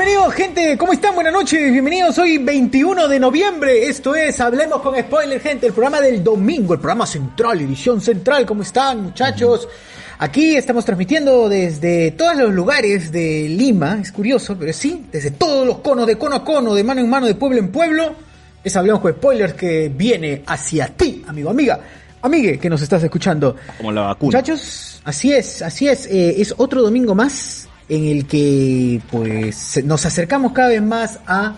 Bienvenidos gente, ¿cómo están? Buenas noches, bienvenidos hoy 21 de noviembre, esto es Hablemos con Spoiler gente, el programa del domingo, el programa central, edición central, ¿cómo están muchachos? Aquí estamos transmitiendo desde todos los lugares de Lima, es curioso, pero sí, desde todos los conos, de cono a cono, de mano en mano, de pueblo en pueblo, es Hablemos con Spoilers que viene hacia ti, amigo, amiga, amigue que nos estás escuchando. Como la vacuna. Muchachos, así es, así es. eh, es otro domingo más en el que pues nos acercamos cada vez más a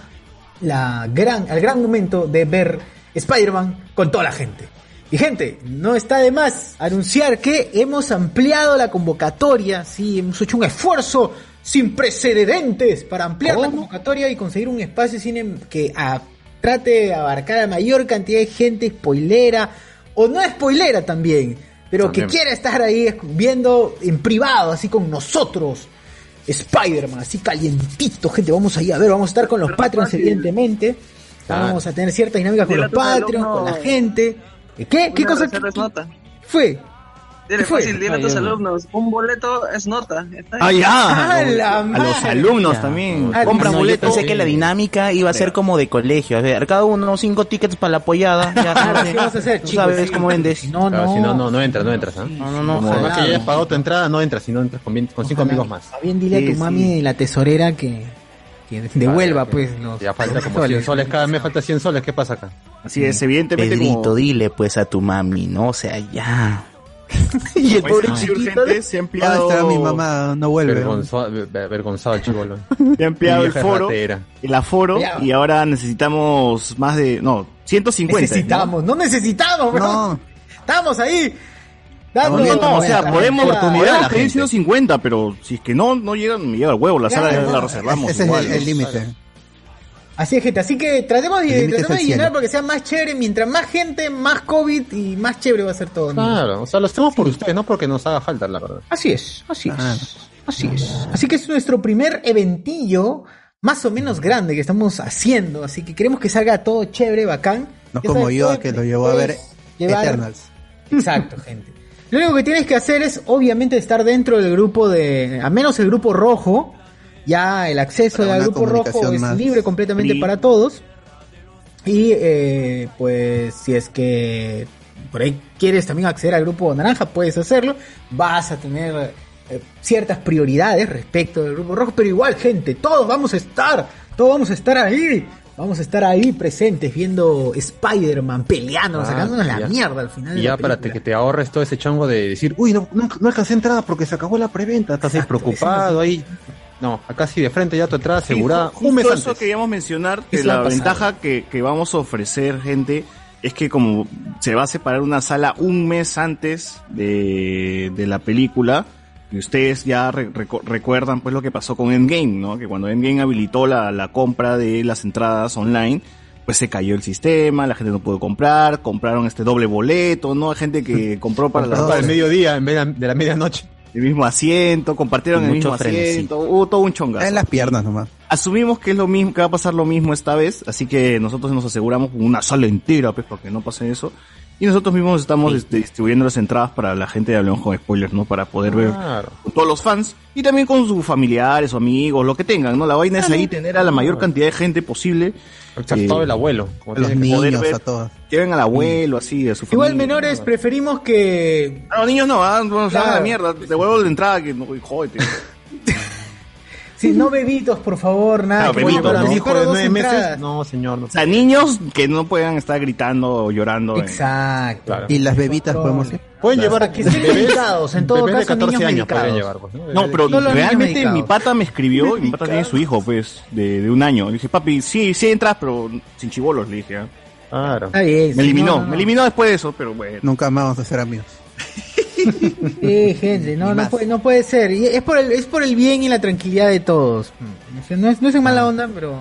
la gran, al gran momento de ver Spider-Man con toda la gente. Y gente, no está de más anunciar que hemos ampliado la convocatoria, sí, hemos hecho un esfuerzo sin precedentes para ampliar la convocatoria y conseguir un espacio cine que trate de abarcar a mayor cantidad de gente spoilera o no spoilera también, pero También. que quiera estar ahí viendo en privado, así con nosotros. Spider-Man, así calientito, gente. Vamos ahí a ver, vamos a estar con los Patreons, fácil. evidentemente. Vamos a tener cierta dinámica con los Patreons, con la gente. ¿Qué? ¿Qué Una cosa nota. fue? Dile fácil, dile a tus alumnos, un boleto es nota. Está Ah, ya. ¡A la a los alumnos también. Ah, Compran no, yo boletos. pensé que la dinámica iba a ser como de colegio. A ver, cada uno cinco tickets para la apoyada. Ya Claro, sabes, ¿qué vas a hacer, Tú sabes cómo vendes. No, Claro, no. si no, no, no entras, no entras, ¿ah? No, no, no. Por ojalá. más que hayas pagado tu entrada, no entras, si no entras con, bien- con cinco amigos más. Está bien, dile a tu mami sí. la tesorera que, devuelva, pues, los Ya falta los como 100 soles. soles, cada mes falta 100 soles, ¿qué pasa acá? Así es, evidentemente Pedrito, como... dile pues a tu mami, ¿no? O sea, ya. y el pobre ah, chiquito. se ha ¿Dónde ampliado, está mi mamá? No vuelve. Vergonzado el chivolo. se ha ampliado el foro, ratera. el aforo, Ya. y ahora necesitamos más de, no, 150. Necesitamos, no necesitamos, bro. No. Estamos ahí. ¿no? Dando No, no, no, o sea, podemos, la- podemos pedir 150, pero si es que no, no llegan, me llega el huevo, la Claro, sala no, la reservamos Ese igual. es el límite. Así es, gente. Así que tratemos de, tratemos llenar cielo. para que sea más chévere. Mientras más gente, más COVID y más chévere va a ser todo. ¿no? Claro, o sea, lo hacemos por ustedes, no porque nos haga falta, la verdad. Así es, así es. Ah. Así es. Así que es nuestro primer eventillo más o menos grande que estamos haciendo. Así que queremos que salga todo chévere, bacán. No Ya como sabes, yo, que lo llevó a ver llevar- Eternals. Exacto, gente. Lo único que tienes que hacer es, obviamente, estar dentro del grupo de, a menos el grupo rojo. Ya el acceso al grupo rojo es más libre completamente free. para todos. Y eh, pues si es que por ahí quieres también acceder al grupo naranja, puedes hacerlo. Vas a tener eh, ciertas prioridades respecto del grupo rojo, pero igual, gente, todos vamos a estar, todos vamos a estar ahí. Vamos a estar ahí presentes viendo Spider-Man peleando, Ah, sacándonos la mierda al final. Y ya para que te ahorres todo ese chango de decir, uy, no, no, no alcancé entrada porque se acabó la preventa, estás ahí Exacto, preocupado ahí. No, acá sí de frente ya tu entrada asegurada un mes eso antes. queríamos mencionar, que Eso la ventaja que, que vamos a ofrecer, gente, es que como se va a separar una sala un mes antes de, de la película, y ustedes ya re- recuerdan pues lo que pasó con Endgame, ¿no? Que cuando Endgame habilitó la, la compra de las entradas online, pues se cayó el sistema, la gente no pudo comprar, compraron este doble boleto, ¿no? Hay gente que compró para las Para el mediodía en vez de la medianoche. El mismo asiento, compartieron el mucho mismo frenesí. asiento, hubo todo un chongazo. En las piernas nomás. Asumimos que es lo mismo, que va a pasar lo mismo esta vez, así que nosotros nos aseguramos una sala entera, pues, para que no pase eso. Y nosotros mismos estamos este, distribuyendo las entradas para la gente de Hablemos con Spoilers, ¿no? Para poder ver con todos los fans y también con sus familiares o amigos, lo que tengan, ¿no? La vaina es ahí tener a la mayor cantidad de gente posible. Exacto, Eh, todo el abuelo. como los que- poder niños, ver- a todos. Lleven al abuelo, así, a su familia. Igual menores preferimos que A los niños no, ah, no se hagan Claro. la mierda, devuelvo la entrada que no, jódete. Sí, no bebitos, por favor, nada. Claro, que bebitos, ¿no? hijo de dos nueve meses, entradas. no, señor. No. O sea, niños que no puedan estar gritando o llorando. Exacto. Claro. Y las bebitas podemos ir. Pueden Claro. llevar Que estén bebés- medicados, en todo caso, de 14 niños años pueden medicados. llevar. Pues, ¿no? No, pero No realmente mi pata me escribió y mi pata tiene su hijo, pues, de, de un año. Le dije, papi, sí, sí entras, pero sin chivolos, le dije. ¿ah? Claro. Bien, Me eliminó, no, no, no. me eliminó después de eso, pero bueno. Nunca más vamos a ser amigos. Sí, gente, no, no puede, no puede ser. Y es por el, es por el bien y la tranquilidad de todos. Sea, no es, no es en mala onda, pero.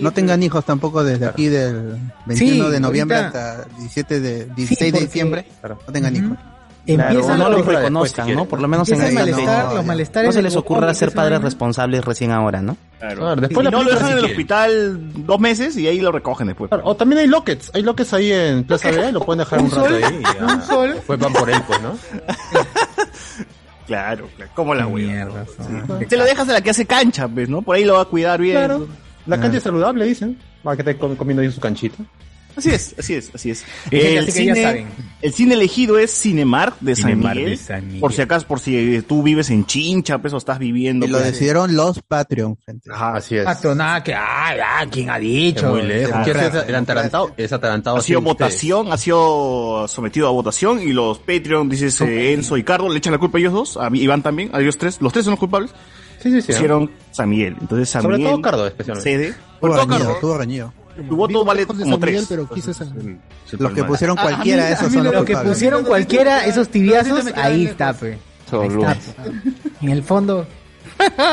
No tengan hijos tampoco desde aquí del 21 Sí, de noviembre ahorita- hasta 17 de 16 de porque- diciembre. Claro. No tengan hijos. Claro, Empiezan no los- reconozcan, si ¿no? Por lo menos en el malestar, no, los ya. malestares. No se les ocurra ser padres responsables recién ahora, ¿no? Claro. Claro, después no lo dejan si en el hospital dos meses y ahí lo recogen después. Claro, O también hay lockets, hay lockets ahí en Plaza Vea lo pueden dejar un, Un rato sol, ahí. y ya. un sol. Después van por él, pues, ¿no? Claro, claro. ¿Cómo la? Mierda. Se lo dejas a la que hace cancha, pues, ¿no? Por ahí lo va a cuidar bien. Claro. La cancha es saludable, dicen. Va que esté com- comiendo ahí su canchita. Así es, así es, así es. El así que ya cine, saben. el cine elegido es Cinemark de San Miguel. de San Miguel. Por si acaso, por si tú vives en Chincha, pues, o estás viviendo. Y lo pues, decidieron los Patreon, gente. Ajá. Así es. Exacto, nada que, ah, ah, ¿quién ha dicho? muy lejos. Claro. ¿Quieres ser el atarantado? Es atarantado. Ha sido votación, ha sido sometido a votación y los Patreon, dices eh, Enzo y Carlos, le echan la culpa a ellos dos, a Iván también, a ellos tres, los tres son los culpables. Sí, sí, sí. ¿no? pusieron San Miguel. Entonces San Sobre Miguel todo Cardo, especialmente. Sobre todo reñido, Carlos, tuvo reñido. Tu voto vale como tres. pero quise Los que problema. pusieron A- a mí- cualquiera, a esos mí son lo los Lo que pusieron cualquiera, esos tibiazos, ahí está, pe. Ahí Solo. está, pe. En el fondo,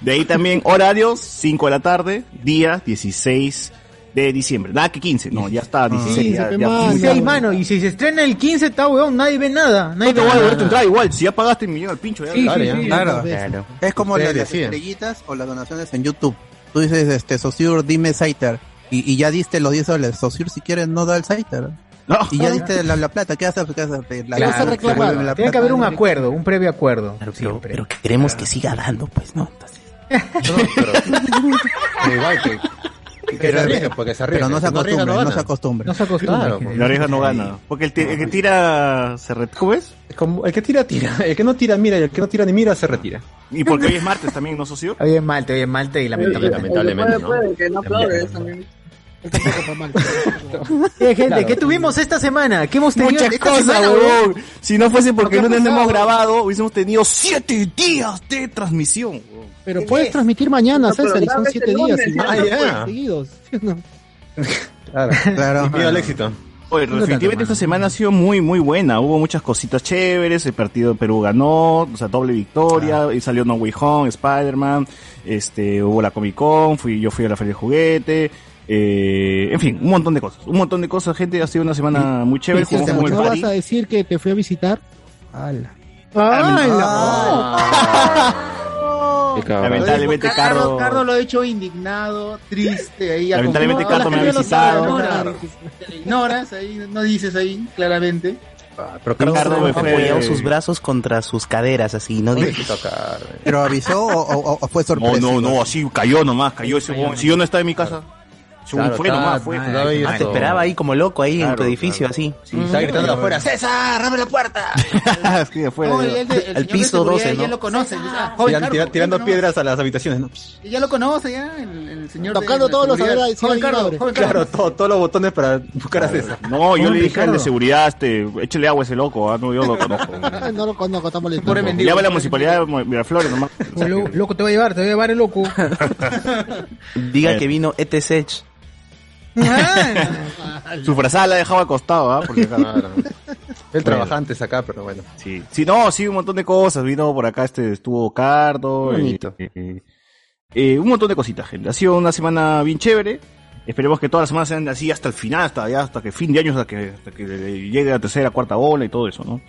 De ahí también horarios, 5 de la tarde, día 16 de diciembre. Nada que 15, no, ya está, 16. Sí, ya, ya- ya- 16, mano, y si se estrena el 15, está weón, nadie ve nada. Nadie No te voy a devolver tu igual, si ya pagaste me llega el pincho. Ya, Sí, Claro, sí, ya. sí. Claro. Claro. Es como Ustedes las estrellitas o las donaciones en YouTube. Tú dices, este, Sociur, dime Saiter. Y, y ya diste los 10 dólares. Sociur, si quieres, no da el Saiter. No. Y ya diste la, la plata. ¿Qué haces? ¿Qué haces? La, Claro, la- reclamar. Tiene que haber un acuerdo, un previo acuerdo. Claro, pero, pero queremos que siga dando, pues, ¿no? Entonces, Pero igual que, que se arriesgue, porque se arriesgue. Pero no se arriesga, acostumbren, no se gana. acostumbren. No se acostumbra. Claro. La oreja no gana. Porque el, el que tira se re- ¿Cómo es? Como el que tira, tira. El que no tira, mira. Y el que no tira ni mira, se retira. Y porque hoy es martes también, ¿no, socio? Hoy es Malte, hoy es Malte y lamentablemente. Lamentablemente, Puede, ¿no? puede, que no aplaude también. Eh, gente, Claro. ¿qué tuvimos esta semana? ¿Qué hemos tenido Muchas esta cosas, huevón. Si no fuese porque el ¿Qué ha lunes no hemos grabado, hubiésemos tenido siete días de transmisión. Pero puedes transmitir mañana, César, y son grave siete este días lunes, igual, ah, ya. pues, seguidos. ¿sí o no? Claro. Claro. Miedo al éxito. Oye, definitivamente esta semana ha sido muy, muy buena. Hubo muchas cositas chéveres. El partido de Perú ganó, o sea, doble victoria. Y salió No Way Home, Spider-Man. Este, hubo la Comic Con. Fui, yo fui a la Feria de Juguete. Eh, en fin, un montón de cosas. Un montón de cosas, gente. Ha sido una semana muy chévere. Sí, sí, sí, ¿No vas a decir que te fui a visitar? ¡Hala! Lamentablemente, Carlos, Cardo. Carlos lo ha hecho indignado, triste ahí. Lamentablemente. Cardo me ha visitado. ¿no? Ignoras, ahí no dices ahí claramente. Ah, Pero Carlos me fue- apoyado sus brazos contra sus caderas, así, ¿no? Tocar. eh. ¿Pero avisó o, o- o fue No, sorpresa? no, no, así cayó nomás, cayó ese. Si yo no estaba en mi casa, Claro, fue está- nomás, fue. Ah, te esperaba ahí como loco, ahí en tu edificio, claro. así. Sí, está gritando afuera. ¡César, abre la puerta! Sí, afuera. No, el, el, piso de seguridad 12, ¿no? Ya lo conoce. ah, tirando piedras a las habitaciones. ¿no? no, Ya lo conoce, ya, el, el señor Tocando de todos los Joven Carlos, Claro, todos los botones para buscar a César. No, yo ¿Cómo, le dije al de seguridad, este, échale agua a ese loco, ah, no, yo lo conozco. no lo conozco. Pobre mendigo. Llama a la municipalidad de Miraflores nomás. Loco, te va a llevar, te va a llevar el loco. Diga Eh. que vino E ETSH. Su frazada la dejaba al costado, ¿ah? Porque Claro. El trabajante es acá, pero bueno. Sí, sí, no, sí, un montón de cosas. Vino por acá, este, estuvo Cardo. Bonito. eh, eh, eh, un montón de cositas, gente. Ha sido una semana bien chévere. Esperemos que todas las semanas sean así hasta el final, hasta ya, hasta que fin de año, hasta que, hasta que llegue la tercera, cuarta ola y todo eso, ¿no?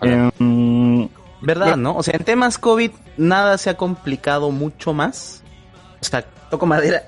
Eh, mm, ¿Verdad, no? O sea, en temas COVID nada se ha complicado mucho más. O sea, toco madera.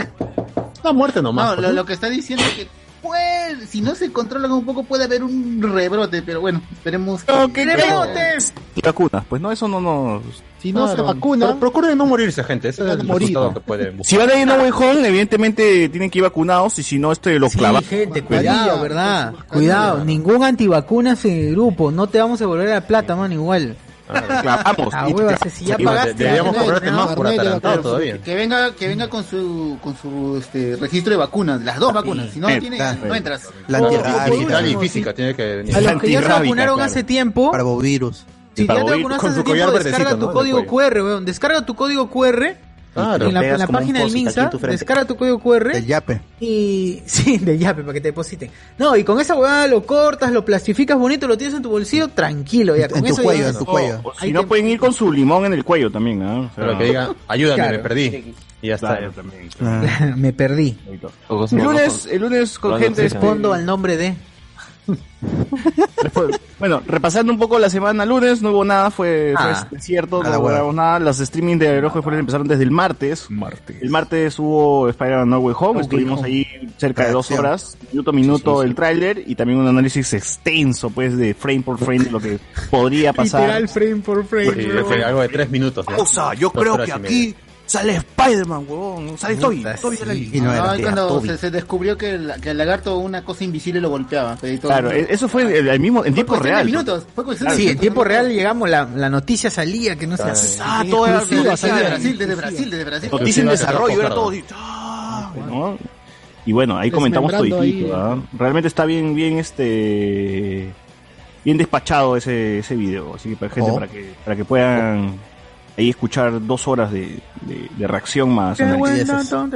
La muerte nomás. No, pues, lo, lo que está diciendo es que puede, si no se controlan un poco puede haber un rebrote, pero bueno, esperemos. No, que ¡Rebrotes! y vacunas, pues no, eso no, no. Si no se Claro. vacuna, Pero procuren no morirse, gente. Ese es el morir. resultado que pueden buscar. Si van a ir a Way Home, evidentemente tienen que ir vacunados y si no, este lo Sí, gente, Mascarilla, cuidado, ¿verdad? Cuidado, ningún antivacunas en el grupo. No te vamos a volver a la plata, man, igual. Reclamamos. Ah, huevas, si ya Sí, pagaste. deberíamos cobrarte tenés- más por atarantado todavía. Que venga, que venga con su, con su este, registro de vacunas, las dos vacunas. Si no Eh, tiene, claro. no entras. La antirrábica, Digital y física tiene que venir. A los que ya se vacunaron claro. hace tiempo, parvovirus. si ya te vacunaste hace tiempo, descarga tu ¿no? código. QR, weón. Descarga tu código QR Claro. en la, en la página del Minsa, en descarga tu código QR El yape. y sí, de yape para que te depositen. No, y con esa huevada lo cortas, lo plastificas bonito, lo tienes en tu bolsillo, tranquilo ya. En Con tu eso cuello, ya- en tu cuello. O Ahí si no te- pueden ir con su limón en el cuello también, ¿ah? O sea, Pero que diga, ayúdame, Claro. me perdí. Y ya está. Claro, también. Ah, Me perdí. El lunes, el lunes con gente Respondo al nombre de. Después, bueno, repasando un poco la semana lunes, no hubo nada, fue, Ah. fue cierto, Nada, no huevo. grabamos nada. Los streaming de Aerojo fueron empezaron desde el martes. Martes. El martes hubo Spider-Man No Way Home, No estuvimos Way ahí cerca de dos horas, minuto a minuto el tráiler y también un análisis extenso, pues, de frame por frame de lo que podría pasar. Literal frame por frame. Algo de tres minutos. ¿no? Pausa, yo Dos creo que aquí sale Spider-Man, huevón, sale Toby, Toby sale ahí. No cuando Toby. se, se descubrió que el, que el lagarto una cosa invisible lo golpeaba. todo- Claro, eso fue el, el mismo, en Fue tiempo real. minutos. Fue Sí, en tiempo real llegamos, la, la noticia salía que no se Claro. hace. Ah, todo era desde. Brasil, desde Brasil, desde Brasil. Noticia en desarrollo, era todo. ah. Y bueno, ahí comentamos ahí. ¿ah? Realmente está bien, bien este bien despachado ese, ese video, así que para gente Oh. para que, para que puedan ahí escuchar dos horas de, de- de reacción más.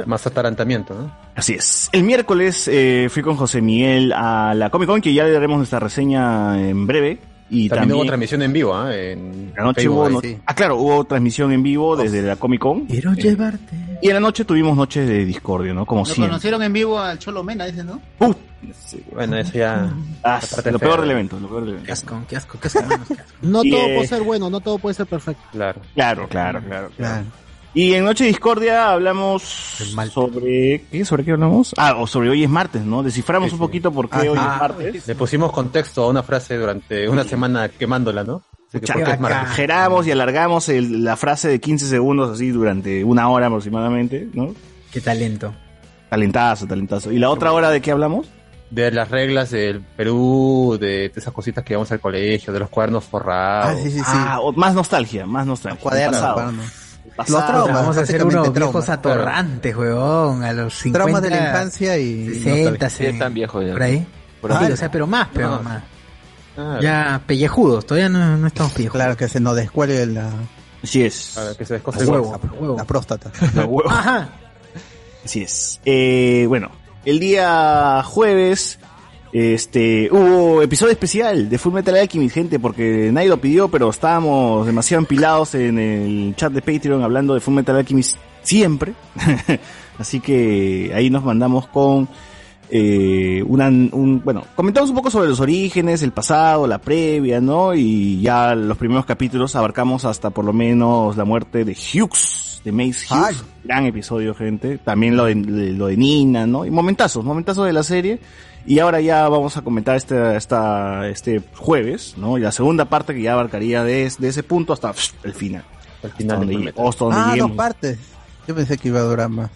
Más atarantamiento, ¿no? Así es. El miércoles eh, fui con José Miguel a la Comic Con, que ya le daremos nuestra reseña en breve. Y También, también, hubo transmisión en vivo, ¿ah? En Anoche Facebook, hubo, ahí. no- sí. ah, claro, hubo transmisión en vivo desde la Comic Con. Quiero llevarte. Y en la noche tuvimos noches de discordia, ¿no? Como siempre. conocieron en vivo al Cholo Mena, dice, ¿no? Put- Bueno, eso ya. Ah, La lo fea, peor ¿no? del evento, lo peor del evento. Qué asco, qué asco, qué asco. manos, qué asco. No todo eh, puede ser bueno, no todo puede ser perfecto. Claro. Claro, claro, claro, claro. Claro. Y en Noche Discordia hablamos sobre... ¿Qué? ¿Sobre qué hablamos? Ah, o sobre hoy es martes, ¿no? Desciframos Sí, un sí. poquito por qué Ah, hoy ah, es martes. Le pusimos contexto a una frase durante una semana quemándola, ¿no? Exageramos y alargamos el- la frase de 15 segundos así durante una hora aproximadamente, ¿no? Qué talento. Talentazo, talentazo. ¿Y la otra hora de qué hablamos? De las reglas del Perú, de esas cositas que vamos al colegio, de los cuadernos forrados. Ah, sí, sí, sí. Ah, más nostalgia, más nostalgia. Cuadernos, pasado. Los traumas, Vamos a hacer unos traumas. viejos atorrantes, huevón. A los 50. Traumas de la infancia y 60, Sí, están viejos ya. Por ahí. Por Sí, ahí. o sea, pero más, pero No. más. Claro. Ya pellejudos, todavía no, no estamos pellejudos. Claro, que se nos descuelgue la, Así es. Para que se descose el huevo, huevo. a huevo. la próstata. La huevo. Ajá. Así es. Eh, bueno, el día jueves este hubo episodio especial de Full Metal Alchemist, gente, porque nadie lo pidió, pero estábamos demasiado empilados en el chat de Patreon hablando de Full Metal Alchemist siempre. Así que ahí nos mandamos con eh, una, un, bueno, comentamos un poco sobre los orígenes, el pasado, la previa, ¿no? Y ya los primeros capítulos abarcamos hasta por lo menos la muerte de Hughes, de Mace Hughes. Ay. Gran episodio, gente. También lo de, de- lo de Nina, ¿no? Y momentazos, momentazos de la serie. Y ahora ya vamos a comentar este, esta, este jueves, ¿no? Y la segunda parte que ya abarcaría de, de ese punto hasta pff, el final. Al Hasta final donde, de llegue- hasta donde Ah, dos partes. Yo pensé que iba a durar más.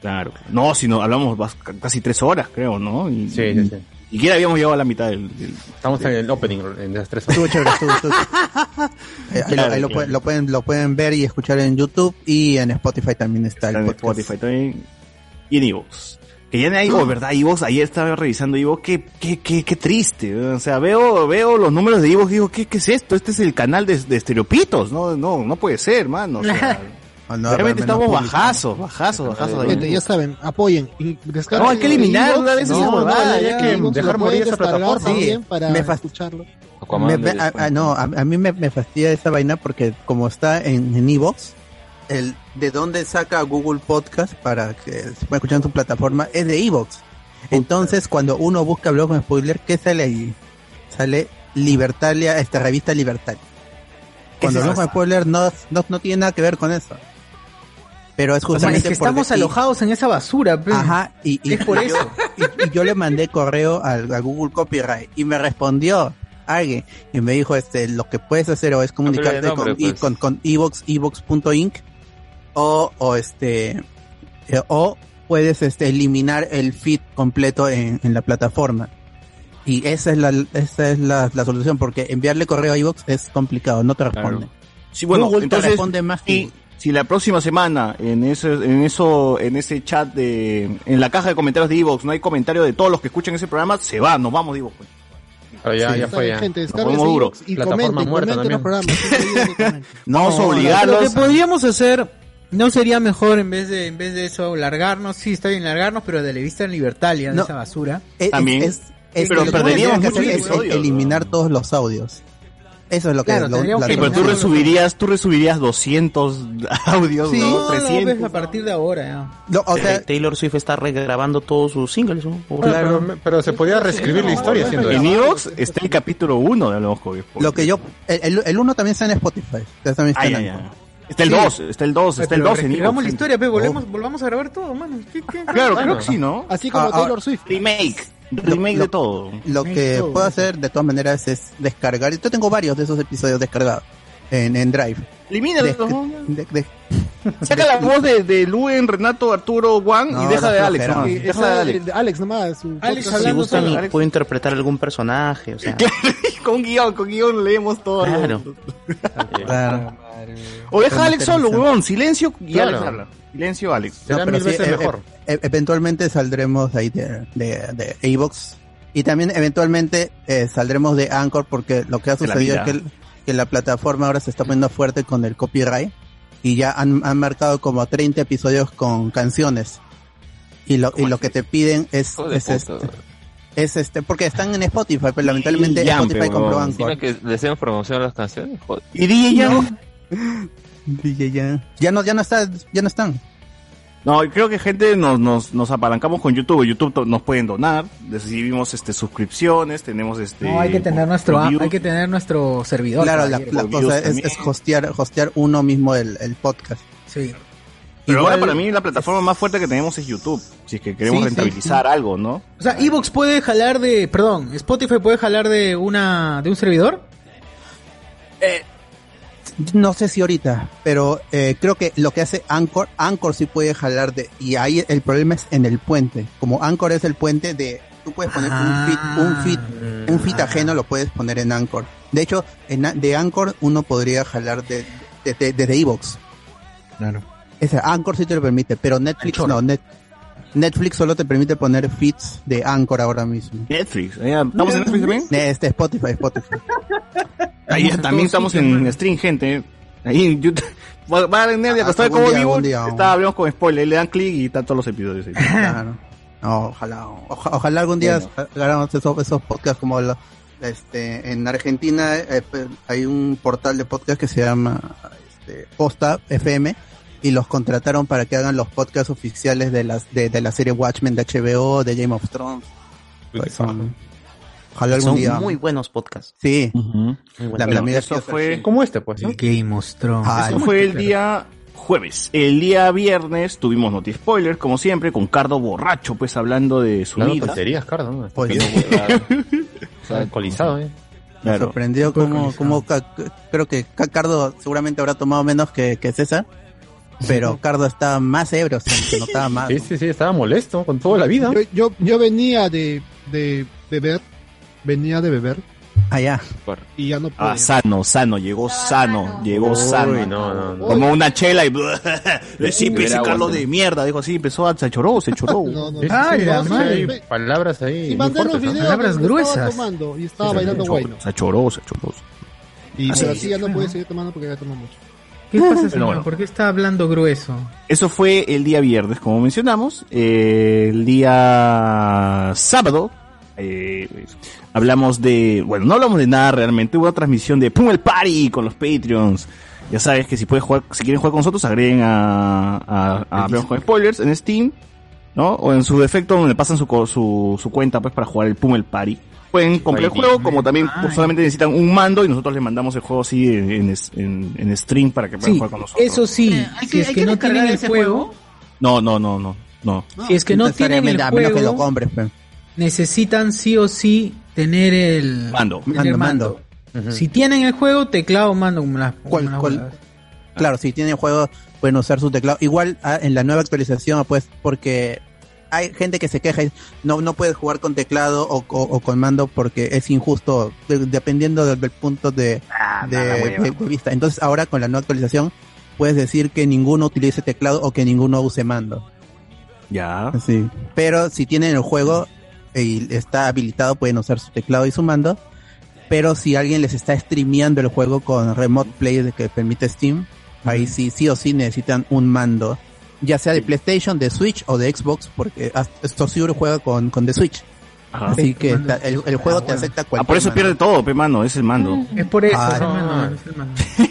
Claro. No, si no, hablamos casi tres horas, creo, ¿no? Y, Sí, sí, sí. Y siquiera habíamos llegado a la mitad del... del- Estamos en el opening, en esas tres Estuvo horas. chévere, estuvo, estuvo- Eh, ahí, lo, Claro, ahí lo claro. pueden, lo, pueden, lo pueden ver y escuchar en YouTube y en Spotify también está el en podcast. Spotify también. Y en Evox. Que ya no hay, oh, ¿verdad? Evox, ayer estaba revisando Evox, qué, qué, qué, qué triste. O sea, veo, veo los números de Evox, digo, ¿qué, qué es esto? Este es el canal de, de estereopitos, no, no, no puede ser, mano. O sea, Ah, no, realmente realmente estamos no bajazos, bajazos, bajazos. Gente, ya saben, apoyen. y No, hay que eliminar una vez esa No, huevada, ya, que dejar morir esa plataforma. también Sí, para me escucharlo. Me- me- a, a- no, a, a mí me, me fastidia esa vaina porque como está en, en Evox, el de dónde saca Google Podcast para que se pueda escuchar en su plataforma es de Evox. Entonces, cuando uno busca blog con spoiler, ¿qué sale ahí? Sale Libertalia, esta revista Libertalia. Cuando es blog con spoiler no, no, no tiene nada que ver con eso. Pero es O sea, justamente es que por estamos de- y- alojados en esa basura. Ajá, y, y- Es por y eso. Yo, y, y yo le mandé correo al, a Google Copyright y me respondió alguien y me dijo, este, lo que puedes hacer o es comunicarte nombre, con, pues. con, con Evox, Evox.inc o, o este, eh, o puedes este, eliminar el feed completo en, en la plataforma. Y esa es la, esa es la, la solución, porque enviarle correo a iVoox es complicado, no te responde. Sí, bueno, Google te entonces, responde más que si, si la próxima semana en ese, en eso, en ese chat de, en la caja de comentarios de Evox no hay comentario de todos los que escuchan ese programa, se va, nos vamos de Evox. pues. Pero ya, Sí, ya fue gente, duro. y comenten, comenten los programas. sí, sí, sí, comenten. Vamos a Lo obligarlos. que podríamos hacer, no sería mejor en vez de en vez de eso largarnos, sí está bien largarnos, pero de la vista en libertad, ya de No. esa basura. Es- También. es- es- Pero lo que perderíamos que hacer es eliminar todos los audios. Eso es lo que Claro, lo- tendríamos la- que Sí, pero tú resubirías, tú resubirías 200 audios, Sí. ¿no? No, no, 300. ves a partir de ahora ya. lo- o sea, Eh, Taylor Swift está regrabando todos sus singles, ¿no? Claro, pero, pero se podía reescribir la historia haciendo En eso. Evox está el capítulo 1 de Spoilers. lo que yo el, el, el uno también está en Spotify. también está Ay, en. Está el Sí. 2, está el 2, está el 2 en Evox. la historia, pe, volvemos, volvamos a grabar todo, mano. ¿Qué- qué- Claro, creo que sí, ¿no? Así como Ah, ah, Taylor Swift. Remake, remake lo- de todo. Lo que puedo hacer de todas maneras es descargar. Yo tengo varios de esos episodios descargados en, en Drive. Elimina De- ¿no? de- de- Saca la voz de, de Luen, Renato, Arturo, Juan No, y deja de Alex. Sí, Deja de Alex. de Alex nomás. su Alex. Si hablando gustan, solo, y Alex. puedo interpretar algún personaje, o sea. con guion, con guion leemos todo. Claro. claro. O deja a Alex solo, huevón. Silencio y Claro. Alex habla. Silencio, Alex. Será pero mil sí, veces e- mejor. e- eventualmente saldremos ahí de, de, de Avox y también eventualmente eh, saldremos de Anchor porque lo que ha sucedido es que, el- que la plataforma ahora se está poniendo fuerte con el copyright y ya han, han marcado como 30 episodios con canciones y lo, y lo que te piden es, es este es este porque están en Spotify pero lamentablemente Yampe, Spotify compró. Anchor que le hacemos promoción a las canciones, joder. Y DJ ya. DJ ya ya no ya no está ya no están No, creo que gente nos, nos, nos apalancamos con YouTube. YouTube nos pueden donar. Recibimos este suscripciones, tenemos este. No, hay que tener nuestro, hay que tener nuestro servidor. claro la, la cosa es, es hostear hostear uno mismo el, el podcast Sí. Pero Igual- ahora para mí la plataforma más fuerte que tenemos es YouTube. Si es que queremos Sí, sí, rentabilizar algo, ¿no? O sea, Evox puede jalar de, perdón, Spotify puede jalar de una, de un servidor. No sé si ahorita, pero eh, creo que lo que hace Anchor, Anchor sí puede jalar de, y ahí el problema es en el puente. Como Anchor es el puente de, tú puedes poner un feed, un feed, un feed ajeno lo puedes poner en Anchor. De hecho, en, de Anchor uno podría jalar de, de, de, desde Evox. Claro. Ese Anchor sí te lo permite, pero Netflix no, Net- Netflix solo te permite poner feeds de Anchor ahora mismo. Netflix. ¿eh? ¿Estamos en Netflix también? Este, Spotify, Spotify. Ahí también estamos en stream, gente. Ahí en YouTube. Va va a Netflix, Ah, de como vivo. algún día, Está, hablamos con spoiler, le dan clic y están todos los episodios ahí. Claro. No, ojalá, oja- ojalá algún día hagamos esos, esos podcasts como la- este, en Argentina eh, pues, hay un portal de podcast que se llama este, Posta FM y los contrataron para que hagan los podcasts oficiales de las de, de la serie Watchmen de HBO, de Game of Thrones. Pues son- ojalá algún Son día. muy buenos podcasts. Sí. Muy La, buenos. la amiga eso fue- sí. Como este, pues. ¿no? Game of Thrones. Ah, Eso fue el día jueves. El día viernes tuvimos Noti Spoiler, como siempre, con Cardo borracho, pues hablando de su Hablando vida. tonterías, Cardo. ¿no? Oye. Está alcoholizado, ¿eh? Me Claro. sorprendió como, como creo que Ca- Cardo seguramente habrá tomado menos que, que César, pero Cardo estaba más ebrio, se, se notaba más. Sí, sí, sí, estaba molesto con toda la vida. Yo, yo, yo venía de, de beber, venía de beber Allá. y ya no podía. Ah, sano, sano, llegó sano, llegó sano. Uy, no, no, no. Como una chela y le sí, ese Carlos de mierda, dijo así, empezó a se choró, se choró. Ah, sí, la no, sí, madre. hay palabras ahí. Y muy mandé los fuertes, ¿no? videos Palabras gruesas. estaba tomando y estaba bailando guayno. se choró, se choró. Y Así pero así ya no puede seguir tomando porque ya toma mucho. ¿Qué pasa, señor? bueno. ¿Por qué está hablando grueso? Eso fue el día viernes, como mencionamos. Eh, el día sábado, eh, hablamos de, bueno, no hablamos de nada realmente, hubo una transmisión de Pum el Party con los Patreons. Ya sabes que si puedes jugar, si quieren jugar con nosotros, agreguen a, a, con Spoilers en Steam, ¿no? O en su defecto, donde pasan su, co- su, su cuenta, pues, para jugar el Pum el Party. Pueden comprar el juego, como también pues, solamente necesitan un mando y nosotros les mandamos el juego así en, en, en- stream para que puedan Sí, jugar con nosotros. eso sí, hay si que- es hay que que no tienen el ese juego, juego. No, no, no, no, no. si es que no tienen el necesariamente, a menos que lo juego, compres, pues. Necesitan sí o sí tener el Mando. tener Mando, mando. Si tienen el juego, teclado, mando como las, como ¿Cuál-. Claro, si tienen juego pueden usar su teclado. Igual ah, en la nueva actualización, pues, porque hay gente que se queja y no, no puedes jugar con teclado o, o- o con mando porque es injusto, de- dependiendo del, del punto de, de, de- de vista. Entonces ahora con la nueva actualización puedes decir que ninguno utilice teclado o que ninguno use mando. Ya. Sí. Pero si tienen el juego y está habilitado, pueden usar su teclado y su mando. Pero si alguien les está streameando el juego con Remote Play de que permite Steam, ahí sí, sí o sí necesitan un mando. Ya sea de PlayStation, de Switch o de Xbox, porque esto seguro juega con, con The Switch. Ajá. Así Sí, que el, el juego te acepta Ah, cualquier por eso mando. pierde todo, pe mano, es el mando. Es por eso, Ah, es el no. mando, es el mando.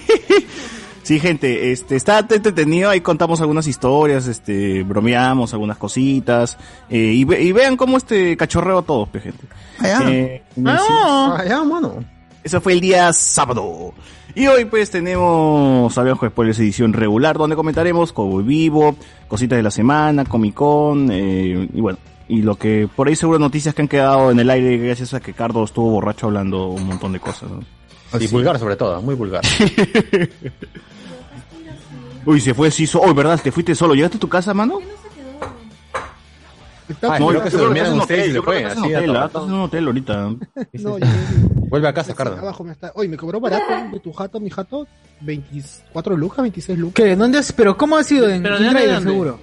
Sí, gente, este, está entretenido, ahí contamos algunas historias, este, bromeamos algunas cositas, eh, y, ve- y vean cómo este cachorreo a todos, pe, gente. Eh, sí. Ah, ya, mano. Eso fue el día sábado. Y hoy pues tenemos con Spoilers edición regular, donde comentaremos Cowboy Vivo, cositas de la semana, Comic Con, eh, y bueno, y lo que por ahí seguro noticias que han quedado en el aire gracias a que Cardo estuvo borracho hablando un montón de cosas. ¿no? Y vulgar sobre todo, muy vulgar. Uy, se fue, sí, so- oh, ¿verdad? ¿Te fuiste solo? ¿Llegaste a tu casa, mano? Ah, No, creo yo que se durmieron ustedes que estás en un hotel ahorita. No, yo- Vuelve a casa, Cardo. Abajo me está. Oye, me cobró barato de tu jato, mi jato. 24 lucas, 26 lucas. ¿Qué? ¿Dónde has, pero cómo ha sido en ¿Pero de dónde, InDriver dónde? seguro?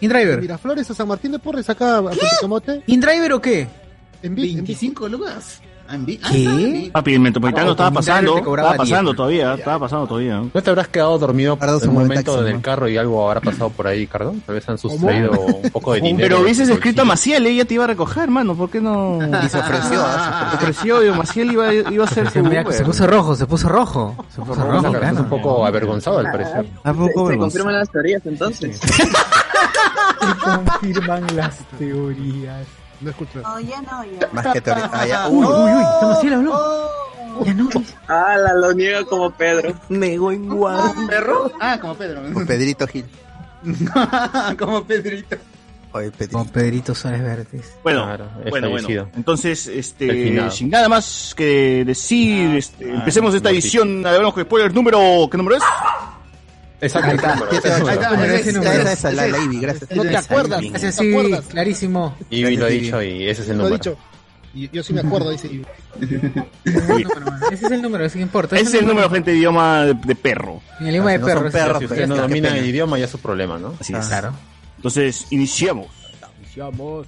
¿InDriver? Miraflores a San Martín de Porres, acá a Pontecamote. ¿InDriver o qué? En 25 lucas. Ah, ah, ¿Qué? vi- Papi, el Metropolitano Ah, estaba pasando, estaba pasando 10. todavía, estaba pasando todavía. ¿No te habrás quedado dormido se un momento taxi, en el ¿no? carro y algo habrá pasado por ahí, Cardo? Tal vez han sustraído un poco de dinero. Pero hubieses escrito a Maciel, ella te iba a recoger, hermano, ¿por qué no? Y se ofreció, ¿ah? Se ofreció, y Maciel iba, iba a ser Se, se puso rojo, se puso rojo. Se puso rojo, un poco avergonzado al parecer. Ah, Se, se confirman las teorías entonces. confirman las teorías. No escucho. No, ya no, ya. Más que teoría. Ah, ya. Uy, Uy, uy, ¿está Maciel habló? Ya no. Ah, la lo niega como Pedro. Nego en guarda. ¿Perro? Ah, como Pedro. con Pedrito Gil. como Pedrito. Oye, Pedrito. Con Pedrito Suárez Verdes. Bueno, Claro, bueno, fallecido. bueno. Entonces, este, sin nada más que decir, este, empecemos esta edición de Hablamos con Spoiler número, ¿qué número es? Exacto. Ahí está, ese ocho. número. Bueno, ese número. esa, esa, la Lady, gracias. No te acuerdas. Ese clarísimo. Ivy lo ha dicho y ese es el número. dicho. Y yo sí me acuerdo, dice Ivy. Ese es el número, sí que importa. Ese es el número, gente, de idioma de, de perro. En el idioma de Si no son perros. perros, Si usted no qué domina el idioma, ya es su problema, ¿no? Así es. Claro. Entonces, iniciamos. Iniciamos.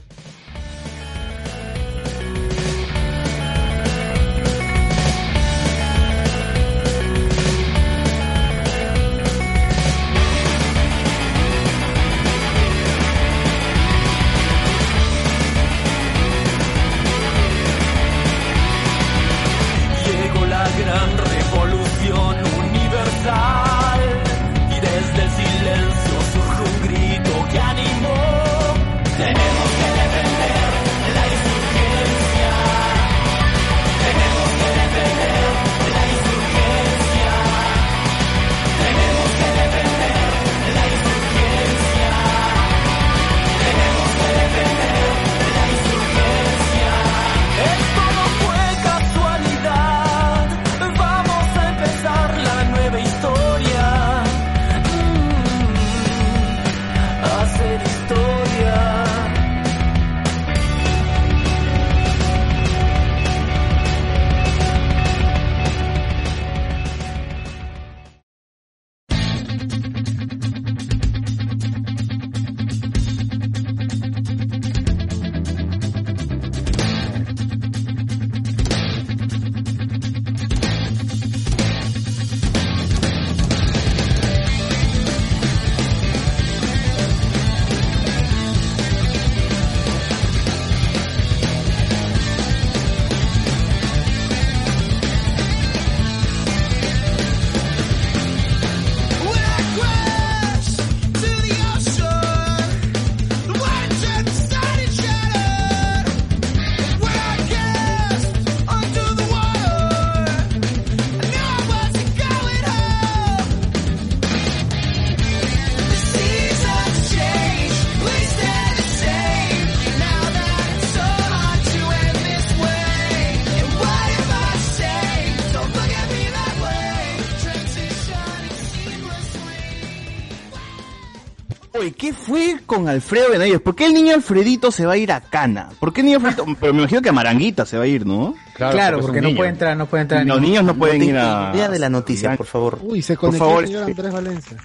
Con Alfredo Benavides? ¿Por qué el niño Alfredito se va a ir a Cana? ¿Por qué el niño Alfredito? Pero me imagino que a Maranguita se va a ir, ¿no? Claro, porque no puede entrar, no puede entrar. Los niños no pueden ir a... Idea de la noticia, por favor. Uy, se Por conectó favor, el señor Andrés Valencia.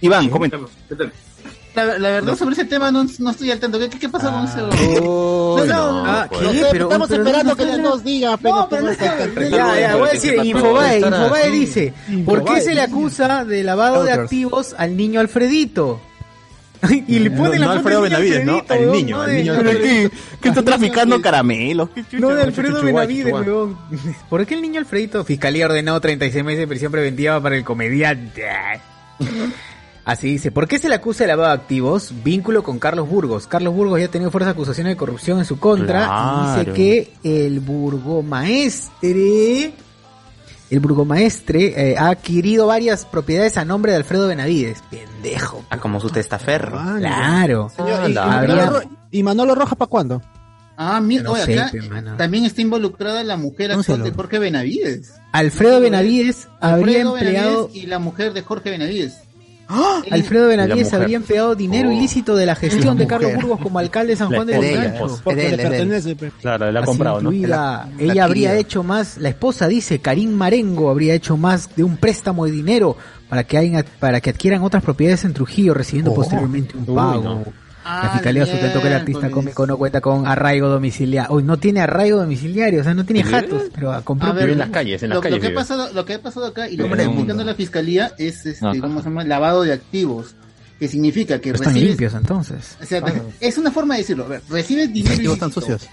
Iván, coméntanos. La, la verdad, sobre ese tema no, no estoy al tanto. ¿Qué, qué pasa con ese? Oh, No, no, Ah. ¿qué? No Pero, estamos pero esperando que nos diga, pero No, pero no está- Ya, ya, voy a decir, Infobae, Infobae dice, ¿por qué se le acusa de lavado de activos al niño Alfredito? y le No, no la foto Alfredo Benavides, ¿no? Al niño, no al niño ¿Pero qué? ¿Qué está traficando caramelos? No de Alfredo Benavides, weón. ¿Por qué el niño Alfredito? Fiscalía ordenó 36 meses de prisión preventiva para el comediante. Así dice, ¿por qué se le acusa de lavado de activos? Vínculo con Carlos Burgos. Carlos Burgos ya ha tenido fuertes acusaciones de corrupción en su contra. Y dice que el burgomaestre, el burgomaestre eh, ha adquirido varias propiedades a nombre de Alfredo Benavides. Pendejo. Ah, como su testaferro. Claro. Señor, ¿y, y Habría- Manolo, ¿Y Manolo Rojas para cuándo? Ah, mira, No oye, sé, acá pe, también está involucrada la mujer actual de Jorge Benavides. Alfredo Benavides habría Alfredo empleado... Benavides y la mujer de Jorge Benavides. ¡Ah! Alfredo Benavides habría empleado dinero Oh. ilícito de la gestión La de Carlos. Burgos como alcalde de San Juan de Lurigancho. Porque él, le pertenece. Claro, ha comprado, ella habría hecho más, la esposa dice, Karim Marengo habría hecho más de un préstamo de dinero para que hayan, para que adquieran otras propiedades en Trujillo, recibiendo Oh. posteriormente un Uy, pago. no. Ah, La fiscalía sustentó que el artista cómico no cuenta con arraigo domiciliario. Hoy no tiene arraigo domiciliario, o sea, no tiene jatos, pero A ver, Vive en las calles, en las lo, calles lo que ha pasado, lo que ha pasado acá y lo que está explicando la fiscalía es este, Ajá. ¿cómo se llama? Lavado de activos. Que significa que están recibes, limpios entonces. o sea, es una forma de decirlo. A ver, recibes dinero Activos ilícito. tan sucios.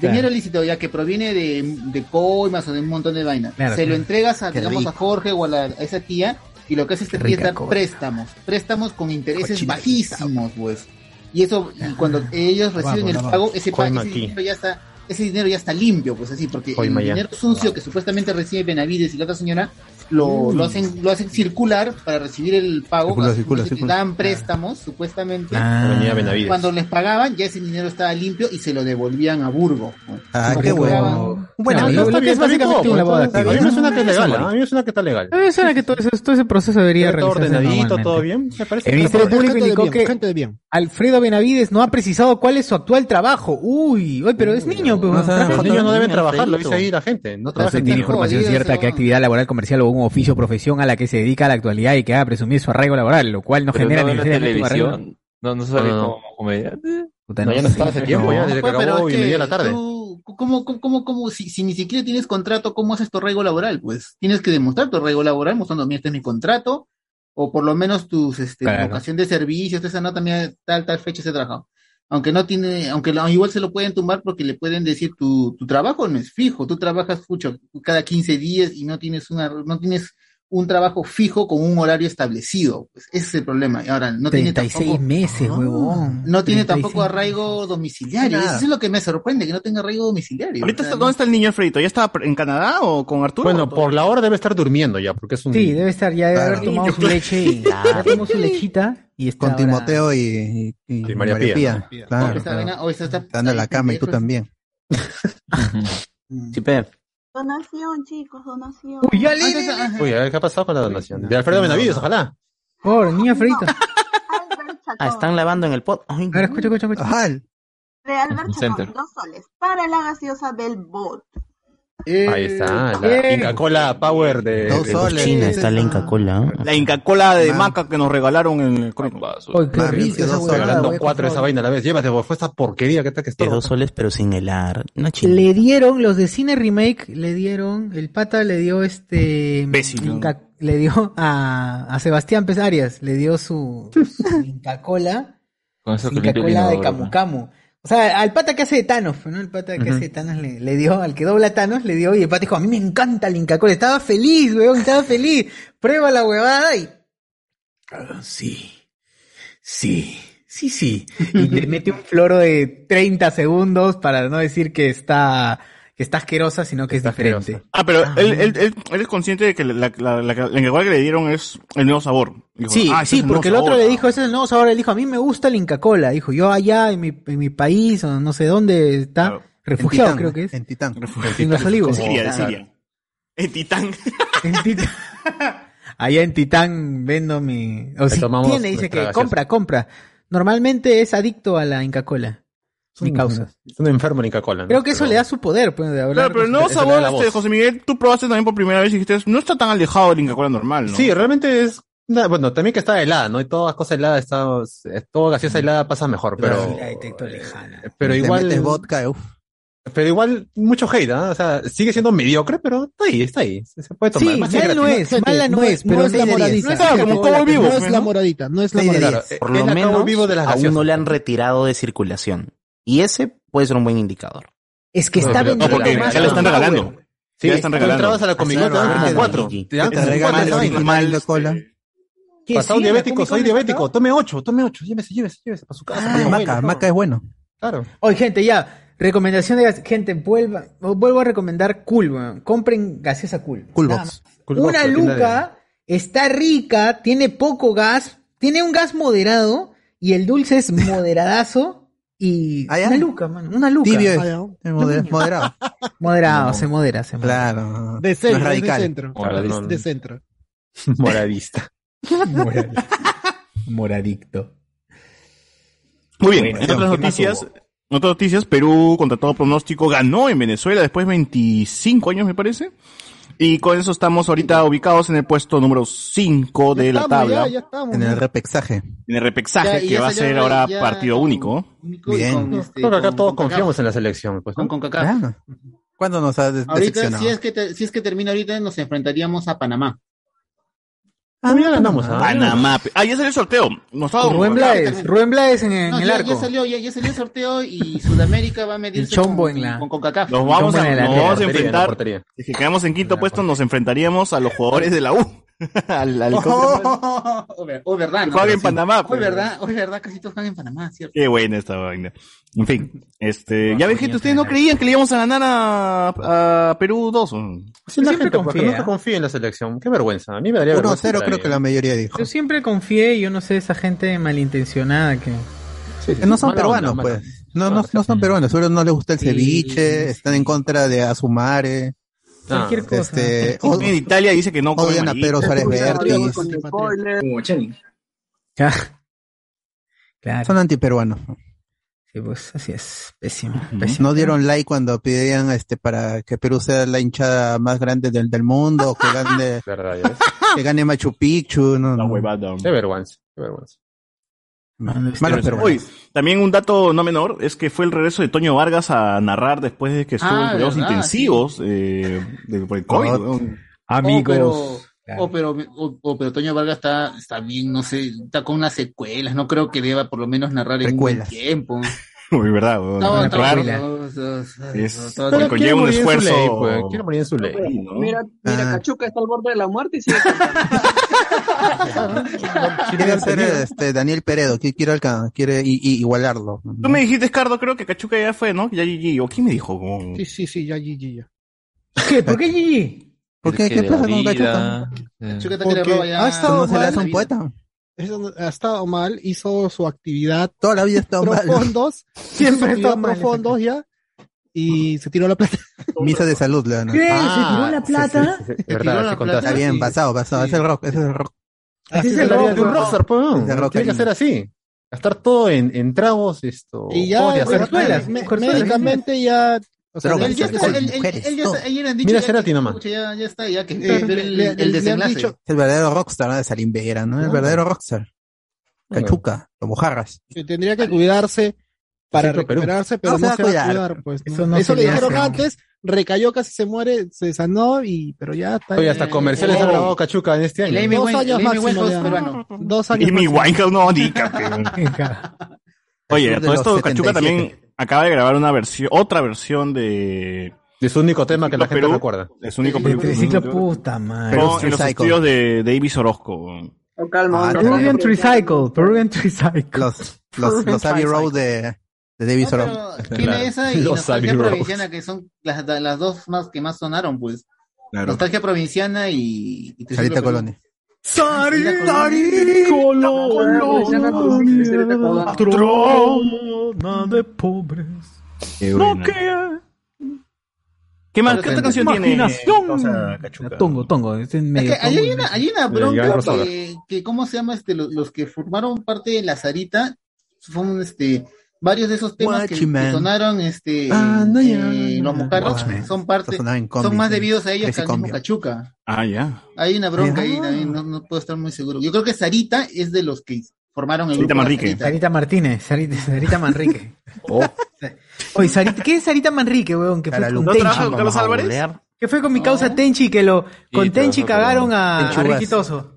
Dinero lícito ya que proviene de, de coimas o de un montón de vainas. Claro, Se lo claro. entregas a, Qué digamos, a. Jorge o a, la- a esa tía y lo que hace esta tía es préstamos. Préstamos con intereses Cochinita. bajísimos, pues. Y eso, y cuando ellos reciben el pago, ese, pa- Coima ese dinero ya está ese dinero ya está limpio, pues así, porque el dinero sucio que supuestamente recibe Benavides y la otra señora lo, lo hacen lo hacen circular para recibir el pago. Circula, circula, circula. Dan préstamos, supuestamente. Avenida Benavides. Cuando les pagaban, ya ese dinero estaba limpio y se lo devolvían a Burgo. Ah, Porque qué bueno. Un buen No, bien, es básicamente un lavado de está bien. activos. A mí me suena que es legal, ¿ah? a mí me suena que está legal. A mí me suena que todo, ese- todo ese proceso debería Está todo ordenadito, todo bien. Me parece El Ministerio. Público indicó que gente de bien. Alfredo Benavides no ha precisado cuál es su actual trabajo. Uy, uy, pero es niño, no Los niños no deben trabajar, lo dice ahí la gente. No No trabajan. se tiene información cierta que actividad laboral comercial o un oficio o profesión a la que se dedica a la actualidad y que haga presumir su arraigo laboral, lo cual no Pero genera no necesariamente un arraigo. No, no sale No, no. como comediante. Puta, No, ya no está hace tiempo, ya, desde que pero acabó es y que media la tarde. tú, ¿cómo, cómo, cómo, cómo- si, si ni siquiera tienes contrato, ¿cómo haces tu arraigo laboral? Pues tienes que demostrar tu arraigo laboral mostrando, mira, este es mi contrato, o por lo menos tus, este, Claro. vocación de servicios, esa nota, mira, tal, tal fecha se trabajado. Aunque no tiene, aunque la- igual se lo pueden tumbar porque le pueden decir tu, tu trabajo no es fijo, tú trabajas mucho cada 15 días y no tienes una, no tienes un trabajo fijo con un horario establecido. Pues ese es el problema. Y ahora, no tiene 36 tampoco, meses, Ah. huevón. no tiene 36 tampoco arraigo domiciliario. Nada. Eso es lo que me sorprende, que no tenga arraigo domiciliario. ¿Ahorita O sea, está- dónde está el niño Alfredito? ¿Ya está en Canadá o con Arturo? Bueno, por la hora debe estar durmiendo ya, porque es un... Sí, debe estar, ya debe Claro. haber tomado su leche y ya tomó su lechita y está Con ahora- Timoteo y, y, y Y María Pía, o Claro, claro. o esa está- en la cama y tú también. Mm. Sí, pe. Donación, chicos, donación. Uy, ya le. Uy, a ver qué ha pasado con la donación. De Alfredo Benavides, ojalá. Alfredito. Albert Chacón. Ah, están lavando en el pot. Ay, A ver, escucha, escucha, escucha. Chacón, center. dos soles. Para la gaseosa Belbot. Eh, Ahí está, la Bien. Inca Cola Power de... Dos de- soles. China es está la Inca Cola. La Inca Cola de Man. maca que nos regalaron en el. Uy, qué rico esa huevada, Regalando güey, cuatro de por esa favor. vaina a la vez. Llévate, por fue esta porquería que está que De está. dos soles, pero sin helar. China. Le dieron, los de Cine Remake, le dieron, el pata le dio este... ¿no? Inca- le dio a, a Sebastián Pesarias, le dio su, su Inca Cola, Con eso que Inca limpia el Cola de inodoro, Camu Camu. O sea, al pata que hace de Thanos, ¿no? El pata que hace de Thanos le, le dio, al que dobla a Thanos, le dio, y el pata dijo, a mí me encanta el Inca Cola, estaba feliz, weón, estaba feliz, prueba la huevada y... "Ah, sí, sí, sí, sí. Y le mete un floro de 30 segundos para no decir que está, que está asquerosa, sino que es Está diferente. asquerosa. Ah, pero Ah. él, él, él, él es consciente de que la, la, la, la, la Inca Cola que le dieron es el nuevo sabor. Dijo, Sí, ah, sí, es porque el otro sabor. le dijo, ese es el nuevo sabor, él dijo, a mí me gusta el Inca Cola, dijo, yo allá en mi, en mi país, o no sé dónde está, Claro. refugiado en Titán, creo que es, En Titán. en los olivos. Siria, de Siria. En Titán. En Titán. allá en Titán vendo mi... O si tiene, dice que gaseosa. compra, compra. Normalmente es adicto a la Inca Cola. Mi causa. Es un enfermo. ¿no? Creo que eso Pero- le da su poder, pues, de hablar. Claro, pero da sabor, este. José Miguel, tú probaste también por primera vez y dijiste, no está tan alejado del Inca Cola normal, ¿no? Sí, realmente es. bueno, también que está helada, ¿no? Y todas cosas heladas, está, eh, todo gaseosa helada pasa mejor, pero. La detecto lejana. Pero Te igual. metes vodka, uf. Pero igual, mucho hate, ¿ah? O sea, sigue siendo mediocre, pero está ahí, está ahí. Se, puede tomar. Sí, Más mal gratis. no es, mala no es, pero no es la moradita. No como Vivo, No pues, es la ¿no? moradita, no es la moradita. diez. Por Es lo menos Vivo de las aún no le han retirado de circulación. Y ese puede ser un buen indicador. Es que está vendiendo No, porque más ya le están Power. regalando. Sí, ya están tú regalando. entrabas a la Comic Con, te dan como cuatro. Te dan como cuatro la cola. ¿Qué, Pasado sí, diabético, soy diabético. Tome ocho, tome ocho. Llévese, llévese, llévese para su casa. Ah, maca, maca es bueno. Claro. Oye, gente, ya. Recomendación de gas- gente, vuelva, vuelvo a recomendar Cool, weón. Compren gaseosa Cool. Coolbox. Coolbox, Una luca, está rica, tiene poco gas, tiene un gas moderado y el dulce es moderadazo y Ah, una luca, mano, una luca. Tibio es. ya. es moder- Moderado. Moderado, se modera, se modera. Claro. De centro, de centro. Es de centro. Moradista. Moradicto. Muy bien, Bueno, en otras ¿qué más noticias, otras noticias, Perú, contra todo pronóstico, ganó en Venezuela después de 25 años, me parece. Y con eso estamos ahorita ubicados en el puesto número 5 de la tabla, Ya, ya estamos. En el repexaje. en el repexaje, Ya, que va a ser ahora ya partido con- único. único Bien. con, este, Creo que acá con- todos con confiamos en la selección, pues, ¿no? Con CONCACAF. Claro. ¿Cuándo nos ha des- Ahorita, decepcionado? si es, que te- si es que termina ahorita, nos enfrentaríamos a Panamá. Ah, ya ganamos, ¿ah? Panamá. Ah, ya salió el sorteo. Nos ha Rubén Blades, Rubén Blades en, en No, el ya, arco. ya salió, ya, ya salió el sorteo y Sudamérica va a medirse El chombo con, en la- con CONCACAF. Nos vamos a, nos vamos a enfrentar. Si quedamos en quinto puesto, nos enfrentaríamos a los jugadores de la U. al, al-. Oh, ver- oh, verdad, ¿no? Juegan en Sí. Panamá, Hoy pues. verdad, hoy verdad, casi todos juegan en Panamá, ¿cierto? Qué buena esta vaina. En fin, este, ya ven gente, ustedes no creían que le íbamos a ganar a, a Perú 2. Sí, la siempre gente, confía. nunca confía en la selección. Qué vergüenza. A mí me daría vergüenza. 1-0 creo que la mayoría dijo. Yo siempre confié, yo no sé, esa gente malintencionada que... Que no son peruanos, pues. No, no, no son peruanos, solo no les gusta el Sí, ceviche, están en contra de Asumare, Cualquier cosa. este, En o- Italia dice que no come odian a. Pedro Suárez Vértiz, Claro. son antiperuanos. Sí, pues así es. Pésimo. pésimo. No dieron like cuando pedían este para que Perú sea la hinchada más grande del, del mundo, que gane, que gane Machu Picchu, no, La no. huevada. Qué vergüenza. Qué vergüenza. Malos Pero, peruanos. oye, también un dato no menor es que fue el regreso de Toño Vargas a narrar después de que estuvo Ah, en cuidados verdad, intensivos eh, de- por el COVID. Oh. Amigos. Oh, pero, Claro. oh, pero, oh, oh, pero Toño Vargas está, está bien, no sé, está con unas secuelas, no creo que deba por lo menos narrar en un tiempo. Muy verdad. weón. No, Pero no, conlleva un morir en su esfuerzo. ley, pues. Quiere morir en su ley. Mira, mira, Ah. Cachuca está al borde de la muerte y sigue. Quiere ser este Daniel Peredo, que quiere alca- quiere i- igualarlo. Tú me dijiste, Cardo, creo que Cachuca ya fue, ¿no? Ya GG. ¿O quién me dijo? Como- Sí, sí, sí, ya, GG, ya. ¿Qué? ¿Por qué Gigi? ¿Por qué? ¿Qué pasa con Cachuca? Chuca está que le roba ya ha ¿Esto estado no se le hace un poeta? Eso ha estado mal, hizo su actividad Toda la vida ha estado mal. profundos, Siempre ha estado mal, profundos ya, y se tiró la plata. Misa de salud, le dan. ¿Qué? Ah, ¿Se tiró la plata? Sí, sí, sí, tiró verdad, la contaste. Está bien, Sí. pasado, pasado. Es el rock, es el rock. Así Esa es es la el vida de un rock, rockstar, pues. Es de rock Tiene que ser así. Gastar todo en, en tragos, esto. Y ya, pues, zarzuelas. médicamente ya, o sea, Drogas, Él ya está, alcohol, él, él- mujeres, él ya todo. está, ayer han dicho Mira ya Cerati que- nomás. pucha, ya, ya está, ya que eh, el, desenlace. dicho- verdadero rockstar, ¿no? De Salimbera, ¿no? El verdadero rockstar. Cachuca, como jarras. que tendría que cuidarse para Centro Perú. recuperarse, pero No no, se va se a va a cuidar. pues. Eso le dijeron antes, recayó, casi se muere, se sanó, y pero ya está. Oye, hasta comerciales ha grabado Cachuca en este año. Dos años peruano. Dos años. Y mi. Winehouse no diga. Oye, todo esto, Cachuca 77. también acaba de grabar una versión, otra versión de, De su único tema que la gente Perú. recuerda. de su único triciclo, puta madre. Pero- Con- en los estudios de Davis Orozco. Oh, calma, Ah, Peruvian. Tricycle, Peruvian Tricycle. Los, los, los Abbey Road de, de David No, Soro. pero tiene esa y Los Nostalgia. Provinciana, que son las, las dos más que más sonaron, pues. Claro. Nostalgia Provinciana y... y Triciclo Sarita Perú. Colonia. Patrona de pobres. No queda. ¿Qué más? ¿Qué otra canción tiene? Imaginación. Cachuca? Tongo, tongo. Es medio que hay tongo. una, hay una El bronca que, que, ¿cómo se llama? este Los, los que formaron parte de la Sarita son este varios de esos temas que, sonaron este Ah, no, ya. eh, los son parte son más eh. debidos a ellos que al mismo. Cachuca. Ah, ya. Hay una bronca ahí Ah. también, no, no puedo estar muy seguro. Yo creo que Sarita es de los que formaron el Sarita grupo Manrique. Sarita. Sarita Martínez, Sarita, Sarita Manrique. Oye, Sarita, ¿qué es Sarita Manrique, weón? Que fue con ¿no Tenchi. con Carlos Álvarez? Que fue con mi causa Tenchi que lo con Tenchi cagaron a, Tenchi a. Riquitoso.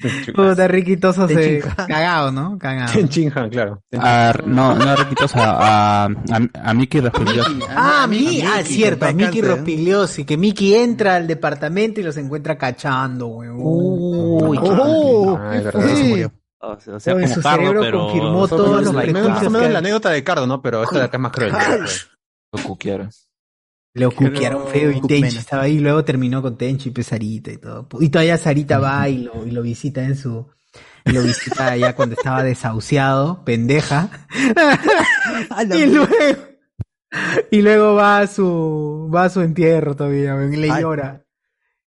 Puta, Riquitoso se cagado, ¿no? Cagado. Ten Chinhan, claro. Ten A, no, no Riquitos, a, a, a. Miki, Ah, a mi, Miki, ah, Miki. cierto, a Miki ¿eh? Rospigliosi, que Miki entra al departamento y los encuentra cachando, weón. Uy, ¡Oh! Ah, ¿qué es verdad, fue? se murió. O sea, como su Cardo, cerebro pero... confirmó todos los más o menos que- la anécdota de Cardo, ¿no? Pero esta de acá es más cruel. pues. Lo cuquearon. Lo cuquearon feo y. Tenchi estaba ahí, luego terminó con Tenchi y Sarita y todo. Y todavía Sarita va y lo, y lo visita en su, lo visita allá cuando estaba desahuciado, pendeja. y luego, y luego va a su, va a su entierro todavía, y le llora.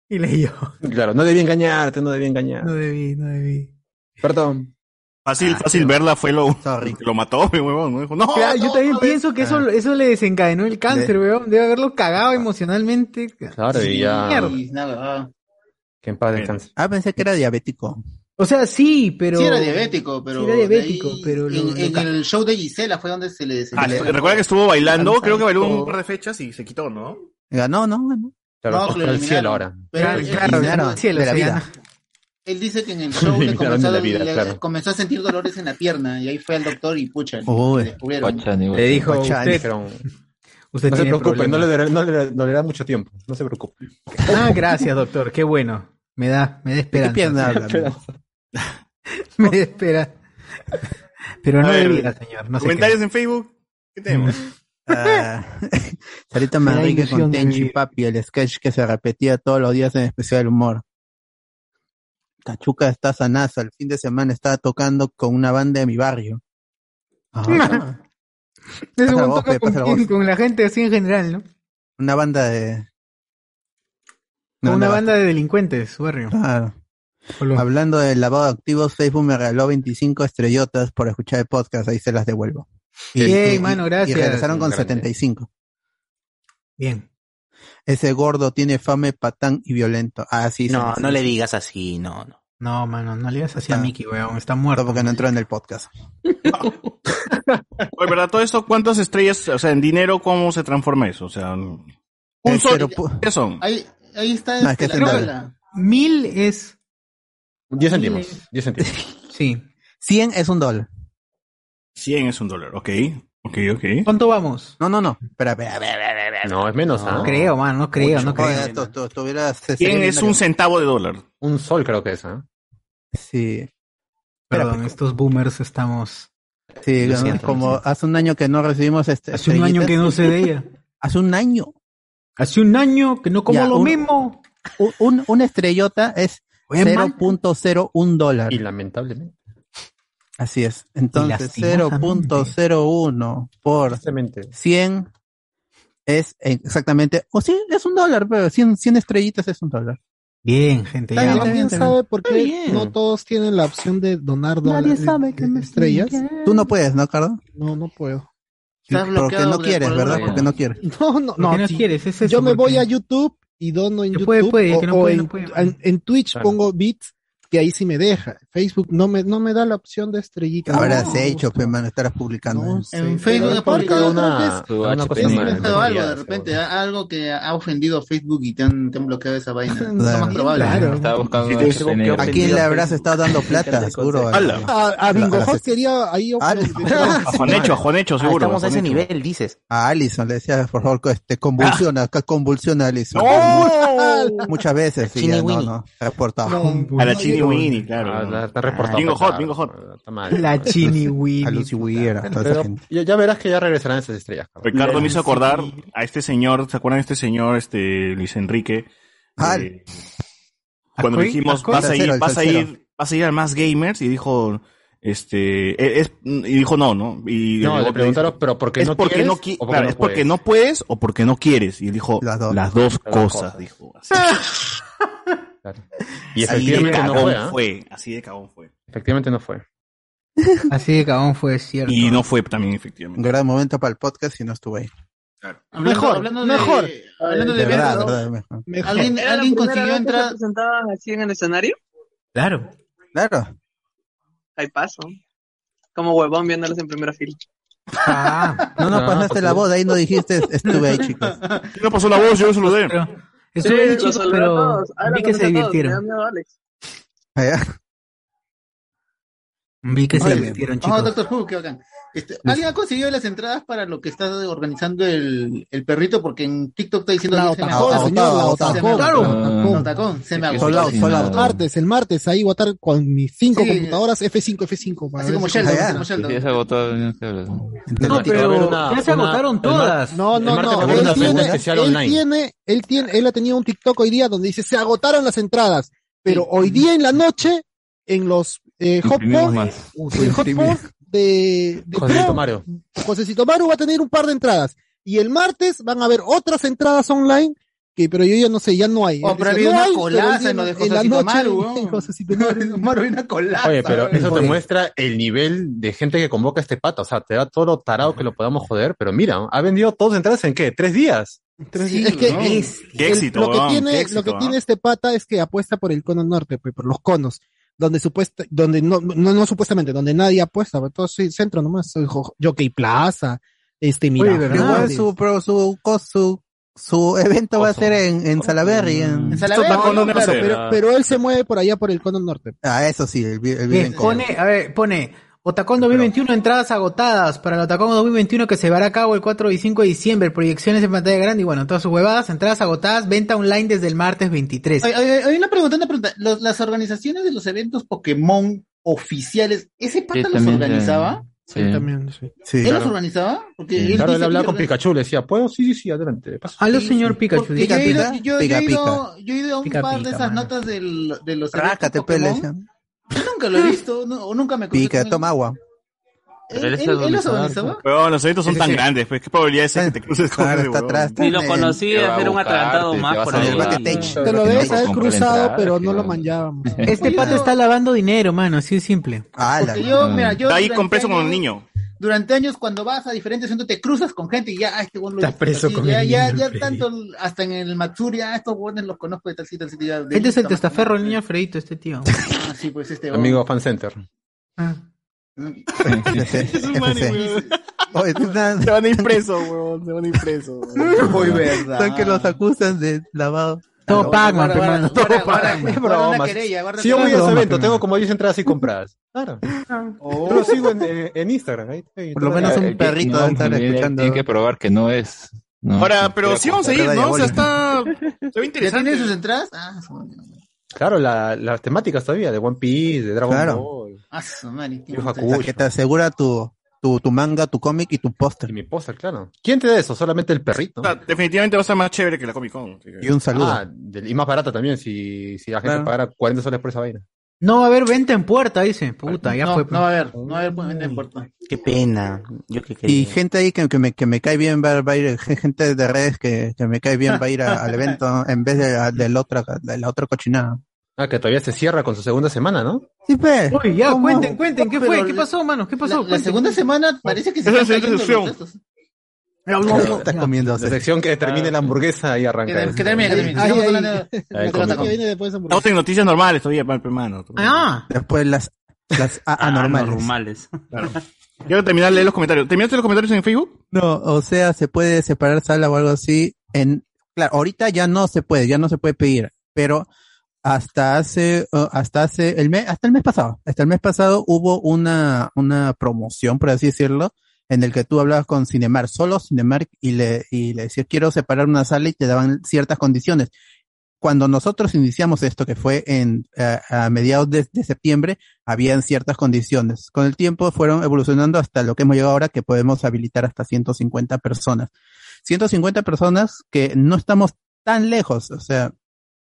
Y le llora. Claro, no debí engañarte, no debí engañar. No debí, no debí. Perdón. Fácil, fácil verla fue lo, Sorry. lo mató, mi huevón. ¿no? Dijo, no, Claro, yo no, también no, pienso que eso, eso le desencadenó el cáncer, Le- weón. Debe haberlo cagado emocionalmente. Claro, y ya. Mierda. Ah. Que en paz descanse. Ah, pensé que era diabético. O sea, sí, pero. Sí era diabético, pero Sí era de diabético, ahí, pero lo- en, lo en el show de Gisela fue donde se le Ah, le- recuerda que estuvo bailando, creo que bailó un par de fechas y se quitó, ¿no? Ganó, ¿no? Ganó. Claro, No, que al cielo ahora. Pero Claro, eliminaron él- cielo, de la vida. Él dice que en el show le comenzó, de la vida, le- claro. comenzó a sentir dolores en la pierna y ahí fue al doctor y pucha, Uy. le descubrieron. Guachani, Le dijo, Guachani. usted, no se preocupe, no le, dará, no le dolerá mucho tiempo. No se preocupe. Ah, gracias, doctor. Qué bueno. Me da, me da ¿De qué esperanza. pierna habla? me da esperanza. Pero no A debía, señor. No Comentarios en Facebook. ¿Qué tenemos? Ah, Sarita da Manrique con Tenchi. Papi, el sketch que se repetía todos los días en especial humor. Cachuca está sanaza, el fin de semana estaba tocando con una banda de mi barrio. Ah, un voz, toca pe, con, la con gente así en general, ¿no? una banda de... Una no, banda de delincuentes, su barrio. Claro. Hola. Hablando de lavado de activos, Facebook me regaló 25 estrellotas por escuchar el podcast, ahí se las devuelvo. Bien, mano, gracias. Y regresaron con Grande. 75. Bien. Ese gordo tiene fame, patán y violento. Ah, sí, sí, No, sí, no sí. le digas así, no, no. No, mano, no le digas así a Ah. Mickey, weón. Está muerto. Porque no entró en el podcast. Oye, ¿verdad? Todo esto, ¿cuántas estrellas, o sea, en dinero, cómo se transforma eso? O sea, un El sol, cero pu- ¿qué son? Ahí, ahí está No, es que este, es la en tabla. Mil es. 10 céntimos. 10 céntimos. Sí. 100 es un dólar. 100 es un dólar, ok. Ok, ok. ¿Cuánto vamos? No, no, no. Espera, espera, espera. No, es menos, ¿ah? No creo, mano, no creo, no creo. esto, esto, esto hubiera- se- 100 sería es un centavo de dólar. Un sol creo que es, ¿ah? Sí, Perdón, estos boomers estamos. sí, ¿no? siento, como hace un año que no recibimos este. Hace un año que no sé de ella. Hace un año. Hace un año que no como Ya, lo un- mismo. Un, un- una estrellota es Oye, man. 0.01 dólar. Y lamentablemente. Así es. Entonces, lastimosamente. 0.01 por Tristemente. 100 es exactamente. O sí, es un dólar, pero 100, 100 estrellitas es un dólar. Bien, gente, Está ya. bien, está ¿Quién bien, sabe por qué bien. no todos tienen la opción de donar dólares, estrellas? Tú no puedes, ¿no, Carlos? No, no puedo. Porque no quieres, ¿verdad? Porque no quieres. No, no, No, no. quieres, es eso, Yo me voy a YouTube y dono en Que YouTube puede, puede, o, que no o puede, en, no puede. en- en Twitch Claro. pongo bits que ahí sí me deja. Facebook no me no me da la opción de estrellita. Ahora No, se ha hecho, no, pues, mano, estarás publicando. no En pero Facebook porque otra una, una HP cosa Sí, algo de repente, algo que ha ofendido a Facebook y te han, te han bloqueado esa vaina. Es lo Claro. más probable. Claro. Estaba buscando Sí, una sí, sí. ¿A quién le habrás estado dando plata? Seguro. a-. A, Bingo quería ahí Ah, A Juanecho, a Juanecho, Ah, seguro. estamos a ese nivel, dices. A Allison le decía, por favor, que, este, convulsiona, acá convulsiona Allison. Muchas veces, sí, no, no, reportado. No, A la Chini Winnie, claro. Ah, la- está reportado. Bingo Hot, Bingo Hot. Está mal. La Chini Winnie. Ya, ya verás que ya regresarán esas estrellas. Ricardo me hizo acordar a este señor, ¿se acuerdan de este señor, este Luis Enrique? Ah, Eh, cuando dijimos, vas a ir, vas a ir, vas a ir al más gamers y dijo, este, e- es, y dijo no, ¿no? Y No, le preguntaron, pero ¿porque es no porque quieres no qui- o porque claro, no es porque no puedes o porque no quieres. Y él dijo las dos, Las dos cosas, cosas. dijo. Así de efectivamente no cagón fue, ¿ah? fue, así de cagón fue. Efectivamente no fue. Así de cagón fue cierto. Y no fue también, efectivamente. Un gran momento para el podcast y no estuve ahí. Hablando- Mejor, hablando mejor. De, hablando de, De verdad, eventos, de verdad, mejor. Mejor. ¿Alguien, ¿Era la ¿alguien consiguió que se entrar? presentaban así en el escenario? Claro. Claro. Ahí paso. Como huevón viéndolos en primera fila. Ah, No nos Ah, pasaste pues la voz, ahí no dijiste, estuve ahí, chicos. No pasó la voz, yo pero Sí, estuve ahí, chicos, pero vi que se divirtieron. Vi que se divirtieron, Oh, chicos. Doctor Who, qué bacán. Este, ¿Alguien ha conseguido las entradas para lo que está organizando el, el perrito? Porque en TikTok está diciendo La que se me Otacón, agotó. señor, la Se me Otacón. agotó. Claro. La Otacón, se me agotó. El martes, el martes, ahí voy a estar con mis cinco Sí. computadoras F5, F5. para Así como Sheldon, Allá. así como Sheldon. ya se agotó. No, pero ya se agotaron todas. No, no, no. Él tiene, él tiene, él tiene, él ha tenido un TikTok hoy día donde dice se agotaron las entradas, pero hoy día en la noche en los eh, hot El de, de Josecito Mario. Josecito Maru va a tener un par de entradas y el martes van a haber otras entradas online que pero yo ya no sé, ya no hay. Oh, pero había no una hay, colaza en lo de la Josecito noche Maru, en weón. Josecito Maru. Maru, una colaza. Oye, pero eso te muestra el nivel de gente que convoca a este pata. O sea, te da todo lo tarado que lo podamos joder. Pero mira, ha vendido todos entradas en qué? ¿Tres días? Tres Sí, días. es que ¿no? Es- Qué el- éxito, lo que tiene qué éxito, lo que tiene este pata es que apuesta por el cono norte pues, por los conos donde supuesta donde no no, no supuestamente donde nadie apuesta pues, todo ese centro nomás jo- Jockey Plaza este mira ¿verdad? Igual su, pro, su, su, su evento va a ser en, en Salaberry. En... En Salaberry, ¿no? cera. pero, pero él se mueve por allá por el cono norte Ah, eso sí, el, el vive en pone, a ver, pone Otacón 2021 entradas agotadas para el Otacón 2021 que se llevará a cabo el 4 y 5 de diciembre, proyecciones en pantalla grande y bueno, todas sus huevadas, entradas agotadas, venta online desde el martes 23. Hay, hay- hay una pregunta, una pregunta. Los- las organizaciones de los eventos Pokémon oficiales, ¿ese pata Sí, los también, organizaba? Sí. también sí. Sí, ¿Él claro. los organizaba? Porque Sí. él Claro, él hablaba con Pikachu, le decía, ¿puedo? Sí, sí, sí, adelante. Pasa. Aló, señor Pikachu. Porque diga. yo, he ido, pica, yo- yo pica, he ido, pica. yo he ido a un Pica, par de esas notas del, de los eventos Rácate, pele. Pokémon. Yo nunca lo he visto, no, o nunca me Pica, con toma agua. ¿Él, Él él- él? Pero los eventos son Sí, tan sí. grandes, pues qué probabilidad es que te cruces con Claro, está atrás. Ni lo conocí, Te va a hacer un atragantado te más por ahí. te lo debes haber cruzado pero no lo manjábamos Este pata está lavando dinero, mano, así de simple. Ah, la- yo, mira, yo. Ahí durante con preso con años- el niño. Durante años, cuando vas a diferentes centros, te cruzas con gente y ya, ah, este bueno lo Estás preso así, con ya, el ya, niño, ya Freddy. tanto, hasta en el Matsuri, ah, estos buenos los conozco de tal sitio, tal sitio. ya, Este es el testaferro, el niño menos. Alfredito, este tío. Ah, sí, pues este. Amigo Fan Center. Ah. Es un man, Ese. weón. Oye, tú na- Se van a ir presos, weón. Se van a ir. Muy verdad. son que los acusan de lavado. Todo Pac-Man, Guarda, pe, guarda, mano. guarda, Todo guarda Si yo voy a ese evento, tengo como 10 entradas y compradas. Claro. Oh. Yo lo sigo en, eh, Instagram. Por lo menos un perrito debe estar tiene- escuchando. Tiene que probar que no es. Ahora, pero sí vamos a ir, ¿no? O sea, está. Se ve ¿Ya interesante. tiene sus entradas? Ah. Claro, la- las temáticas todavía, de One Piece, de Dragon Claro. Ball. Ah, su madre. Te asegura tu, tu, tu manga, tu cómic y tu Y póster. mi póster, claro. ¿Quién te da eso? Solamente el perrito. O sea, definitivamente va a estar más chévere que la Comic Con. que- Y un saludo. Ah, y más barata también, si, si la gente Claro. pagara 40 soles por esa vaina. No va a haber venta en puerta, dice. Puta, ya no, fue. no va a haber, no va a haber pues, venta en puerto. Qué pena. Yo que Y gente ahí que, que me, que me cae bien va, va a ir, gente de redes que, que me cae bien va a ir a- al evento en vez de, de la otra, de la otra cochinada. Ah, que todavía se cierra con su segunda semana, ¿no? Sí, pe. Uy, ya, ¿Cómo? cuenten, cuenten, ¿qué Pero fue? ¿Qué la- pasó, mano? ¿Qué pasó? La, la segunda semana parece que se Esa están es la cayendo sección. los textos. Está comiendo. La sección que termine la hamburguesa y arranca. Que, termine, que termine. Ahí, ahí. Ahí. Trata que viene después de Estamos en noticias normales todavía, para el mano. Ah, Después las, las a- anormales. Anormales. Quiero terminar de leer los comentarios. ¿Terminaste los comentarios en Facebook? No, o sea, se puede separar sala o algo así. En, claro, ahorita ya no se puede, ya no se puede pedir, pero hasta hace, uh, hasta hace el mes, hasta el mes pasado, hasta el mes pasado hubo una, una promoción, por así decirlo, en el que tú hablabas con Cinemark, solo Cinemark, y le, y le decías quiero separar una sala y te daban ciertas condiciones. Cuando nosotros iniciamos esto, que fue en, eh, a mediados de, de septiembre, habían ciertas condiciones. Con el tiempo fueron evolucionando hasta lo que hemos llegado ahora, que podemos habilitar hasta 150 personas. 150 personas que no estamos tan lejos, o sea,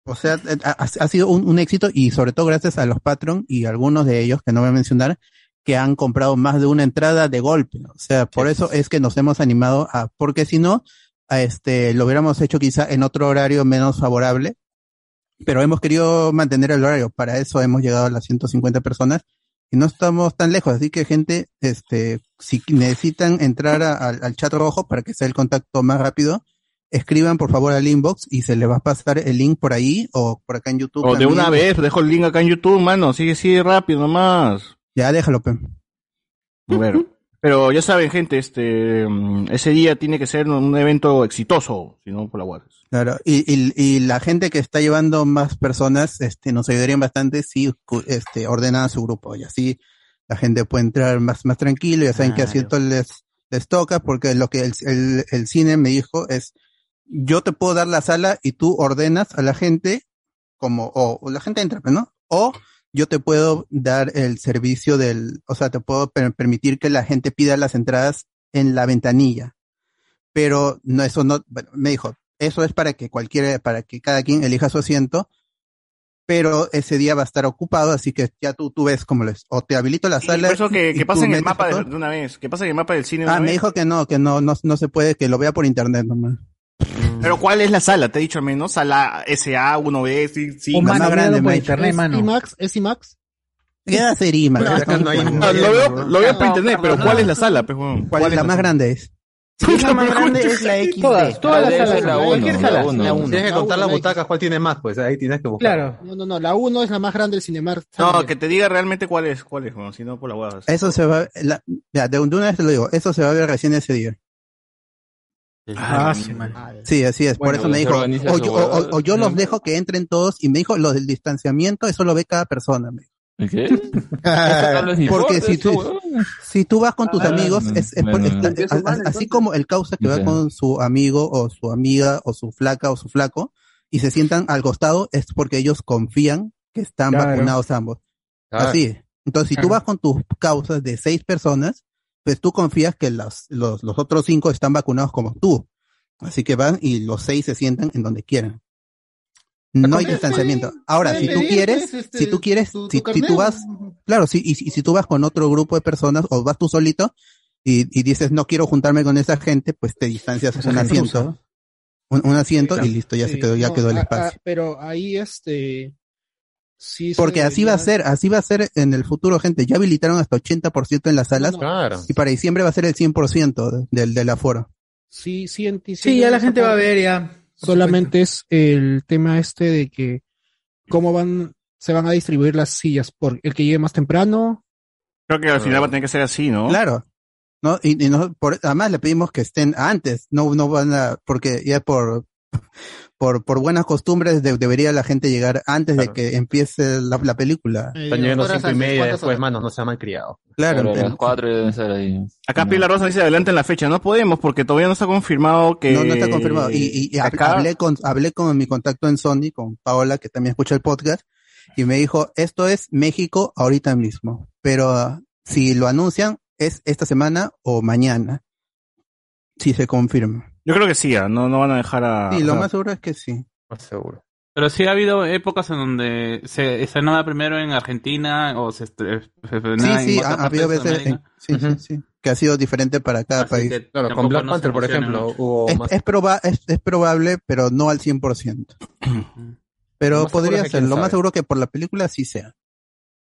o sea, eh, ha, ha sido un, un éxito y sobre todo gracias a los Patreon y algunos de ellos que no voy a mencionar, que han comprado más de una entrada de golpe. O sea, por eso es que nos hemos animado a, porque si no, a este, lo hubiéramos hecho quizá en otro horario menos favorable, pero hemos querido mantener el horario. Para eso hemos llegado a las 150 personas y no estamos tan lejos. Así que gente, este, si necesitan entrar a- al chat rojo para que sea el contacto más rápido, escriban por favor al inbox y se les va a pasar el link por ahí o por acá en YouTube. O de una vez, dejo el link acá en YouTube, mano. Sigue, sigue rápido nomás. Ya, déjalo, pe. Bueno, pero ya saben, gente, este, ese día tiene que ser un, evento exitoso, si no guardia. Claro, y, y, y la gente que está llevando más personas, este, nos ayudarían bastante si, este, ordenan su grupo y así la gente puede entrar más, más tranquilo, ya saben qué asiento les, les toca, porque lo que el, el, el cine me dijo es, yo te puedo dar la sala y tú ordenas a la gente como, o, o la gente entra, pues, ¿no? O yo te puedo dar el servicio del, o sea, te puedo per- permitir que la gente pida las entradas en la ventanilla pero no, eso no, bueno, me dijo, eso es para que cualquiera, para que cada quien elija su asiento, pero ese día va a estar ocupado, así que ya tú, tú ves cómo les, o te habilito la Y sala. por eso que, que pasen el mapa de, una vez, que pasen el mapa del cine de Ah, una me vez. dijo que no, que no, no, no se puede, que lo vea por internet nomás. Pero ¿cuál es la sala? Te he dicho al menos, sala SA, 1B, sí, sí. Mano, más grande, me- internet, mano. ¿Es IMAX? ¿Es IMAX? Ser IMAX. Pero acá no hay- Ah, lo veo, lo veo por internet, pero ¿cuál es la sala? pues? ¿Cuál, es la más grande es? la más grande es la XD. Todas, todas las salas, ser la cualquier la sala, la uno. Tienes que contar las la butacas, cuál tiene más, pues ahí tienes que buscar. No, no, no, la 1 es la más grande del Cinemark. No, que te diga realmente cuál es, cuál es, huevón, si no por la huevada. Eso se va, la, ya, de una vez te lo digo, eso se va a ver recién ese día. Ah, Sí, así es. Por eso me dijo, o yo, o- o- o yo los dejo que entren todos y me dijo lo del distanciamiento, eso lo ve cada persona. me dijo. ¿Qué? Porque si tú, si tú vas con tus Ah, amigos, no, es, no, no, así como el causa que va con su amigo o su amiga o su flaca o su flaco y se sientan al costado, es porque ellos confían que están Claro. vacunados ambos. Claro. Así. Entonces, si tú vas con tus causas de seis personas, pues tú confías que los, los, los otros cinco están vacunados como tú. Así que van y los seis se sientan en donde quieran. No hay distanciamiento. Ahora, si tú quieres, pues, este, si tú quieres, tu- tu si, si tú vas, claro, si, y, si- y si tú vas con otro grupo de personas o vas tú solito y, y dices no quiero juntarme con esa gente, pues te distancias un asiento, un, un asiento y listo, ya se quedó, ya no, quedó el espacio. pero ahí este sí Porque así va a ser, así va a ser en el futuro, gente. Ya habilitaron hasta 80% en las salas Claro. y para diciembre va a ser el 100% del, del aforo. Sí, sí, enti- Sí, ya la gente va a ver ya. Solamente es el tema este de que cómo van se van a distribuir las sillas por el que llegue más temprano. Creo que al final va a tener que ser así, ¿no? Claro. ¿No? Y, y no, por, además le pedimos que estén antes, no, no van a, porque ya por, por, por buenas costumbres de- debería la gente llegar antes de que empiece la, la película. Están llegando cinco y media ¿cuántas después, horas? manos, no se han criado. Claro, Pero a pero- las cuatro deben ser ahí. Acá Pilar Rosa dice adelante en la fecha. No podemos porque todavía no está confirmado que. No, no está confirmado. Y, y- y hab- acá- hablé con, hablé con mi contacto en Sony, con Paola, que también escucha el podcast, y me dijo, esto es México ahorita mismo. Pero ah, si lo anuncian, es esta semana o mañana. Si se confirma. Yo creo que sí, ah, no, no van a dejar a. Sí, lo más seguro es que sí. Más seguro. Pero sí ha habido épocas en donde se estrenaba primero en Argentina o se estre- se estrenaba Sí, sí, en ha, habido veces, sí, sí, que ha sido diferente para cada Así país. que Claro, con Black Panther, por ejemplo, hubo Es, más. es, proba- es, es probable, pero no al 100%. Pero podría ser, lo más seguro que por la película sí sea.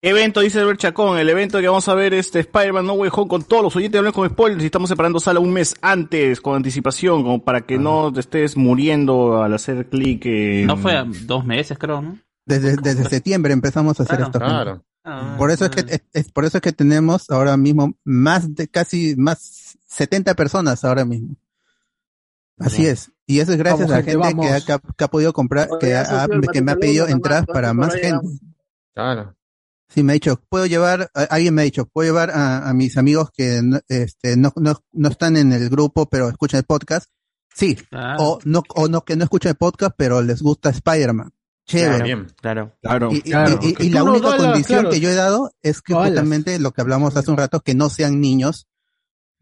Evento, dice Albert Chacón, el evento que vamos a ver este Spider-Man No Way Home con todos los oyentes hablan con spoilers y estamos separando sala un mes antes, con anticipación, como para que no te estés muriendo al hacer clic en... No fue a dos meses, creo, ¿no? Desde, desde septiembre empezamos a hacer Claro, esto. Claro. Ah, Por eso es que es, es por eso es que tenemos ahora mismo más de casi más 70 personas ahora mismo. Así es. Y eso es gracias Vamos, a la gente, gente que ha, vamos. que ha- que ha podido comprar, que, ha, que me ha pedido entradas para más gente. Claro. Sí, me ha dicho, puedo llevar, alguien me ha dicho, puedo llevar a, a mis amigos que no, este, no, no, no están en el grupo, pero escuchan el podcast. Sí. Ah, O no, o no, que no escuchan el podcast, pero les gusta Spider-Man. Chévere. Claro. Bien. Claro. Claro. Y, y- Claro. y- y Que la única condición claro. que yo he dado es que justamente lo que hablamos hace un rato, que no sean niños,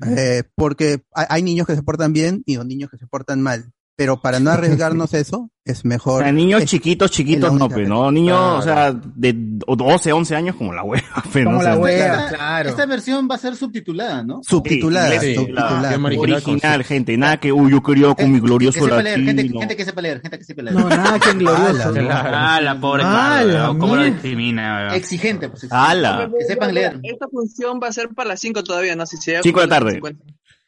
eh, porque hay, hay niños que se portan bien y hay niños que se portan mal. Pero para no arriesgarnos eso, es mejor. O sea, niños es- chiquitos, chiquitos la no, vez. ¿no? Niños, o Claro. sea, de 12, 11 años como la wea. pero no Como sé. la wea, Esta- claro. Esta versión va a ser subtitulada, ¿no? Subtitulada, Sí, subtitulada. la- Idioma original gente. Nada que, uy, yo quería con mi Que glorioso sepa leer, gente, gente que sepa leer, gente que sepa leer. No, nada que glorioso. Ah, la pobre la weón, cómo lo mierda. discrimina. Exigente, pues. ¡Hala! Que sepan leer. Esta función va a ser para las 5 todavía, no sé si llega Cinco de la tarde.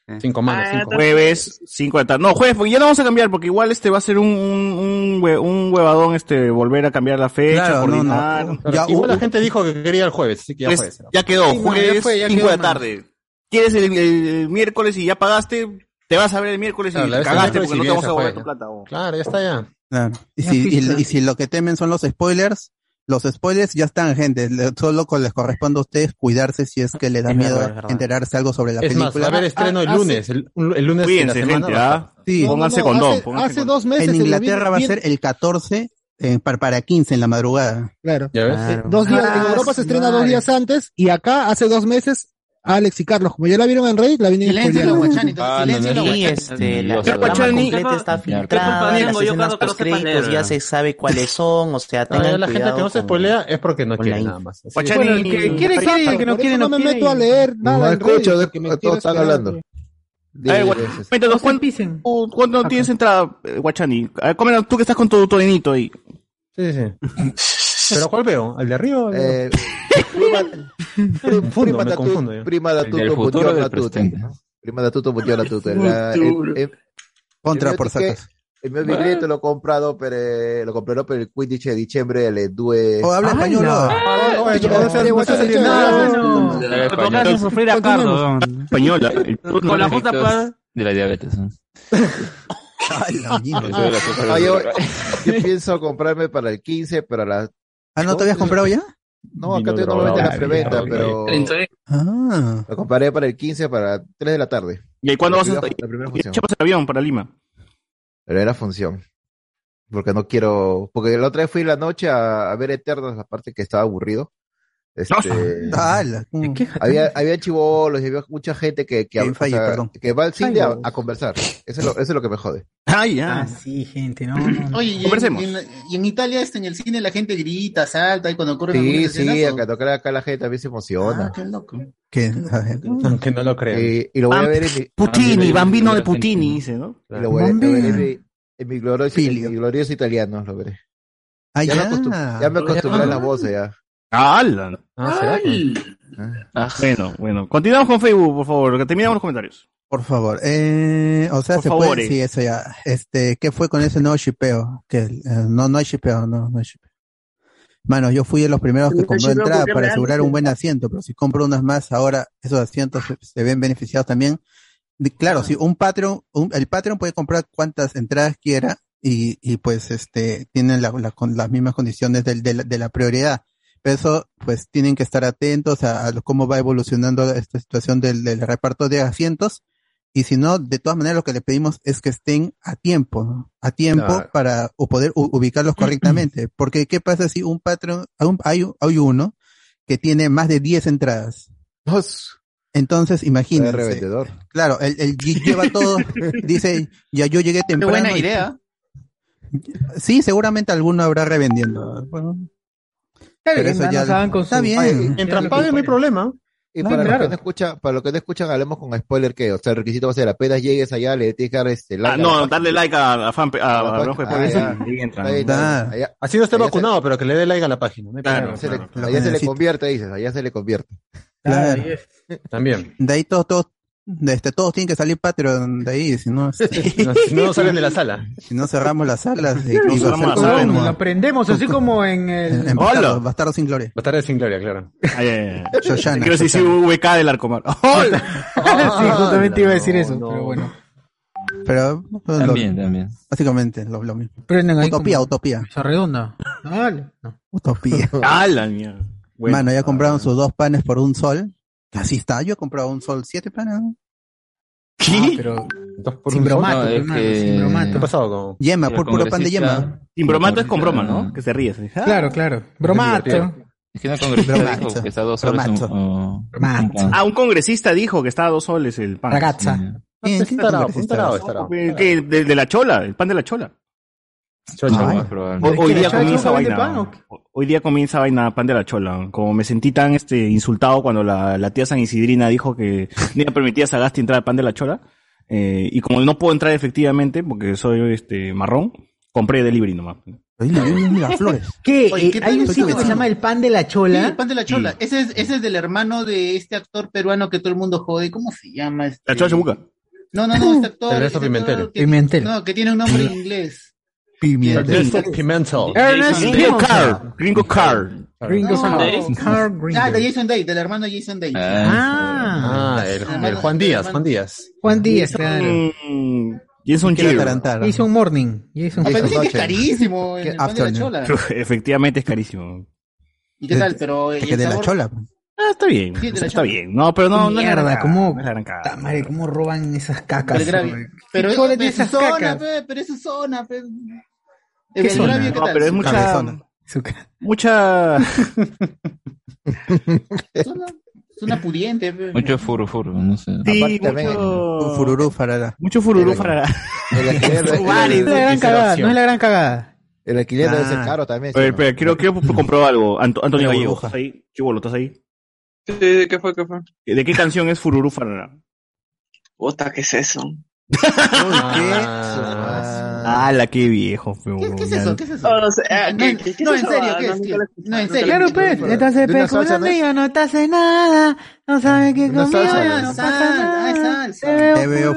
50. Cinco manos, Ah, cinco. Jueves, 5 de la tarde. No, jueves, porque ya no vamos a cambiar, porque igual este va a ser un, un, un, hue- un huevadón, este, volver a cambiar la fecha, Claro, no, no. coordinar. Ya, igual la gente dijo que quería el jueves, así que ya Pues, jueves. ya quedó, Sí, no, ya jueves, fue, ya 5 quedó, de la man. tarde. ¿Quieres el, el- el miércoles y ya pagaste? Te vas a ver el miércoles Claro, y cagaste miércoles porque no te vamos a el tu plata. oh. Claro, ya está ya. Claro. Y si, y si lo que temen son los spoilers, los spoilers ya están, gente. Solo con- les corresponde a ustedes cuidarse si es que les da Es miedo verdad, es verdad. enterarse algo sobre la Es más, película. va a haber estreno el Ah, lunes. El, el lunes Cuídense, la gente, va ¿ah? Sí. Pónganse No, condón, hace, pónganse hace condón. dos meses. en Inglaterra va a ser el 14 eh, para, para 15 en la madrugada. Claro. ¿Ya ves? Claro. Dos días, en Ah, Europa se estrena dos días antes y acá hace dos meses Alex y Carlos, como ya la vieron en Reddit, la vienen Silencio los guachani, Ah, silencio no, no, este, la, la Guachani. está ¿Qué filtrada, las escenas post ya se sabe cuáles son, o sea, tengan ya la gente cuidado que no se spoilea es porque no quiere la nada más. Guachani, que- quiere, quiere, el que no quiere, no no me meto a leer nada No en escucho, todos están hablando. De- A ver, de- Guachani, cuéntanos, ¿cuándo, tienes entrada, eh, Guachani? A ver, tú que estás con tu todenito ahí. Sí, sí. ¿Pero cuál veo? ¿El de arriba? el eh, prima, me confundo yo. prima da El tutto, futuro buongiorno del a tutti. presente. Prima da tutti. La- el- el- Contra por sacas. Il mio biglietto l'ho comprato per, eh, lo comprerò per il 15 dicembre alle 2. O habla español. no. Ah, sufrir a. Española. el Con la pa- De la diabetes. Ay, la la. Ah, yo, yo pienso comprarme para el 15, para la... Ah, ¿no te habías comprado ya? No, acá estoy normalmente en la preventa, pero. Ah. lo compraré para el 15 para 3 de la tarde. ¿Y ahí cuándo vas a estar? La primera ¿Y función. echamos el avión para Lima? La primera función. Porque no quiero... Porque la otra vez fui la noche a, a ver Eternos, la parte que estaba aburrido. Este, mm. había, había chivolos y había mucha gente que, que, falle, sea, que va al cine a, conversar. Eso es, lo, eso es lo que me jode. Ah, ya. Ah, sí, gente, no, no, no. Oye, y en, Conversemos. y en- y en Italia este, en el cine la gente grita, salta y cuando ocurren Sí, sí, acá, acá, acá la gente también se emociona. Ah, qué loco. A ver. Aunque no lo crean. y, y lo voy a ver en mi, Putini, Ah, bambino de Putini, dice, ¿no? y lo voy a, veré en mi, en mi glorioso, en Filio. mi glorioso italiano, lo veré. Ah, Ya, me, ya. acostum- ya me acostumbré a la voz ya. ¡Hala! Ah, ¿será? Ah, Bueno, bueno. Continuamos con Facebook, por favor, que terminamos los comentarios. Por favor. Eh, o sea, Por se favor, puede, eh. sí, eso ya. Este, ¿qué fue con ese nuevo shipeo? Que, eh, no, no hay shipeo, no, no hay shipeo. Mano, yo fui de los primeros que compró entrada para asegurar un buen asiento, pero si compro unas más ahora, esos asientos se, se ven beneficiados también. Claro, si un Patreon, un- el Patreon puede comprar cuantas entradas quiera y, y pues este, tienen la- la- con las mismas condiciones del- de, la, de la prioridad. Pero eso, pues tienen que estar atentos a, cómo va evolucionando esta situación del, del reparto de asientos. Y si no, de todas maneras lo que le pedimos es que estén a tiempo, ¿no? a tiempo Claro. para o poder u- ubicarlos correctamente. Porque ¿qué pasa si un patrón, hay, un- hay, un- hay uno que tiene más de 10 entradas? Dos. Entonces, imagínense. revendedor. Claro, él, él lle- lleva todo, dice, ya yo llegué Qué temprano. buena y- idea. Sí, seguramente alguno habrá revendiendo. Bueno, pero bien, eso ya- saben con está su- bien. Mientras paguen no hay problema. Y No, para, claro. los que no escuchan, para los que no escuchan, hablemos con spoiler que, o sea, el requisito va a ser apenas llegues allá, le tienes que dar este like. Ah, la no, darle like a, a fan, a, A la a. Rojo Ah, ya. y. Ahí, allá, Así no esté Allá se- vacunado, pero que le dé like a la página. no Claro, se le- claro. Allá se le convierte, dices, allá se le convierte. Claro. También. De ahí todos, todos, este, todos tienen que salir Patreon de ahí, si no, este, No, si no, salen de la sala. si no cerramos las salas. y- No cerramos las salas, como- Lo aprendemos así como en el... en Hola. Bastardos, Bastardos sin gloria. Va a estar de sin gloria, claro. Ay, ay, ay. Shoshana, Quiero decir Shoshana. VK del Arcomar. ¡Hola! sí, justamente iba a decir eso, no. pero bueno. Pero, pues, lo- También, también. básicamente, lo, lo mismo. Utopía, como- utopía. Esa redonda. Dale. No. Utopía. ¡Ah, la mierda! Bueno. Mano, ya compraron sus dos panes por un sol. Así está, yo he comprado un sol, siete panes. Ah, pero Dos por sin un bromato, No, es hermano, que- sin bromato. ¿Qué ha pasado con.? Yema, por puro pan de yema. Sin bromato es con broma, ¿no? Que se ríe. se- ah. Claro, claro. Bromato. Es que no congresista dijo que está a dos soles un, Bromazo. un- pan. Ah, un congresista dijo que estaba a dos soles el pan. Ragazza. Sí. ¿Quién? ¿Quién tarado, un tarado es tarado. ¿Qué? De, de la chola, el pan de la chola. Chocha. Hoy, hoy ¿La día comienza vaina. pan o qué? Hoy día comienza vaina pan de la chola. Como me sentí tan este insultado cuando la, la tía San Isidrina dijo que no iba a permitir a Sagasti entrar al pan de la chola. eh, y como no puedo entrar efectivamente porque soy este marrón, compré delivery nomás. Le. ¿Qué? Oye, Eh, ¿qué hay un tal? sitio que se llama el pan de la Sí, chola. el pan de la chola. Ese, es, ese es del hermano de este actor peruano que todo el mundo jode. ¿Cómo se llama? Este? La chola chabuca. No, no, no, este actor. Este actor Pimentel. que- Pimentel. No, que tiene un nombre en inglés. Pimienta. Ernesto Pimentel. Ernest Gringo Pimentel. Car. Gringo Car. Gringo No. Car- Car Gringo. Ah, de Jason Day, del hermano de Jason Day. Ah, Ah, el, el Juan Díaz, Juan Díaz. Juan Díaz, claro. Jason atarantar. Jason Morning. Jason Ah, pero que es carísimo el ¿Qué pan de la chola. Efectivamente es carísimo. ¿Y qué tal? Pero ¿y Que de la chola. Ah, está bien. Sí, de la está bien. No, pero no, no es la Mierda, ¿cómo? no es madre, ¿cómo roban esas cacas? Pero, ¿Qué pero, tiene es su esas zona, pe, pero es su zona. pe. ¿Qué zona? Belgravio, ¿qué No, tal? pero es mucha, Cabezona. Mucha, Es una, pudiente. Mucho furu furu, no sé. sí, mucho, fururú farara. mucho fururú El- para, El alquiler, No es la gran cagada, no es la gran cagada. el alquiler debe ser Ah. caro también. A ver, ¿sí o no? espera, quiero, quiero comprobar algo. Anto- Antonio Gallego. ¿estás ahí? Chibolo, ¿estás ahí? Sí, ¿qué fue? ¿Qué fue? ¿De qué canción es Fururú Farara? Puta, ¿qué es eso? Ah, la qué viejo, feo. ¿Qué, qué es eso? ¿Qué es eso? No, no sé, ah, No, ¿qué- qué- qué no, es en serio, Ah, ¿qué no, es? ¿Qué? No, en serio. Claro, pues, estás ¿De una salsa, especulando y no te hace nada. No sabes qué ya ¿no? pasa ah, nada. Te veo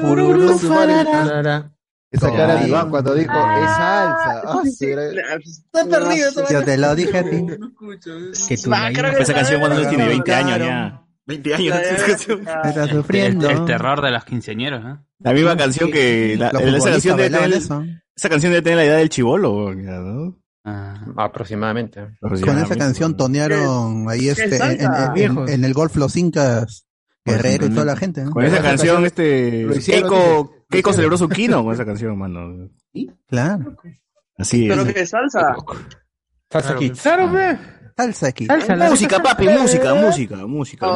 farara. Esa cara de. Iván cuando dijo, es salsa. Ah, sí, era- Está perdido. Yo te lo dije a ti. No escucho. Que tú Esa canción cuando tiene 20 años ya. 20 años canción. Estás El, sufriendo. el terror de las quinceañeras, ¿eh? La misma canción que la, Los esa canción debe bailaban tener, eso. esa canción debe tener la edad del chivolo, ¿no? Ah. Aproximadamente. Con esa canción tonearon ahí este, en, en- Viejos. en el golf Los Incas, Guerrero y toda la gente. ¿no? Con esa canción, este, Keiko. Keiko celebró su kino con esa canción, mano. Claro. Así ¿Pero es. qué es salsa? Salsa Kids. Claro. Salsa aquí. Salsa, la Música, papi, música, música, música.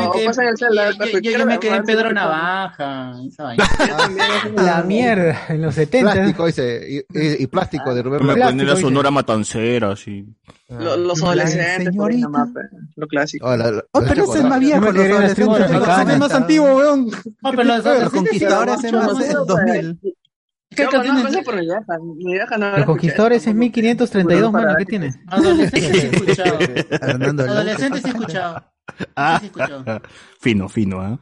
Celular, yo- yo- yo- yo me quedé en Pedro Navaja. Esa vaina. La mierda, en los 70. Plástico, dice, y, y- y plástico de Rubén Me poner la sonora matancera. Lo- Los Hola, adolescentes, señorita. lo clásico. Oh, la- la- Oh, la pero ese es más viejo. Los la adolescentes es más antiguo, weón. Ah, los conquistadores es más de 2000. ¿Qué conozco es? eso por mi vieja. Mi vieja no Los conquistadores es 1532, mano, ¿qué tiene? Adolescentes sí he escuchado. Adolescentes sí he escuchado. Ah, Sí he escuchado. fino, fino, ¿ah?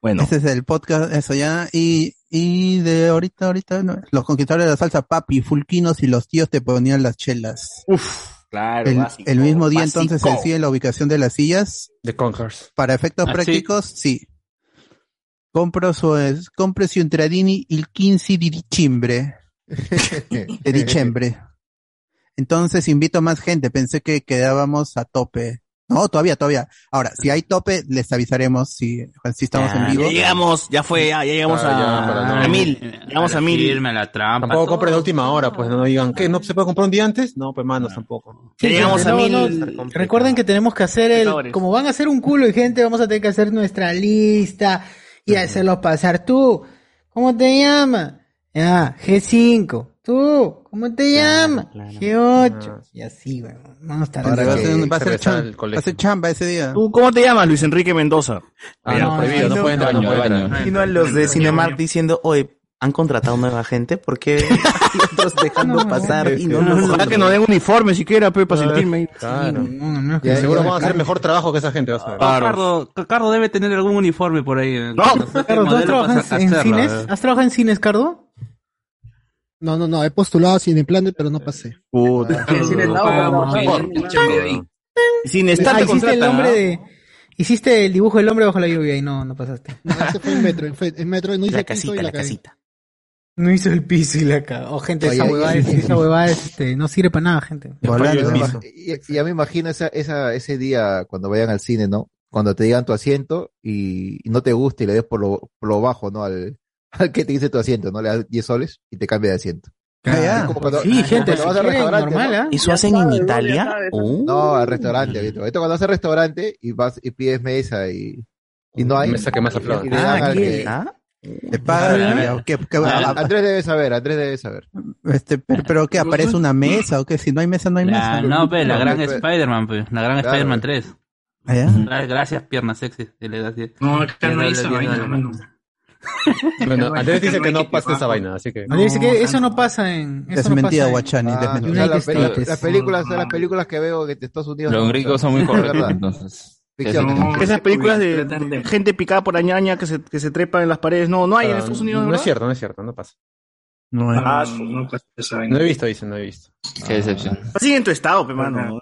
Bueno, Este es el podcast, eso ya. Y, y de ahorita, ahorita, no, los conquistadores de la salsa, papi, fulquinos y los tíos te ponían las chelas. uff, claro, El, básico, el mismo día básico. entonces se decide la ubicación de las sillas. The Conquers. Para efectos Ah, sí. prácticos, sí. Compro su, compre su entradini il 15 di dicembre. De diciembre. Entonces invito a más gente. Pensé que quedábamos a tope. No, todavía, todavía. Ahora, si hay tope, les avisaremos si, si estamos Ya, en vivo. Ya llegamos, ya fue, ya, ya llegamos Ah, ya, a, no- a mil. Llegamos a mil. Firme, la trampa. Tampoco compren de última hora, pues no digan, ¿qué? ¿No se puede comprar un día antes? No, pues manos tampoco. Ya llegamos a mil. no, recuerden que tenemos que hacer el, como van a ser un culo de gente, vamos a tener que hacer nuestra lista y hacerlo pasar tú. ¿Cómo te llamas? Ya, G5. Tú, ¿cómo te llamas? G8. Y así, güey. Vamos a estar Ahora va a ser, va a ser regresar cham- al colegio. va a ser chamba ese día. ¿Tú cómo te llamas, Luis Enrique Mendoza? Ah, no, No, prohibido, no no, pueden entrar, no entrar. Vino a los de Cinemark diciendo, oye, ¿han contratado nueva gente? ¿Por qué otros dejando No, pasar y no No, nos Ojalá que nos den uniforme siquiera, pe, para sentirme ahí. Claro. No, no, Ya, Seguro ya, van a hacer mejor trabajo que esa gente, vas a ver. Claro. Cardo, Cardo debe tener algún uniforme por ahí. No, Cardo, ¿tú has trabajado en hacerlo, cines? ¿Has trabajado en cines, Cardo? No, no, no, he postulado sin el plan, pero no pasé. Puta. No, no. Sin Ah, estar te hiciste el ¿ah? de... Hiciste el dibujo del hombre bajo la lluvia y no, no pasaste. No, ese fue en metro, en, en metro, no hice La casita, y la casita. No hizo el piso y la cagó. Oh, gente, esa huevada, es- esa huevada es, este, no sirve para nada, gente. Volando, ¿no? Y, ya me imagino esa, esa, ese día cuando vayan al cine, ¿no? Cuando te digan tu asiento y, y no te gusta y le des por lo, por lo bajo, ¿no? Al, al que te dice tu asiento, ¿no? Le das 10 soles y te cambia de asiento. Ah, cuando- Sí, gente, cuando si vas al quieren, restaurante, normal, ¿no? ¿ah? ¿Eso hacen en Italia? Uh. No, al restaurante. Esto cuando vas al restaurante y vas y pides mesa y, y no hay. Mesa que más aplaude. Ah, al ¿qué? que, ¿Ah? ¿qué- Ah, a- Andrés debe saber, Andrés debe saber. este, pero, pero ¿qué? ¿Aparece una mesa o qué? Si no hay mesa, no hay La, mesa. no, pues, la No, gran pe- pe- Spider-Man, pues. La gran Claro. Spider-Man 3. ¿Ah, ya? Gra- Gracias, piernas sexy. Y le da así. No, acá no diez vaina, mano. Bueno, Andrés dice no que no que pasa esa vaina, así que. No, dice que eso no pasa en. Eso no Desmentida, pasa en- Guachani, Ah, desmentida. o sea, United las, películas las películas que veo de Estados Unidos. Los no, gringos son muy correctos, verdad. entonces. Ficción. No, Esas películas de, gente picada por araña que se, que se trepa en las paredes, no, no hay en Ah, Estados Unidos, No ¿verdad? es cierto, no es cierto, no pasa. No hay. Ah, no. No he visto, dice, no he visto. Qué decepción. Así en tu estado, pe, mano.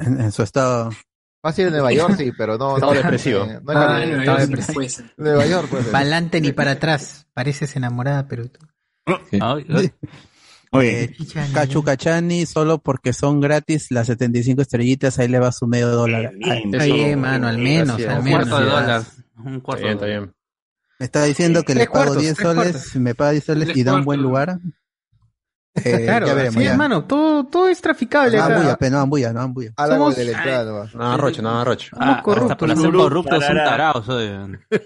En, en su estado. Fácil en Nueva York, sí, pero no. Estado no depresivo. eh, No Ah, no, estaba sí depresivo. puede ser. Nueva York, pues. Para adelante ni para atrás. Pareces enamorada, pero tú. Ay, ay. Oye, Eh, Cachu Cachani, solo porque son gratis las 75 estrellitas, ahí le va su medio dólar. Está Eso- bien, mano, al menos, Gracias. al Un menos. cuarto de dólar. Un Está cuarto bien, de está dólar. bien. Me está diciendo que le pago cuartos, 10 tres soles, cuartos. me paga 10 soles Tres y da un buen lugar. Eh, Claro, ya veremos. sí, ya. hermano, todo, todo es traficable No ambuya, pe, no ambuya, no ambuya. Algo Somos- de la entrada nomás. Nada rocho, nada rocho. Somos Ah, corruptos. para ser Corruptos, son tarados.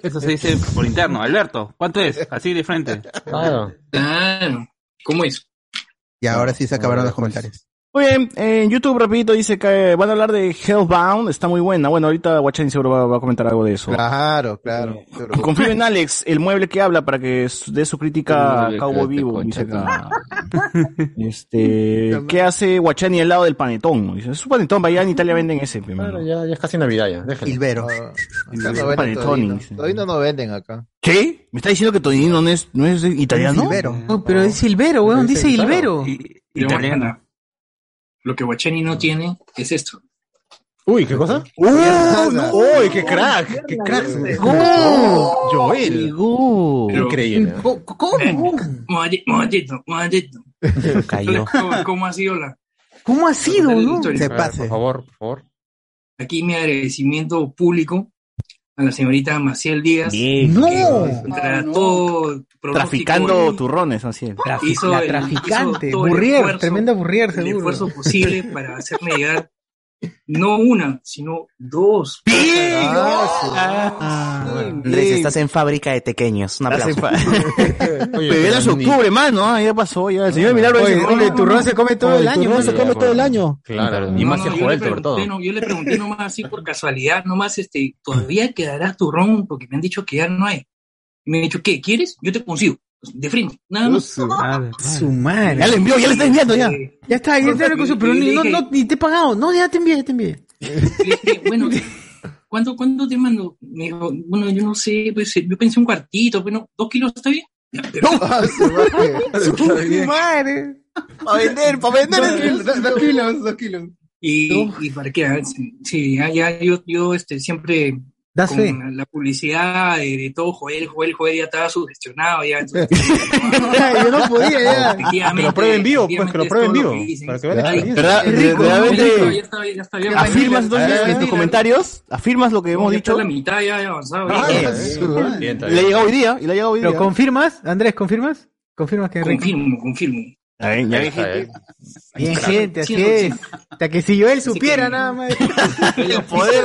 Eso se dice por interno. Alberto, ¿cuánto es? Así de frente. Claro. Claro. ¿Cómo es? Y ahora sí se acabaron los comentarios. Muy bien, en YouTube rapidito dice que van a hablar de Hellbound, está muy buena. Bueno, ahorita Guachani seguro va, va a comentar algo de eso. Claro, claro. Confío en Alex, el mueble que habla, para que dé su crítica a Cowboy Vivo. Dice acá. Este, ¿qué hace Guachani al lado del panetón? Dice, es un panetón, vaya en Italia venden ese. mano. Claro, ya, ya es casi Navidad ya, déjalo. Hilbero. Acá no venden todavía. no acá. ¿Qué? ¿Me está diciendo que Tonino no es, no es italiano? Hilbero. No, pero es Silvero, weón, dice Hilbero. Pero, Italiano. Ana, Lo que Guachani no tiene es esto. Uy, ¿qué cosa? ¡Uh! no! ¡Uy, qué crack! ¡Qué crack! ¡Oh! Joel. Pero- Increíble. ¿Cómo? Momentito, momentito, momentito. Cayó. ¿Cómo, cómo ha sido la, ¿Cómo ha sido, no? Se pase. por favor, por favor. Aquí mi agradecimiento público a la señorita Maciel Díaz. Bien. No. trató Traficando y turrones, así es. Trafi- hizo la el- traficante, hizo el Burrier, esfuerzo, tremenda Burrier el seguro. esfuerzo posible para hacerme llegar no una, sino dos. Andrés, estás en fábrica de pequeños. Un aplauso. Oye, es octubre, mano, ah, ya pasó, ya. El señor Milagro dice, oye, no, el turrón se come todo Oye, el el año, turrón se come todo el año. Claro, No, y más le Joel, sobre todo. yo le pregunté nomás así por casualidad, nomás este, todavía quedará turrón porque me han dicho que ya no hay. Y me han dicho, ¿qué? ¿Quieres? Yo te consigo. De frente, nada más. Su madre. Ya le envió, ya le está enviando ya. Eh, Ya está, ya está la cosa, pero ni, no, no, ni te he pagado. No, ya te envié, ya te envié. bueno, ¿cuánto, ¿cuánto te mando? Me dijo, bueno, yo no sé, pues yo pensé un cuartito, bueno, dos kilos está bien. Pero- Ah, su madre. Su madre. Para vender, para vender. Dos kilos, dos- kilos, dos kilos. Y, y para qué, ah, sí, sí, ya, ya, yo, yo este, siempre Das con fe. la publicidad de, de todo Joel, Joel, Joel ya estaba sugestionado ya. entonces, Yo no podía ya. Que lo prueben vivo, pues, que lo prueben vivo. que ¿Afirmas en tus comentarios? ¿Afirmas lo que hemos dicho? la mitad ya avanzado. Le ha llegado hoy día, y le ha llegado hoy día. ¿Pero confirmas? Andrés, ¿confirmas? ¿Confirmas que? Confirmo, confirmo. Gente. eh. Bien, gente, así Siento, es. Hasta que si yo él supiera que- nada más. Poder.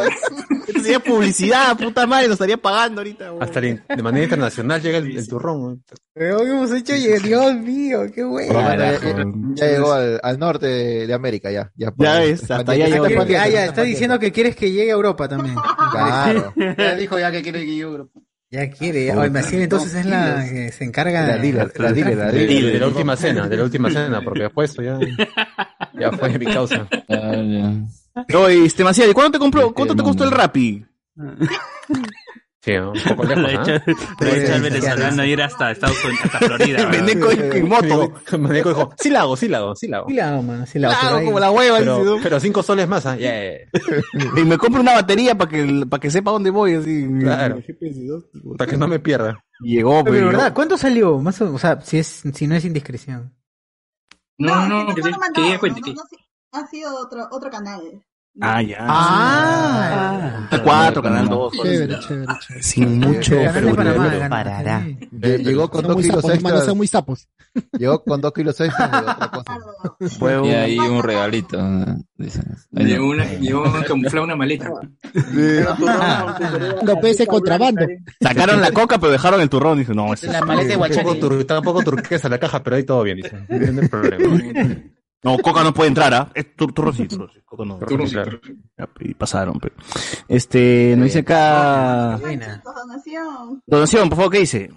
Esto sería publicidad, puta madre, nos estaría pagando ahorita. weón. Hasta de manera internacional llega el, el turrón. Pero hemos hecho, y- Dios mío, qué Por bueno. ya, llegó al, al norte de, de América, ya. Ya, Ya ves, hasta allá llegó. Ah, ya, está diciendo que quieres que llegue a Europa también. Claro. Ya dijo ya que quiere que yo. Ya quiere, ya. Oye, Maciel entonces es la que se encarga La de... dealer, la dealer, la De, dealer. de la última cena, de la última cena, porque después eso ya, ya fue mi causa. Ah, ya. Oye, este, Maciel, ¿cuánto te compró, cuánto te costó el Rappi? Sí, un poco Lo lejos, he hecho, lo he hecho al venezolano ir hasta Estados Unidos, hasta Florida. en, en moto. Dijo, sí la hago, sí la hago, sí la hago. Sí la hago, sí la hago. Claro, como la hueva. Pero, ¿no? cinco soles más, ¿ah? Yeah. Y me compro una batería para que, para que sepa dónde voy, así. Claro. Para que no me pierda. Y Llegó, Pero, ¿verdad? llegó. ¿Cuánto salió? Más o, o sea, si es, si no es indiscreción. No, no, que que, que no, que- no, sí, ha sido otro, otro canal. Ah, ya. Ah. Canal 4, Canal 2. Chévere, chévere, chévere. Sin mucho parará. Eh, Llegó con dos kilos extras. son muy sapos. Llegó con dos kilos extras de otra cosa. Y ahí un regalito. Llevó una, camuflado una maleta. No puede ser contrabando. Sacaron la coca, pero dejaron el turrón. Dice, no, La maleta de Guachani. tur- Está un poco turquesa la caja, pero ahí todo bien, dice. No hay problema. No, coca no puede entrar, ¿ah? Es tur turrón sí, sí, coca no. Turrón sí, claro. Ya, Y pasaron, pero. Este, nos dice acá. Chicos, donación. Donación, por favor, ¿qué dice?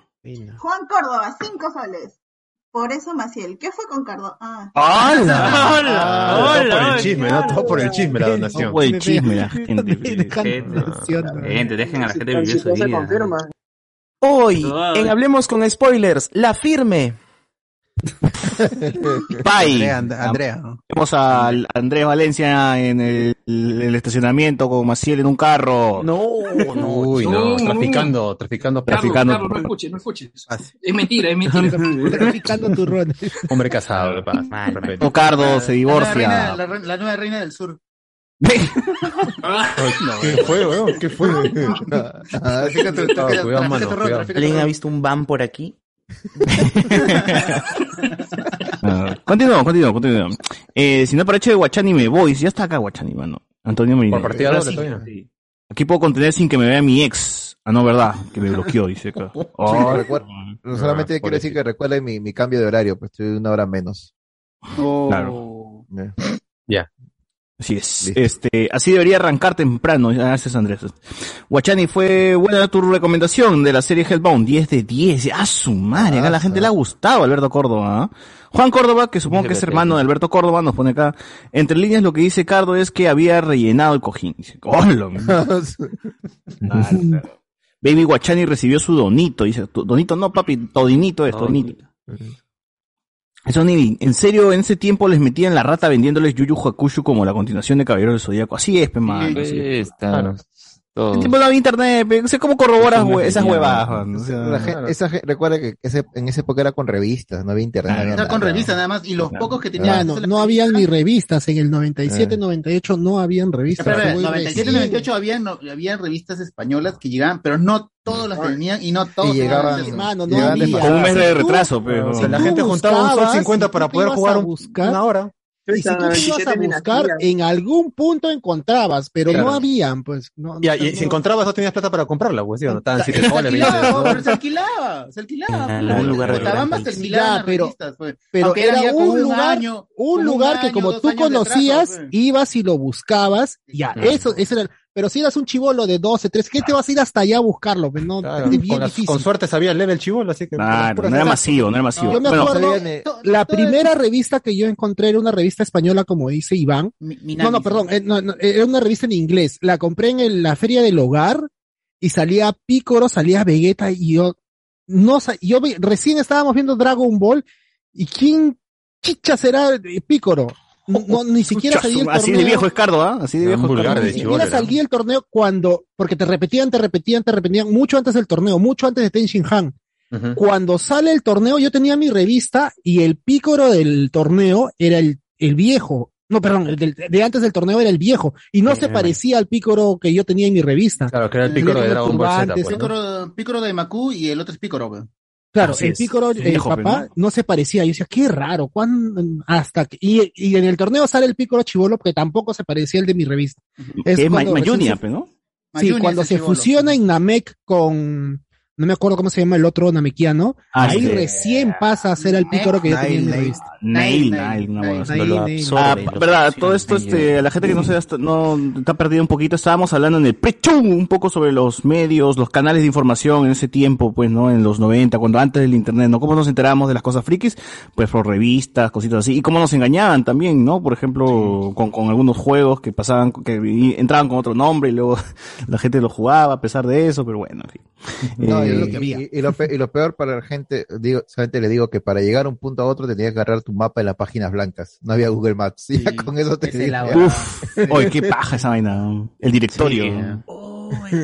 Juan Córdoba, cinco soles. Por eso Maciel, ¿qué fue con Córdoba? Ah. ¡Hola! Ah, todo por el chisme, ¿no? Todo por el chisme la donación. No, el chisme, la gente. Gente, dejen a la gente vivir su vida. Hoy, en Hablemos con Spoilers, la firme. Pai. Andrea, And- Andrea. ¿no? Vemos a Andrés Valencia en el, el estacionamiento con Maciel en un carro. No, no. Uy, no, traficando, traficando, Carlos, Traficando. Carlos, no escuches, no escuches. Es mentira, es mentira. Traficando turrones. Hombre casado, de paz. Ricardo se La nueva, reina, divorcia. la, re- la nueva reina del sur. ¿Qué fue, weón? ¿Qué fue? Ah, ¿Alguien ha visto un van por aquí? Ah, Continúa, continúa, continúa. Eh, si no para hecho de Guachani me voy. Ya está acá Guachani, mano. Antonio Merino. Por partida sí. Aquí puedo contener sin que me vea mi ex. Ah, no, verdad. Que me bloqueó, dice acá. Sí, Oh, no solamente Ah, quiero decir que recuerde mi, mi cambio de horario, pues estoy una hora menos. Claro. Ya. Así es. Listo. Este, así debería arrancar temprano. Gracias, Andrés. Guachani, fue buena tu recomendación de la serie Hellbound. 10 de 10. Ah, su madre. Acá a la gente le ha gustado Alberto Córdoba. ¿ah? Juan Córdoba, que supongo que es hermano de Alberto Córdoba, nos pone acá. Entre líneas lo que dice Cardo es que había rellenado el cojín. Dice, claro. Baby Guachani recibió su donito. Dice, "Tu- donito no, papi, todinito es, todinito. Eso ni, en serio, en ese tiempo les metían la rata vendiéndoles Yuyu Hakushu como la continuación de Caballero del Zodíaco. Así es, pe, man. así es. Está, todo. En tiempo no había internet. No sé cómo corroboras hue- esas huevadas. O sea, La esa recuerda que ese- en esa época era con revistas, no había internet. no había Era con nada. revista nada más. Y los pocos que tenían. No, no habían ni revistas. En el 97, 98 no habían revistas. Espera, Fue 97, recién. 98 habían, no, habían revistas españolas que llegaban, pero no todos las tenían y no todos. Y llegaban- Hermano, no Llegaban había. Con un mes de Si retraso, pe. O sea, la gente juntaba un sol buscabas, 50 si para poder jugar una hora. Y si tú te ibas a buscar, en algún punto encontrabas, pero Claro. no habían, pues. No, Y, y no- si encontrabas no tenías plata para comprarla, pues, ¿sí? no? Estaban siete Se soles, alquilaba, 20 pero soles. se alquilaba, se alquilaba. En pues. algún lugar de se Ya, pero- pues. Pero era ya un lugar, un lugar que como tú conocías, pues. ibas y lo buscabas, ya, eso, ese era, pero si eras un chivolo de 12, 13, ¿qué te vas a ir hasta allá a buscarlo? Pues no, Claro, es bien con, las- difícil. con suerte sabía leer el chivolo, así que. Claro, puras no era masivo, no era masivo. Yo me Bueno, acuerdo, eh, la primera revista que yo encontré era una revista española, como dice Iván. Mi- No, no, perdón, eh, no, no, era una revista en inglés. La compré en el- la feria del hogar y salía Pícoro, salía Vegeta y yo, no, yo vi- recién estábamos viendo Dragon Ball y quién chicha será eh, Pícoro. No, ni siquiera chucha, salía el así de torneo. viejo es Cardo, ¿ah? Así de viejo es vulgar de Ni chivolo, siquiera era. salía el torneo cuando, porque te repetían, te repetían, te repetían, mucho antes del torneo, mucho antes de Ten Shin Han. Cuando sale el torneo, yo tenía mi revista y el pícoro del torneo era el, el viejo. No, perdón, el del- de antes del torneo era el viejo. Y no se parecía al pícoro que yo tenía en mi revista. Claro, que era el pícoro de Dragon Ball Z, pues. Pícoro, Pícoro de Macu y el otro es Pícoro. Claro, Así el pícoro, el papá, pues, no se parecía. Yo decía, qué raro, ¿cuán, hasta que, y, y en el torneo sale el pícoro chivolo, porque tampoco se parecía al de mi revista. Es recién Mayunia, se- pe, ¿no? Sí, Mayunia cuando se chibolo. fusiona en Namek con, no me acuerdo cómo se llama el otro namekiano, Ah, ahí sí. recién pasa a ser el pícoro que yo tenía en mi Nail, revista. Nail, Nail, Ah, verdad, todo esto, este, la gente que no se no está perdida un poquito, estábamos hablando en el prechum un poco sobre los medios, los canales de información en ese tiempo, pues, ¿no? En los 90, cuando antes del internet, ¿no? Cómo nos enteramos de las cosas frikis, pues por revistas, cositas así, y cómo nos engañaban también, ¿no? Por ejemplo, con, con algunos juegos que pasaban, que entraban con otro nombre y luego la gente lo jugaba a pesar de eso, pero bueno, en fin. No, Eh, y, y- y lo, pe- y lo peor para la gente, digo, solamente le digo que para llegar a un punto a otro tenías que agarrar tu mapa en las páginas blancas. No había Google Maps. Y ya con eso te es digo. Uf, oye, qué paja esa vaina. El directorio. Sí.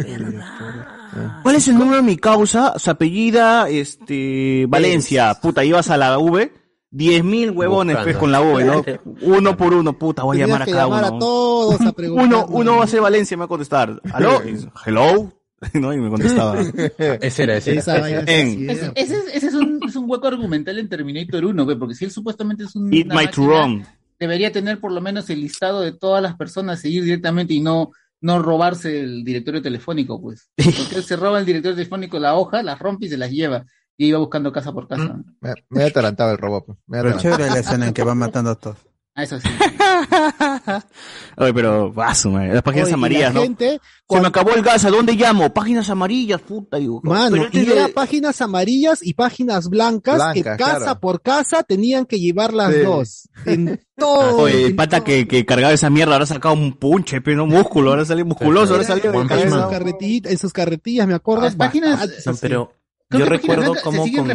¿Cuál es el número de mi causa? Su apellida, este, Valencia. Puta, ibas a la V 10.000 huevones Buscando. pues, con la voz, ¿no? Uno por uno, puta, voy a llamar a que cada uno. a todos a. Uno, uno va a ser Valencia y me va a contestar. ¿Aló? Hello. ¿No? Y me contestaba. Ese era, ese era. Esa vaina sí En- es Ese, es, ese es un, es un hueco argumental en Terminator 1, güey, porque si él supuestamente es un. It might máquina, wrong. Debería tener por lo menos el listado de todas las personas, seguir directamente y no, no robarse el directorio telefónico, pues. Porque él se roba el directorio telefónico, la hoja, las rompe y se las lleva. Y iba buscando casa por casa. Me, me he atarantado el robot. pues. Me Pero chévere la escena en que va matando a todos. Ah, eso sí. Oye, pero, vaso, man, las páginas Oye, amarillas, la ¿no? gente, Se me acabó el gas, ¿a dónde llamo? Páginas amarillas, puta, digo. Mano, Pero y de- era páginas amarillas y páginas blancas que casa claro. por casa tenían que llevar las Sí. dos. En todo. Oye, el en pata que, que cargaba esa mierda ahora ha sacado un punche, pero no músculo, ahora salió musculoso, ahora One en en sus carretillas, me acuerdo. Las páginas- así. pero Creo yo recuerdo cómo con,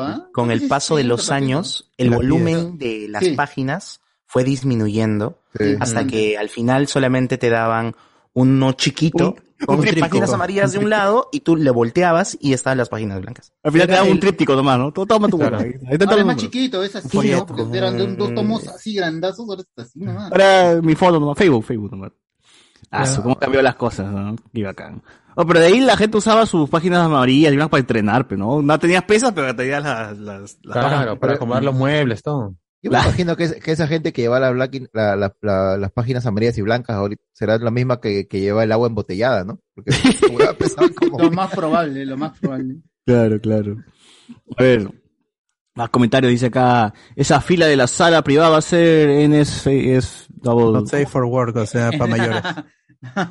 ¿ah? con el paso de los años, el volumen de las Sí. páginas fue disminuyendo Sí. hasta que al final solamente te daban uno chiquito con un páginas amarillas de un lado y tú le volteabas y estaban las páginas blancas. Al final te Era dan un tríptico nomás, ¿no? Toma, tu Claro. ahí. Está Ahora es más chiquito, es así. ¿no? Porque eran de un- dos tomos así grandazos, ahora está así nomás. Ahora mi foto nomás, Facebook, Facebook nomás. Ah, su, cómo cambió las cosas, ¿no? Qué bacán. Oh, pero de ahí la gente usaba sus páginas amarillas y para entrenar, pero no, no tenías pesas, pero tenías las, las, las Claro, para acomodar los muebles, todo. Yo me imagino que, es- que esa gente que lleva la black- la- la- la- las páginas amarillas y blancas ahorita será la misma que, que lleva el agua embotellada, ¿no? Porque como... Lo más probable, lo más probable. Claro, claro. A ver, más comentarios dice acá, esa fila de la sala privada va a ser NS, es double. Not safe for work, o sea, para mayores.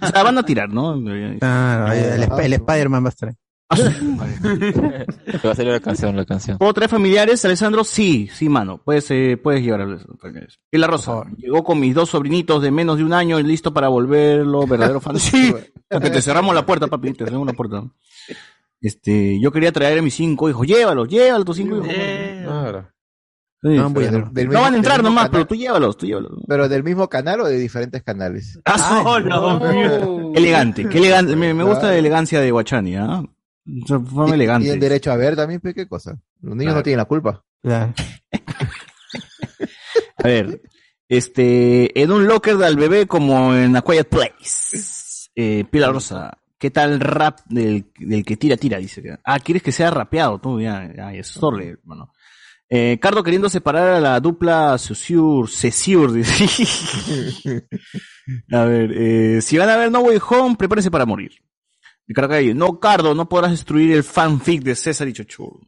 O sea, van a tirar, ¿no? Claro, ahí el, Sp- el Spider-Man va a estar ahí. Te va a salir la canción, la canción. ¿Puedo traer familiares, Alessandro? Sí, sí, mano. Puedes, eh, puedes llevar a familiares. Y la Rosa, llegó con mis dos sobrinitos de menos de un año y listo para volverlo verdadero fan. Sí, porque te cerramos la puerta, papi, te cerramos la puerta. Este, yo quería traer a mis cinco hijos. Llévalos, llévalos, tus cinco hijos. Claro. Sí. No, voy a- Del- del No mismo- van a entrar nomás, canal. pero tú llévalos, tú llévalos. ¿Pero del mismo canal o de diferentes canales? Ah, no. Qué elegante, qué elegante. Me, me gusta la elegancia de Guachani, ¿ah? Forma elegante. Tienen derecho a ver también, pues, ¿qué cosa? Los niños Claro. no tienen la culpa. Claro. A ver, este, en un locker del bebé como en A Quiet Place. Eh, Pilar Rosa, ¿qué tal rap del, del que tira, tira? Dice. Ah, ¿quieres que sea rapeado? Tú, ya, ya, es sorry, hermano. Eh, Cardo queriendo separar a la dupla Cesur, dice. a ver, eh, si van a ver No Way Home, prepárese para morir. Calle, no, Cardo, no podrás destruir el fanfic de César y Chochu.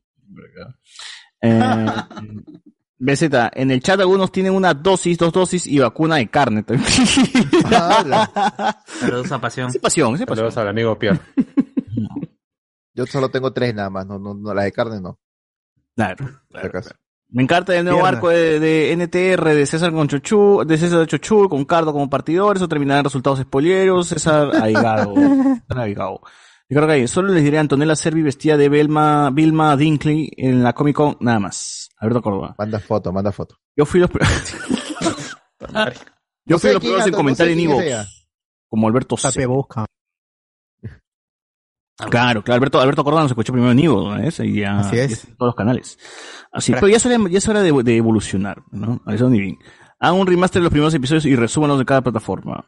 Eh, BZ, en el chat algunos tienen una dosis, dos dosis y vacuna de carne. también. Saludos a pasión. Esa pasión, esa pasión. Saludos al amigo Pierre. Yo solo tengo tres nada más, no, no, no la de carne no. Claro, por acaso. Me encanta el nuevo Pierna. arco de, de NTR de César con Chochu, de César Chochu con Cardo como partidor, eso terminará en resultados spoileros, César Aigado. César Aigado. Ricardo Calle, solo les diré a Antonella Servi vestida de Belma, Vilma Dinkley en la Comic Con, nada más. Alberto Córdoba. Manda foto, manda foto. Yo fui los Yo No fui sé los primeros en no comentar sé en Ivo. Como Alberto C. Claro, claro, Alberto, Alberto Córdoba nos escuchó primero en Ivo. Y ya, Así es. en todos los canales. Así, pero ya es hora, ya es hora de, de evolucionar, ¿no? A eso ni bien. Hagan un remaster de los primeros episodios y resúmanos de cada plataforma.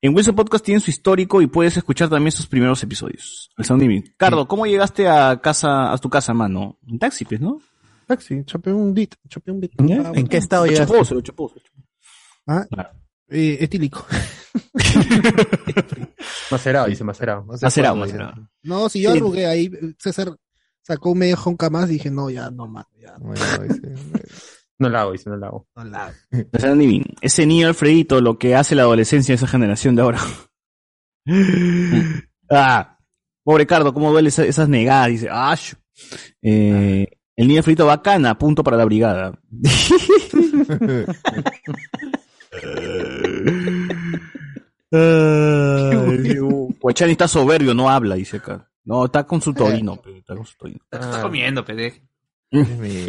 En Wilson Podcast tienen su histórico y puedes escuchar también sus primeros episodios. Al Sound Diving. Cardo, ¿cómo llegaste a casa, a tu casa, mano? En taxi, pues, ¿no? Taxi, chopé un bit, chopé un bit. ¿Ya? ¿En qué estado Lo llegaste? chapó, se lo chapó, se lo. Ah, Claro. Eh, etílico. Macerado, dice macerado. No sé Macerado, cuándo, macerado. No, si yo Sí. arrugué ahí, César sacó un medio jonca más, dije, no, ya, no, mano, ya. Bueno, dice, No la hago, dice, no la hago. No la Diving. Ese niño Alfredito, lo que hace la adolescencia de esa generación de ahora. ah, pobre Cardo, cómo duele esa- esas negadas, dice, ah, shu. eh, el niño Alfredito bacana, punto para la brigada. Guachani está soberbio, no habla, dice acá. No, está con su torino, pero está con su torino. Te estás comiendo, pede. es mi-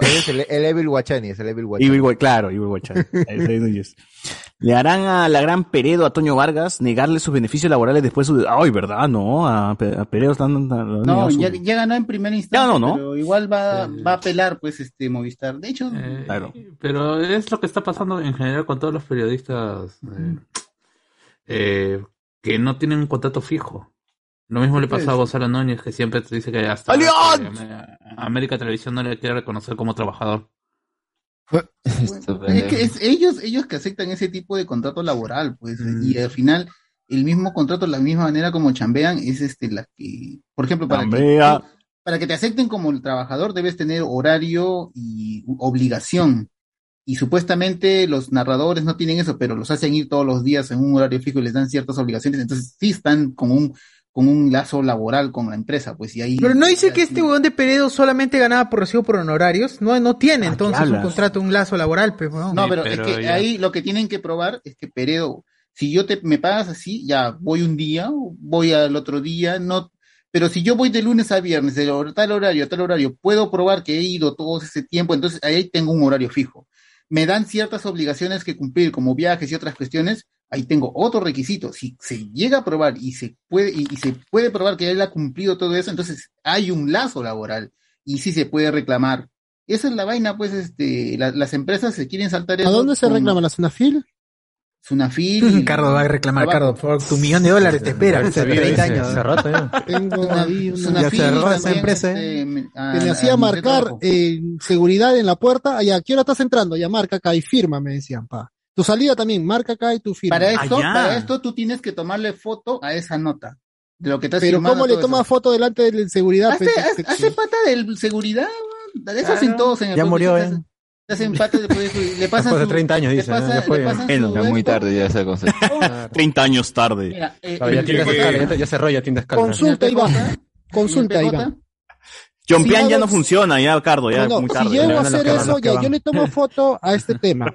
es el, el Evil Guachani, es el Evil Guachani. Evil claro, Evil Guachani. Es. Le harán a la gran Peredo, a Toño Vargas, negarle sus beneficios laborales después de su... Ay, ¿verdad? No, a, Pe- a Peredo están... No, ya, ya ganó en primera instancia, Ya no, ¿no? pero igual va, va a apelar, pues, este Movistar. De hecho, Claro. Pero es lo que está pasando en general con todos los periodistas eh, eh, que no tienen un contrato fijo. Lo mismo le pasa a Gonzalo Núñez, que siempre te dice que hasta América Televisión no le quiere reconocer como trabajador. es que es ellos, ellos que aceptan ese tipo de contrato laboral, pues, Mm. y al final, el mismo contrato, la misma manera como chambean, es este la que, por ejemplo, para que, Chambea. para que te acepten como el trabajador, debes tener horario y obligación. Y supuestamente los narradores no tienen eso, pero los hacen ir todos los días en un horario fijo y les dan ciertas obligaciones, entonces sí están con un, con un lazo laboral con la empresa, pues, y ahí. Pero no dice que este huevón de Peredo solamente ganaba por recibo por honorarios. No, no tiene entonces un contrato, un lazo laboral, pues, huevón. No, pero, es que ahí lo que tienen que probar es que Peredo, si yo te me pagas así, ya voy un día, voy al otro día, no, pero si yo voy de lunes a viernes, de tal horario a tal horario, puedo probar que he ido todo ese tiempo, entonces ahí tengo un horario fijo. Me dan ciertas obligaciones que cumplir, como viajes y otras cuestiones, ahí tengo otro requisito. Si se llega a probar y se puede, y, y se puede probar que él ha cumplido todo eso, entonces hay un lazo laboral y sí se puede reclamar. Esa es la vaina, pues, este, la- las empresas se quieren saltar ¿A eso dónde se con reclama la Sunafil? Sunafil. Cardo va a reclamar, Cardo, por tu millón de dólares te espera. Hace 30 años. hace rato Tengo ahí una- Sunafil Ya cerró esa empresa, este, me- a- que me a- hacía a- marcar eh, seguridad en la puerta. Allá, ¿a qué hora estás entrando? Ya marca acá y firma, me decían, pa. Tu salida también, marca acá y tu firma. Para esto, para esto tú tienes que tomarle foto a esa nota de lo que estás Pero firmando, ¿cómo le todo toma eso. foto delante del seguridad? Hace, Pues, hace- hace pata del seguridad, de eso hacen todos en el Ya murió, te ¿eh? hacen- te hacen pata de poder- le pasan Después de su- 30 años, dice, pasa- ¿no? Ya fue, le ya. pasan Bueno, su Ya muy tarde ya ese concepto. 30 años tarde. Mira, eh, Claro, ya el- tienda el- escala, ya, ya cerró, ya tienda escala. Consulta, Iván. Consulta, ¿Y el Iván. Chompián Si ya hago- no funciona, ya, Cardo, ya No, no, muy si tarde. llego a hacer eso, ya, yo le tomo foto a este tema.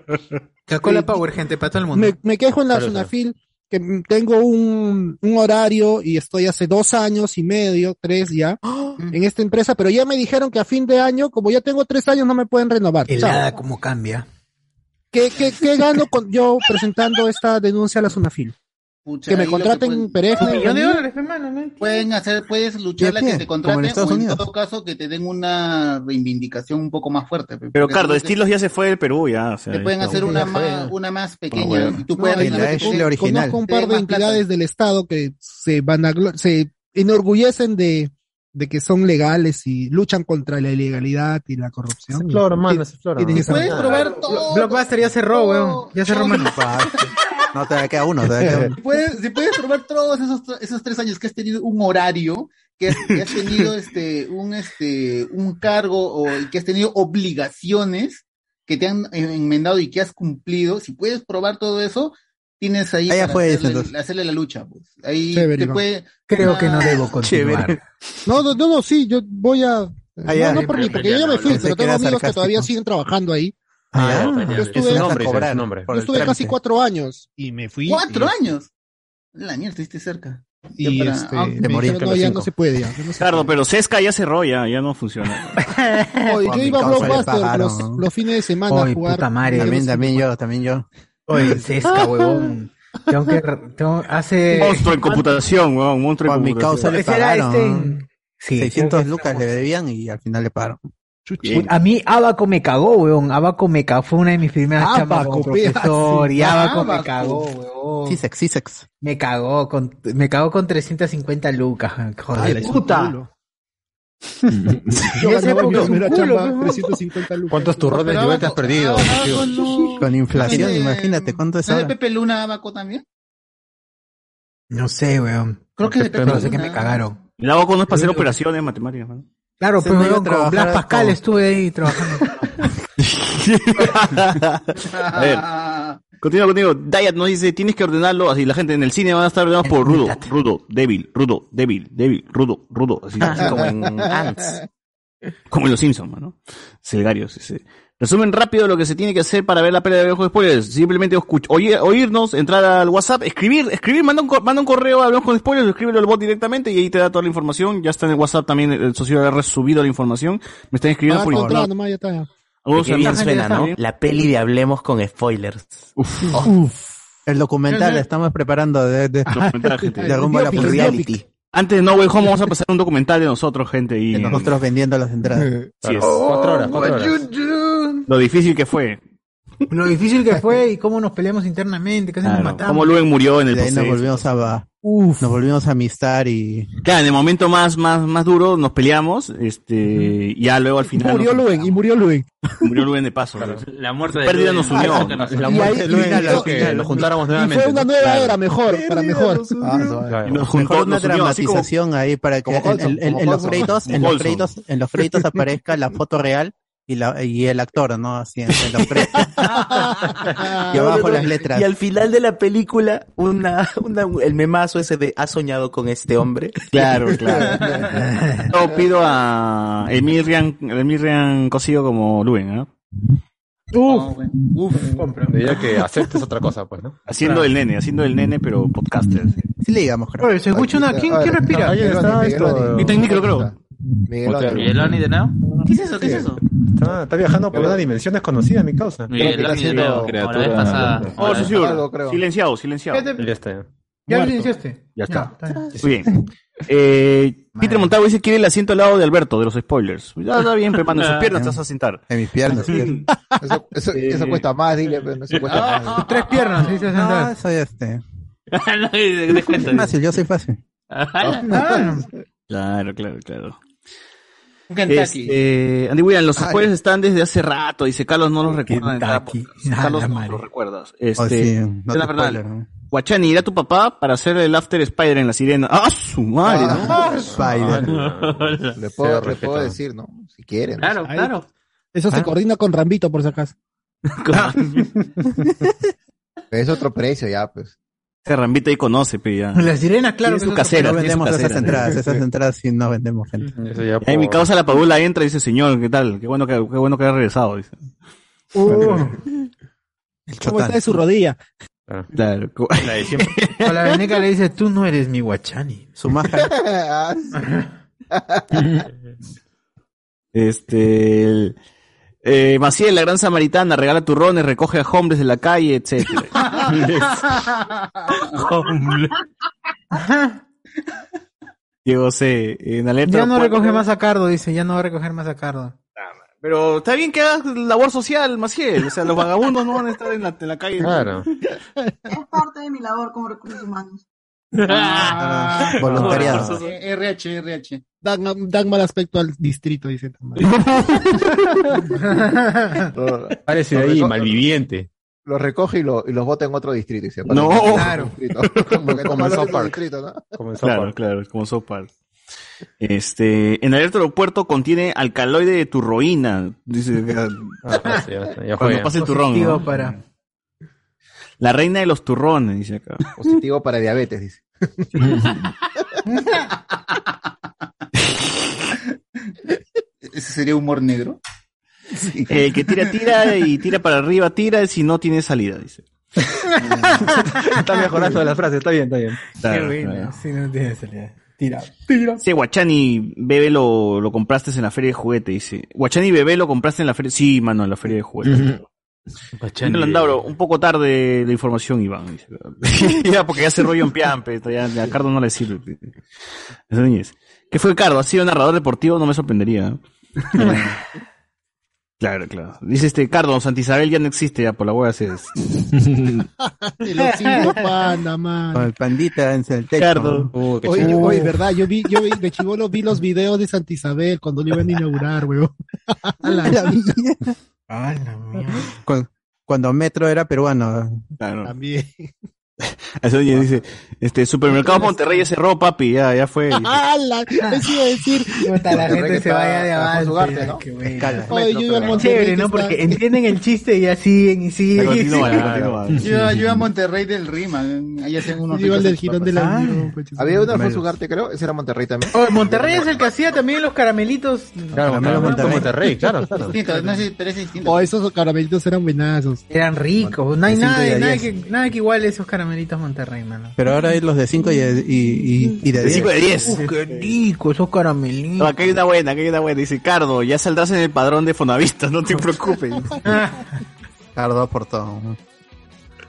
Coca-Cola Power, gente, para todo el mundo. Me, me quejo en la Claro, Sunafil que mm, tengo un, un horario y estoy hace dos años y medio, tres ya, en esta empresa, pero ya me dijeron que a fin de año, como ya tengo tres años, no me pueden renovar. Helada como cambia. ¿Qué, qué, qué gano con yo presentando esta denuncia a la Sunafil? Pucha, Que me lo que contraten pueden- perejil. millón de dólares, hermano, ¿no? Pueden hacer, puedes lucharla ¿Y a que te contraten o en Unidos. todo caso que te den una reivindicación un poco más fuerte. pe, Pero Cardo, Estilos ya se fue del Perú, ya. o sea, Te pueden hacer una más, una más pequeña bueno. y tú No, puedes la- con- te- Conozco un par de entidades del Estado que se van a, se enorgullecen de, de que son legales y luchan contra la ilegalidad y la corrupción. Ese flor, Y- mano, ese flor, tienen ¿no? esa- Puedes probar todo. Blockbuster ya cerró, weón. Ya cerró, mano. No, te queda uno, te queda uno. Si puedes, si puedes probar todos esos, esos tres años que has tenido un horario, que has, que has tenido este, un, este, un cargo o que has tenido obligaciones que te han enmendado y que has cumplido, si puedes probar todo eso, tienes ahí Allá para fue eso, hacerle, la lucha. Pues. Ahí Chévere, te puede. Creo una- que no debo continuar. No, no, no, no, sí, yo voy a... Ah, ya. no, no por mí, porque yo ya me fui, pero que tengo amigos que todavía siguen trabajando ahí. Ah, Yo estuve, nombre, cobrar nombre. yo estuve casi cuatro años y me fui. ¡Cuatro y- años! La mierda, estuviste cerca. Y para- este, ah, me a no, ya no se puede. Ya, no se puede". pero Sesca ya cerró, ya, ya no funciona. Oye, Por yo iba a Blockbuster los, fines de semana Oye, a jugar. puta madre. También, también yo, también yo. Oye, Sesca, huevón. Tengo que. Tengo, hace. Monstruo en computación, weón, monstruo en Por mi causa computación. le pagaron. este. Sí, 600 creo que- lucas le debían y al final le pagaron. Bien. A mí Abaco me cagó, weón. Abaco me cagó. Fue una de mis primeras chambas Abaco, como pe, profesor. Y ah, Abaco me Abaco. cagó, weón. Cisex, Cisex. Me cagó con, me cagó con 350 lucas. Joder, Ay, puta. Yo época, primera chamba, weón. 350 lucas. ¿Cuántos turrones de te has perdido? no- Con inflación, ¿No imagínate cuánto es ¿No de ahora. Pepe Luna Abaco también? No sé, weón. Creo que es de Pepe Pero sé que Luna. me cagaron. El abaco no es para hacer operaciones matemáticas, ¿no? Claro, weón, a con Blas Pascal estuve ahí trabajando. A ver, continúa contigo. Diet nos dice, tienes que ordenarlo, así la gente en el cine van a estar ordenados por rudo, rudo, débil, rudo, débil, débil, rudo, rudo, así, así como en Ants. Como en los Simpsons, ¿no? Selgarios. ese. Resumen rápido de lo que se tiene que hacer para ver la pelea de Hablamos con Spoilers. Simplemente oír- oírnos, entrar al WhatsApp, escribir, escribir, manda un, co- manda un correo a Hablamos con Spoilers, escríbelo al bot directamente y ahí te da toda la información. Ya está en el WhatsApp también, el socio ha subido la información. Me están escribiendo Ah, por ya está. Bien suena, ¿no? La peli de Hablemos con spoilers. Uf. Oh, El documental, estamos preparando de, de, de rumbo a la reality. Antes de No Way Home vamos a pasar un documental de nosotros, gente. Y... Nosotros vendiendo las entradas. Sí, es. Cuatro horas, cuatro horas. Lo difícil que fue. Lo difícil que fue y cómo nos peleamos internamente, casi nos Claro, matamos. Cómo Luen murió en el ahí nos proceso. volvimos a nos volvimos a amistar y Claro, en el momento más, más, más duro nos peleamos, este, ya luego al final. Murió nos- Luen, y murió Luen. Murió Luen de paso. La muerte de Pérdida Luen. nos unió. Ah, La Y muerte ahí- de Luen y- hizo que nos juntáramos Y nuevamente. fue una nueva Claro. era, mejor, para mejor. Y nos juntó, mejor una nos así como- dramatización ahí para que en, en- los créditos, en los créditos, en los créditos aparezca la foto real y la y el actor, ¿no? Así en, en los créditos. y abajo las letras. Y al final de la película, una, una, el memazo ese de ¿ha soñado con este hombre? Claro, claro. Yo pido a Emilian, Emilian Cosío como Luen, ¿no? Uf, Uf, Diría que aceptes otra cosa, pues, ¿no? Haciendo el nene, haciendo el nene, pero podcaster. Sí le digamos, creo. Oye, se escucha una. ¿Quién, quién respira? Ahí está esto. Mi técnico, creo. Miguel Migueloni de nuevo. ¿Qué es eso? ¿Qué es eso? Está, está viajando por una dimensión desconocida, mi causa. De. Como la vez criatura- pasada. Oh, sí, sí, Algo, creo. Silenciado, silenciado. ¿Qué te- Ya está. ¿Ya silenciaste? Ya está. bien. Muy bien. Eh, Peter Montago dice que quiere el asiento al lado de Alberto, de los spoilers. Ya está bien, pero en sus piernas te vas a sentar. En mis piernas. sí. Eso, eso, eso cuesta más, dile, pero eso cuesta más. Tus tres piernas, dice No, sentar. soy este. No, de- descuento. Fácil, yo soy fácil. Ah, Claro, claro, claro. Kentucky. Este, Andy William, los spoilers están desde hace rato, dice Carlos, no los recuerda. en cada. Ah, Carlos, la no los recuerdas. Oh, Este, sí, no es la verdad. spoiler, ¿no? Guachani, irá tu papá para hacer el After Spider en la sirena. ¡Ah, su madre! ¿no? Ah, Spider. le puedo, le puedo decir, ¿no? Si quieren. Claro, claro. Eso se coordina con Rambito, por si acaso. Es otro precio ya, pues. Ese rambito ahí conoce, pe, ya. La sirena, claro. Su que es otro casera, No su vendemos esas entradas, esas entradas sí no vendemos gente. Eso ya Ahí mi causa la padula entra y dice, señor, ¿qué tal? Qué bueno que, qué bueno que ha regresado. Dice. Uh, El ¿Cómo está de su rodilla? Claro. co- La de siempre. la veneca le dice, tú no eres mi guachani. Su máscara. Este, el- eh, Maciel, la gran samaritana, regala turrones, recoge a hombres de la calle, etcétera. Diego C. En alerta. Ya no recoge más a Cardo, dice, ya no va a recoger más a Cardo. Pero está bien que hagas labor social, Maciel. O sea, los vagabundos no van a estar en la, en la calle. Claro. Es parte de mi labor como recursos humanos. Ah, voluntariado. Eh, RH, RH. Dan, dan mal aspecto al distrito, dice. Parece de ahí, malviviente. Los recoge y, lo, y los bota en otro distrito. Y se No. Claro. Como, South Park. distrito, ¿no? Como en South Claro, Park. claro, como South Park. Este, en alerta aeropuerto contiene alcaloide de turroína. Dice Ah, sí, ya está, ya cuando pase el turrón. Positivo ¿no? para... La reina de los turrones, dice acá. Positivo para diabetes, dice. ¿Ese sería humor negro? El que tira, tira y tira para arriba, tira si no tiene salida, dice. Está mejorando la frase, está bien, está bien. Claro, Qué bueno, claro. sí, no tiene salida. Tira, tira. Sí, Guachani, bebé lo, lo compraste en la feria de juguete, dice. Guachani, bebé lo compraste en la feria. Sí, mano, en la feria de juguete. Landauro, un poco tarde la información, Iván. ya, porque ya se rollo en piampe, ya, ya a Cardo no le sirve. Eso ni es. ¿Qué fue Cardo? ¿Ha sido narrador deportivo? No me sorprendería. claro, claro. Dice este, Cardo, Santa Isabel ya no existe, ya por la hueá se es. El panda, Con man. el pandita en el techo. Cardo. Uh, Oye, verdad, yo vi, yo vi, de chivolo vi los videos de Santa Isabel cuando lo iban a inaugurar, weón. A la. Ah, la Cuando Metro era peruano. Claro. También. Eso ya dice, este, supermercado Monterrey ya cerró, papi, ya, ya fue. ¡Hala! Eso iba a decir. Puta, la gente que se vaya de avance. su arte, ¿no? Escala. Oye, yo iba a pero- Monterrey. Chévere, que ¿no? Porque entienden el chiste y ya siguen y siguen. Continúa. Yo, yo a Monterrey del Rima. Ahí hacen unos Yo iba al del girón de la Ah. Pues, Había uno de Ugarte, creo. Ese era Monterrey también. Oh, Monterrey es el que hacía también los caramelitos. Claro, Monterrey. Claro, claro. Distinto, no sé, pero es distinto. Oh, esos caramelitos eran buenazos. Eran ricos. No hay nada, que, nada que iguale esos caramelitos Monterrey, mano. Pero ahora hay los de 5 y, y, y, y de De 10. 5 de 10. Uf, qué rico, esos caramelitos. No, acá hay una buena, acá hay una buena. Dice, Cardo, ya saldrás en el padrón de Fonavista, no te preocupes. Cardo por todo.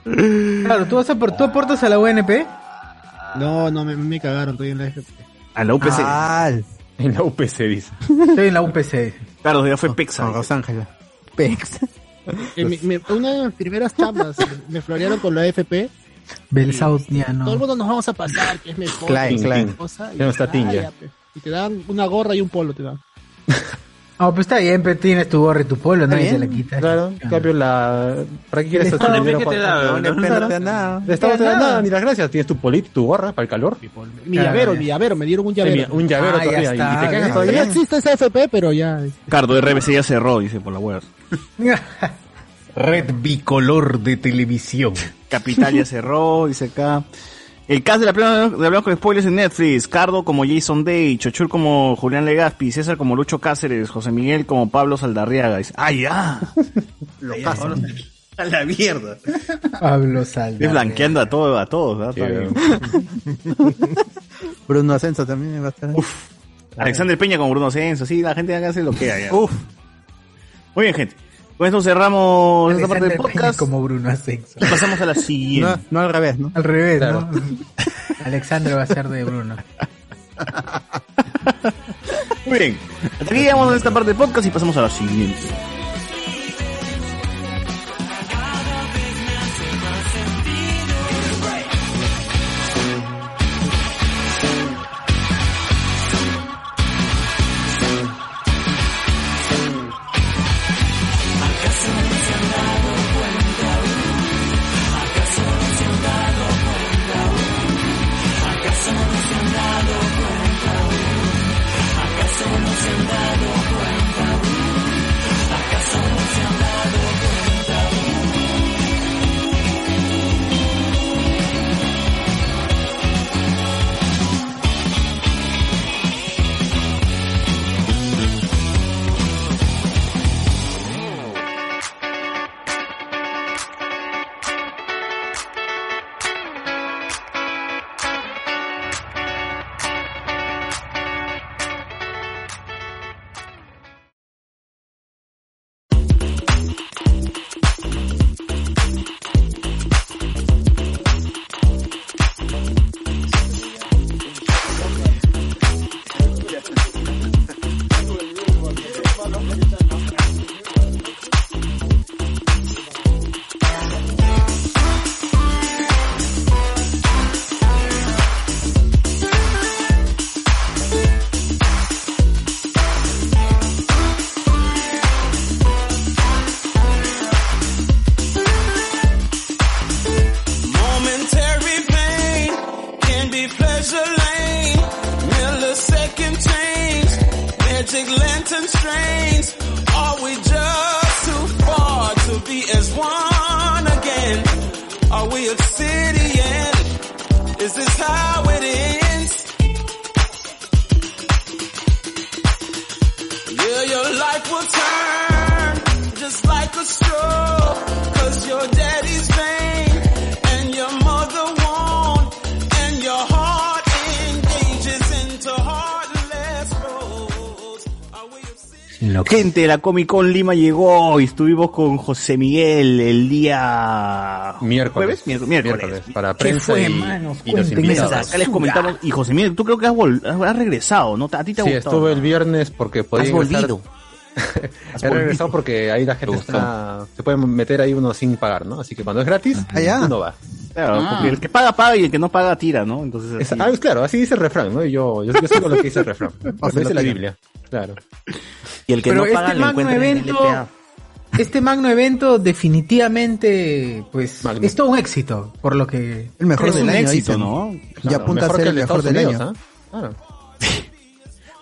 Claro, ¿tú, vas a, por- ¿tú aportas a la UNP? No, no, me, me cagaron, estoy en la FP. A la UPC. Ah, En la UPC dice. Estoy en la UPC. Claro, ya fue Pexa. Los Ángeles. Pex. Eh, me- una de mis primeras chambas me florearon con la FP. Belsautiano. Todo el mundo nos vamos a pasar, que es mejor. Klein, Klein. esta cosa, y- Ya no está ya. Y te dan una gorra y un polo, te dan. Ah, pues está bien, pero tienes tu gorra y tu polo, nadie bien. te la quita. Claro, en cambio la... ¿Para qué quieres hacer dinero? ¿qué te da? No, No, no, no te da nada. El Estado no te da nada. ni las gracias. Tienes tu polito, tu gorra para el calor. Mi Claro, llavero, ya. mi llavero, me dieron un Sí, llavero. mira, un llavero Ah, ya todavía. y está, te cagas ya. Ya todavía. existe esa FP, pero ya. Cardo, RBC ya cerró, dice por la huevas. Red bicolor de televisión. Capital ya cerró, dice acá. El cast de la plena de Hablamos con Spoilers en Netflix. Cardo como Jason Day, Chochur como Julián Legaspi, César como Lucho Cáceres, José Miguel como Pablo Saldarriaga. Dice, ¡ah, ya! Lo caso. A la mierda. Pablo Salda. Estoy blanqueando a, todo, a todos, ¿verdad? Bruno Ascenso también va a estar. Alexander Peña como Bruno Ascenso, sí, la gente acá hace lo que haya. Uf. Muy bien, gente. Con esto cerramos esta parte del podcast como Bruno Ascenso. y pasamos a la No, siguiente. no al revés, ¿no? Al revés, Claro. ¿no? Alexandre va a ser de Bruno. Muy bien. Hasta aquí llegamos a esta parte del podcast y pasamos a la siguiente. La Comic Con Lima llegó y estuvimos con José Miguel el día Miércoles. ¿Jueves? Miércoles. para ¿Qué prensa fue, y- manos? y los invitados. Acá les comentamos. Y José Miguel, tú creo que has, vol- has- regresado, ¿no? ¿A ti te ha Sí, gustado? estuve el viernes porque podía Has ingresar- volvido. He regresado porque ahí la gente está, se puede meter ahí uno sin pagar, ¿no? Así que cuando es gratis, uno va. Claro, porque el que paga, paga y el que no paga, tira, ¿no? Entonces, Es- así. ah, es claro, así dice el refrán, ¿no? Y yo, yo, yo sigo lo que dice el refrán. Lo se lo dice la. Biblia. Claro. Y el Pero este magno evento, este magno evento definitivamente, pues, es todo un éxito, por lo que El mejor es del un año, éxito, dicen. ¿no? Ya apunta a mejor ser que el de mejor del Estados año. Unidos, ¿ah? Claro.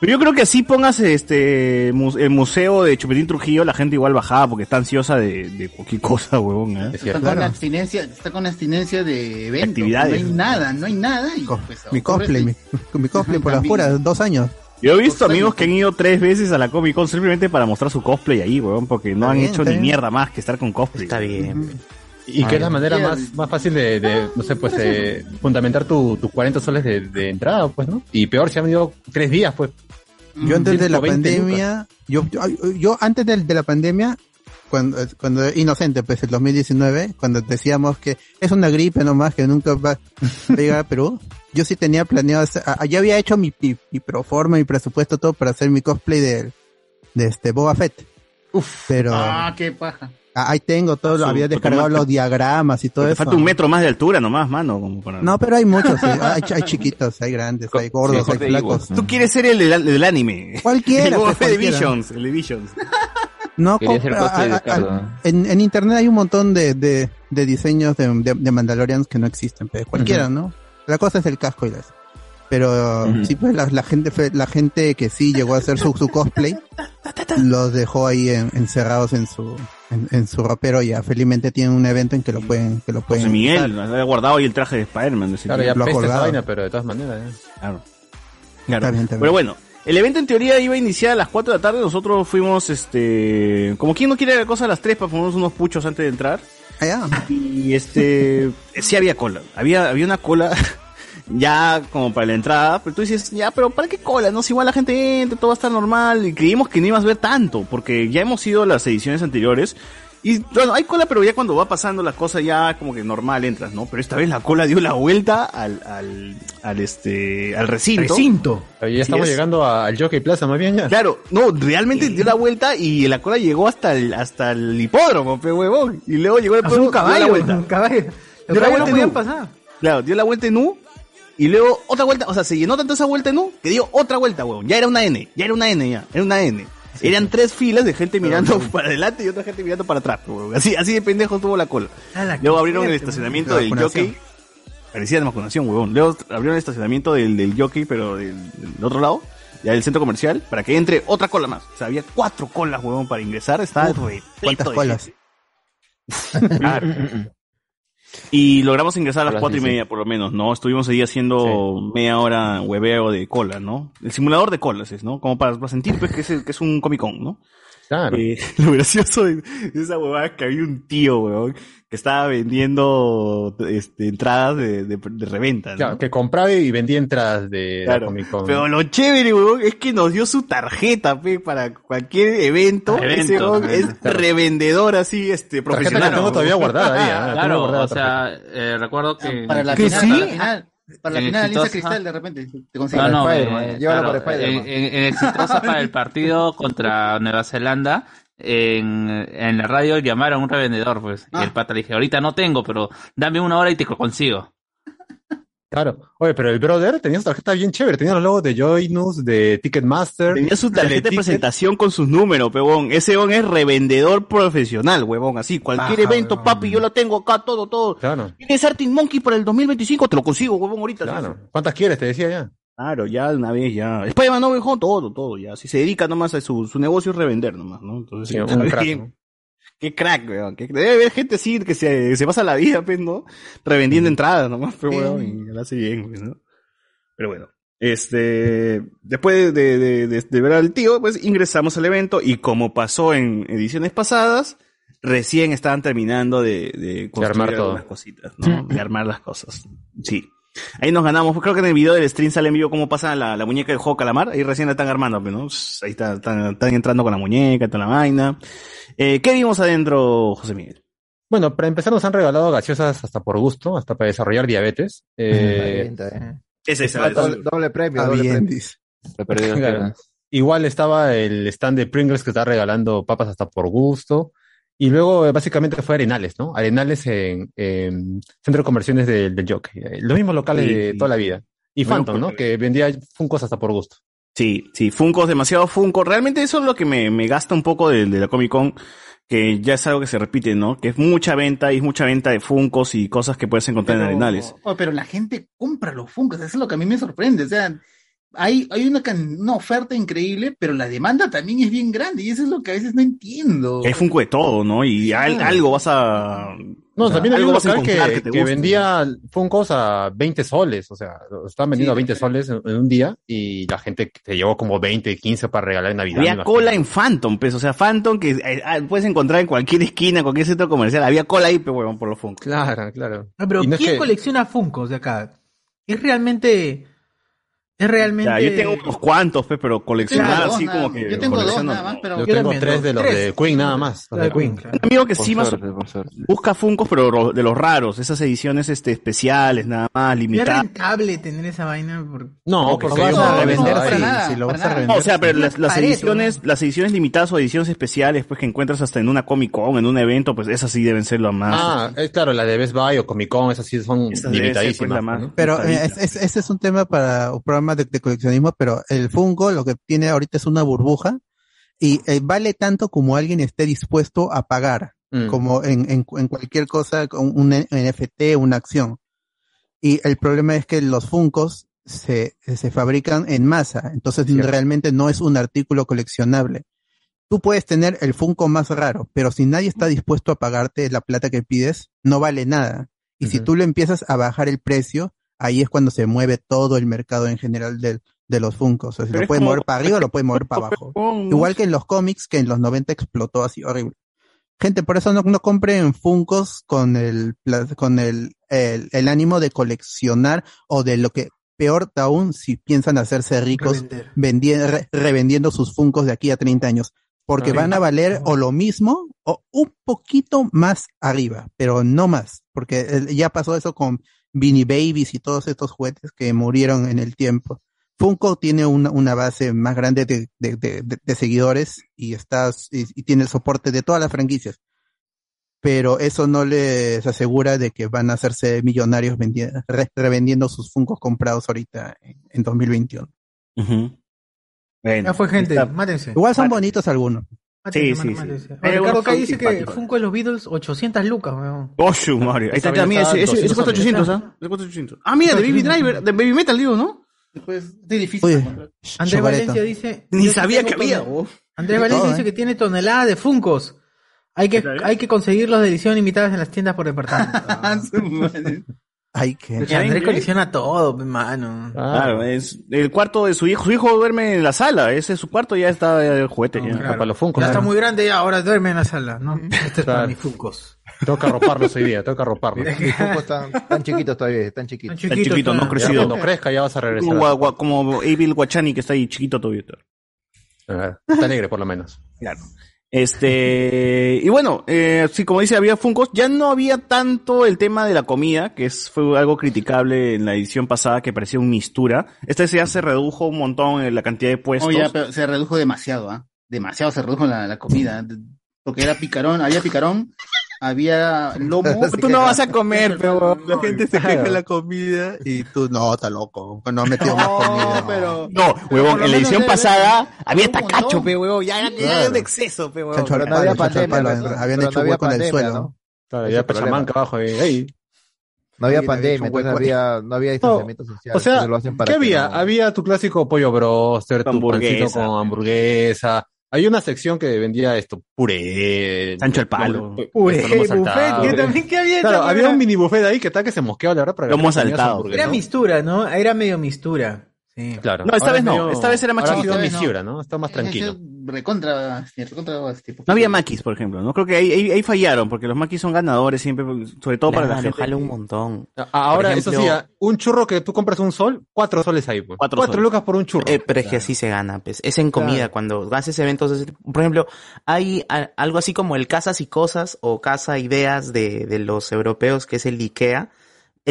Pero yo creo que así pongas este mu- el museo de Chupetín Trujillo, la gente igual bajaba porque está ansiosa de, de cualquier cosa, huevón. ¿eh? Está con abstinencia, está con abstinencia de eventos. Actividades. No hay nada, no hay nada. Y pues, Mi cosplay, mi, mi cosplay por las También. puras, dos años. Yo he visto amigos que han ido tres veces a la Comic Con simplemente para mostrar su cosplay ahí, weón, porque no Está han bien, hecho ni bien. mierda más que estar con cosplay. Está bien. Y que es la manera más, más fácil de, de, no sé, pues, eh, fundamentar tu- tus 40 soles de, de entrada, pues, ¿no? Y peor si han ido tres días, pues. Yo antes de la 120 pandemia, yo, yo, yo antes del- de, la pandemia cuando, cuando inocente, pues el 2019, cuando decíamos que es una gripe nomás que nunca va a llegar a Perú, yo sí tenía planeado, hacer- ah, ya había hecho mi, mi, mi proforma, mi presupuesto, todo para hacer mi cosplay de, de este Boba Fett. Uf, pero Ah, qué paja. ah, ahí tengo todo, Su- había descargado los diagramas y todo Te eso. falta un metro más de altura nomás, mano. Como para... No, pero hay muchos, sí. hay, hay chiquitos, hay grandes, hay gordos, Sí, hay flacos. Tú quieres ser el del, el del anime. Cualquiera, El Boba pues, Fett de. Visions. El de Visions. No, a- a- a- en, en internet hay un montón de, de, de diseños de, de, de Mandalorians que no existen, pero cualquiera. ¿no? La cosa es el casco y las. Pero sí, pues la, la gente fue- la gente que sí llegó a hacer su, su cosplay los dejó ahí en- encerrados en su en, en su ropero y ya felizmente tienen un evento en que lo pueden que lo pueden José Miguel, había guardado ahí el traje de Spider-Man. Claro, ya Lo ha vaina, pero de todas maneras. ya. Claro. Claro. Está bien, está bien. Pero bueno, el evento en teoría iba a iniciar a las 4 de la tarde. Nosotros fuimos, este. Como quien no quiere la cosa a las 3 para ponernos unos puchos antes de entrar. Allá. Y este. sí había cola. Había, había una cola. Ya como para la entrada, pero tú dices, ya, pero ¿para qué cola? No, si igual la gente entra, todo va a estar normal, y creímos que no ibas a ver tanto, porque ya hemos ido a las ediciones anteriores, y bueno, hay cola, pero ya cuando va pasando las cosas ya como que normal entras, ¿no? Pero esta vez la cola dio la vuelta al, al, al este, al recinto. Recinto. Oye, ya estamos es. llegando a- al Jockey Plaza, más bien ya. Claro, no, realmente dio la vuelta y la cola llegó hasta el, hasta el hipódromo, pe huevón. Y luego llegó el un dio la caballo, vuelta. un caballo. Los Dio la caballos no vuelta en pasar. Claro, dio la vuelta en U. Y luego otra vuelta, o sea, se llenó tanto esa vuelta en U que dio otra vuelta, huevón. Ya era una N, ya era una N, ya, era una N. Eran tres filas de gente mirando para adelante y otra gente mirando para atrás. Así, así de pendejo tuvo la cola. Luego abrieron el estacionamiento del jockey. Parecía de vacunación, huevón. Luego abrieron el estacionamiento del, del jockey, pero del, del otro lado, ya del centro comercial, para que entre otra cola más. O sea, había cuatro colas, huevón, para ingresar. Estaba repleto ¿Cuántas de colas? Y logramos ingresar a las cuatro y sí. media, por lo menos, ¿no? Estuvimos ahí haciendo media hora hueveo de cola, ¿no? El simulador de colas es, ¿no? Como para, para sentir, pues, que es, que es un Comic Con, ¿no? Claro. Eh, lo gracioso de de esa huevada es que había un tío, weón, que estaba vendiendo este, entradas de, de, de reventa, ¿no? Claro, que compraba y vendía entradas de la Claro. Comic Con. Pero lo chévere, weón, es que nos dio su tarjeta, pe, para cualquier evento. Ah, evento. Ese weón es Claro. revendedor así, este, Tarjeta profesional. que tengo todavía guardada ahí, ah, tengo Claro, guardada o sea, eh, recuerdo que... Para la que final, sí. para la final, para la En final, Alianza exitosa- Cristal, de repente, te consigues. No, no, Para eh, claro, para Spider-Man. en, en- en exitosa para el partido contra Nueva Zelanda, en, en la radio llamaron a un revendedor, pues. Y el pata le dije, ahorita no tengo, pero dame una hora y te lo consigo. Claro. Oye, pero el brother tenía su tarjeta bien chévere. Tenía los logos de Joynus, de Ticketmaster. Tenía su tarjeta de presentación con sus números, pebón. Ese weón es revendedor profesional, huevón. Así, cualquier Ajá, evento, papi, yo lo tengo acá, todo, todo. Claro, ¿Tienes Arctic Monkey para el 2025? Te lo consigo, huevón, ahorita. claro. sí. ¿Cuántas quieres? Te decía ya. Claro, ya de una vez, ya. Spider-Man no dejó todo, todo, ya. Si se dedica nomás a su, su negocio es revender nomás, ¿no? Entonces, Sí, un crack. ¿no? Qué crack, weón. Qué- Debe haber gente así que se, se pasa la vida, pues, ¿no? Revendiendo entradas nomás, pero weón, y lo hace bien, pues, ¿no? Pero bueno. Este, después de, de, de- de ver al tío, pues ingresamos al evento y como pasó en ediciones pasadas, recién estaban terminando de, de construir armar todo. algunas cositas, ¿no? De armar las cosas. Sí. Ahí nos ganamos. Creo que en el video del stream sale en vivo cómo pasa la, la muñeca del juego Calamar. Ahí recién la están armando, pues, ¿no? Ahí está, están, están entrando con la muñeca, toda la vaina. Eh, ¿Qué vimos adentro, José Miguel? Bueno, para empezar nos han regalado gaseosas hasta por gusto, hasta para desarrollar diabetes. Eh, Valiente, eh. Ese es Ah, doble, doble premio, doble. Se perdió piernas. Igual estaba el stand de Pringles que está regalando papas hasta por gusto. Y luego eh, básicamente fue Arenales, ¿no? Arenales en, en Centro de Conversiones del, del Jockey. Eh, Los mismos locales Sí, de sí. toda la vida. Y Bueno, Phantom, ¿no? Que vendía Funkos hasta por gusto. Sí, sí, Funkos, demasiado Funko. Realmente eso es lo que me, me gasta un poco de, de la Comic Con, que ya es algo que se repite, ¿no? Que es mucha venta y es mucha venta de Funkos y cosas que puedes encontrar en Arenales. Oh, pero la gente compra los Funkos, eso es lo que a mí me sorprende. O sea, hay, hay una, oferta increíble, pero la demanda también es bien grande y eso es lo que a veces no entiendo. Hay Funko de todo, ¿no? Y al- algo vas a... No, o sea, también había algo un vas a local que, que vendía Funkos a 20 soles, o sea, estaban vendiendo Sí, a 20 soles en, en un día y la gente te llevó como 20, 15 para regalar en Navidad. Había cola en Phantom, pues, o sea, Phantom que eh, ah, puedes encontrar en cualquier esquina, en cualquier centro comercial. Había cola ahí, pero huevón, por los Funkos. Claro, claro. No, pero Y no es ¿quién que- colecciona Funkos de acá? Es realmente Es realmente. Ya, yo tengo unos cuantos, pe, pero coleccionar Tengo dos así nada como más. que. Yo tengo dos colecciono. nada más, pero- Yo Yo tengo también, tres de los Tres. de Queen nada más. Los de Queen. Un amigo que sí Por más suerte, por suerte. busca Funkos, pero ro- de los raros, esas ediciones este, especiales, nada más, No es limitadas. rentable tener esa vaina. Por... No, Porque porque lo vas a revender, venta sí, ahí. nada, si lo vas a revender. No, o sea, pero las, las Pareto, ediciones, las ediciones limitadas o ediciones especiales, pues que encuentras hasta en una Comic Con, en un evento, pues esas sí deben ser lo más. Ah, es claro, la de Best Buy o Comic Con, esas sí son Esas deben ser, pues, limitadísimas. más- ¿no? Pero eh, ese es un tema para un programa de, de coleccionismo, pero el Funko lo que tiene ahorita es una burbuja y eh, vale tanto como alguien esté dispuesto a pagar, Mm. como en, en, en cualquier cosa, con un NFT, una acción. Y el problema es que los Funkos se, se fabrican en masa, entonces realmente no es un artículo coleccionable. Tú puedes tener el Funko más raro, pero si nadie está dispuesto a pagarte la plata que pides, no vale nada. Y si Ujú. tú le empiezas a bajar el precio, ahí es cuando se mueve todo el mercado en general del, de los Funkos. O sea, si lo puede como- mover para arriba o lo puede mover para abajo. Igual que en los cómics, que en los 90 explotó así horrible. Gente, por eso no, no compren Funkos con el, con el, el, el ánimo de coleccionar o de lo que, peor aún, si piensan hacerse ricos Revender. vendi- re- revendiendo sus Funkos de aquí a 30 años. Porque van a valer o lo mismo o un poquito más arriba, pero no más. Porque eh, ya pasó eso con Beanie Babies y todos estos juguetes que murieron en el tiempo. Funko tiene una, una base más grande de, de, de- de- de seguidores y, está, y, y tiene el soporte de todas las franquicias. Pero eso no les asegura de que van a hacerse millonarios vendi- re- revendiendo sus Funkos comprados ahorita en, en 2021. Ujú. Bueno, Ya fue gente, está- mátense. Igual son bonitos algunos. Sí, sí, sí. Ricardo dice que. Funko de los Beatles, 800 lucas, weón. Su Mario. Ahí está, Esa mira, ese, cuesta 200 800, ¿ah? Ese cuesta 800. Ah, mira, de Baby Driver, de Baby Metal, digo, ¿no? Después, es difícil. Oye. Andrés. Valencia dice. Ni sabía que había, oh. Andrés Valencia todo, dice ¿eh? que tiene toneladas de Funkos. Hay que, hay que conseguirlos de edición limitadas en las tiendas por departamento. Ay, que. Andrés colecciona todo, mano. Claro, es el cuarto de su hijo. Su hijo duerme en la sala. Ese es su cuarto, ya está el juguete. ya. claro. Para los Funkos. Ya está muy grande ya, ahora duerme en la sala, ¿no? Este es para mis Funkos. Tengo que arroparlos hoy día, tengo que arroparlos. Mis focos están tan chiquitos todavía, están chiquitos. Están Está chiquitos, chiquito, no crecido. cuando crezca ya vas a regresar. Como, Evil Guachani que está ahí chiquito todavía. Ah, Está alegre por lo menos. Claro. Este, y bueno, eh, sí, como dice, había Funkos, ya no había tanto el tema de la comida, que fue algo criticable en la edición pasada, que parecía un mistura. Esta ya se redujo un montón la cantidad de puestos. Oh, ya, pero se redujo demasiado, ¿ah? Demasiado se redujo la, la comida. Porque era picarón, había picarón, había lomo. Tú no vas a comer, pero la gente se queja de la comida y tú, no, está loco, no has metido más comida. pero. No, huevón, en la edición pasada había tacacho, pe, huevón, ya, era Claro. un exceso, pe, huevón. Chancho al Pero no había palo, chancho al pandemia, palo, ¿no? habían Pero hecho no había hueco en el suelo. ¿no? Claro, problema. Pachamanca abajo. ahí. No había pandemia, entonces había, no había distanciamiento social. O sea, entonces lo hacen para ¿qué había? no- Había tu clásico pollo broster, tu Hamburguesa. pancito con hamburguesa. Hay una sección que vendía esto, puré. Sancho al palo. Lomo buffet, que también que había Claro, había un mini buffet ahí que tal que se mosqueaba la verdad para que comías saltado. Era ¿no? mistura, ¿no? Era medio mistura. Sí. Claro. No, esta Ahora vez no, medio- esta vez era más ahora chiquito. vez misura, ¿no? Está más tranquilo. Recontra, recontra, este, No había maquis, por ejemplo, ¿no? Creo que ahí, ahí, ahí fallaron, porque los maquis son ganadores siempre, sobre todo para la Claro, gente. un montón. Ahora, ejemplo- eso sí, un churro que tú compras un sol, cuatro soles ahí, pues. Cuatro Cuatro, soles. lucas por un churro. Eh, pero es que así se gana, pues. Es en comida, Claro. cuando haces eventos, de ese tipo. por ejemplo, hay algo así como el Casas y Cosas o Casa Ideas de, de los europeos, que es el IKEA.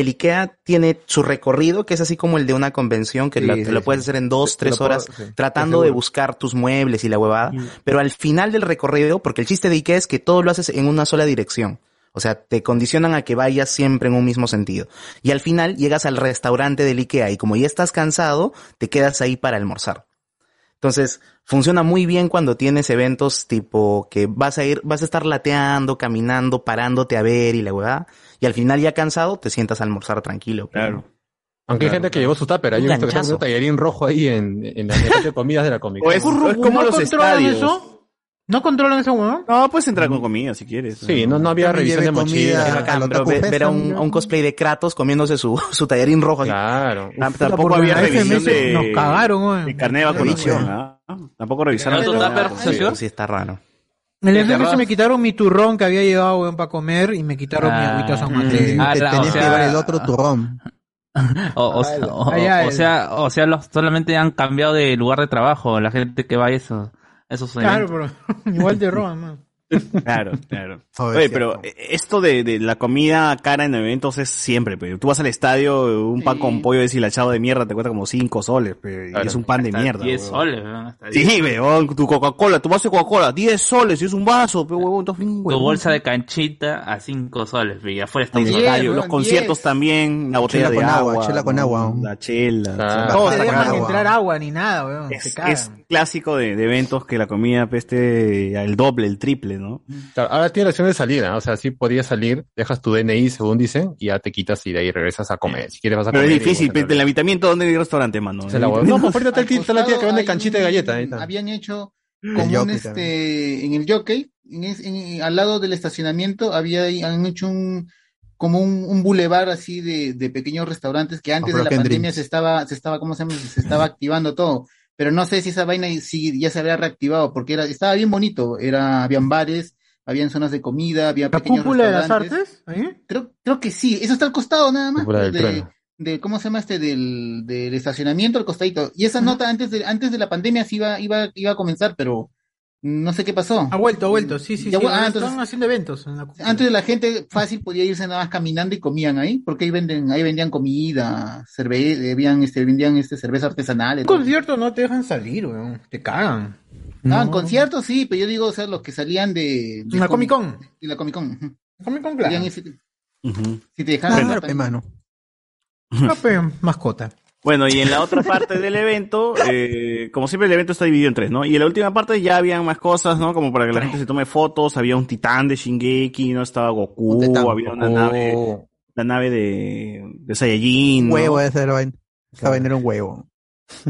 El IKEA tiene su recorrido, que es así como el de una convención, que Sí, la- sí, lo puedes hacer en dos, tres horas, tratando de buscar tus muebles y la huevada. Pero al final del recorrido, porque el chiste de IKEA es que todo lo haces en una sola dirección. O sea, te condicionan a que vayas siempre en un mismo sentido. Y al final llegas al restaurante del IKEA y como ya estás cansado, te quedas ahí para almorzar. Entonces, funciona muy bien cuando tienes eventos tipo que vas a ir, vas a estar lateando, caminando, parándote a ver y la huevada. Y al final ya cansado, te sientas a almorzar tranquilo. Claro. Aunque hay gente que llevó su tupper. Hay Un un visto que un tallarín rojo ahí en, en la mesa de comidas de la Comic O es, es como ¿No los controlan estadios. eso? ¿No controlan eso, weón? No, puedes entrar con comida si quieres. Sí, no, no había revisión de mochila. comida. Taku ver, a un, también. a un cosplay de Kratos comiéndose su, su tallarín rojo. así. Claro. Tam- Tampoco había revisión de, Nos cagaron, weón. de carne de vacunación. ¿ah? Tampoco revisaron. ¿Tanto la- tupper? Eso sí está raro. En el ¿Te FMS cerrás? me quitaron mi turrón que había llevado, weón, para comer y me quitaron mi Ah, agüita San mm. Mateo. Ah, Te la- tenías o que sea- llevar el otro turrón. O, o sea, o, o sea, o sea, los, solamente han cambiado de lugar de trabajo, la gente que va a eso, esos Claro, eventos. pero igual te roban, man. Claro, claro. Oye, pero esto de, de la comida cara en eventos es siempre, pero tú vas al estadio, un pan con pollo deshilachado de mierda te cuesta como 5 soles, pe, y Claro. es un pan de mierda. 10 weón. soles, 10. Sí, weón, tu Coca-Cola, tu vaso de Coca-Cola, 10 soles, y es un vaso, pe, huevón, Tu bolsa de canchita a 5 soles, y afuera está un estadio, los conciertos también, la botella Chela de con agua, agua, chela con agua. la chela, Claro. todo No te dejan caro. entrar agua ni nada, weón. Es, te cagan. es clásico de, de eventos que la comida peste el doble, el triple, ¿no? Claro, ahora tiene la opción de salida, o sea, sí podías salir, dejas tu DNI según dicen, y ya te quitas y de ahí regresas a comer. Si quieres vas a Pero comer. es difícil, y pe, el habitamiento, ¿dónde hay restaurante, mano? La. No, pues ahorita está, el la tía que vende canchita de un- galleta. Ahí está. Habían hecho El como un este en el jockey, en es- en- al lado del estacionamiento había han hecho un como un, un bulevar así de, de pequeños restaurantes que antes de la pandemia Dreams. se estaba, se estaba, ¿cómo se llama? Se estaba activando todo. Pero no sé si esa vaina si ya se había reactivado, porque era, estaba bien bonito. Era, habían bares, habían zonas de comida, había ¿La pequeños cúpula de las artes? ¿Ahí? Creo, creo que sí, eso está al costado nada más. Del de, de- ¿cómo se llama este? Del, del estacionamiento al costadito. Y esa nota antes de, antes de la pandemia sí iba, iba, iba a comenzar, pero no sé qué pasó. Ha vuelto, ha vuelto. Sí, sí, Ya sí. ah, ahora entonces- Están haciendo eventos. En la. Antes la gente fácil podía irse nada más caminando y comían ahí, porque ahí venden, ahí vendían comida, cerveza, vendían este, vendían este cerveza artesanal. Un concierto no te dejan salir, weón. Te cagan. Ah, en conciertos sí, pero yo digo, o sea, los que salían de, de La Comic Con. de la Comic Con. Comic Con, claro. si, Ujú. si te dejaban Claro, la- pe, mano. Pe, mascota. Bueno, y en la otra parte del evento, eh, como siempre el evento está dividido en tres, ¿no? Y en la última parte ya habían más cosas, ¿no? Como para que la gente se tome fotos, había un titán de Shingeki, ¿no? Estaba Goku, titán, había una Goku. nave, la nave de, de Saiyajin, ¿no? Huevo era la vaina. Esa era un huevo.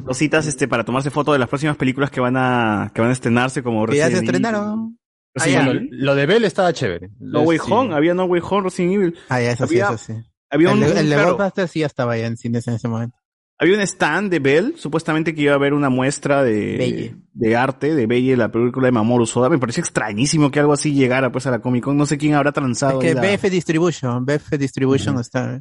Cositas, este, para tomarse fotos de las próximas películas que van a, que van a estrenar,se como Que ya se Resident Evil. estrenaron. Evil. lo de Bell estaba chévere. No Way Sí. Home, había No Way Home, Resident Evil. Ah, ya, eso sí, Había- eso sí. Había un, el, el un- de claro, Ghostbusters sí ya estaba ya en cines en ese momento. Había un stand de Bell, supuestamente que iba a haber una muestra de, Belle. de arte de Belle, la película de Mamoru Soda. Me pareció extrañísimo que algo así llegara pues a la Comic Con. No sé quién habrá Es transado. que ahí la- BF Distribution, BF Distribution está.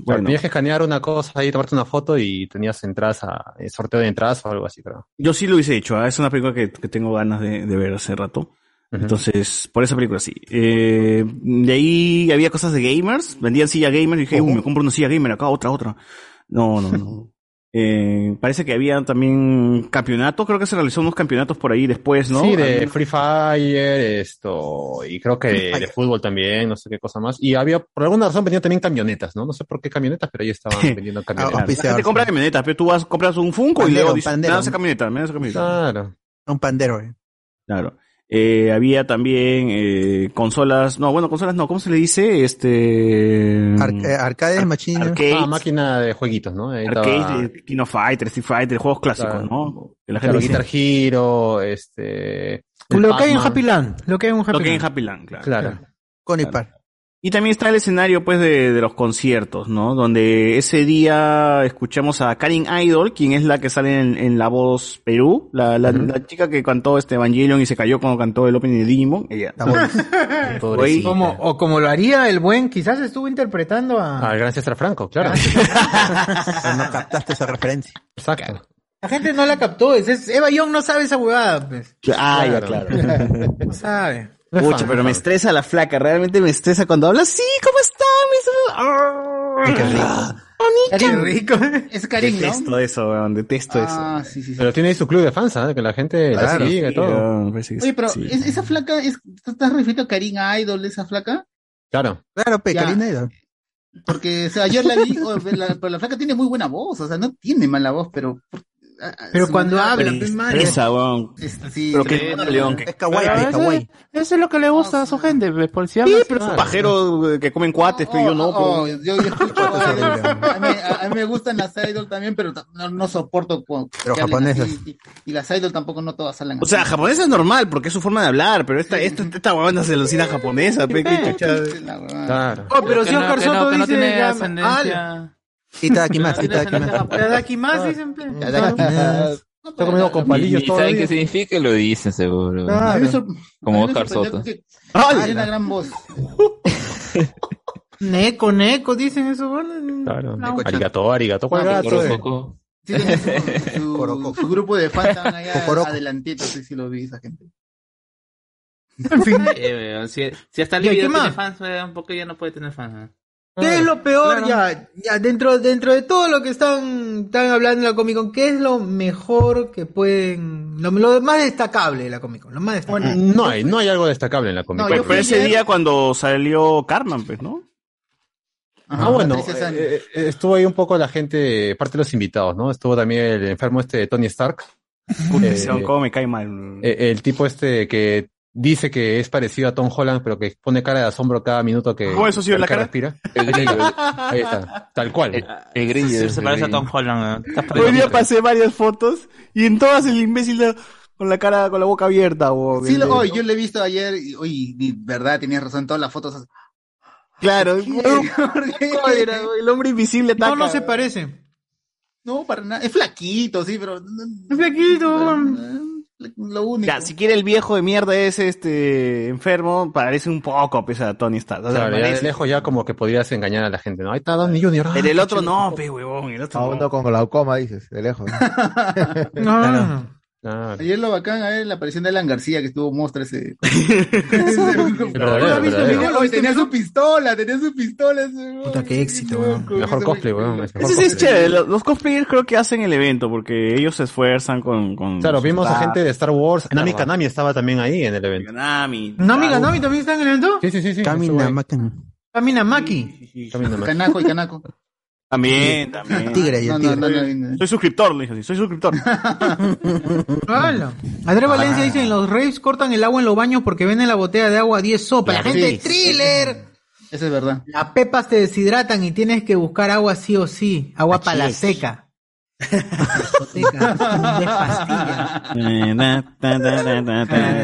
Bueno, tenías que escanear una cosa ahí, tomarte una foto y tenías entradas a eh, sorteo de entradas o algo así, pero. Yo sí lo hubiese hecho, ¿ah? es una película que, que tengo ganas de, de ver hace rato. Entonces, por esa película sí. Eh, de ahí había cosas de gamers, vendían silla gamer y dije, "Uh, me compro una silla gamer acá, otra, otra. No, no, no. Eh, parece que había también campeonatos, creo que se realizó unos campeonatos por ahí después, ¿no? Sí, de Free Fire, esto, y creo que de, de fútbol también, no sé qué cosa más. Y había, por alguna razón, vendían también camionetas, ¿no? No sé por qué camionetas, pero ahí estaban vendiendo camionetas. La gente compra camionetas, pero tú vas, compras un Funko y Pandero, luego dices, me das esa camioneta, me das esa camioneta. Claro. Un pandero, eh. Claro. Eh, había también eh, consolas, no, bueno, consolas no, ¿cómo se le dice? Este... Ar- eh, arcades, machines. arcades. Ah, máquina de jueguitos, ¿no? Ahí estaba- King of Fighter, Street Fighter, juegos clásicos, Claro. ¿no? Que la Claro, gente Guitar Hero, este... Lo que hay en. Happy Land. Lo que hay en Happy Lo que hay en. Happy Land, claro. Claro. Con Claro. Y también está el escenario, pues, de, de los conciertos, ¿no? Donde ese día escuchamos a Karin Idol, quien es la que sale en, en La Voz Perú, la, la, la chica que cantó este Evangelion y se cayó cuando cantó el opening de Digimon. Ella. Oye, Como, o como lo haría el buen, quizás estuvo interpretando a... Ah, gracias a Franco, claro. No captaste esa referencia. Exacto. La gente no la captó. Es, es- Eva Young no sabe esa huevada, pues. Ah, ya, claro. No sabe. Pucha, pero me estresa la flaca, realmente me estresa cuando habla. Sí, ¿cómo está? Me Qué rico. Qué rico. Es Karim, ¿no? Detesto eso, weón, detesto Ah, sí, sí, sí. Pero tiene ahí su club de fans, ¿ah? Que la gente la Claro, sigue y sí, todo. Oye, pero sí. ¿es- esa flaca, es, ¿tú estás refiriendo a Karim Idol, esa flaca? Claro. Claro, pe, Ya. Karina Idol. Porque, o sea, ayer la vi, oh, la, pero la flaca tiene muy buena voz, o sea, no tiene mala voz, pero... ah, ah, Pero cuando habla, pero- pues, mano. Esa, weón. es- sí, Pero que sí, león, Es kawaii, eso, kawaii. eso es lo que le gusta a su gente, pues, por si Sí, pero es un pajero eh, que comen cuates, pero yo no. Oh, pero- yo, yo escucho a, mí, me gustan las idol también, pero no, soporto Pero japonesas. Y, y las idol tampoco no todas salen O sea, japonesa es normal, porque es su forma de hablar, pero esta, esta, esta huevona se alucina japonesa, pe. Claro. Oh, pero si no- Oscar Soto dice... tiene ya, ascendencia. Itadakimasu, Tiene ascendencia itadakimasu. japonesa. Itadakimasu, dicen, pe. Itadakimasu. Está comiendo con palillos Y todo saben qué significa lo dicen seguro. A mí me sor- Como a mí me Oscar sorprendió Soto. que-. Tiene una gran voz. Neco, neco, dicen eso, bueno. Claro. No. Arigato, arigato, eh? Corococo. Sí, su, su, su grupo de fans estaban allá Cocoroco. adelantito, sí, sí lo vi esa gente. En fin. Eh, weón, si, si hasta el Ya, ¿qué video tiene más? fans, weón, ¿por qué ya no puede tener fans? eh? ¿Qué es lo peor? Claro. Ya, ya dentro, dentro de todo lo que están, están hablando de la Comic Con, ¿qué es lo mejor que pueden, lo, lo más destacable de la Comic Con? Lo más destacable. No hay, no hay algo destacable en la Comic No, Con. yo Pero ese ayer- día cuando salió Carmen, pues, ¿no? Ah, bueno, eh, eh, estuvo ahí un poco la gente, parte de los invitados, ¿no? Estuvo también el enfermo este de Tony Stark. Eh, cómo me cae mal. el tipo este que dice que es parecido a Tom Holland, pero que pone cara de asombro cada minuto que, ¿Cómo eso sí, la cara? respira. Está, ahí está, tal cual. El grillo. Sí, se parece a Tom Holland. Hoy día pasé varias fotos y en todas el imbécil de- con la cara, con la boca abierta. o Sí, lo, oye, yo lo he visto ayer y, oye, de verdad, tenías razón, todas las fotos. Claro, el hombre invisible No, ataca. no se parece. No, para nada. Es flaquito, sí, pero. Es flaquito. Lo único. Ya, si quiere el viejo de mierda ese, este, enfermo, parece un poco, pesa a Tony Stark. O sea, Claro, ya de lejos ya como que podrías engañar a la gente, ¿no? Ahí está Downey Jr. ah, Pero el otro no, pe huevón, el otro no. uno con glaucoma, dices, de lejos. No, no, no. Claro. Ayer lo bacán, a ver la aparición de Alan García, que estuvo mostra ese. tenía su pistola, tenía su pistola. ese, Puta, qué éxito, weón. Mejor cosplay, weón. Ese sí es chévere, los, los cosplayers creo que hacen el evento porque ellos se esfuerzan con... con Claro, vimos a gente de Star Wars. Nami Kanami estaba también ahí en el evento. Nami. ¿Nami Taru. Ganami también está en el evento? Sí, sí, sí. sí. Camina Maki. Camina más. Canaco y Canaco. También, también. Tigre, y No, el no, tigre. no, no, no. Soy suscriptor, le dije así, soy suscriptor. Hola. Andrés Valencia dice, los raves cortan el agua en los baños porque venden la botella de agua a 10 sopas. La gente de Sí. thriller. Eso es verdad. Las pepas te deshidratan y tienes que buscar agua sí o sí. Agua para la seca. Discoteca, de pastilla.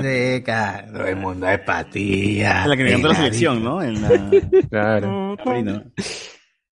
Seca, todo el mundo es pastilla. la que me cantó la selección, ¿no? En la... Claro.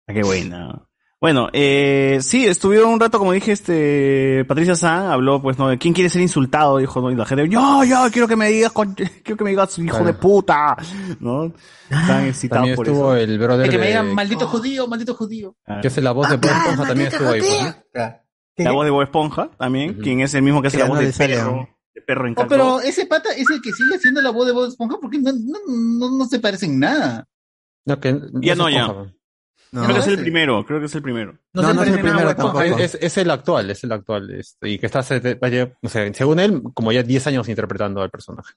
Ah, qué bueno. Bueno, eh, sí, estuvieron un rato, como dije, este, Patricia San habló, pues, ¿no? de ¿Quién quiere ser insultado? Dijo, ¿no? Y la gente, yo, yo, quiero que me digas, con- quiero que me digas, hijo Claro. de puta, ¿no? Están excitados También por estuvo eso. el brother Que me de- digan, maldito judío, maldito judío. Ah. que hace la voz de Bob Esponja también estuvo ahí. pues, ¿no? La voz de Bob Esponja, también, quien es el mismo que hace la voz de perro, ¿no? de perro en Oh, pero ese pata es el que sigue haciendo la voz de Bob Esponja porque no, no, no, no se parecen nada. No, que Ya no, ya. Man. No, creo que es el primero, creo que es el primero. No, no es el primero tampoco. Es, es el actual, es el actual. este, y que está, vaya, sé, según él, como ya 10 años interpretando al personaje.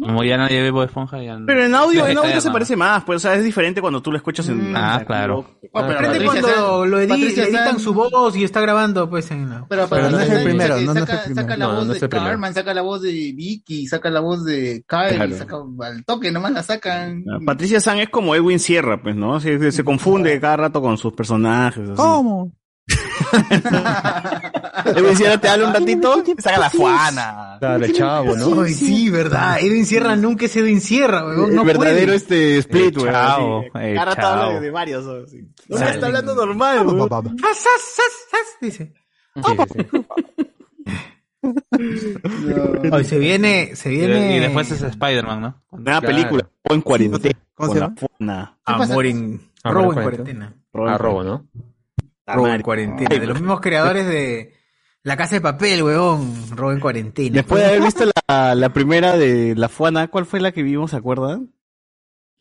Como ya nadie ve Bob Esponja, ya no- Pero en audio, en audio se parece más, pues, o sea, es diferente cuando tú lo escuchas en... Ah, en- claro. Oh, pero Patricia cuando San- lo Patricia editan San- su voz y está grabando, pues, en la... Pero, Pero no es el primero, no, no es saca, el primero. saca la No, voz no de. Carmen, saca la voz de Vicky, saca la voz de Kyle, Claro. saca al toque, nomás la sacan. Ah, Patricia San es como Edwin Sierra, pues, ¿no? Se, se confunde cada rato con sus personajes. así. ¿Cómo? Edwin Sierra te habla un ratito y saca la fuana. Claro, el chavo, ¿no? Ay, sí, verdad. Edwin Sierra nunca es Edwin Sierra, weón. No el verdadero puede. este split, weón. chavo, así. el Cada rato chavo. habla de, varios. ¿no? No está hablando normal, weón. dice. Sí, sí, sí. Hoy se viene, se Y, viene. y después es Spider-Man, ¿no? Una película, o en cuarentena. ¿Cómo se con llama? Amor en. Robo en cuarentena. Ah, robo, ¿no? Robo en cuarentena. De los mismos creadores de La Casa de Papel, weón. Robo en cuarentena. Después de haber visto la, la primera de la fuana, ¿cuál fue la que vimos, se acuerdan?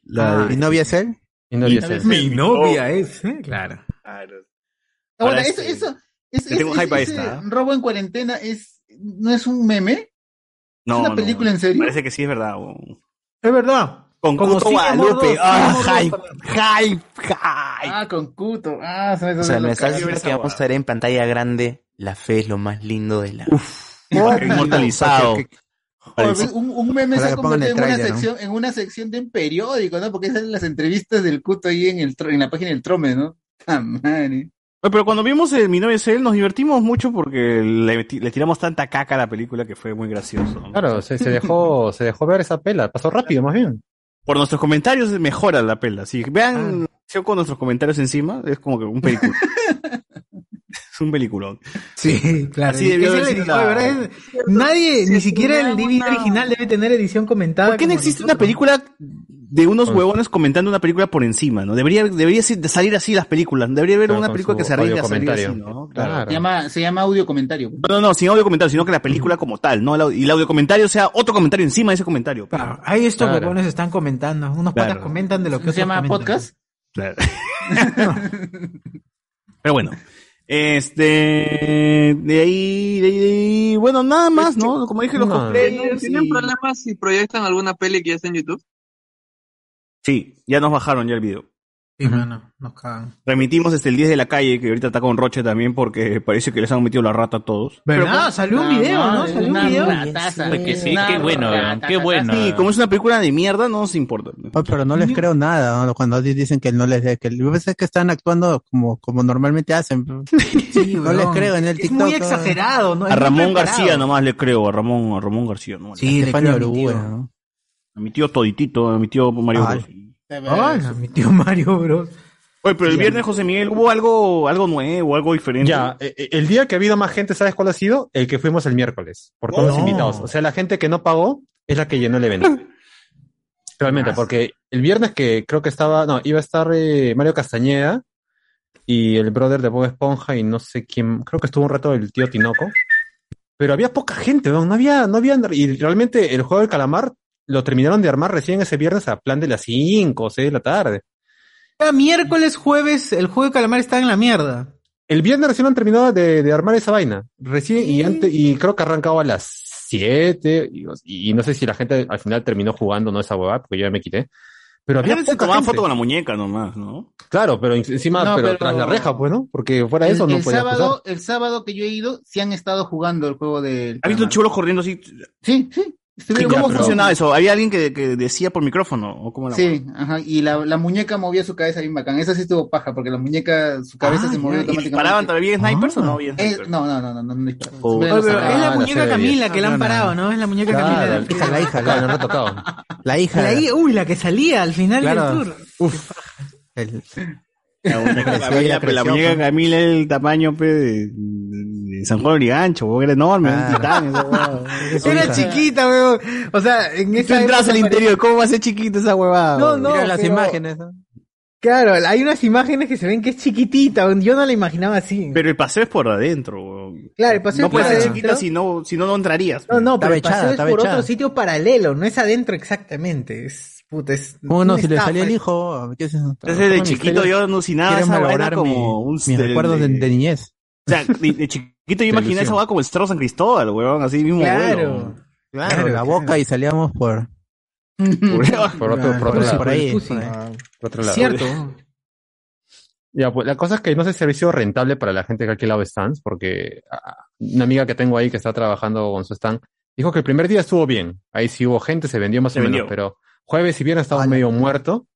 La Ah, ¿Mi novia es él? Y no Y- dice. Mi novia es, ¿eh? Claro. Ah, Ahora eso, este- eso, es, le tengo es- hype a ese esta, ¿eh? robo en cuarentena es, no es un meme, No, ¿Es una no, película en serio? Parece que sí es verdad. weón. Es verdad. Con Como Cuto Guadalupe. Ah, Amor hype, hype, hype. ah, con Cuto, ah, eso, eso O sea, me estás que- diciendo que vamos a ver en pantalla grande la fe es lo más lindo de la Inmortalizado. Joder, un, un meme se ha convertido en una, sección, en una sección de un periódico, ¿no? Porque esas son las entrevistas del Cuto ahí en, el, en la página del Trome, ¿no? Ah, madre. Oye, Pero cuando vimos el Mi novia es él, nos divertimos mucho porque le, tiramos tanta caca a la película que fue muy gracioso. Claro, se, se dejó, se dejó ver esa pela, pasó rápido más bien. Por nuestros comentarios mejora la pela. Si vean yo con nuestros comentarios encima, es como que un película. es un peliculón. Sí, claro. Así debió haber sido la- la- ¿verdad? Es- Nadie, ni siquiera el DVD original debe tener edición comentada. ¿Por qué no como existe una nosotros. película de unos Con- huevones comentando una película por encima, ¿no? Debería, debería ser- de salir así las películas. Debería haber Claro, una con película su que se arriesgue a salir así. ¿no? Claro. Se llama, se llama audio comentario. No, no, no, sin audio comentario, sino que la película como tal, ¿no? El au- Y el audio comentario sea otro comentario encima de ese comentario. Claro, ahí estos Claro. huevones están comentando. Unos Claro. patas comentan de lo que ¿Se otros llama comentan. podcast? Claro. Pero bueno. Este, de ahí, de ahí, de ahí, bueno, nada más, ¿no? Como dije, los No. cosplayers. ¿Tienen y- problemas si proyectan alguna peli que ya está en YouTube? Sí, ya nos bajaron ya el video. Sí, mano, nos cagan. Remitimos desde el 10 de la calle, que ahorita está con Roche también, porque parece que les han metido la rata a todos. ¿Verdad? Salió un video, ¿no? Salió un una video. rataza. Pues que sí, qué bueno, rataza. qué bueno. Sí, como es una película de mierda, no nos importa. Oh, pero no les creo nada ¿no? cuando dicen que no les de que yo pensé que están actuando como como normalmente hacen Sí, no les creo en el Es TikTok muy exagerado, ¿no? Es A Ramón. García nomás le creo, a Ramón, a Ramón García, ¿no? Sí, a mi tío. Oruga, ¿no? A mi tío Toditito, a mi tío Mario Bros. Hola, mi tío Mario, bro. Oye, pero el viernes, José Miguel, hubo algo, algo nuevo, algo diferente. Ya, eh, eh, el día que ha habido más gente, ¿sabes cuál ha sido? El que fuimos el miércoles, por todos los No. invitados. O sea, la gente que no pagó es la que llenó el evento. Realmente, porque el viernes que creo que estaba, no, iba a estar eh, Mario Castañeda y el brother de Bob Esponja y no sé quién, creo que estuvo un rato el tío Tinoco. Pero había poca gente, ¿no? no había, no había, y realmente el juego del calamar lo terminaron de armar recién ese viernes a plan de las 5 o 6 de la tarde. Cada miércoles, jueves, el juego de calamar está en la mierda. El viernes recién han terminado de, de armar esa vaina. Recién, y antes, y creo que arrancaba a las 7, y, y no sé si la gente al final terminó jugando, no esa huevada, porque yo ya me quité. Pero había se poca tomaban gente. foto con la muñeca nomás, ¿no? Claro, pero en- encima, No, pero, pero- tras la reja, pues, ¿no? Porque fuera El, eso no el podía sábado, el sábado que yo he ido, sí han estado jugando el juego del. ¿Has visto chulos corriendo así? Sí, sí. ¿Cómo funcionaba eso? ¿Había alguien que, que decía por micrófono? ¿O cómo la Sí, ajá, y la, la muñeca movía su cabeza bien bacán. Esa sí estuvo paja, porque la muñeca, su cabeza Ah, se movía ya. ¿Y automáticamente. disparaban todavía snipers o no había Eh, snipers? no, no, no, no, no. Oh. Oye, pero es la la muñeca Camila que la han No, no, parado, ¿no? Es la muñeca Claro, Camila. la hija, la hija, Claro, la, no ha tocado. la hija. La hija- uy, la que salía al final Claro. del tour. Uf. El- La muñeca Camila, ya pero la creció, muñeca. Camila es el tamaño pe, de, de San Juan de Brigancho, porque era enorme, Ah. un titán. esa. Era chiquita, weón. O sea, en Tú esa entras época al interior, ¿cómo va a ser chiquita esa huevada? No, no. Mira las pero- imágenes. ¿no? Claro, hay unas imágenes que se ven que es chiquitita. weón. Yo no la imaginaba así. Pero el paseo es por adentro, huevón. claro, el paseo No es por puede ser adentro. chiquita si no, si no, no entrarías. No, no, pero el paseo es por otro sitio paralelo, no es adentro exactamente. Es, puta, es ¿Cómo no? una Si le salía el hijo. ¿qué es eso? Entonces de chiquito yo alucinaba esa vaina como mi- un... mis recuerdos de, de niñez. O sea, de, de chiquito yo imaginé esa hueá como el Cerro San Cristóbal, huevón, así mismo Claro. vuelo. Claro, Claro, la boca y salíamos por, Por otro, por otro por, lado. por ahí. Pussy. por ahí. Ah, Por otro lado. Cierto. Ya, pues la cosa es que no sé si ha sido rentable para la gente que ha alquilado stands, porque una amiga que tengo ahí que está trabajando con su stand dijo que el primer día estuvo bien. Ahí sí hubo gente, se vendió más Se o menos, pero jueves y viernes estaba Ala. medio muerto.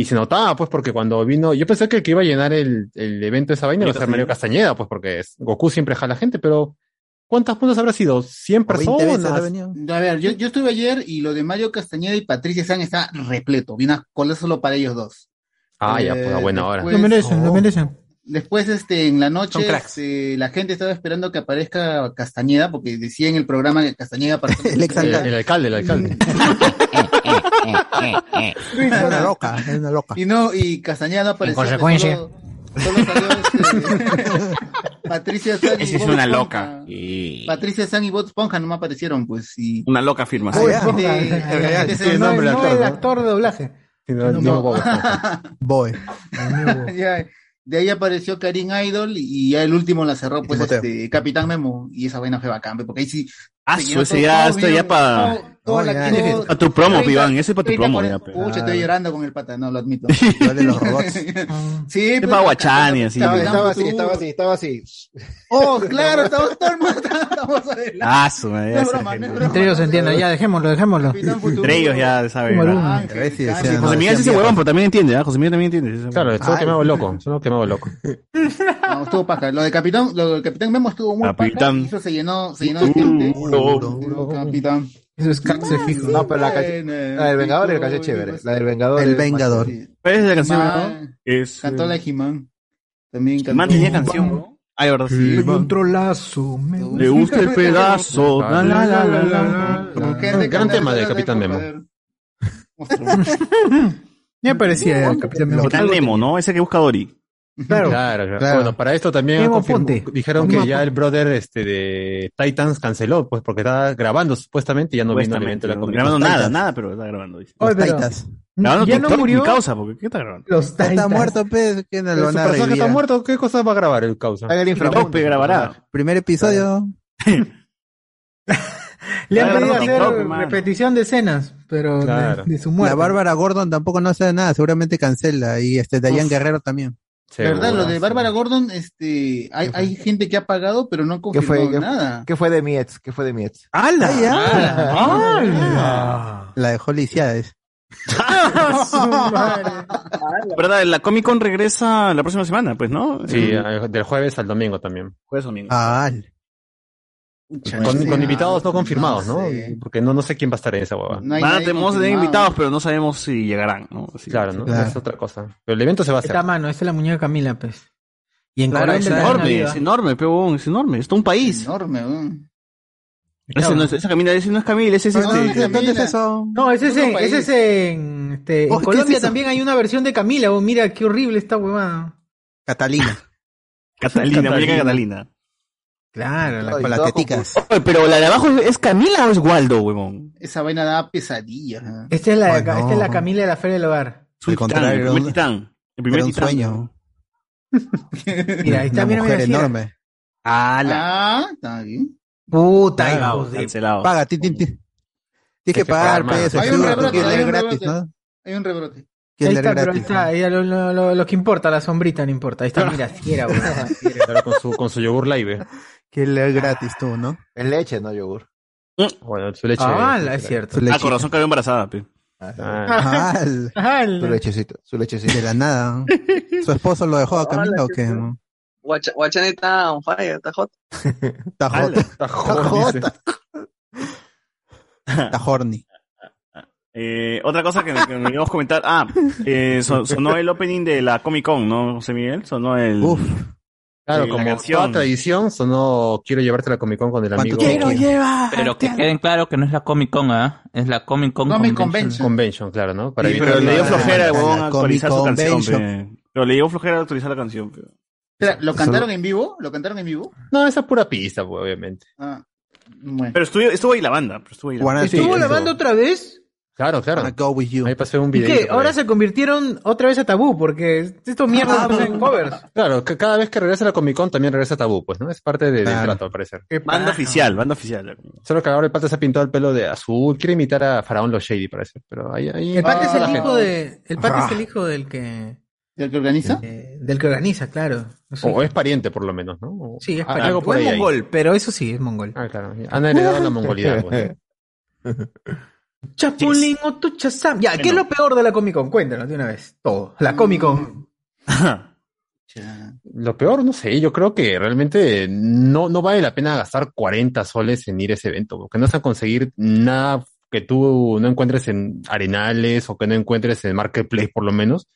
Y se notaba, pues, porque cuando vino, yo pensé que el que iba a llenar el, el evento de esa vaina iba a ser Mario Castañeda, pues, porque es- Goku siempre jala gente, pero ¿cuántas puntos habrá sido? ¿100 O 20 veces ha personas? venido. A ver, yo, yo estuve ayer y lo de Mario Castañeda y Patricia San está repleto. Vi una cola solo para ellos dos. Ah, ya, pues, a buena hora. después- Lo merecen, lo Oh. merecen. Después, este, en la noche, este, la gente estaba esperando que aparezca Castañeda, porque decía en el programa que Castañeda aparecía. El El, alcalde. el alcalde, el alcalde. Es una loca, es una loca. Y no, y Castañeda no apareció. En consecuencia. Solo, solo salió este, Patricia San y Esa es Bob una Esponja. loca. Y- Patricia San y Bob Esponja no me aparecieron, pues, y... Una loca afirmación. ya. Sí, no- el ¿no? actor de doblaje. No, no, Dimo no. Bob Esponja. Boy. de ahí apareció Karim Idol y ya el último la cerró pues este Capitán Memo y esa vaina fue bacán, porque ahí sí Ah, todo- ya, esto ya para... la- todo- A tu promo, 30, Iván, ese es para tu 30, promo. 40. ya, pe. Pucha, estoy llorando con el pata, no lo admito. Igual de los robots. sí, Es pues, para Guachani, así. Capitán Estaba así, estaba así, estaba así. Oh, claro, estamos todo el mundo estamos adelante. Ah, su madre, No ya es se broma, gente. no es broma. Entre ellos se entiende, ya dejémoslo, dejémoslo. Capitán. Entre ellos ya saben. José Miguel sí se huevón, pero también entiende, ¿ah? José Miguel también entiende. Claro, solo Ay. que me hago loco, solo que me hago loco. No, estuvo paja. Lo de Capitán, lo del Capitán Memo estuvo muy Capitán. paja. y Eso se llenó, se llenó de gente. Capitán. Eso es caxe fijo. No, pero la, calle- la del Vengador es la calle chévere. La del Vengador. El Vengador. ¿Cuál es la canción? No? Es... Cantó la de He-Man. También cantó. Man tenía canción, ¿no? Ay, verdad, sí. Un trolazo. me gusta. Le gusta el pedazo. La, la, la, la, la, Gran tema de Capitán Memo. Me parecía el Capitán Nemo. Capitán Nemo, ¿no? Ese que busca Dory. Claro. Claro. Bueno, para esto también dijeron que ya el brother este de Titans canceló, pues porque estaba grabando supuestamente y ya no vino al Supuestamente, evento de la Comic grabando nada, Titans. nada, pero está grabando. dice. Oye, pero- Grabando ya no murió. mi causa, porque ¿qué está grabando? Los Está Titans. muerto, pues, ¿quién lo van a personaje está muerto, ¿qué cosas va a grabar el causa? Está el inframundo. Grabará. Primer episodio. Le han pedido hacer TikTok, repetición de escenas, pero de- Claro. de, su muerte. La Bárbara Gordon tampoco no hace nada, seguramente cancela. Y este Dayan. Guerrero también. ¿Verdad? Lo de. Bárbara Gordon, este, hay, hay gente que ha pagado, pero no han ¿Qué confirmado fue, qué, nada. qué fue de Mietz? ¿Qué fue de Mietz? ¡Hala! ¡Hala! La dejó lisiada. es. ¿Verdad? La Comic Con regresa la próxima semana, pues, ¿no? Sí, del jueves al domingo también. Jueves domingo. Ah, Con, con invitados no confirmados, ¿no? sé. Porque no, no sé quién va a estar en esa hueva. No Van a invitados, pero no sabemos si llegarán, Claro, ¿no? Claro. Es otra cosa. Pero el evento se va a hacer. Esta mano, esta es la muñeca Camila, pues. Y en Claro, Es enorme, es enorme, peón, es enorme. Es todo un país. Enorme, weón. Ese no es- esa Camila, ese no es Camila, ese es No, este. no, ¿Dónde Camila. es eso? No, ese es, en, ese es en, este, Oh, ¿qué Colombia es también hay una versión de Camila. Oh, mira qué horrible esta huevada. Catalina. Catalina, muñeca Catalina. Claro, la- Con las teticas. Oye, pero la de abajo es Camila o es Waldo, huevón? Esa vaina da pesadillas. ¿eh? esta, es la, Bueno. esta es la Camila de la Feria del Hogar. Al contrario, titán, el primer titán. El primer titán. sueño. Mira, ahí está, mira, mujer mira, enorme. ¡Hala! Ah, está bien. Puta, hijos de- cancelado. Paga, ti, ti, ti. Tienes que pagar, pues, mano. Hay un rebrote, hay un rebrote. ¿no? Hay un rebrote. Ahí está, pero ahí está, ahí lo, lo, lo- lo que importa, la sombrita no importa. Ahí está, mira. Claro, con su, con su yogur live. Quieres leer gratis tú, ¿no? Es leche, no yogur. Bueno, su leche. Ah, es cierto. Su leche. Ah, corazón cayó embarazada, pe. Ah, Ah, Ah. Su lechecito, su lechecito. de la nada. ¿Su esposo lo dejó a Camila o qué? Guachani está on fire, está hot. Está hot. está hot. Está horny. Eh, otra cosa que, que me íbamos a comentar. Ah, eh, son- sonó el opening de la Comic Con, ¿no, José Miguel? Sonó el. Uf. Claro, la como canción. toda tradición, sonó Quiero llevarte a la Comic Con con el ¿Cuánto amigo quiero? Pero que queden claro que no es la Comic Con, ¿ah? Es la Comic Con Comic Convention. Convention, claro, ¿no? Para Sí, evitar pero le dio flojera la actualizar su canción, pe. Pero le dio flojera actualizar la canción, pe. Espera, ¿lo cantaron en vivo? ¿Lo cantaron en vivo? No, esa es pura pista, pues, obviamente. Ah, bueno. Pero estuvo, estuvo ahí la banda. Pero estuvo ahí la banda. ¿Estuvo sí, la banda otra vez? Claro, claro. Go with you. Ahí pasé un ¿Y video. qué? Ahora se convirtieron otra vez a tabú, porque estos mierdas hacen covers. Claro, que cada vez que regresa la Comic Con también regresa Tabú, pues, ¿no? Es parte de, del Claro. trato, al parecer. Banda oficial, banda oficial. Solo que ahora el pata se ha pintado el pelo de azul. Quiere imitar a Faraón Los Shady, parece. Pero ahí, ahí El pata Ah, es el la hijo gente. de, el pata Ah. es el hijo del que, ¿El que organiza? eh, del que organiza, claro. O es pariente, por lo menos, ¿no? O- sí, es ah, Algo por es ahí. mongol, pero eso sí, es mongol. Ah, claro. Han heredado la mongolidad, pues. Chapulín o tu chazam. Ya, ¿qué es lo peor de la Comic Con? Cuéntanos de una vez. Todo. La Comic Con. Ya. Lo peor, no sé, yo creo que realmente no, no vale la pena gastar 40 soles en ir a ese evento, porque no vas a conseguir nada que tú no encuentres en Arenales o que no encuentres en Marketplace por lo menos.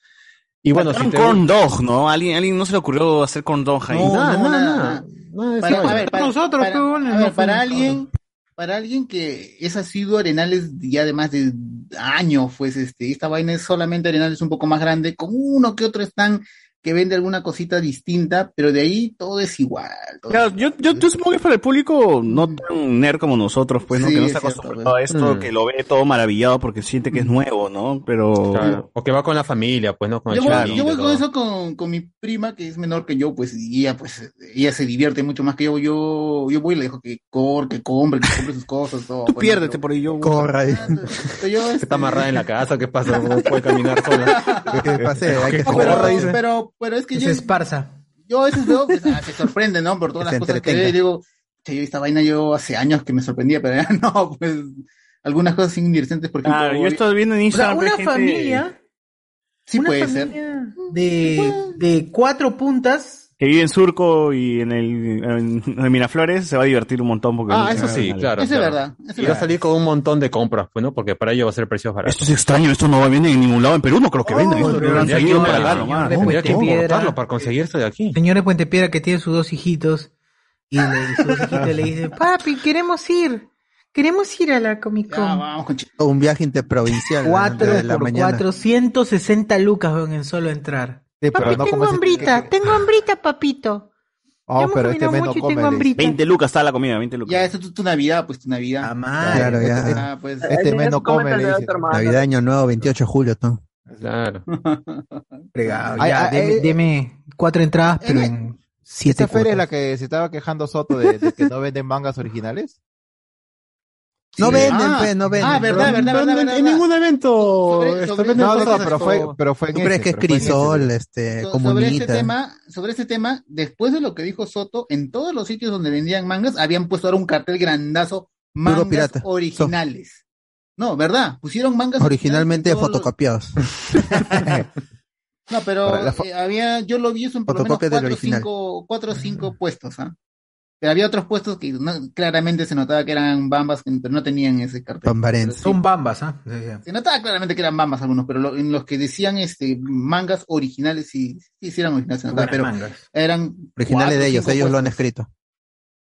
Y bueno, si un te... corn dog, ¿no? ¿Alguien, alguien no se le ocurrió hacer corn dog ahí. No, nada, no, nada, nada, Para, a ver, para, Nosotros, para- a ver, para alguien, para alguien que es asiduo Arenales ya de más de años, pues este, esta vaina es solamente Arenales un poco más grande, con uno que otro stand que vende alguna cosita distinta, pero de ahí todo es igual. todo Claro, es yo, igual. yo, yo supongo que es para el público no tan nerd como nosotros, pues, ¿no? Sí, que no es está acostumbrado a pues. esto, Mm. que lo ve todo maravillado porque siente que es nuevo, ¿no? Pero... Claro. O que va con la familia, pues, ¿no? Con el Yo voy, chavo, yo voy todo. con eso con, con mi prima, que es menor que yo, pues, y ella, pues, ella se divierte mucho más que yo. Yo, yo voy y le dejo que corre, que compre, que compre sus cosas, todo. Tú pues, piérdete por ahí, yo... Corra ahí. Yo, este, está amarrada en la casa, ¿qué pasa? No puede caminar sola. ¿Qué pase? Hay que no, pero, pero, pero es que Que yo, se esparza. yo a veces veo, pues, ah, se sorprende, ¿no? Por todas Que las cosas que entretenga. veo y digo, che, yo esta vaina yo hace años que me sorprendía, pero ya no, pues, algunas cosas indecentes, por ejemplo. Claro, yo estoy viendo en O sea, Instagram... una gente- familia, sí una puede ser. familia de, de cuatro puntas. Que vive en Surco y en el en, en Miraflores se va a divertir un montón porque Ah, no eso sí, claro. Eso es claro. verdad. eso Y va a salir con un montón de compras, pues, ¿no? Porque para ello va a ser precios baratos. Esto es extraño, esto no va bien en ningún lado en Perú, no creo que venda. Oh, esto para para conseguir esto de aquí. Señor de Puente Piedra que tiene sus dos hijitos. Y le, sus dos hijitos le dicen, papi, queremos ir. Queremos ir a la Comic Con. vamos con un viaje interprovincial. ¿no? Cuatro de la por mañana. 460 lucas en solo entrar. Pero Papi, no tengo hambrita, tengo hambrita, papito. Oh, pero este mes no come. tengo dice. hambrita. 20 lucas está la comida, 20 lucas. Ya, esto es tu, Navidad, pues tu Navidad. Claro, ya. Ah, pues. Este mes no come, le dice. Navidad, Año Nuevo, 28 de julio, ¿no? Claro. Fregado, ya, ay, deme, eh, deme cuatro entradas, pero en siete ¿Esta feria es la que se estaba quejando Soto de, de que no venden mangas originales? No Sí. venden, Ah, pe, no venden. Ah, verdad, Pero verdad, no- verdad, en verdad. en ningún evento Sobre- venden No, no, cosas no, pero fue, pero fue en ¿Tú crees ese, que es crisol, este, So- sobre este tema, sobre este tema, después de lo que dijo Soto, en todos los sitios donde vendían mangas habían puesto ahora un cartel grandazo, mangas pirata. originales. No, ¿verdad? Pusieron mangas Originalmente fotocopiados. los- No, pero eh, había, yo lo vi eso en por lo menos Fotocopia del cuatro o original. cinco, cuatro o cinco puestos, ¿ah? Pero había otros puestos que no- claramente se notaba que eran bambas, pero no tenían ese cartel. Bambarense. Son bambas, ¿ah? Se notaba claramente que eran bambas algunos, pero lo- en los que decían este mangas originales sí, sí, sí eran originales, se notaba, pero mangas. eran Originales cuatro, de ellos, ellos lo han escrito.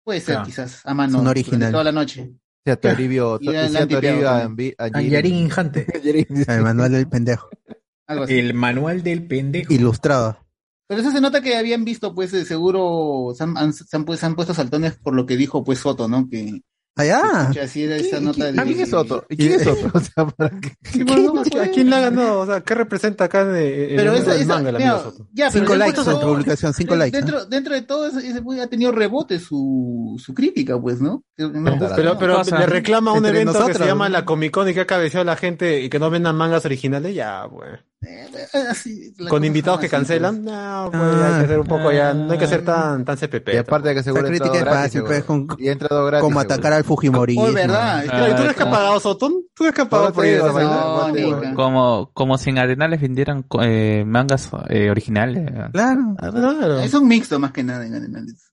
Puede ser, Claro. quizás, a mano, Son originales. toda la noche. Sí, a Toribio, Y to- el sí, a Toribio, antipeado a también. Anvi- a Anjarín. Injante. El manual del pendejo. Algo así. El manual del pendejo. Ilustrado. Pero eso se nota que habían visto, pues, de seguro, se han, han- se han, pues, se han puesto saltones por lo que dijo, pues, Soto, ¿no? Que, Allá. que así era esa nota de... ¿A quién es Soto? ¿Y quién es Soto? O sea, ¿para qué? Sí, bueno, no, ¿A quién le ha ganado? O sea, ¿qué representa acá de, Pero el esa, manga el mira, amigo Soto? ya, pero Cinco likes en tu publicación, cinco de- likes. ¿eh? Dentro, dentro de todo, ese, ese güey ha tenido rebote su, su crítica, pues, ¿no? Que Pero, ¿no? pero Cosa. le reclama un evento que nosotros, se llama ¿no? la Comic Con y que ha cabeceado a la gente y que no vendan mangas originales, ya, güey. Así, Con invitados que así, cancelan, pues. no, güey, hay que ser un poco ya, no hay que ser tan, tan CPP. Y aparte de que seguro crítica es gratis. fácil, pues, seguro. con- Y entrado gratis. Como seguro. atacar al Fujimorismo. Oh, verdad. ¿y tú crees que ha pagado Sotón? ¿Tú crees que ha pagado No por esa no. Como, como si en Arenales vendieran eh, mangas eh, originales. Claro. Ah, Claro. Es un mixto más que nada en Arenales.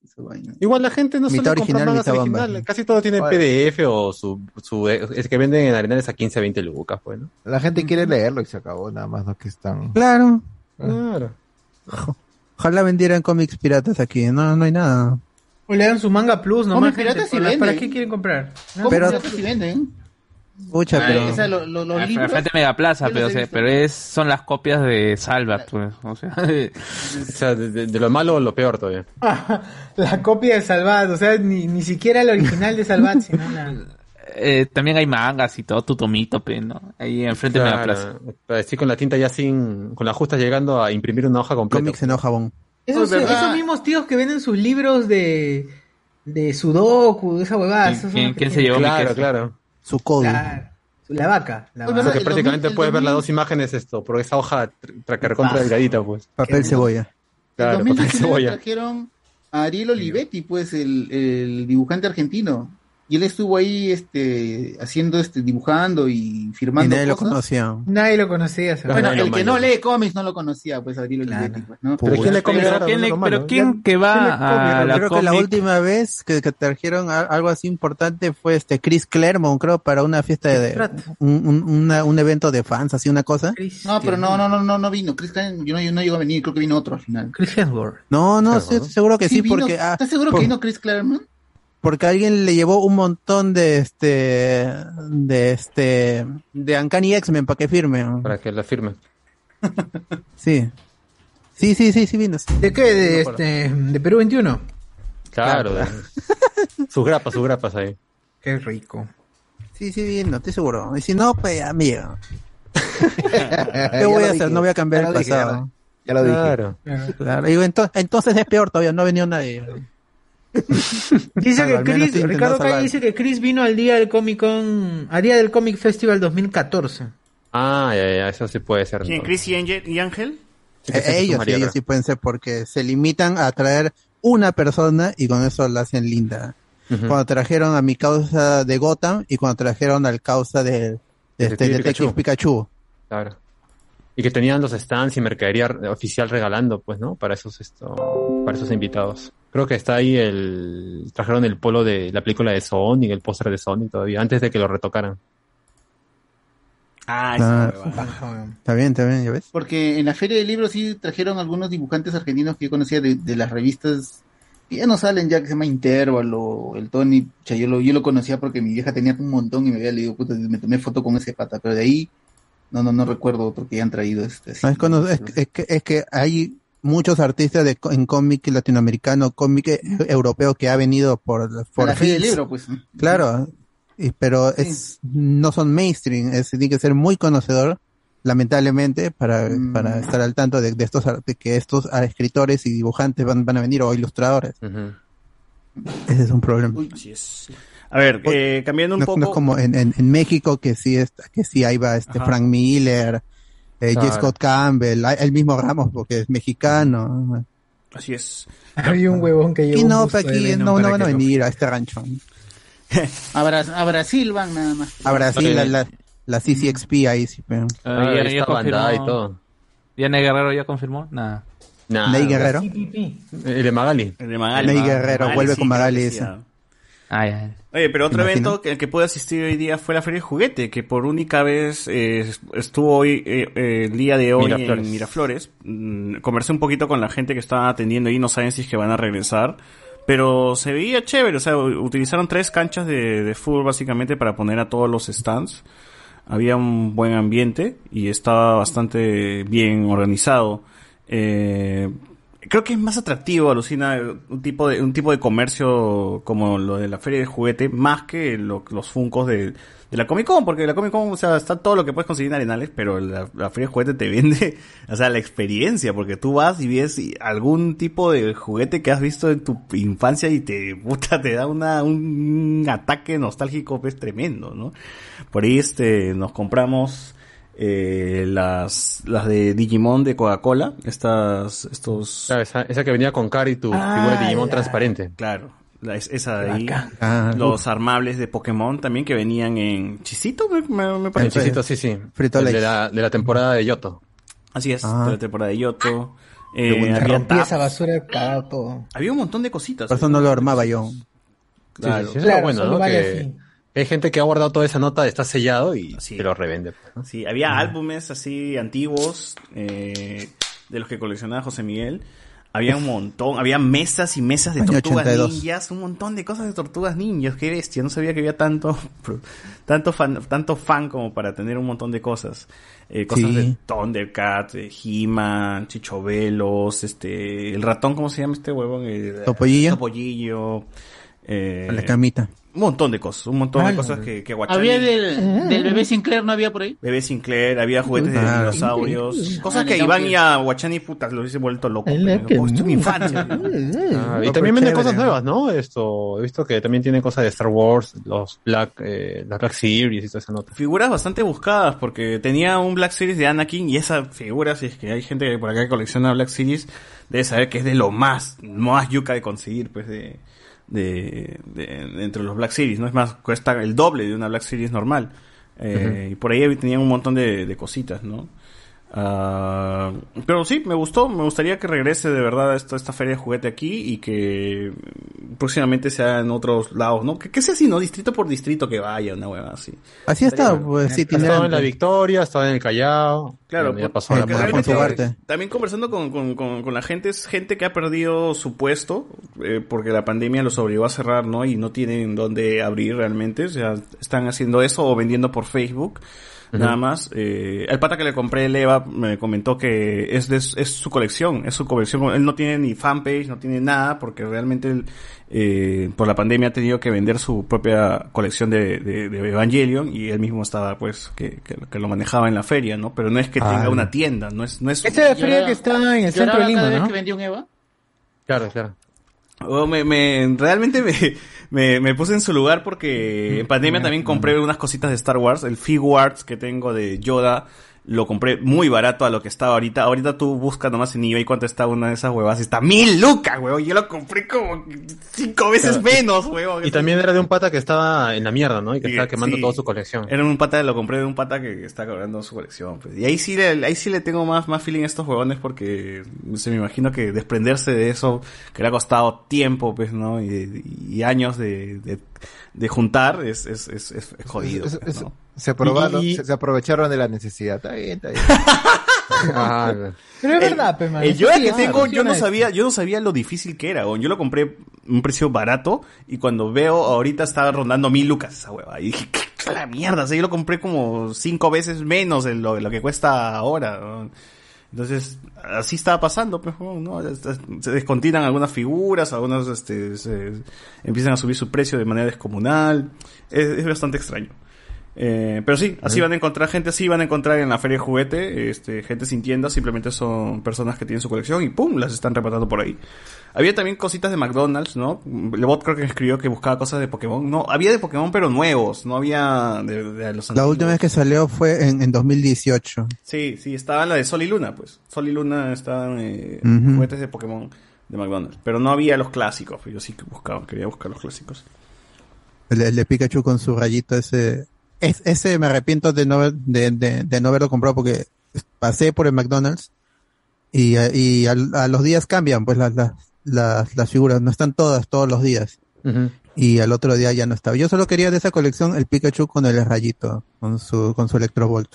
Igual la gente no Mitad suele comprar original, mangas mitad originales, bamba. casi todo tiene Oye. PDF o su, su, es que venden en arenales a 15 a 20 lucas, pues, ¿no? La gente quiere leerlo y se acabó, nada más, no que están. Claro. Claro. Ojalá vendieran cómics piratas aquí. No, no hay nada. O le dan su manga plus nomás. Cómics piratas gente, sí ¿para- ¿Para venden. qué quieren comprar? ¿Cómo Pero- pero, si venden? Pucha, Ah, pero. esa, lo- lo- los Al libros, frente de Megaplaza, pero, o sea, es, son las copias de Salvat, pues. O sea, O sea, de, de- de lo malo lo peor todavía. La copia de Salvat, o sea, ni, ni siquiera el original de Salvat, sino una... eh, también hay mangas y todo, tu tomito, pe, ¿no? Ahí enfrente de Megaplaza. Claro, para decir con la tinta ya sin, con la justa llegando a imprimir una hoja completa. Cómics en hoja jabón. Esos, Oh, mismos tíos que venden sus libros de, de Sudoku, de esa huevada. ¿Quién- esos son quién- los que quién se llevó mi Claro, queso? claro. Su código. Claro. La vaca. La Oye, vaca. Porque prácticamente 2000, puedes ver las dos imágenes esto, por esa hoja tra- tra- contra Ah. delgadita, pues. Papel cebolla. Claro, papel 2019 cebolla. trajeron a Ariel Olivetti, pues, el, el dibujante argentino. Y él estuvo ahí, este, haciendo, este, dibujando y Y firmando nadie lo conocía. Nadie lo conocía. Bueno, el que no lee cómics no lo conocía, pues, a Ariel Claro. Olivetti, pues, ¿no? Pero ¿quién le come Pero? ¿quién, le- pero ¿quién que ¿quién le va come? a la creo que la última vez que, que trajeron a- algo así importante fue este Chris Claremont, creo, para una fiesta de un, un, una- un evento de fans, así una cosa. No, pero no, no, no, no, no vino. Chris Klein, yo no, yo no llegó a venir, creo que vino otro al final. Chris Hemsworth. No, no, seguro que sí, vino. porque ah, ¿Estás seguro por- que vino Chris Claremont? Porque alguien le llevó un montón de este de este de Uncanny X-Men para que firme. Para que la firme. Sí. Sí, sí, sí, sí vino. ¿De qué? De, este, de Perú 21. Claro. de- sus grapas, sus grapas ahí. Qué rico. Sí, sí vino, estoy seguro. Y si no, pues amigo. ¿Qué ¿Qué voy a hacer? No voy a cambiar el pasado. Ya lo dije. Claro. Claro, digo, entonces, entonces es peor todavía, no ha venido nadie. Dice Claro, que Chris, Ricardo Calle dice que Chris vino al día del Comic Con, al día del Comic Festival 2014. Ah, ya, ya, eso sí puede ser. ¿Quién? ¿Chris y Ángel? ¿Y Ángel? Sí, Eh, ellos, sí, ellos sí pueden ser porque se limitan a traer una persona y con eso la hacen linda. Cuando trajeron a mi causa de Gotham y cuando trajeron al causa de, de este, Detective Detective Pikachu. Claro. Y que tenían los stands y mercadería oficial regalando, pues, ¿no? Para esos, esto, para esos invitados. Creo que está ahí el, trajeron el polo de la película de Sonic, el póster de Sonic todavía, antes de que lo retocaran. Ah, Ah, esa huevada. Está bien, está bien, ya ves. Porque en la feria de libros sí trajeron algunos dibujantes argentinos que yo conocía de, de las revistas Y ya no salen ya que se llama Interval o el Tony, pucha, yo lo, yo lo conocía porque mi vieja tenía un montón y me había leído, puta, me tomé foto con ese pata, pero de ahí no, no, no recuerdo otro que hayan traído este. así. No, es, es- es que, es que hay muchos artistas de, co- en cómic latinoamericano, cómic e- europeo que ha venido por, por la del libro, pues. Claro, y- pero es, no son mainstream, es, tiene que ser muy conocedor, lamentablemente, para, Mm. para estar al tanto de, de estos, ar- de que estos ah, escritores y dibujantes van, van a venir o ilustradores. Ese es un problema. Así es. A ver, eh, cambiando un no, poco. no es como en, en, en México que sí es, que sí ahí va este Ajá. Frank Miller, eh, J. Scott Campbell, hay- el mismo Ramos porque es mexicano. Así es. Había un huevón que llevó Y un no, busto de aquí Venom no, no van a venir a este rancho. A, Bra- a Brasil van nada más. A Brasil, la, la, la CCXP ahí sí, pero. Ah, ya, ya confirmó. ¿Ya Ney Guerrero ya confirmó? Nada. Nah. Ney Guerrero. El de Magali. El de Magali. Ney Guerrero, vuelve sí, con Magali ah. Ah, ya. Oye, pero otro evento que, al que pude asistir hoy día fue la Feria de Juguete, que por única vez eh, estuvo hoy, eh, eh, el día de hoy Miraflores. en Miraflores. Mm, conversé un poquito con la gente que estaba atendiendo ahí, no saben si es que van a regresar. Pero se veía chévere, o sea, utilizaron tres canchas de, de fútbol básicamente para poner a todos los stands. Había un buen ambiente y estaba bastante bien organizado. Eh, creo que es más atractivo, alucina, un tipo de, un tipo de comercio como lo de la feria de juguete, más que lo- los funcos de, la Comic Con, porque la Comic Con, o sea, está todo lo que puedes conseguir en Arenales, pero la, la feria de juguete te vende, o sea, la experiencia, porque tú vas y ves algún tipo de juguete que has visto en tu infancia y te, puta, te da una, un ataque nostálgico, pues, tremendo, ¿no? Por ahí, este, nos compramos, eh, las, las de Digimon de Coca-Cola, estas, estos... Claro, esa, esa que venía con Cari, tu Ah, figura de Digimon ya. transparente. Claro, la- es- esa de ahí. Ah, Los uf. armables de Pokémon también que venían en Chisito, me, me- me parece. El chisito, sí, sí. Frito de la, de la temporada de Yoto. Así es, Ah. de la temporada de Yoto. Eh, había, esa basura, cagado todo. había un montón de cositas. Por eso no lo armaba yo. Claro. Sí, sí, sí, eso es Claro, lo bueno, solo ¿no? vale Que, así. que hay gente que ha guardado toda esa nota, está sellado y Sí. lo revende. pues, ¿no? Sí, había álbumes así antiguos eh, de los que coleccionaba José Miguel. Había un montón, había mesas y mesas de Año tortugas 82. ninjas, un montón de cosas de tortugas ninjas, qué bestia, no sabía que había tanto, tanto fan, tanto fan como para tener un montón de cosas. Eh, cosas Sí. de Thundercats, de He-Man, Chichovelos, este, el ratón, ¿cómo se llama este huevón? Topollillo. Topollillo, eh, La camita. Un montón de cosas, un montón de cosas que, que Guachani- Había del, del bebé Sinclair, ¿no había por ahí? Bebé Sinclair, había juguetes de dinosaurios, cosas Ah, que de Iván y a Guachani putas lo hubiese vuelto loco. Pero, que esto es mi no. infancia. Ah, y también venden chévere. cosas nuevas, ¿no? Esto, he visto que también tienen cosas de Star Wars, los Black, eh, la Black Series y toda esa nota. Figuras bastante buscadas, porque tenía un Black Series de Anakin y esa figura, si es que hay gente que por acá que colecciona Black Series, debe saber que es de lo más, más yuca de conseguir, pues, de, de, de, de entre los Black Series, ¿no? Es más, cuesta el doble de una Black Series normal. Eh, Y por ahí tenían un montón de, de cositas, ¿no? Ah, pero sí, me gustó, me gustaría que regrese de verdad esta, esta feria de juguete aquí y que próximamente sea en otros lados, ¿no? Que, que sea así, ¿no? Distrito por distrito que vaya, una hueva así. Así está, pues sí, tiene. estado en la Victoria, ha estado en el Callao. Claro, ya por- pasó a la por-. También conversando con, con, con, con la gente, es gente que ha perdido su puesto, eh, porque la pandemia los obligó a cerrar, ¿no? Y no tienen dónde abrir realmente, o sea, están haciendo eso o vendiendo por Facebook. Nada más. Eh, el pata que le compré el Eva me comentó que es, de, es su colección, es su colección. Él no tiene ni fanpage, no tiene nada, porque realmente él, eh, por la pandemia ha tenido que vender su propia colección de, de, de Evangelion y él mismo estaba, pues, que, que, que lo manejaba en la feria, ¿no? Pero no es que tenga Ah. una tienda, no es, no es Esa es la feria que está en el centro de Lima, cada vez ¿no? que vendía un Eva? Claro, claro. Oh, me, me, realmente me, me, me puse en su lugar porque en pandemia también compré unas cositas de Star Wars. El Figuarts que tengo de Yoda lo compré muy barato a lo que estaba ahorita. Ahorita tú buscas nomás en eBay cuánto está una de esas huevas. Está mil lucas, huevón. Yo lo compré como cinco veces Claro. menos, huevón. Y también era de un pata que estaba en la mierda, ¿no? Y que estaba quemando sí. toda su colección. Era un pata, lo compré de un pata que está cobrando su colección. Pues. Y ahí sí le, ahí sí le tengo más, más feeling a estos huevones porque se me imagino que desprenderse de eso, que le ha costado tiempo, pues, ¿no? Y, y años de, de, de juntar, es, es, es, es jodido. Es- es- ¿no? se, aprobaron, Y- y- se, se aprovecharon de la necesidad. Está bien, está bien. Pero es verdad. El sí, que ah, tengo, yo no sabía, yo no sabía lo difícil que era. Yo lo compré a un precio barato y cuando veo ahorita estaba rondando mil lucas esa hueva. Y dije, ¿qué la mierda? O sea, yo lo compré como cinco veces menos de lo, lo que cuesta ahora. Entonces, así estaba pasando, pues, ¿no? Se descontinan algunas figuras, algunas este, se- empiezan a subir su precio de manera descomunal. Es, es bastante extraño. Eh, pero sí, así van a encontrar gente, así van a encontrar en la feria de juguete, este, gente sin tiendas, simplemente son personas que tienen su colección y pum, las están repartiendo por ahí. Había también cositas de McDonald's, ¿no? Lebot creo que escribió que buscaba cosas de Pokémon. No, había de Pokémon pero nuevos, no había de, de los La antiguos. última vez que salió fue en, en 2018. Sí, sí, estaba la de Sol y Luna, pues. Sol y Luna estaban eh, juguetes de Pokémon de McDonald's. Pero no había los clásicos, pues, yo sí que buscaba, quería buscar los clásicos. El, el de Pikachu con su rayito ese. Es, ese me arrepiento de no, de, de, de no haberlo comprado porque pasé por el McDonald's y, y a, los días cambian pues las, las, las, las figuras, no están todas todos los días. Y al otro día ya no estaba. Yo solo quería de esa colección el Pikachu con el rayito, con su, con su Electrovolt.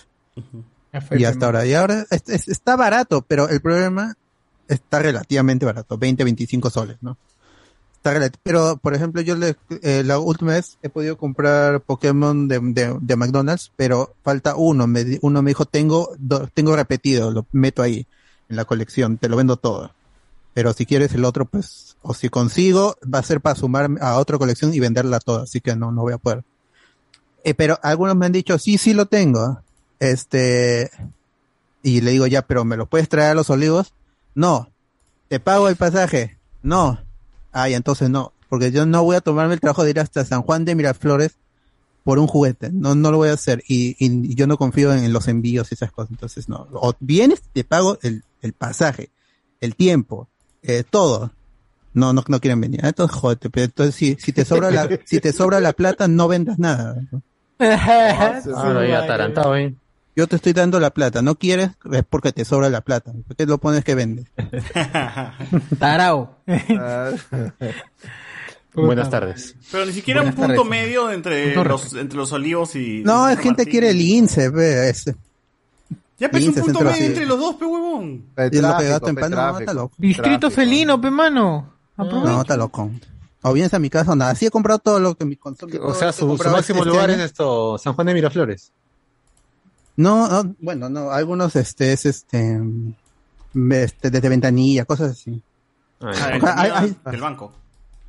Y hasta ahora. Y ahora es- es- está barato, pero el problema está relativamente barato, 20, 25 soles, ¿no? Pero, por ejemplo, yo le, eh, la última vez he podido comprar Pokémon de, de, de McDonald's, pero falta uno. Me, uno me dijo, tengo, do- tengo repetido, lo meto ahí en la colección, te lo vendo todo. Pero si quieres el otro, pues, o si consigo, va a ser para sumar a otra colección y venderla toda, así que no, no voy a poder. Eh, pero algunos me han dicho, sí, sí lo tengo. Este, y le digo, ya, pero ¿me lo puedes traer a los olivos? No. ¿Te pago el pasaje? No. Ay, entonces no. Porque yo no voy a tomarme el trabajo de ir hasta San Juan de Miraflores por un juguete. No, no lo voy a hacer. Y, y yo no confío en los envíos y esas cosas. Entonces no. O vienes, te pago el, el pasaje, el tiempo, eh, todo. No, no, no quieren venir. Entonces, jódete. Pero entonces, si, si te sobra la, si te sobra la plata, no vendas nada. Ahora ya atarantado, ¿eh? Yo te estoy dando la plata, no quieres, es porque te sobra la plata. ¿Por qué lo pones que vendes? Tarao. Buenas tardes. Pero ni siquiera Buenas un punto tardes. medio entre los, entre los olivos y... No, es gente Martín. quiere el INSE, ve, ese. Ya pues un punto medio entre los dos, pe huevón. Y lo que gasto en pan, no, está loco. Distrito felino, pe mano. No, está loco. O vienes a mi casa, nada. Así he comprado todo lo que mi consumo. O sea, su, su máximo lugar es esto, San Juan de Miraflores. No, no, bueno, no, algunos este es este, mm, este desde ventanilla, cosas así. Ah, hay- hay- del banco.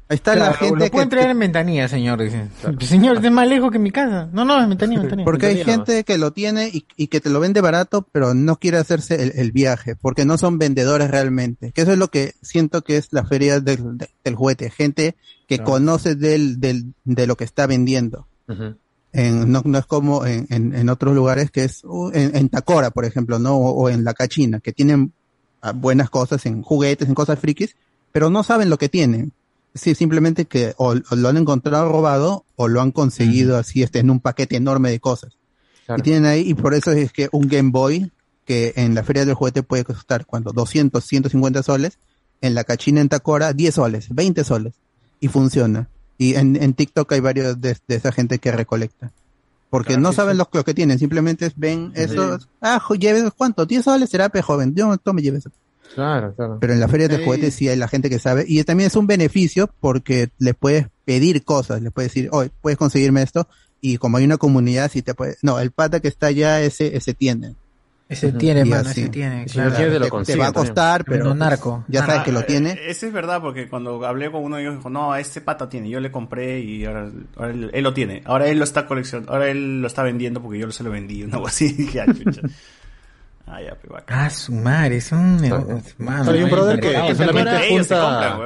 ahí está Claro, la gente lo pueden que, traer en ventanilla, señor. Dice. Señor, es más lejos que mi casa. No, no, es ventanilla, ventanilla. Porque hay gente que lo tiene y, y que te lo vende barato, pero no quiere hacerse el, el viaje, porque no son vendedores realmente. Que eso es lo que siento que es la feria del, de- del juguete. Gente que Claro. conoce del, del, de lo que está vendiendo. En, no, no es como en, en, en otros lugares que es en, en Tacora, por ejemplo, ¿no? O, o en La Cachina, que tienen ah, buenas cosas en juguetes, en cosas frikis, pero no saben lo que tienen. Sí, simplemente que o, o lo han encontrado robado o lo han conseguido así este, en un paquete enorme de cosas. Y tienen ahí, y por eso es que un Game Boy, que en la feria del juguete puede costar, cuando 200, 150 soles, en la cachina en Tacora, 10 soles, 20 soles, y funciona. Y en, en TikTok hay varios de, de esa gente que recolecta. Porque no saben lo, lo que tienen, simplemente ven eso, ah, lleves, ¿cuánto? 10 soles será, pe joven, yo tome, lleves. Claro, claro. Pero en la feria de Sí. juguetes sí hay la gente que sabe. Y también es un beneficio porque le puedes pedir cosas, le puedes decir, hoy puedes conseguirme esto. Y como hay una comunidad, sí te puede. No, el pata que está allá, ese, ese tiene. Ese tiene, mano, ese tiene. Si claro. no tiene, te lo consigue Te va a también. costar, pero Tremendo narco. ya sabes Ah, que lo eh, tiene. Ese es verdad, porque cuando hablé con uno de ellos, dijo, no, ese pata tiene, yo le compré y ahora, ahora él, él lo tiene. Ahora él lo está coleccionando, ahora él lo está vendiendo porque yo se lo vendí, una cosa así. Dije, ah, chucha. Ah, ya, pe, bacán. Ah, su madre, es un... Mano, Hay un brother que, que solamente junta...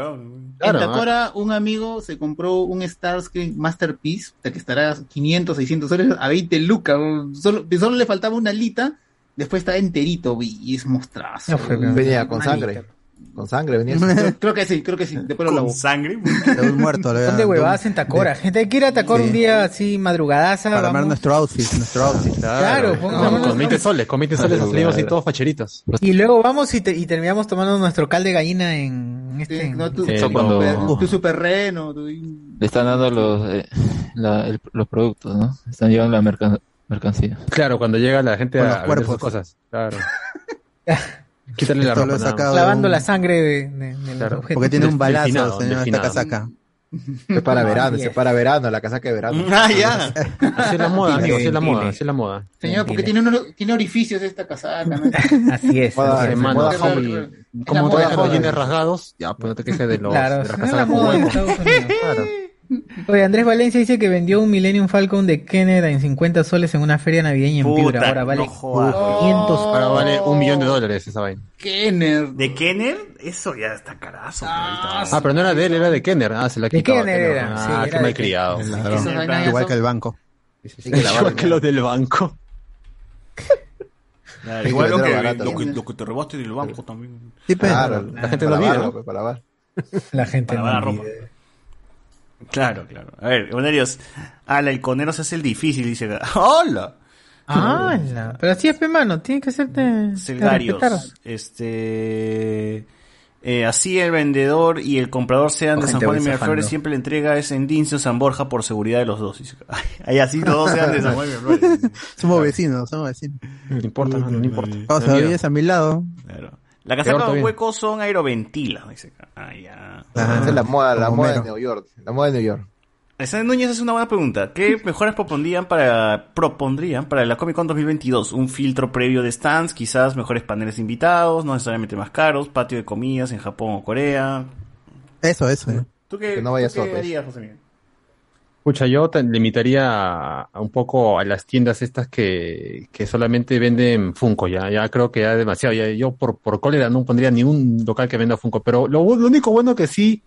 Claro, en Tacora, un amigo se compró un Starscream Masterpiece, o sea, que estará 500, 600 soles a 20 lucas. Solo, solo le faltaba una alita, después está enterito, y es mostrazo. weón. Venía con sangre. Con sangre venía. Creo, que sí, creo que sí. Después lo Con sangre. De un muerto. le- Son de huevadas en Tacora. Gente, hay que ir a Tacora Sí. un día así, madrugadaza. Para armar nuestro outfit, nuestro outfit. Claro, pongamos- con 20 soles, con 20 soles nos salimos así todos facheritos. Y luego vamos y, te- y terminamos tomando nuestro cal de gallina en este... No, tú, Eso tu cuando- super- tu super reno. tu- Le están dando los, eh, la- el- los productos, ¿no? Están llevando la mercan- mercancía. Claro, cuando llega la gente Con a los sus cuerpos. cosas. Claro. Quítale la Esto ropa. lo he nada sacado más. de Clavando un- la sangre de, de- del Claro, objeto. Porque tiene un balazo, Delfinado, señor, esta delfinado. casaca. Es para verano, es para verano, la casaca de verano. Ah, ya. Así es la moda, amigo, así es la moda, así es la moda. Señor, porque tiene, unos, tiene orificios esta casaca. ¿no? Así es. Moda- así es. Hermano, moda como la moda dejan los joven. jeans rasgados, ya, pues no te quejes de los, Claro, de las es la casacas con moda en hueco. Estados Unidos. Claro. Oye, Andrés Valencia dice que vendió un Millennium Falcon de Kennedy en 50 soles en una feria navideña en Puta, Piura. Ahora vale no jodas. 500 Ahora vale un millón de dólares esa vaina. Kenner. ¿De Kenner? Eso ya está carazo. Ah, Ah, pero no era de él, era de Kenner. Ah, se la De Kenner era, Ah, sí, qué era. Claro. Esas vainas Igual que el banco. Igual que los del banco. Claro, Igual lo que, barato, lo, que, lo que te robaste del banco también. Sí, pero Claro, La gente para no pues, para lavar. La gente Para no lavar la ropa. Claro, claro. A ver, Bonarios. Ah, el conero se hace el difícil, dice. ¡Hola! Ah, la- pero así es, pe, mano. Tienes que hacerte Celgarios. Este. eh, así el vendedor y el comprador sean O de San Juan de Miraflores, siempre la entrega es en Dincio San Borja por seguridad de los dos. Ahí así todos sean de San Juan de Miraflores. somos vecinos, somos vecinos. No importa, no, no importa. O sea, vives a mi lado. Claro. La casaca todavía. huecos son aeroventilas. Dice. Ah, ya. Esa es la moda, la moda de. New York. La moda de New York. Esa Núñez es una buena pregunta. ¿Qué mejoras propondrían para, propondrían para la Comic Con 2022? Un filtro previo de stands, quizás mejores paneles de invitados, no necesariamente más caros, patio de comidas en Japón o Corea. Eso, eso. eh. ¿Tú qué, Que no vaya tú qué sopes. harías, José Miguel? Escucha, yo te limitaría a, un poco a las tiendas estas que, que solamente venden Funko, ya, ya creo que ya es demasiado. Ya, yo por, por cólera no pondría ni un local que venda Funko, pero lo, lo único bueno que sí,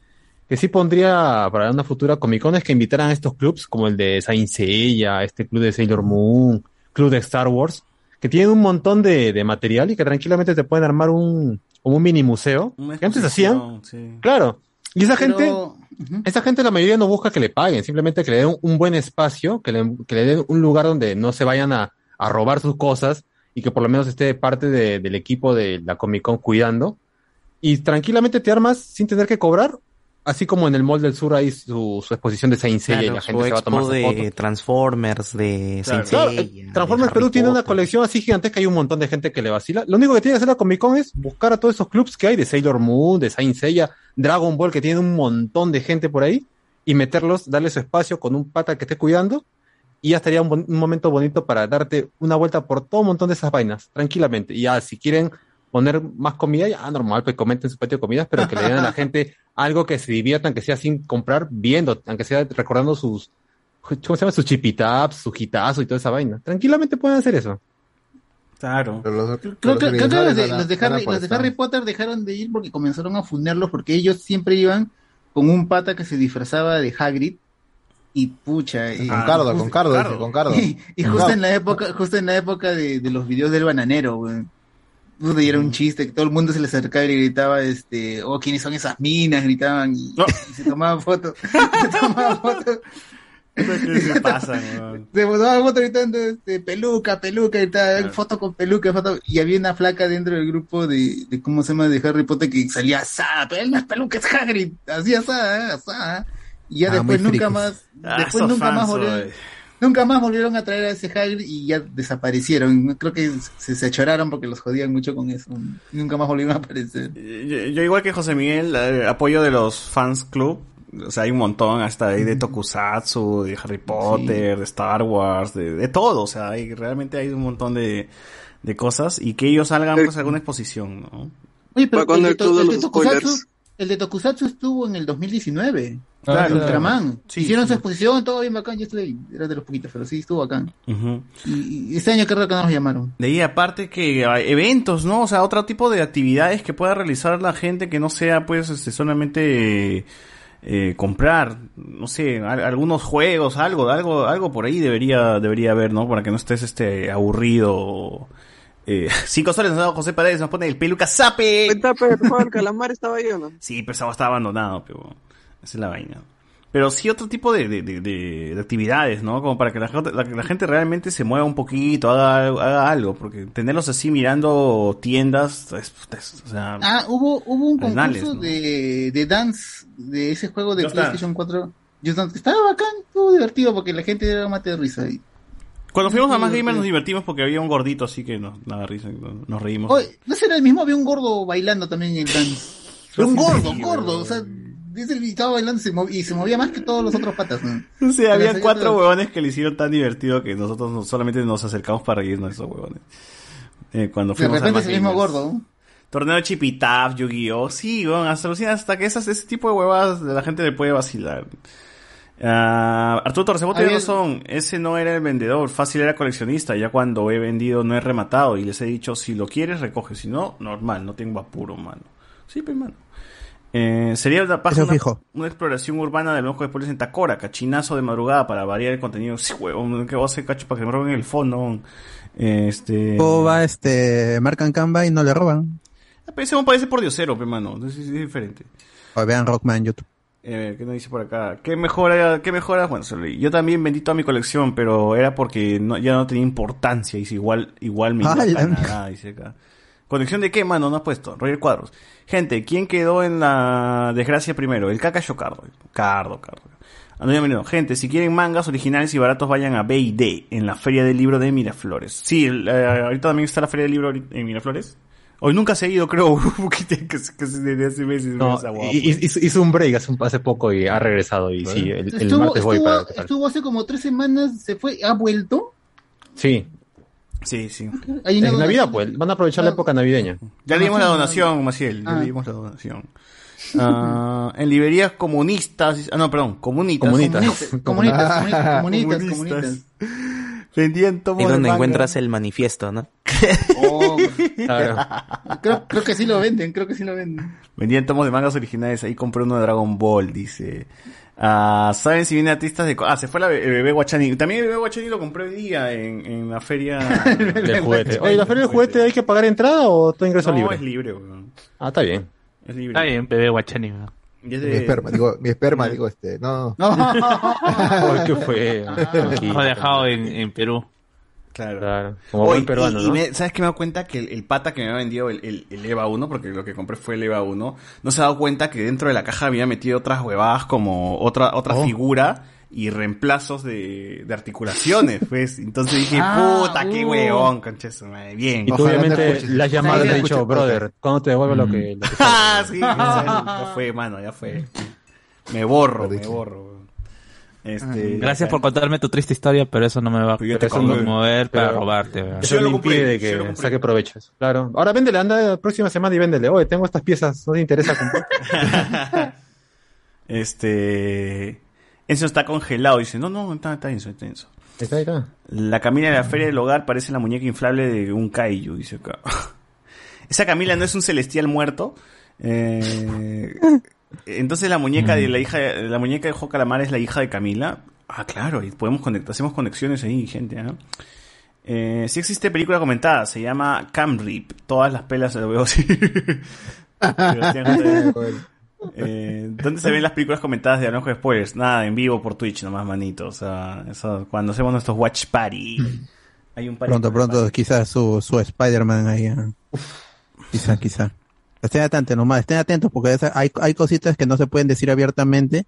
que sí pondría para una futura Comic Con es que invitaran a estos clubs, como el de Saint Seiya, este club de Sailor Moon, club de Star Wars, que tienen un montón de, de material y que tranquilamente te pueden armar un, como un mini museo, Una que antes hacían, sí. claro. Y esa Pero- gente, esa gente la mayoría no busca que le paguen, simplemente que le den un, buen espacio, que le, que le den un lugar donde no se vayan a, a robar sus cosas y que por lo menos esté parte de- del equipo de la Comic Con cuidando. Y tranquilamente te armas sin tener que cobrar, así como en el Mall del Sur hay su, su exposición de Saint Seiya y la gente se va a tomar de fotos. Transformers, de Claro. Saint Claro, Seiya, eh, Transformers Perú tiene una colección así gigantesca, hay un montón de gente que le vacila. Lo único que tiene que hacer la Comic Con es buscar a todos esos clubs que hay de Sailor Moon, de Saint Seiya, Dragon Ball, que tiene un montón de gente por ahí, y meterlos, darle su espacio con un pata que esté cuidando, y ya estaría un, un momento bonito para darte una vuelta por todo un montón de esas vainas, tranquilamente. Y ya, si quieren poner más comida, ya normal, pues comenten su patio de comidas, pero que le den a la gente algo que se diviertan, que sea sin comprar, viendo, aunque sea recordando sus, ¿cómo se llama? Sus chipitaps, su hitazo y toda esa vaina. Tranquilamente pueden hacer eso. Claro. Pero los- Creo, que los de, los de Harry, los de. Harry Potter dejaron de ir porque comenzaron a funderlos porque ellos siempre iban con un pata que se disfrazaba de Hagrid y pucha y- Con Cardo, justo- con Cardo, dice, con Cardo. y, justo Cardo. en la época justo en la época de, de los videos del bananero güey. Y era un chiste que todo el mundo se le acercaba y le gritaba este oh quiénes son esas minas gritaban y, y se tomaban fotos se tomaban fotos ¿Qué se pasa, se fotos gritando este, peluca peluca gritaba foto con peluca foto y había una flaca dentro del grupo de, de cómo se llama de Harry Potter que salía asada pero él no es peluca es Hagrid así asada ¿eh? asada y ya Ah, después nunca frikis. más Ah, después nunca fan más volvieron Nunca más volvieron a traer a ese Hagrid y ya desaparecieron. Creo que se, se choraron porque los jodían mucho con eso. Nunca más volvieron a aparecer. Yo, yo igual que José Miguel, eh, apoyo de los fans club. O sea, hay un montón hasta ahí de Tokusatsu, de Harry Potter, de Star Wars, de, de todo. O sea, hay, realmente hay un montón de, de cosas y que ellos salgan pues a alguna exposición, ¿no? Oye, pero el, el de, To- el Tokusatsu, el de Tokusatsu estuvo en el 2019. Claro, el Ultraman. Sí, Hicieron sí. su exposición, todo bien bacán. Yo estuve ahí. Era de los poquitos, pero sí estuvo bacán. Ujú. Y, y este año creo que no nos llamaron. De ahí aparte que hay eventos, ¿no? O sea, otro tipo de actividades que pueda realizar la gente que no sea pues este, solamente eh, comprar, no sé, al- algunos juegos, algo, algo, algo por ahí debería, debería haber, ¿no? Para que no estés este aburrido. Eh, cinco soles nos ha dado José Paredes, nos pone el peluca zape. El calamar estaba ahí o no. Sí, pero estaba abandonado, pero esa es la vaina. Pero sí otro tipo de, de, de- de- de actividades, ¿no? Como para que la, gente- la, la gente realmente se mueva un poquito, haga, algo- haga algo, porque tenerlos así mirando tiendas, es- es- o sea, Ah, hubo, hubo un concurso ¿no? de, de dance de ese juego de Just PlayStation 4. Just Dance. Estaba bacán, estuvo divertido porque la gente era mate de risa ahí. Cuando fuimos a Más Gamer nos divertimos porque había un gordito así que nos daba risa, nos, reímos. Oye, ¿no será el mismo? Había un gordo bailando también en el dance. Pero un gordo, un gordo. O sea, dice el estaba bailando y se, mov- y se movía más que todos los otros patas. ¿no? Sea, había cuatro huevones que le hicieron tan divertido que nosotros no- solamente nos acercamos para reírnos de esos huevones. Eh, cuando De fuimos a repente es el mismo gordo. ¿no? Torneo de Chipitap, Yu-Gi-Oh! Sí, weón, hasta, hasta que esas, ese tipo de huevadas la gente le puede vacilar. Ah, Arturo Torcebot tiene razón, ese no era el vendedor, fácil era coleccionista, ya cuando he vendido no he rematado y les he dicho, si lo quieres recoge, si no, normal, no tengo apuro, mano. Sí, pues, mano. Eh, sería paja Eso una, fijo. una exploración urbana del ojo de spoilers en Tacora, cachinazo de madrugada para variar el contenido. Sí, huevón, ¿qué voy a hacer, cacho, para que me roben el fondo? Este... O va, este, marcan Canva y no le roban. Ese un parece por diosero, pe, mano. Es, es diferente. O vean Rockman en YouTube. Eh, ¿Qué nos dice por acá? ¿Qué mejora? ¿Qué mejora? Bueno, yo también vendí toda mi colección, pero era porque no, ya no tenía importancia. Y si igual, igual me iba Ah, a la ganar, dice acá. ¿Colección de qué, mano? No has puesto. Roger Cuadros. Gente, ¿quién quedó en la desgracia primero? El Caca Cardo. Cardo, Cardo. Antonio Merino. Gente, si quieren mangas originales y baratos, vayan a B&D en la Feria del Libro de Miraflores. Sí, eh, ahorita también está la Feria del Libro en Miraflores. Hoy nunca se ha ido, creo, que, que, que, que desde hace meses. No, y- hizo, hizo un break hace, un- hace poco y ha regresado. Y sí, el, el Estuvo, martes voy estuvo, para. estuvo hace como tres semanas, se fue, ha vuelto. Sí. Sí, sí. Hay una Es Navidad, pues. Van a aprovechar la época navideña. Ya le dimos la donación, Maciel. Ya Ah. le dimos la donación. Ah, en librerías comunistas. Ah, no, perdón. Comunitas. Comunitas. Comunitas, comunitas, comunitas, comunitas. Vendían tomos de donde manga. encuentras el manifiesto, ¿no? Oh, Claro. creo, creo que sí lo venden, creo que sí lo venden. Vendían tomos de mangas originales. Ahí compré uno de Dragon Ball, dice. Ah, ¿Saben si vienen artistas de... co- Ah, se fue la be- el bebé Guachani. También el bebé Guachani lo compré hoy día en, en la feria... Del juguete. Oye, ¿la feria del juguete hay que pagar entrada o todo ingreso no, libre? es libre, weón. Ah, está bien. Es libre. Está bien, bebé Guachani. weón. Mi esperma, digo, mi esperma, digo, este, no. Ay, ¿Qué fue? Lo he dejado en, en Perú. Claro. Claro. Como Oye, buen peruano, y, y ¿no? me- ¿Sabes qué me he dado cuenta? Que el, el pata que me había vendido el, el- el EVA 1, porque lo que compré fue el EVA 1, no se ha dado cuenta que dentro de la caja había metido otras huevadas como otra, otra Oh. figura y reemplazos de, de articulaciones, pues. Entonces dije, Ah, puta, qué uh. huevón, concha su madre, Bien. Y tú obviamente le has llamado y le has dicho, brother, ¿cuándo te devuelvo lo que, lo que Ah, sabes? sí, ya fue, mano, ya fue. Me borro, me borro. Este, Gracias por contarme tu triste historia, pero eso no me va a Pero yo te Eso no- mover para robarte. Eso Yo lo yo lo que saque provecho. Claro. Ahora véndele, anda la próxima semana y véndele. Oye, tengo estas piezas, ¿no te interesa comprar? Este. Enzo está congelado. Dice, no, no, está, está Enzo, está Enzo. Está, ahí está. La Camila de la Feria del Hogar parece la muñeca inflable de un kaiju, dice acá. Esa Camila no es un celestial muerto. Eh, entonces la muñeca de la hija, la muñeca de Jo Calamar es la hija de Camila. Ah, claro, y podemos conectar, hacemos conexiones ahí, gente, ¿ah? Eh, sí existe película comentada, se llama Cam Rip. Todas las pelas lo veo así. Eh, ¿Dónde se ven las películas comentadas de Alojo de Spoilers? Nada, en vivo por Twitch nomás, manito. O sea, eso, cuando hacemos nuestros watch party. Hay un party Pronto, pronto, quizás su, su Spider-Man ahí. ah. Quizá, quizá. Estén atentos nomás, estén atentos porque hay, hay cositas que no se pueden decir abiertamente.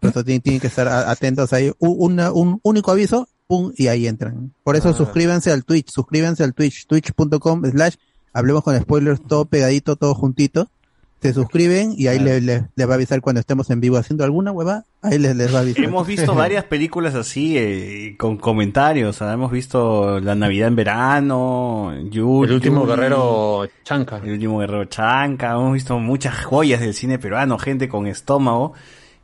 Por eso tienen, tienen que estar atentos ahí. Un, una- un único aviso, pum, y ahí entran. Por eso Ah. suscríbanse al Twitch, suscríbanse al Twitch, twitch.com slash, hablemos con spoilers, todo pegadito, todo juntito. Se suscriben y ahí le- le- les va a avisar cuando estemos en vivo haciendo alguna hueva, ahí les, les va a avisar. Hemos visto varias películas así, eh, con comentarios. o sea, hemos visto La Navidad en Verano, Yu- El último Yuri, guerrero chanca. El último guerrero chanca. Hemos visto muchas joyas del cine peruano, gente con estómago.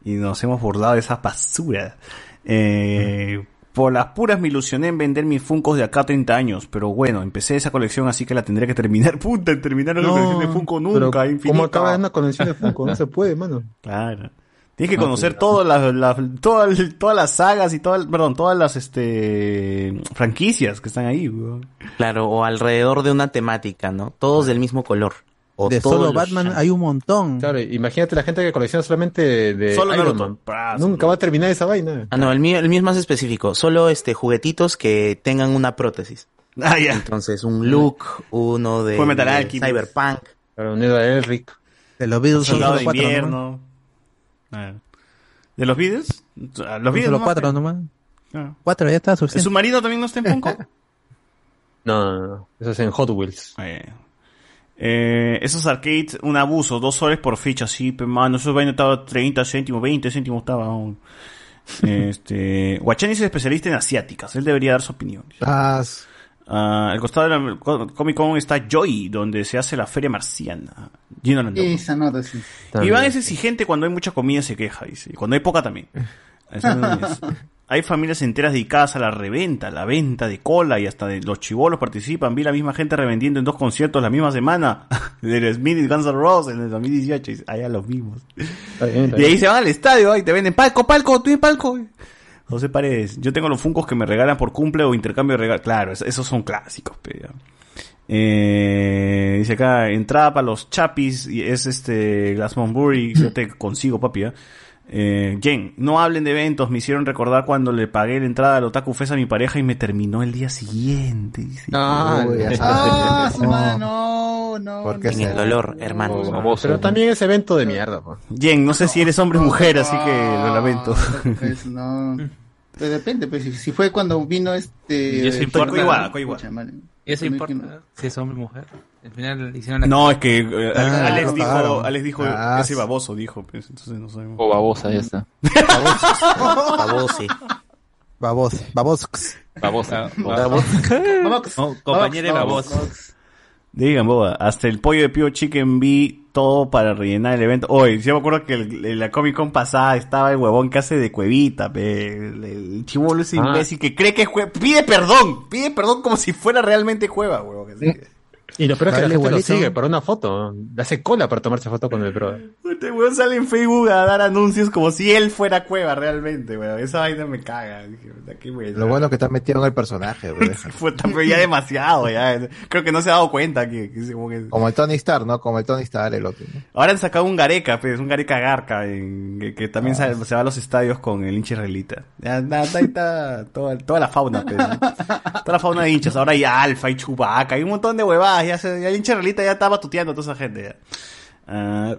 Y nos hemos burlado de esa basura. Eh, Por las puras me ilusioné en vender mis Funcos de acá a 30 años. Pero bueno, empecé esa colección así que la tendré que terminar. Puta, en terminar la No, colección de Funko nunca, infinita. ¿Cómo acaba una colección de Funko? No se puede, mano. Claro. Tienes que conocer todas las, las- todas, todas las sagas y todas, perdón, todas las este franquicias que están ahí, weón. Claro, o alrededor de una temática, ¿no? Todos del mismo color. O de solo Batman hay un montón. Claro, imagínate la gente que colecciona solamente de, Solo Iron Naruto. Man. Ah, Nunca va a terminar esa vaina. Ah, no, el mío, el mío es más específico. Solo este juguetitos que tengan una prótesis. Ah, ya. Entonces, un look, uno de, Fue Metal de. Cyberpunk. Claro, unido a Elric. De los Beatles son Soldado solo de cuatro invierno. Ah. ¿De los Beatles? Ah, Los Son Beatles solo cuatro nomás. Cuatro, ya está ¿El suficiente. submarino también no está en Funko? No, no, no. Eso es en Hot Wheels. Eh, esos arcades, un abuso, dos soles por ficha, sí, pero mano, esos vainas estaba 30 céntimos, 20 céntimos estaba. aún. Este, Guachani es especialista en asiáticas, él debería dar su opinión. Ah, al costado de la Co- Comic Con está Joy, donde se hace la feria marciana. Gino. Esa nota, sí. Iván es exigente cuando hay mucha comida se queja, dice. Y cuando hay poca también. Eso es. Hay familias enteras dedicadas a la reventa, la venta de cola y hasta de los chivolos participan. Vi la misma gente revendiendo en dos conciertos la misma semana. Del Smith y Guns N' Roses en el 2018. Y allá los mismos. Y ahí se van al estadio y te venden palco, palco, tú y palco. José Paredes, yo tengo los funcos que me regalan por cumple o intercambio de regalos. Claro, es- esos son clásicos. pe, ya. Eh, dice acá, entrada para los chapis y es este Glastonbury, yo te consigo papi. ¿eh? Eh, Jen, no hablen de eventos, me hicieron recordar cuando le pagué la entrada al Otaku Fest a mi pareja y me terminó el día siguiente. Dice. Ah, Ah, madre, no, no. ¿Por qué En el dolor, hermano. Pero también es evento de mierda. pues. Jen, no sé si eres hombre o mujer, así que lo lamento. Pues no. Pues depende, pues si, si fue cuando vino este. Y eso eh, importa. Coihuada, Coihuada. pucha, madre. ¿Y eso importa? Si es hombre o mujer. Al final le hicieron la No, es que eh, Ah, Alex, dijo. Alex dijo, Ah, ese baboso dijo, pues, entonces no sabemos. O babosa, ya está. Babose. Babos, babos. Babosa. Vamos. No, compañera de Vamos, babosa. Digan, boba, hasta el pollo de Pio Chicken vi todo para rellenar el evento. Oye, yo me acuerdo que en la Comic Con pasada estaba el huevón que hace de cuevita, pe, el, el chivolo ese Ah. imbécil que cree que es cueva. Pide perdón, pide perdón como si fuera realmente cueva, huevón. Y lo peor es que la gente lo sigue para una foto. Le hace cola para tomarse foto con el brother. Este weón sale en Facebook a dar anuncios como si él fuera cueva realmente, weón. Esa vaina me caga. Qué. Lo bueno es que está metido en el personaje, güey. Fue también ya demasiado, ya. Creo que no se ha dado cuenta que, que, como que- Como el Tony Stark, ¿no? Como el Tony Stark, el otro. ¿no? Ahora han sacado un Gareca, pues, un Gareca Garca, en- que, que también sale- se va a los estadios con el hincha israelita. Ya, na- ahí está toda, toda la fauna, pues, ¿no? Toda la fauna de hinchas. Ahora hay Alfa, hay Chubaca, hay un montón de huevadas. Ya, se, ya israelita ya estaba tuteando a toda esa gente. ya. Ah,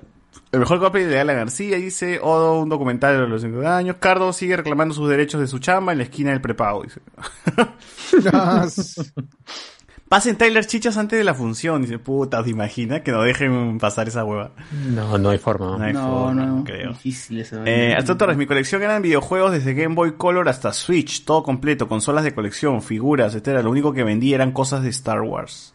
el mejor copy de Alan García dice, Odo, un documental de los 50 años. Cardo sigue reclamando sus derechos de su chamba en la esquina del prepago, dice. Pasen Tyler Chichas antes de la función. Dice, puta, ¿te imaginas que no dejen pasar esa hueva? No, no hay forma. No hay No, forma, no, creo. Difícil esa Eh. Aston Torres, mi colección eran videojuegos desde Game Boy Color hasta Switch, todo completo, consolas de colección, figuras, etcétera. Lo único que vendí eran cosas de Star Wars.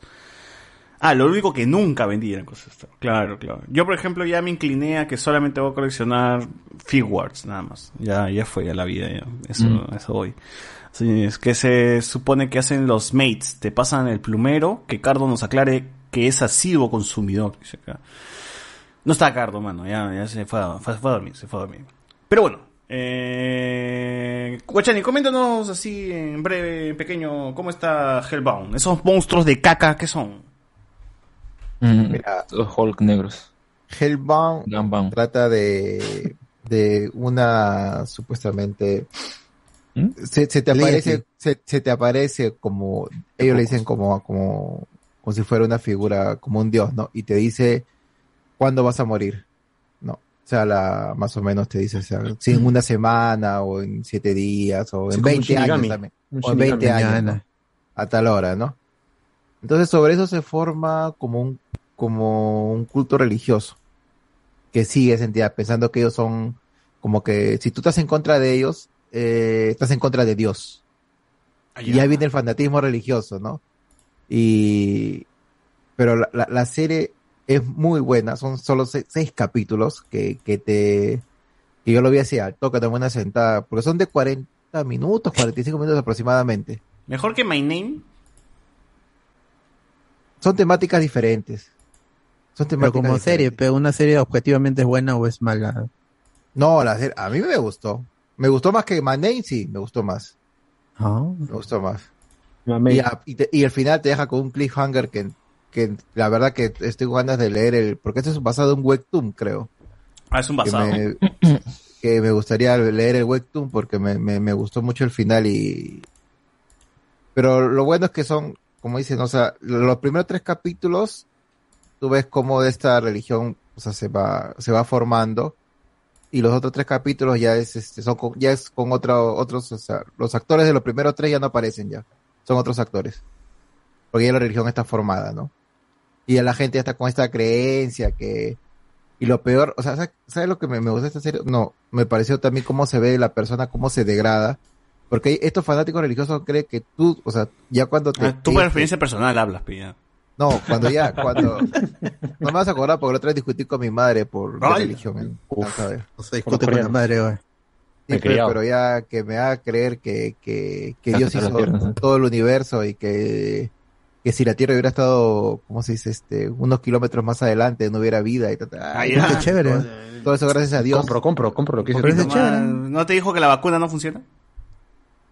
Ah, lo único que nunca vendí eran cosas de Star Wars. Claro, claro. Yo, por ejemplo, ya me incliné a que solamente voy a coleccionar figures, nada más. Ya, ya fue, ya la vida, ya. Eso, Mm. eso voy. Sí, es que se supone que hacen los mates, te pasan el plumero, que Cardo nos aclare que es asiduo consumidor, dice acá. No está Cardo, mano, ya, ya se fue, a, fue, fue a dormir, se fue a dormir. Pero bueno, eh... Guachani, coméntanos así en breve, en pequeño, ¿cómo está Hellbound? Esos monstruos de caca, ¿qué son? Mm, Mira. Los Hulk negros. Hellbound Gunbound. trata de, de una supuestamente ¿Mm? se, se te aparece se, se te aparece como ellos le dicen como como como si fuera una figura como un dios no y te dice cuándo vas a morir no o sea la más o menos te dice o sea, si en una semana o en siete días o en 20 años también Un o en 20 Shinigami. años a tal hora no entonces sobre eso se forma como un como un culto religioso que sigue esa entidad pensando que ellos son como que si tú estás en contra de ellos eh, estás en contra de Dios. Y ya. viene el fanatismo religioso no y pero la, la, la serie es muy buena son solo se- seis capítulos que, que te que yo lo vi así de buena sentada porque son de 40 minutos 45 minutos aproximadamente. ¿Mejor que My Name? son temáticas diferentes Pero temáticas como serie, pero una serie objetivamente es buena o es mala. No, la serie, a mí me gustó. Me gustó más que Name, sí, me gustó más. Ah. Me gustó más. Y, a- y, te- y el final te deja con un cliffhanger que, que la verdad que estoy con ganas de leer el, porque este es basado en webtoon, creo. Ah, es un Que basado. me, que me gustaría leer el webtoon porque me, me, me gustó mucho el final y, pero lo bueno es que son, como dicen, o sea, los primeros tres capítulos, tú ves cómo esta religión, o sea, se va, se va formando y los otros tres capítulos ya es este, son con, ya es con otro, otros, o sea, los actores de los primeros tres ya no aparecen ya, son otros actores, porque ya la religión está formada, ¿no? Y ya la gente ya está con esta creencia que y lo peor, o sea, ¿sabes sabe lo que me, me gusta esta serie? No, me pareció también cómo se ve la persona, cómo se degrada. Porque estos fanáticos religiosos creen que tú, o sea, ya cuando te... Ah, tú por experiencia personal hablas, pilla. No, cuando ya, cuando... No me vas a acordar porque la otra vez discutí con mi madre por la religión. ¿eh? Uf, no se discute con la madre, güey. Sí, pero, ya que me haga creer que, que, Dios hizo piernas, ¿eh? todo el universo y que, que si la Tierra hubiera estado, ¿cómo se dice? este Unos kilómetros más adelante no hubiera vida y tal. Ay, todo- chévere. Todo eso gracias a Dios. Compro, compro, compro lo que chévere. ¿No te dijo que la vacuna no funciona?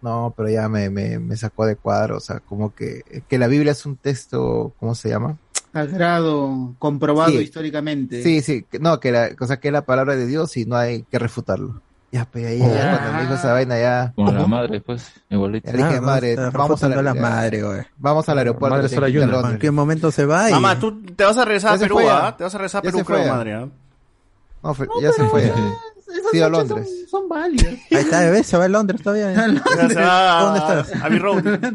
No, pero ya me, me, me sacó de cuadro, o sea, como que, que la Biblia es un texto, ¿cómo se llama? Sagrado, comprobado Sí. históricamente. Sí, sí, que- no, que la, o sea, que es la palabra de Dios y no hay que refutarlo. Ya, pues ahí, ya, cuando me dijo esa vaina ya... Con la madre, pues, igualito. Ya dije, Ah, madre, vamos a la, a la madre, güey. Vamos al aeropuerto. Madre solo tiene que ir a ayuna, Londres. ¿En qué momento se va? y- Mamá, tú te vas a regresar a Perú, ¿ah? Te vas a regresar a Perú, creo, madre, ¿ah? No, fue- ya se fue. Esas Sí, a Londres. Son, son válidas. Ahí está, bebé, se va a Londres todavía. Ya se va ¿Dónde a- estás? A Abbey Road.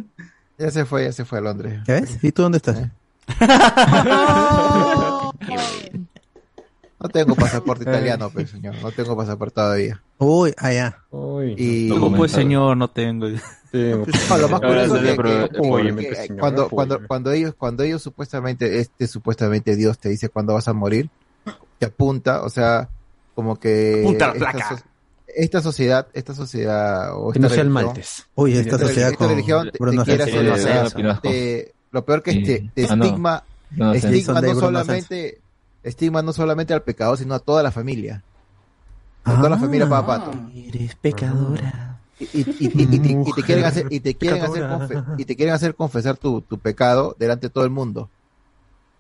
Ya se fue, ya se fue a Londres. ¿Ya ves? ¿Y tú dónde estás? No tengo pasaporte italiano, pues, señor. No tengo pasaporte todavía. Uy, allá. Uy, Y... ¿Cómo pues, señor? No tengo. No, lo más curioso es que, que- pues, cuando, cuando, cuando ellos, cuando ellos supuestamente, este supuestamente Dios te dice cuándo vas a morir, te apunta, o sea, como que Punta la esta, placa. so- esta sociedad, esta sociedad o Que esta no sea el religión- Maltes. Uy, esta esta, sociedad esta con religión te, Bruno te quiere Fernández. hacer, o Eh, sea, Pinasco. te- lo peor que es te, te Ah, no. estigma, No, estigma no Bruno solamente, estigma no solamente al pecado, sino a toda la familia. A toda la familia para pato. Eres pecadora. y, y, y, y- y te, y te quieren hacer y te quieren hacer confe- y te quieren hacer confesar tu, tu pecado delante de todo el mundo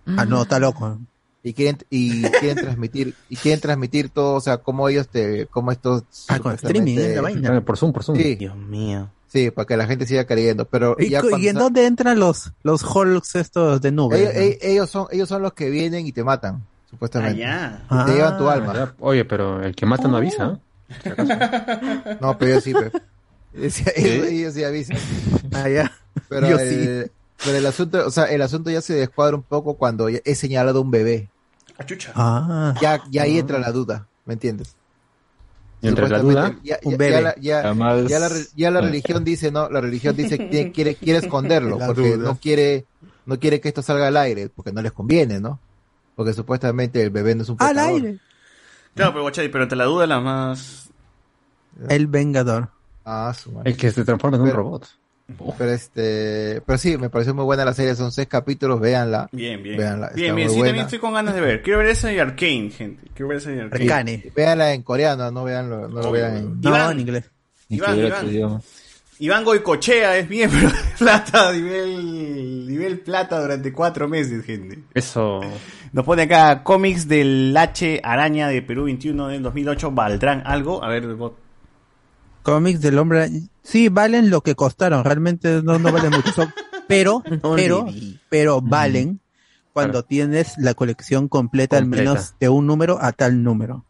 Ah, no, está loco. Y quieren y quieren transmitir y quieren transmitir todo o sea cómo ellos te cómo estos Ah, con streaming, la vaina. Por Zoom, por Zoom. sí Dios mío. sí para que la gente siga creyendo pero ¿Y, ya y en dónde entran los, los Hulks estos de nube? ellos, son ellos son los que vienen y te matan supuestamente Allá. Y te llevan tu Ah, alma Oye, pero el que mata no avisa. ¿eh? no pero yo sí pe. ellos, sí avisan Ah, ya. pero Yo el, sí. pero el asunto o sea el asunto ya se descuadra un poco cuando he señalado un bebé Achucha. Ah. ya, ya ahí entra la duda, ¿me entiendes? Entre la Supuestamente, duda, ya, un ya- bebé. ya la, ya- Además- ya la re- ya la Ah. religión dice, no, la religión dice que quiere, quiere esconderlo, La porque duda. no quiere, no quiere que esto salga al aire, porque no les conviene, ¿no? Porque supuestamente el bebé no es un Al pecador. aire. Claro, pero guachai, pero entre la duda la más... El Vengador. Ah, su madre. el que se transforma en un Pero- Pero este, pero sí, me pareció muy buena la serie, son seis capítulos, véanla. Bien, bien. Véanla, bien, bien, sí, buena. también estoy con ganas de ver. Quiero ver esa y Arcane, gente. Quiero ver esa y Arcane. Arcane. Véanla en coreano, no veanlo, no lo vean en... No, Iván. en inglés. Iván, Iván. Iván Goicochea es bien, pero plata, nivel, nivel plata durante cuatro meses, gente. Eso. Nos pone acá cómics del H Araña de Perú 21 del 2008. ¿Valdrán algo? A ver, bot. Cómics del hombre. Sí, valen lo que costaron. Realmente no, no valen mucho. Son- pero, No pero, pero valen cuando tienes la colección completa, Completa. al menos de un número a tal número.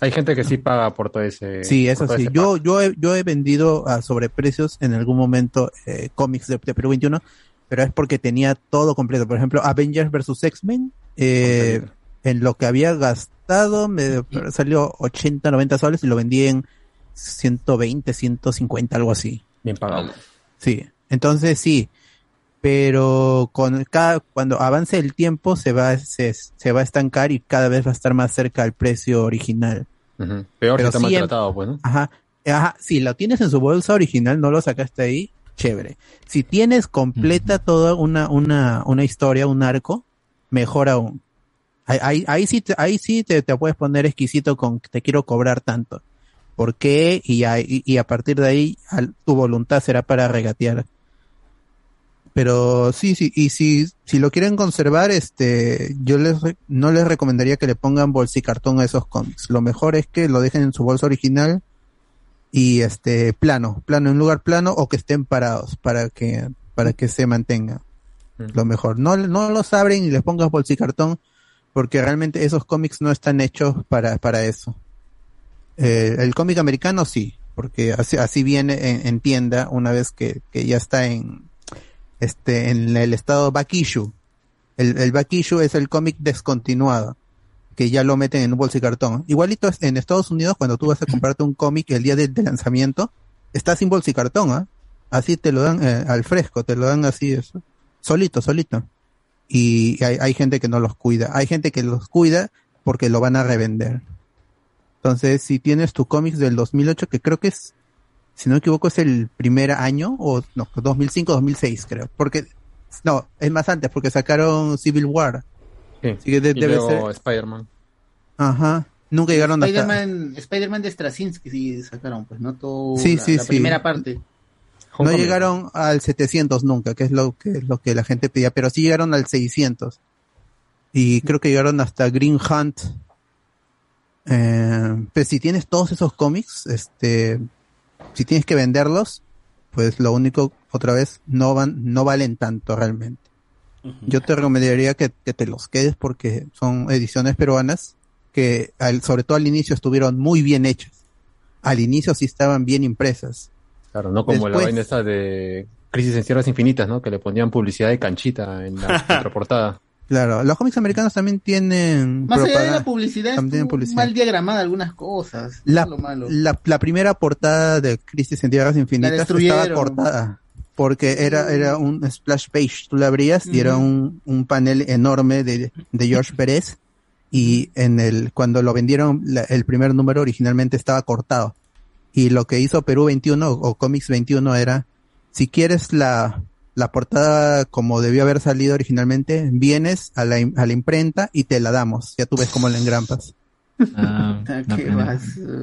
Hay gente que sí paga por todo ese. Sí, eso sí. Yo, yo, he, yo he vendido a sobreprecios en algún momento eh, cómics de, de Perú 21, pero es porque tenía todo completo. Por ejemplo, Avengers vs. X-Men, eh, en lo que había gastado, me salió 80, 90 soles y lo vendí en 120, 150, algo así. Bien pagado. Sí, entonces sí, pero con cada, cuando avance el tiempo se va, se, se va a estancar y cada vez va a estar más cerca al precio original. Peor Pero que está sí, maltratado, pues, ¿no? Ajá, ajá, si lo tienes en su bolsa original, no lo sacaste ahí, chévere. Si tienes completa toda una, una, una historia, un arco, mejor aún. Ahí, ahí, ahí sí, ahí sí te, te puedes poner exquisito con que te quiero cobrar tanto. ¿Por qué? Y, ahí- y, a partir de ahí al- tu voluntad será para regatear. Pero sí, sí, y si, si lo quieren conservar, este, yo les, re- no les recomendaría que le pongan bolsicartón a esos cómics. Lo mejor es que lo dejen en su bolsa original y este, plano, plano, en lugar plano o que estén parados para que, para que se mantenga. Lo mejor. No, no los abren y les pongas bolsicartón porque realmente esos cómics no están hechos para, para eso. Eh, el cómic americano sí, porque así, así viene en, en tienda una vez que, que ya está en, este, en el estado back issue. El, el back issue es el cómic descontinuado, que ya lo meten en un bolso y cartón. Igualito es en Estados Unidos, cuando tú vas a comprarte un cómic el día de, de lanzamiento, está sin bolsa y cartón, ¿ah? Así te lo dan eh, al fresco, te lo dan así, eso, solito, solito. Y hay, hay gente que no los cuida. Hay gente que los cuida porque lo van a revender. Entonces, si tienes tu cómics del 2008, que creo que es, si no me equivoco, es el primer año, o no, 2005, 2006, creo. Porque, no, es más antes, porque sacaron Civil War. Sí. Así que de- y debe luego ser. Spider-Man. Ajá. Nunca llegaron hasta. Spider-Man, Spider-Man de Straczynski sí sacaron, pues, ¿no? Todo Sí, la, sí, la sí. primera parte. No llegaron al 700 nunca, que es lo que, lo que la gente pedía, pero sí llegaron al 600. Y creo que llegaron hasta Green Hunt. Eh, pues si tienes todos esos cómics, este, si tienes que venderlos, pues lo único, otra vez, no van, no valen tanto realmente. Yo te recomendaría que, que te los quedes porque son ediciones peruanas que al- sobre todo al inicio estuvieron muy bien hechas. Al inicio sí estaban bien impresas. Claro, no como la vaina esta de Crisis en Tierras Infinitas, ¿no? Que le ponían publicidad de canchita en la contraportada. Claro, los cómics americanos también tienen Más allá de la publicidad, también publicidad. mal diagramada algunas cosas. La, lo malo. la, la primera portada de Crisis en Tierras Infinitas estaba cortada porque era, era un splash page. Tú la abrías y era un, un panel enorme de, de George Pérez y en el, cuando lo vendieron, la- el primer número originalmente estaba cortado. Y lo que hizo Perú 21 o, o Comics 21 era, si quieres la, la portada como debió haber salido originalmente, vienes a la, a la imprenta y te la damos. Ya tú ves cómo la engrampas. Ah.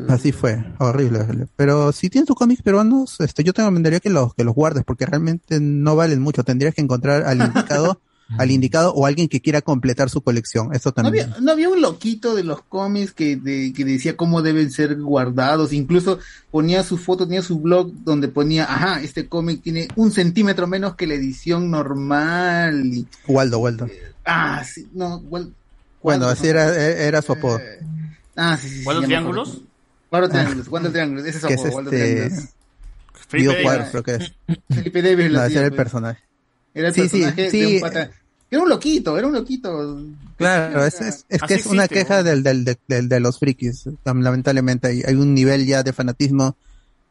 Así fue, horrible, horrible. Pero si tienes tus cómics peruanos, este, yo te recomendaría que los, que los guardes, porque realmente no valen mucho. Tendrías que encontrar al indicado, al indicado o alguien que quiera completar su colección. Eso ¿No también. había, no había un loquito de los cómics que, de- que decía cómo deben ser guardados? Incluso ponía su foto, tenía su blog donde ponía, ajá, este cómic tiene un centímetro menos que la edición normal. Y, Waldo, Waldo. ah, sí, no, Wal- Bueno, Waldo, así era, era su apodo. Ah, sí, sí, sí. ¿Waldo Triángulos? Waldo Triángulos, Waldo Triángulos, ese es su Que es apodo, Waldo este. Triángulos. Guido Davis. Cuadros, creo que es. Felipe Davis lo No, ese era el pues. personaje. Era el Sí, sí, personaje de sí. un pata. Era un loquito, era un loquito. Claro, es, es, es que es una queja del, del, del- del- de los frikis. Lamentablemente hay, hay un nivel ya de fanatismo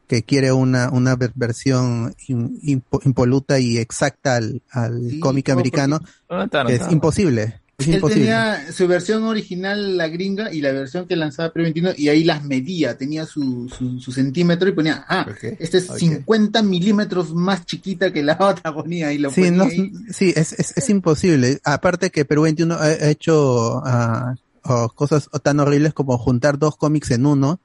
que quiere una, una ver- versión in- impoluta y exacta al, al cómic no, americano. Ah, que es imposible. Es Él imposible. tenía su versión original, la gringa, y la versión que lanzaba Pre 21, y ahí las medía, tenía su, su, su centímetro y ponía, ah, este es Ok. 50 milímetros más chiquita que la otra, ponía y lo Sí, no, ahí. sí es, es, es imposible. Aparte que Perú 21 ha hecho oh, cosas tan horribles como juntar dos cómics en uno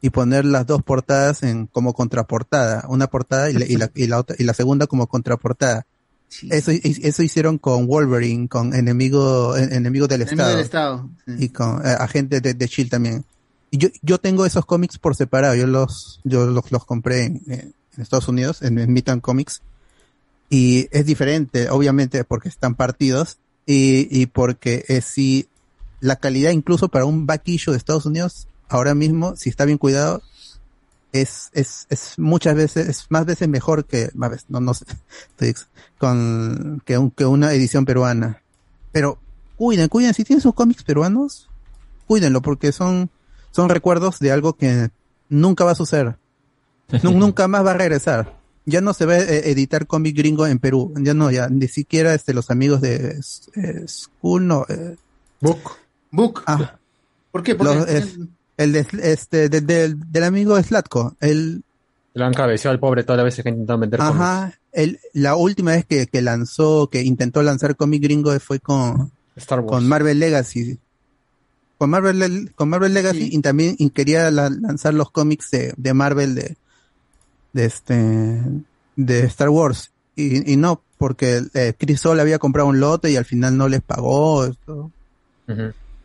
y poner las dos portadas en como contraportada, una portada y la, y la, y la otra y la segunda como contraportada. Eso, eso hicieron con Wolverine, con enemigo, en- enemigo del Enemigo Estado. del Estado, sí. Y con eh, agente de, de Shield también. Y yo, yo tengo esos cómics por separado, yo los, yo los, los compré en, en Estados Unidos, en, en Midtown Comics. Y es diferente, obviamente, porque están partidos y, y porque es si la calidad incluso para un issue de Estados Unidos, ahora mismo, si está bien cuidado, es, es, es muchas veces, es más veces mejor que, más veces, no, no sé, con, que, un- que una edición peruana. Pero cuiden, cuiden, si tienen sus cómics peruanos, cuídenlo porque son, son recuerdos de algo que nunca va a suceder. Nu- nunca más va a regresar. Ya no se va a eh, editar cómic gringo en Perú. Ya no, ya ni siquiera este, los amigos de eh, School, no. Book. Book. Ah. ¿Por qué? Porque Los- es- el de, este, del- del, del amigo Slatko. El, Lo han cabeceado al pobre todas las veces que intentaron vender cómics. ajá. El, la última vez que, que lanzó, que intentó lanzar cómic gringo fue con, Star Wars. con Marvel Legacy. Con Marvel, con Marvel Legacy y también y quería la- lanzar los cómics de, de Marvel de, de este de Star Wars y, y no porque eh, Chris Sol había comprado un lote y al final no les pagó esto.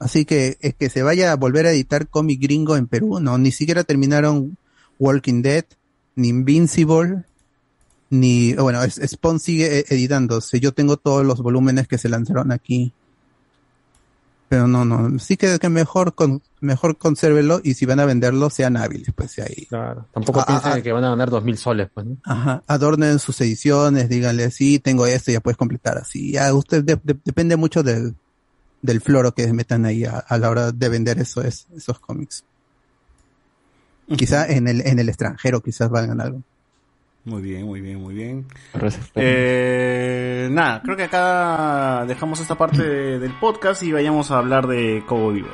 Así que es que se vaya a volver a editar cómic gringo en Perú no ni siquiera terminaron Walking Dead ni Invincible ni bueno Spawn sigue eh, editándose yo tengo todos los volúmenes que se lanzaron aquí Pero no, no, sí que, que mejor con, mejor consérvelo y si van a venderlo sean hábiles, pues ahí. Claro. Tampoco piensen que van a ganar dos mil soles, pues, ¿no? Ajá, adornen sus ediciones, díganle, sí, tengo esto, ya puedes completar así. Ya usted de- de- depende mucho del, del floro que metan ahí a, a la hora de vender eso, es- esos cómics. Quizá en el, en el extranjero quizás valgan algo. Muy bien, muy bien, muy bien. Eh, nada, creo que acá dejamos esta parte de- del podcast y vayamos a hablar de Cobo Vivo.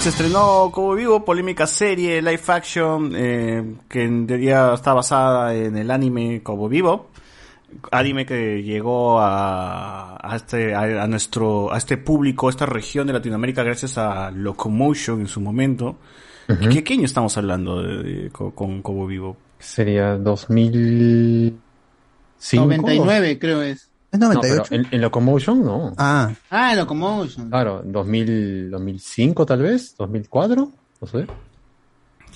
Se estrenó Cobo Vivo, polémica serie, live action, eh, que en teoría está basada en el anime Cobo Vivo. Anime que llegó a, a este, a, a nuestro, a este público, a esta región de Latinoamérica gracias a Locomotion en su momento. ¿Qué, qué año estamos hablando de- de- con, con Cobo Vivo? Sería 2005. 99 creo es. ¿Es No, pero en, en Locomotion no. Ah. Ah, Locomotion. Claro, 2000, 2005 tal vez, 2004, no sé.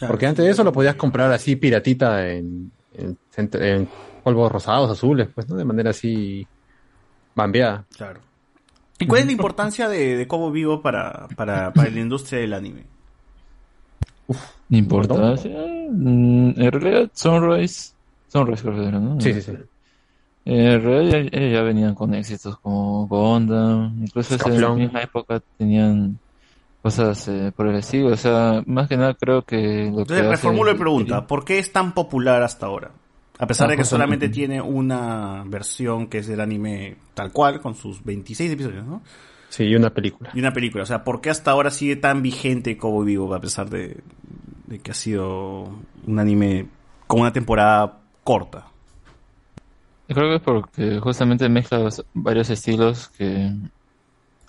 Porque antes de eso lo podías comprar así piratita en, en, en polvos rosados, azules, pues, ¿no? De manera así bambeada. Claro. ¿Y cuál es la importancia de, de Cobo Vivo para, para, para la industria del anime? Importancia. mm, En realidad, Sunrise. Sunrise creo que era, ¿no? Sí, sí, sí. En realidad ya, ya venían con éxitos como Gundam, incluso en la misma época tenían cosas eh, por el estilo, o sea, más que nada creo que lo que Entonces, hace- reformulo la pregunta. ¿Por qué es tan popular hasta ahora? A pesar Ah, de que solamente tiene una versión que es del anime tal cual, con sus 26 episodios, ¿no? Sí, y una película. Y una película. O sea, ¿por qué hasta ahora sigue tan vigente Cobo Vivo a pesar de, de que ha sido un anime con una temporada corta? Creo que es porque justamente mezcla varios estilos que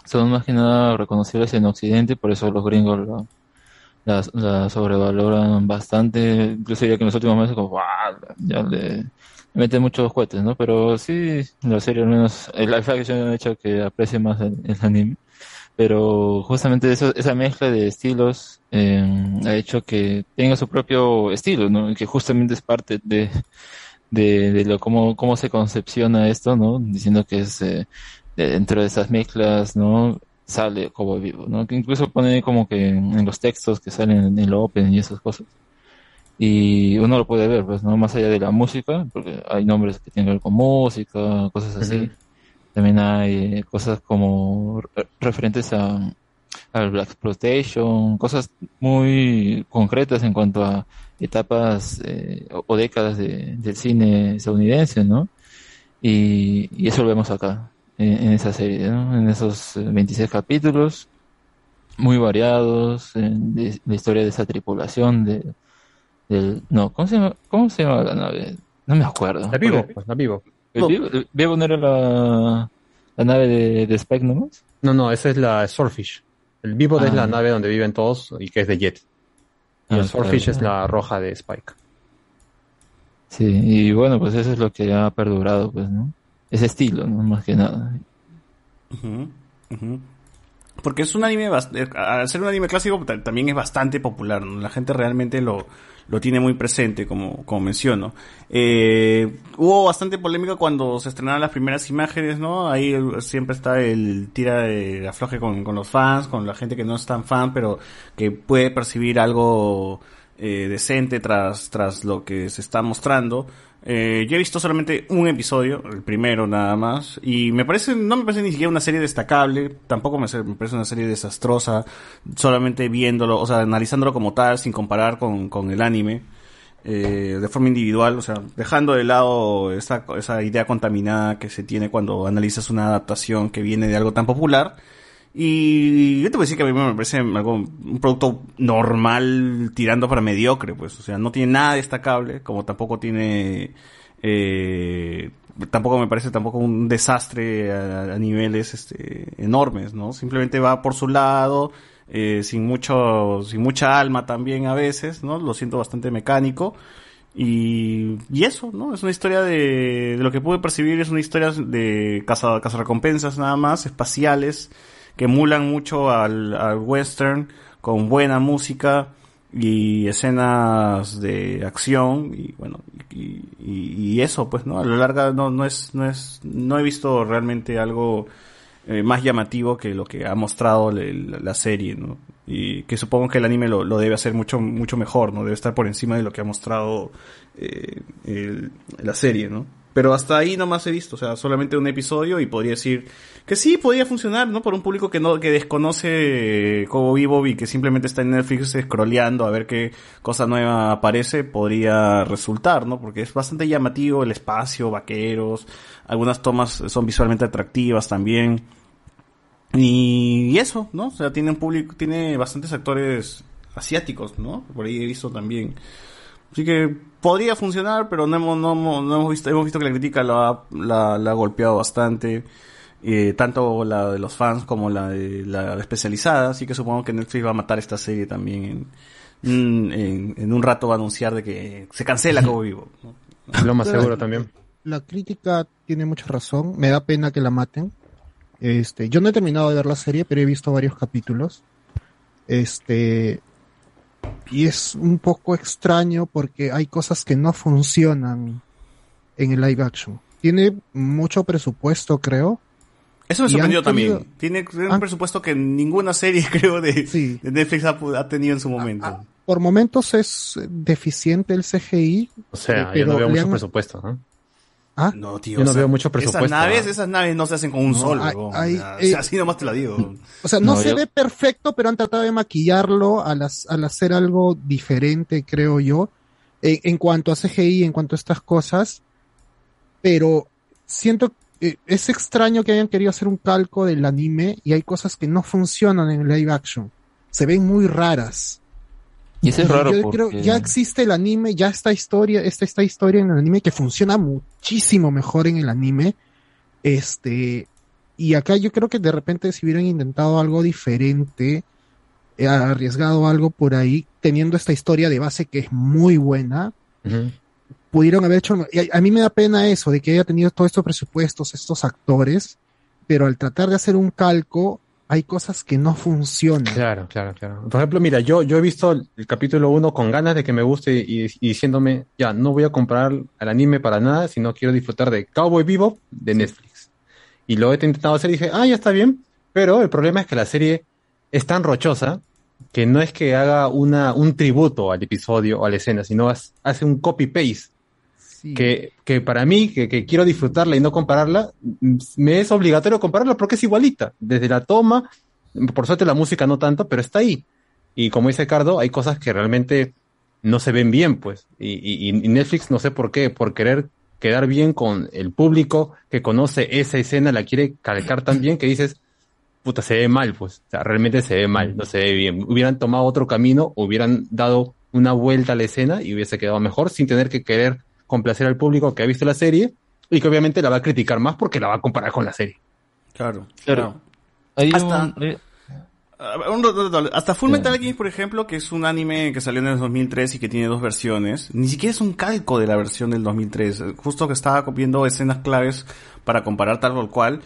son más que nada reconocibles en Occidente, por eso los gringos lo- la, sobrevaloran bastante, incluso ya que en los últimos meses como "Guau", ya le, le meten muchos cohetes, ¿no? Pero sí, la serie al menos, el live action ha hecho que aprecie más el, anime, pero justamente eso, esa mezcla de estilos eh, ha hecho que tenga su propio estilo, ¿no? Que justamente es parte de, de, de lo cómo, cómo se concepciona esto, ¿no? Diciendo que es eh, de- dentro de esas mezclas, ¿no? Sale como vivo, ¿no? Que incluso pone como que en, los textos que salen en el Open y esas cosas. y uno lo puede ver, pues, ¿no? Más allá de la música, porque hay nombres que tienen que ver con música, cosas así. También hay cosas como re- referentes a, al Black Exploitation, cosas muy concretas en cuanto a etapas eh, o, o décadas de- del cine estadounidense, ¿no? Y, y eso lo vemos acá, en, en esa serie, ¿no? En esos eh, 26 capítulos, muy variados, en- de, la historia de esa tripulación, de, del... No, ¿cómo se llama, cómo se llama la nave? No me acuerdo. La Vivo, pues, la Vivo. ¿El Vivo, el Vivo no era la, la nave de, de Spike nomás? No, no, esa es la Swordfish. El Vivo Ah. es la nave donde viven todos y que es de Jet. Y Ah, el Swordfish claro. es la roja de Spike. Sí, y bueno, pues eso es lo que ha perdurado, pues, ¿no? Ese estilo, ¿no? Más que nada. Porque es un anime, eh, al ser un anime clásico ta- también es bastante popular, ¿no? La gente realmente lo, lo tiene muy presente, como, como menciono. Eh, hubo bastante polémica cuando se estrenaron las primeras imágenes, ¿no? Ahí eh, siempre está el tira de afloje con, con los fans, con la gente que no es tan fan, pero que puede percibir algo eh, decente tras, tras lo que se está mostrando. Eh, yo he visto solamente un episodio, el primero nada más, y me parece, no me parece ni siquiera una serie destacable, tampoco me, parece una serie desastrosa, solamente viéndolo, o sea, analizándolo como tal, sin comparar con, con el anime, eh, de forma individual, o sea, dejando de lado esa, esa idea contaminada que se tiene cuando analizas una adaptación que viene de algo tan popular. Y yo te voy a decir que a mí me parece algo, un producto normal tirando para mediocre, pues. O sea, no tiene nada destacable, como tampoco tiene, eh, tampoco me parece tampoco un desastre a, niveles, este, enormes, ¿no? Simplemente va por su lado, eh, sin mucho, sin mucha alma también a veces, ¿no? Lo siento bastante mecánico. Y, y eso, ¿no? Es una historia de, de lo que pude percibir, es una historia de caza, cazarrecompensas nada más, espaciales, que emulan mucho al, al western, con buena música y escenas de acción, y bueno, y, y- eso, pues, ¿no? A lo largo no, no es, no es, no he visto realmente algo eh, más llamativo que lo que ha mostrado la, serie, ¿no? Y que supongo que el anime lo, debe hacer mucho, mucho mejor, ¿no? Debe estar por encima de lo que ha mostrado eh, la serie, ¿no? Pero hasta ahí nomás he visto, o sea, solamente un episodio y podría decir que sí, podría funcionar, ¿no? Por un público que no, que desconoce Cobo Vivo y que simplemente está en Netflix scrolleando a ver qué cosa nueva aparece, podría resultar, ¿no? Porque es bastante llamativo el espacio, vaqueros, algunas tomas son visualmente atractivas también. Y eso, ¿no? O sea, tiene un público, tiene bastantes actores asiáticos, ¿no? Por ahí he visto también. Así que podría funcionar, pero no hemos, no, hemos- no hemos visto, hemos visto que la crítica la, ha- la, la ha golpeado bastante. eh, tanto la de los fans como la de la especializada, así que supongo que Netflix va a matar esta serie también en, en, en un rato va a anunciar de que se cancela como vivo. ¿no? Lo más Pero seguro la- también. La crítica tiene mucha razón. Me da pena que la maten. Este, yo no he terminado de ver la serie, pero he visto varios capítulos. Este, y es un poco extraño porque hay cosas que no funcionan en el live action. Tiene mucho presupuesto, creo. Eso me sorprendió también. Tiene un han- presupuesto que ninguna serie, creo, de, de Netflix ha, tenido en su momento. Por momentos es deficiente el CGI. O sea, eh, yo no pero veo mucho han- presupuesto. ¿no? ¿Ah? No, tío. Yo no o sea, veo mucho presupuesto. Esas naves, esas naves no se hacen con un No, solo. hay- huevón. hay- o sea, eh, así nomás te la digo. O sea, no, No, se yo- ve perfecto, pero han tratado de maquillarlo al, hacer algo diferente, creo yo, en, en cuanto a CGI, en cuanto a estas cosas. Pero siento que es extraño que hayan querido hacer un calco del anime y hay cosas que no funcionan en live action. Se ven muy raras. Y eso es raro yo porque... creo ya existe el anime, ya esta historia, esta, esta historia en el anime que funciona muchísimo mejor en el anime. Este, y acá yo creo que de repente si hubieran intentado algo diferente, eh, arriesgado algo por ahí, teniendo esta historia de base que es muy buena, pudieron haber hecho, y a, a mí me da pena eso, de que haya tenido todos estos presupuestos, estos actores, pero al tratar de hacer un calco, hay cosas que no funcionan. Claro, claro, claro. Por ejemplo, mira, yo, yo he visto el, capítulo 1 con ganas de que me guste y, y diciéndome, ya, no voy a comprar al anime para nada, sino quiero disfrutar de Cowboy Bebop de Netflix. Y lo he intentado hacer y dije, ah, ya está bien, pero el problema es que la serie es tan rochosa que no es que haga una, un tributo al episodio o a la escena, sino hace un copy-paste. Que, que para mí, que, que quiero disfrutarla y no compararla, me es obligatorio compararla porque es igualita. Desde la toma, por suerte la música no tanto, pero está ahí. Y como dice Cardo, hay cosas que realmente no se ven bien, pues. Y, y- y Netflix, no sé por qué, por querer quedar bien con el público que conoce esa escena, la quiere calcar tan bien que dices, puta, se ve mal, pues. O sea, realmente se ve mal, no se ve bien. Hubieran tomado otro camino, hubieran dado una vuelta a la escena y hubiese quedado mejor sin tener que querer complacer al público que ha visto la serie y que obviamente la va a criticar más porque la va a comparar con la serie. Claro, Claro. Hasta- un- hay- A ver, un rato, rato, Hasta Full Metal Alchemist, por ejemplo, que es un anime que salió en el 2003 y que tiene dos versiones, ni siquiera es un calco de la versión del 2003. Justo que estaba viendo escenas claves para comparar tal o cual.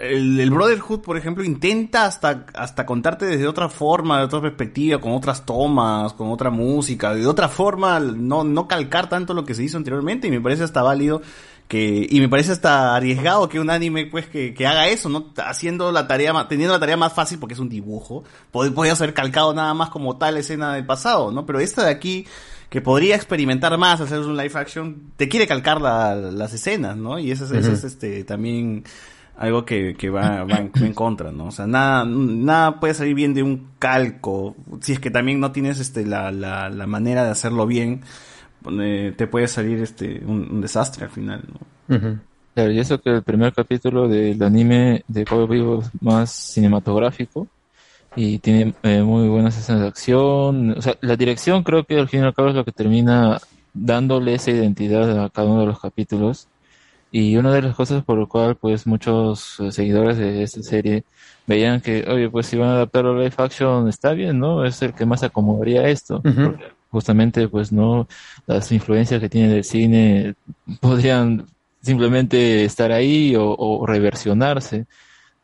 El, el Brotherhood, por ejemplo, intenta hasta, hasta contarte desde otra forma, de otra perspectiva, con otras tomas, con otra música, de otra forma, no, no calcar tanto lo que se hizo anteriormente y me parece hasta válido que, y me parece hasta arriesgado que un anime pues que, que haga eso, ¿no? Haciendo la tarea, teniendo la tarea más fácil porque es un dibujo, pod- podría ser calcado nada más como tal escena del pasado, ¿no? Pero esta de aquí, que podría experimentar más, hacer un live action, te quiere calcar la- las escenas, ¿no? Y eso es, eso Ujú. es este, también algo que, que va, va en, contra, ¿no? O sea, nada, nada puede salir bien de un calco, si es que también no tienes este, la, la, la manera de hacerlo bien, te puede salir este, un, un desastre al final, ¿no? Claro, y eso que el primer capítulo del anime de Cowboy Vivo es más cinematográfico y tiene eh, muy buenas escenas de acción. O sea, la dirección creo que al fin y al cabo es lo que termina dándole esa identidad a cada uno de los capítulos. Y una de las cosas por lo cual pues muchos eh, seguidores de esta serie veían que, oye, pues si van a adaptarlo a live action está bien, ¿no? Es el que más acomodaría a esto. Porque justamente pues no las influencias que tiene del cine podrían simplemente estar ahí o, o reversionarse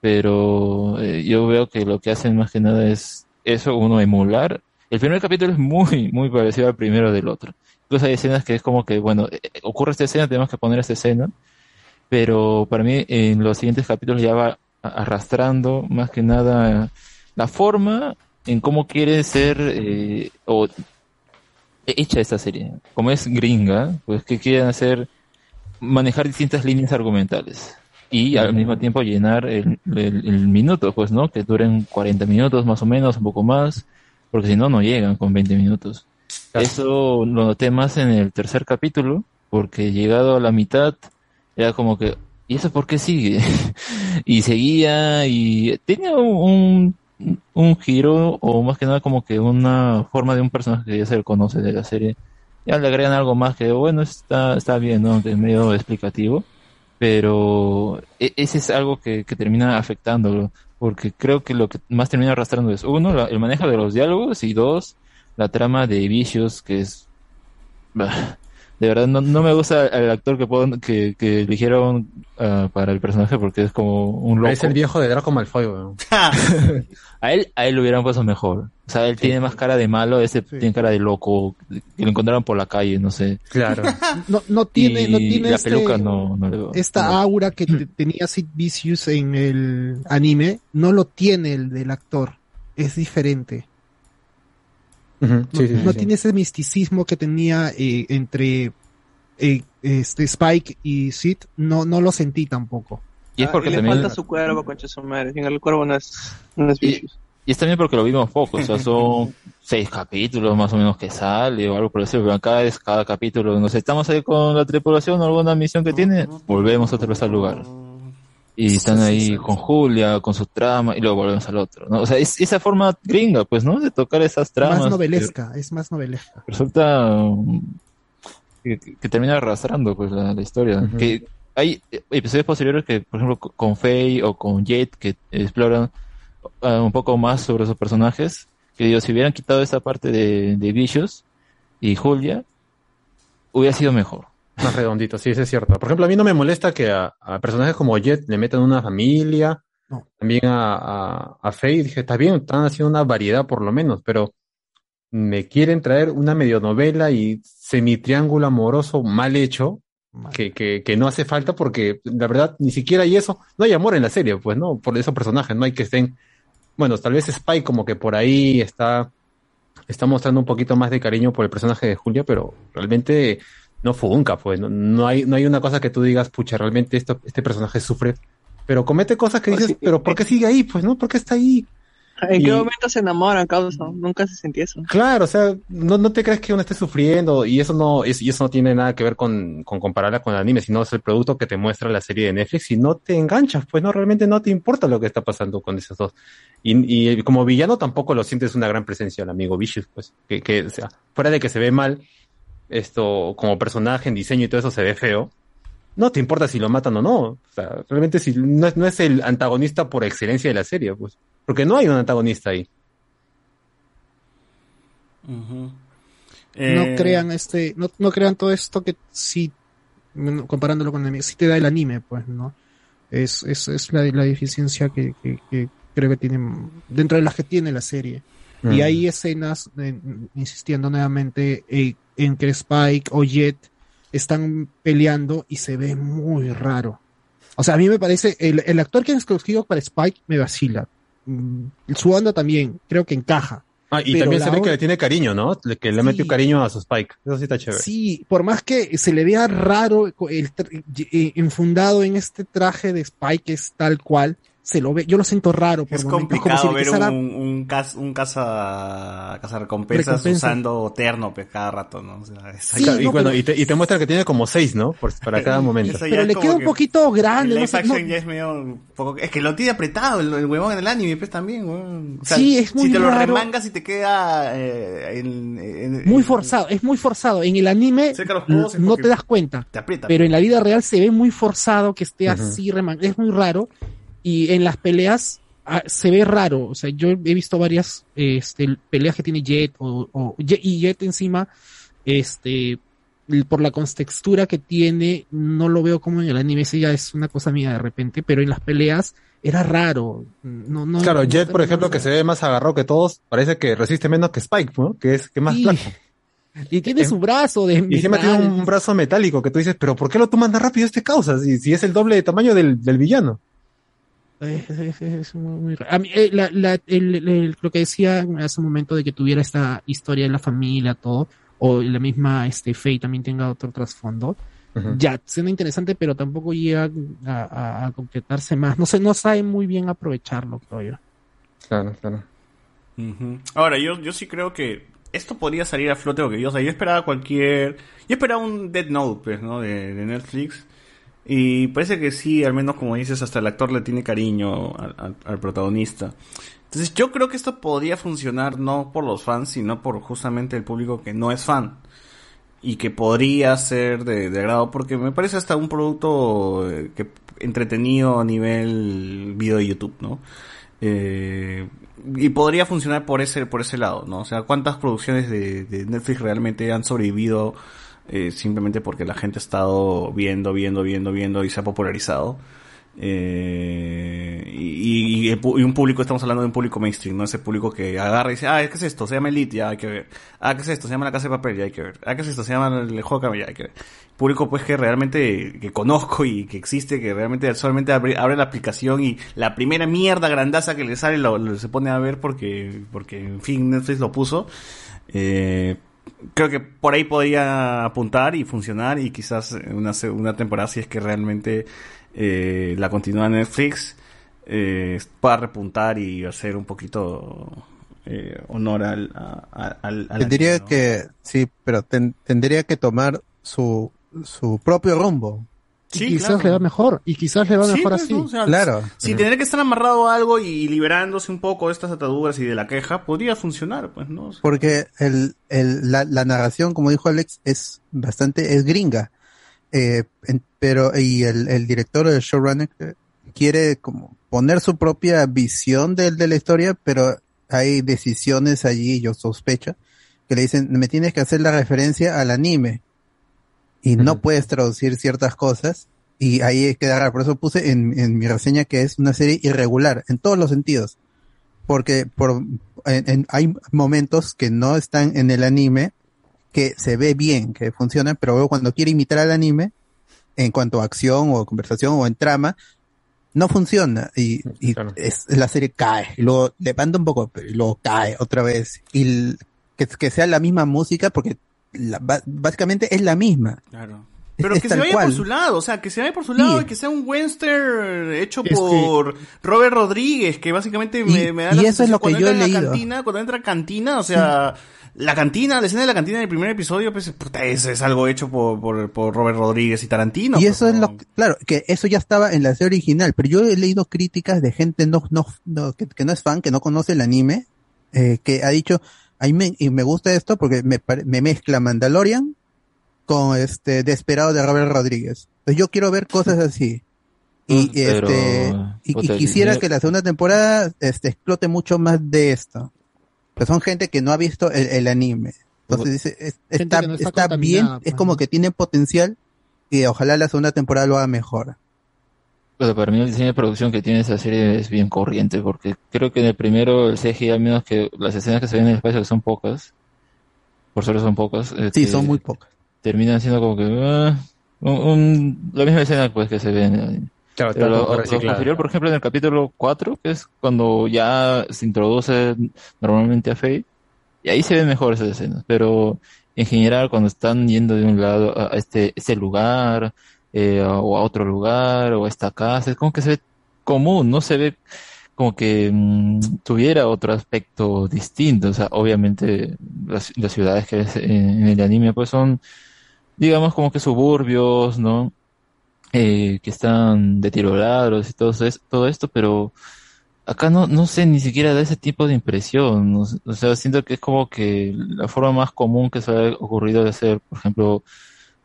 pero eh, yo veo que lo que hacen más que nada es eso, uno emular. El primer capítulo es muy, muy parecido al primero del otro. Incluso hay escenas que es como que, bueno, eh, ocurre esta escena, tenemos que poner esta escena, pero para mí en los siguientes capítulos ya va arrastrando más que nada la forma en cómo quiere ser eh, o hecha esta serie. Como es gringa, pues que quieren hacer manejar distintas líneas argumentales y al mismo tiempo llenar el, el- el minuto, pues, ¿no? Que duren 40 minutos más o menos, un poco más, porque si no, no llegan con 20 minutos. Eso lo noté más en el tercer capítulo, porque llegado a la mitad, era como que, ¿y eso por qué sigue? y seguía y tenía un, un, giro, o más que nada como que una forma de un personaje que ya se conoce de la serie. Ya le agregan algo más que, bueno, está, está bien, ¿no? Que es medio explicativo pero e- ese es algo que, que termina afectándolo, porque creo que lo que más termina arrastrando es, uno, la- el manejo de los diálogos, y dos, la trama de vicios, que es... de verdad, no, no me gusta el actor que, pon- que, que eligieron ah, para el personaje porque es como un loco. Es el viejo de Draco Malfoy, weón. A él, a él lo hubieran puesto mejor. O sea, él tiene más cara de malo, ese tiene cara de loco, que lo encontraron por la calle, no sé. Claro. No, no tiene, no tiene la este- peluca no, no le veo. esta aura que te- tenía Sid Vicious en el anime, no lo tiene el del actor. Es diferente. Sí, sí, no sí. tiene ese misticismo que tenía eh, entre eh, este Spike y Sid. No, no lo sentí tampoco. Y es porque Ah, le también... falta su cuervo, concha su madre. Sin el cuervo no es, no es. Y es también porque lo vimos poco, o sea, son seis capítulos más o menos que sale o algo por decirlo, pero acá es cada capítulo, nos estamos ahí con la tripulación o alguna misión que tiene, volvemos otra vez al lugar. Y están ahí con Julia, con su trama, y luego volvemos al otro, ¿no? O sea, es esa forma gringa, pues, ¿no? De tocar esas tramas. más novelesca, es más novelesca. resulta um, que, termina arrastrando, pues, la, la historia. Que hay episodios posteriores que, por ejemplo, co- con Faye o con Jade, que exploran ah, un poco más sobre sus personajes, que digo, si hubieran quitado esa parte de, de Vicious y Julia, hubiera sido mejor. Más redondito, sí, eso es cierto. Por ejemplo, a mí no me molesta que a, a personajes como Jet le metan una familia, también a, a, a Faye, dije, está bien, están haciendo una variedad por lo menos, pero me quieren traer una medionovela y semitriángulo amoroso mal hecho, que, que, que no hace falta porque la verdad ni siquiera hay eso, no hay amor en la serie, pues, ¿no? Por esos personajes, no hay que estén bueno, tal vez Spike como que por ahí está, está mostrando un poquito más de cariño por el personaje de Julia, pero realmente no funca, pues, no, no hay, no hay una cosa que tú digas, pucha, realmente esto, este personaje sufre, pero comete cosas que dices, pero ¿por qué sigue ahí? Pues, ¿no? ¿Por qué está ahí? ¿En Y- qué momento se enamoran, causa? Nunca se sentía eso. Claro, o sea, no, no te crees que uno esté sufriendo y eso no, es, y eso no tiene nada que ver con, con compararla con el anime, sino es el producto que te muestra la serie de Netflix y no te enganchas, pues no, realmente no te importa lo que está pasando con esos dos. Y, y como villano tampoco lo sientes una gran presencia el amigo Vicious, pues, que, que, o sea, fuera de que se ve mal, esto, como personaje en diseño y todo eso se ve feo, no te importa si lo matan o no. O sea, realmente si no es, no es el antagonista por excelencia de la serie, pues, porque no hay un antagonista ahí. No Eh, crean este, no, no crean todo esto que sí, comparándolo con el anime, sí te da el anime, pues, ¿no? Es, es, es la, la deficiencia que, que, que creo que tiene, dentro de las que tiene la serie. Y Mm. hay escenas, eh, insistiendo nuevamente, eh, en que Spike o Jet están peleando y se ve muy raro. O sea, a mí me parece, el, el actor que han escogido para Spike me vacila. Mm, Su onda también, creo que encaja. Ah, y Pero también se ve que le tiene cariño, ¿no? Que le metió cariño a su Spike. Eso sí está chévere. Sí, por más que se le vea raro el tra- eh, enfundado en este traje de Spike que es tal cual, se lo ve, yo lo siento raro por Es momentos, como complicado si ver empezara- un, un, cas- un caza, recompensas Recompensa. usando terno pues, cada rato, ¿no? O sea, Claro, y bueno, y te, y te muestra que tiene como seis, ¿no? Por- para cada momento. Pero le queda un poquito grande, live no sé, action no- ya es medio un poco- es que lo tiene apretado el, el huevón en el anime pues también weón. O sea, Sí, es muy si te lo raro. remangas y te queda eh, en- en- muy en- forzado, es muy forzado. En el anime no te das cuenta, te aprieta pero en la vida real se ve muy forzado que esté así, reman- es muy raro. Y en las peleas ah, se ve raro. O sea, yo he visto varias este, peleas que tiene Jet o, o- Jet- y Jet encima, este, por la contextura que tiene, no lo veo como en el anime. Ese ya es una cosa mía de repente, pero en las peleas era raro. No, no, Claro, no- Jet, por ejemplo, que se ve más agarrado que todos, parece que resiste menos que Spike, ¿no? Que es que más Sí. Y tiene su brazo de Y encima tiene un brazo metálico que tú dices, pero ¿por qué lo tomas tan rápido este causa? Si, si es el doble de tamaño del, del villano. Es, es- es muy, muy raro. A mí, eh, la- la- el- el- lo que decía hace un momento de que tuviera esta historia de la familia, todo, o la misma este, Faye también tenga otro trasfondo, ya suena interesante, pero tampoco llega a, a- a concretarse más. No sé, no sabe muy bien aprovecharlo, creo yo. Claro, claro. Ahora, yo, yo sí creo que esto podría salir a flote porque yo, o sea, yo esperaba cualquier... Yo esperaba un Dead Note, pues, ¿no? De, de Netflix. Y parece que sí, al menos como dices, hasta el actor le tiene cariño al, protagonista. Entonces yo creo que esto podría funcionar no por los fans, sino por justamente el público que no es fan. Y que podría ser de, de agrado, porque me parece hasta un producto eh, que entretenido a nivel video de YouTube, ¿no? Eh, y podría funcionar por ese, por ese lado, ¿no? O sea, ¿cuántas producciones de Netflix realmente han sobrevivido eh, simplemente porque la gente ha estado viendo, viendo, viendo, viendo y se ha popularizado? Eh, y, y- y un público, estamos hablando de un público mainstream, ¿no? Ese público que agarra y dice, ah, ¿qué es esto? Se llama Elite, ya hay que ver. Ah, ¿qué es esto? Se llama La Casa de Papel, ya hay que ver. Ah, ¿qué es esto? Se llama El Juego de ya hay que ver. Público, pues, que realmente, que conozco y que existe, que realmente solamente abre, abre la aplicación y la primera mierda grandaza que le sale lo- se pone a ver porque, porque, en fin, Netflix lo puso. Eh, creo que por ahí podría apuntar y funcionar y quizás una segunda temporada si es que realmente eh, la continúa Netflix eh, pueda repuntar y hacer un poquito eh, honor al, a- a- al, al Tendría que, sí, pero ten- tendría que tomar su, su propio rumbo. Y Sí, quizás claro. le va mejor, y quizás le va Sí, mejor pues, así. ¿no? O sea, Claro. Si tener que estar amarrado a algo y liberándose un poco de estas ataduras y de la queja, podría funcionar, pues, ¿no? O sea, Porque el, el, la, la narración, como dijo Alex, es bastante, es gringa. Eh, en- pero, y el, el director, el showrunner, eh, quiere como poner su propia visión de, de la historia, pero hay decisiones allí, yo sospecho, que le dicen, me tienes que hacer la referencia al anime. Y no puedes traducir ciertas cosas. Y ahí queda raro. Por eso puse en, en mi reseña que es una serie irregular, en todos los sentidos porque por, en- en- hay momentos que no están en el anime que se ve bien, que funcionan, pero luego cuando quiere imitar al anime, en cuanto a acción o conversación o en trama, no funciona y, y es, la serie cae, y luego levanta un poco, pero luego cae otra vez y que, que sea la misma música porque la- básicamente es la misma. Claro. Pero es que se vaya cual. por su lado, o sea, que se vaya por su lado Sí. y que sea un western hecho Es que- por Robert Rodríguez, que básicamente Y- me, me da y la eso es sensación lo que cuando yo he entra en la leído. cantina, cuando entra cantina, o sea, la cantina, la escena de la cantina en el primer episodio, pues, puta, es, es algo hecho por, por, por Robert Rodríguez y Tarantino. y pues, eso es lo claro, que eso ya estaba en la serie original, pero yo he leído críticas de gente no, no, no- que, que no es fan, que no conoce el anime, eh, que ha dicho, a mí me, y me gusta esto porque me, me mezcla Mandalorian con este Desperado de Robert Rodríguez. Pues yo quiero ver cosas así. Y, Pero, este, y, quisiera que la segunda temporada este, explote mucho más de esto. Pues son gente que no ha visto el, el anime. Entonces dice, es- está, no está está bien, es como que tiene potencial y ojalá la segunda temporada lo haga mejor. Pero para mí el diseño de producción que tiene esa serie es bien corriente, porque creo que en el primero el CGI, al menos que las escenas que se ven en el espacio, que son pocas, por suerte son pocas. Sí, este, son muy pocas. Terminan siendo como que ah, un, un- la misma escena pues que se ve en el anime. Claro, Pero está lo, poco lo reciclada. posterior, por ejemplo, en el capítulo 4, que es cuando ya se introduce normalmente a Faye, y ahí se ven mejor esas escenas, pero en general cuando están yendo de un lado a a este, este lugar, eh, o a otro lugar, o a esta casa, es como que se ve común, no se ve como que mm, tuviera otro aspecto distinto, o sea, obviamente las, ciudades que en, el anime pues son, digamos, como que suburbios, ¿no? eh, que están deteriorados y todo, todo esto, pero acá no, no sé ni siquiera da ese tipo de impresión. O sea, siento que es como que la forma más común que se ha ocurrido de hacer, por ejemplo,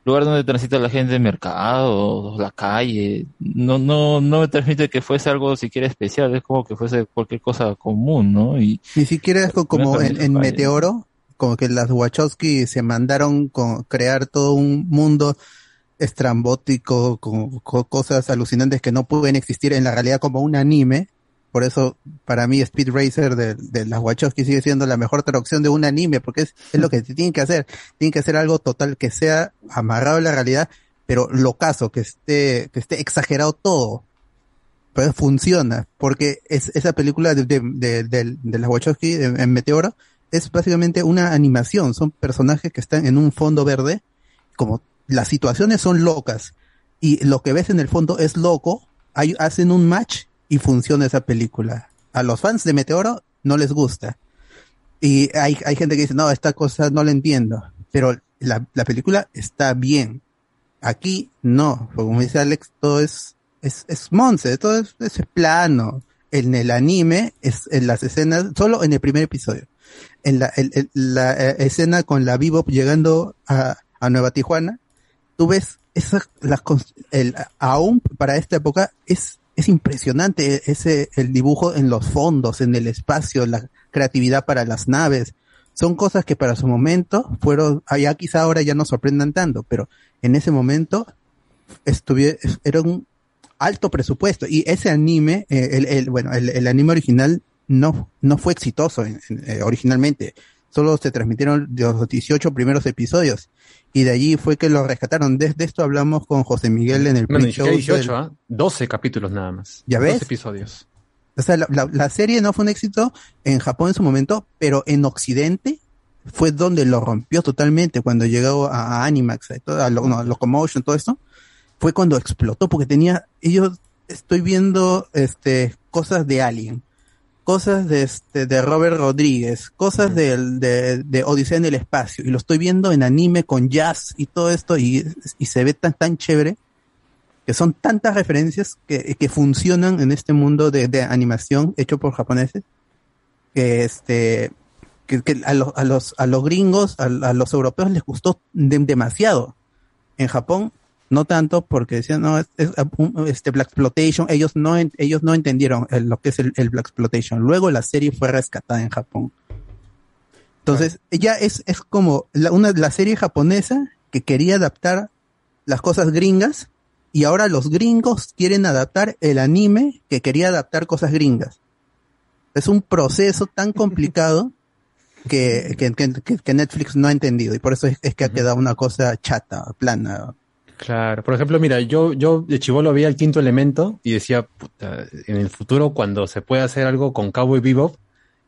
lugar donde transita la gente, mercado, la calle, no, no, no me transmite que fuese algo siquiera especial, es como que fuese cualquier cosa común, ¿no? Y Ni siquiera es co- como en. Meteoro, como que las Wachowski se mandaron con crear todo un mundo estrambótico, con, con cosas alucinantes que no pueden existir en la realidad como un anime. Por eso, para mí, Speed Racer de, de las Wachowski sigue siendo la mejor traducción de un anime, porque es, es lo que tienen que hacer. Tienen que hacer algo total que sea amarrado a la realidad, pero locazo, que esté, que esté exagerado todo. Pero funciona, porque es, esa película de, de, de, de- de las Wachowski en, en Meteoro es básicamente una animación, son personajes que están en un fondo verde, como las situaciones son locas y lo que ves en el fondo es loco, hay, hacen un match y funciona esa película. A los fans de Meteoro no les gusta. Y hay, hay gente que dice, no, esta cosa no la entiendo, pero la, la película está bien. Aquí no, como dice Alex, todo es, es, es monce, todo es, es plano. En el anime, es en las escenas, solo en el primer episodio. En la, el- la eh, escena con la Bebop llegando a, a Nueva Tijuana, tú ves esa, la, cons- el, aún para esta época es, es impresionante ese, el dibujo en los fondos, en el espacio, la creatividad para las naves. Son cosas que para su momento fueron, allá quizá ahora ya no sorprendan tanto, pero en ese momento era un alto presupuesto y ese anime, eh, el, el- bueno, el, el anime original no, no fue exitoso en- eh, originalmente. Solo se transmitieron los 18 primeros episodios y de allí fue que lo rescataron. Desde esto hablamos con José Miguel en el Bueno, pre-show siquiera del- 18, ¿ah? 12 capítulos nada más. ¿Ya 12 ves? episodios. O sea, la, la- la serie no fue un éxito en Japón en su momento, pero en Occidente fue donde lo rompió totalmente cuando llegó a, a Animax, a, todo- a Lo- no, Locomotion, todo esto. Fue cuando explotó porque tenía, ellos, estoy viendo, este, cosas de Alien, cosas de este, de Robert Rodríguez, cosas del- de, de Odisea en el espacio, y lo estoy viendo en anime con jazz y todo esto, y, y se ve tan, tan chévere que son tantas referencias que, que funcionan en este mundo de, de animación hecho por japoneses que este que, que a, los, a los a los gringos a, a los europeos les gustó de- demasiado. En Japón no tanto porque decían no es, es un- este black exploitation ellos no en- ellos no entendieron el- lo que es el, el black exploitation luego la serie fue rescatada en Japón entonces ya es es como la, una la serie japonesa que quería adaptar las cosas gringas y ahora los gringos quieren adaptar el anime que quería adaptar cosas gringas. Es un proceso tan complicado que, que, que- que- que Netflix no ha entendido y por eso es, es que ha quedado una cosa chata, plana. Claro, por ejemplo, mira, yo, yo de chivolo veía el quinto elemento y decía, puta, en el futuro cuando se pueda hacer algo con Cowboy Bebop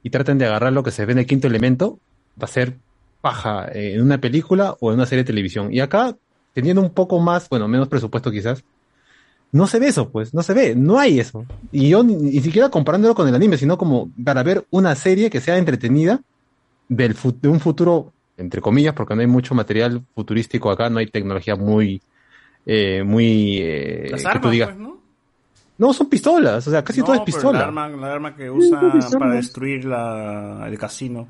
y traten de agarrar lo que se ve en el quinto elemento, va a ser paja eh, en una película o en una serie de televisión. Y acá, teniendo un poco más, bueno, menos presupuesto quizás, no se ve eso, pues, no se ve, no hay eso. Y yo ni, siquiera comparándolo con el anime, sino como para ver una serie que sea entretenida del de un futuro, entre comillas, porque no hay mucho material futurístico acá, no hay tecnología muy, eh, muy, eh, Las que tú armas, digas. pues, ¿no? No, son pistolas, o sea, casi No, todo es pero pistola. La arma, la arma que usa para destruir la, el casino.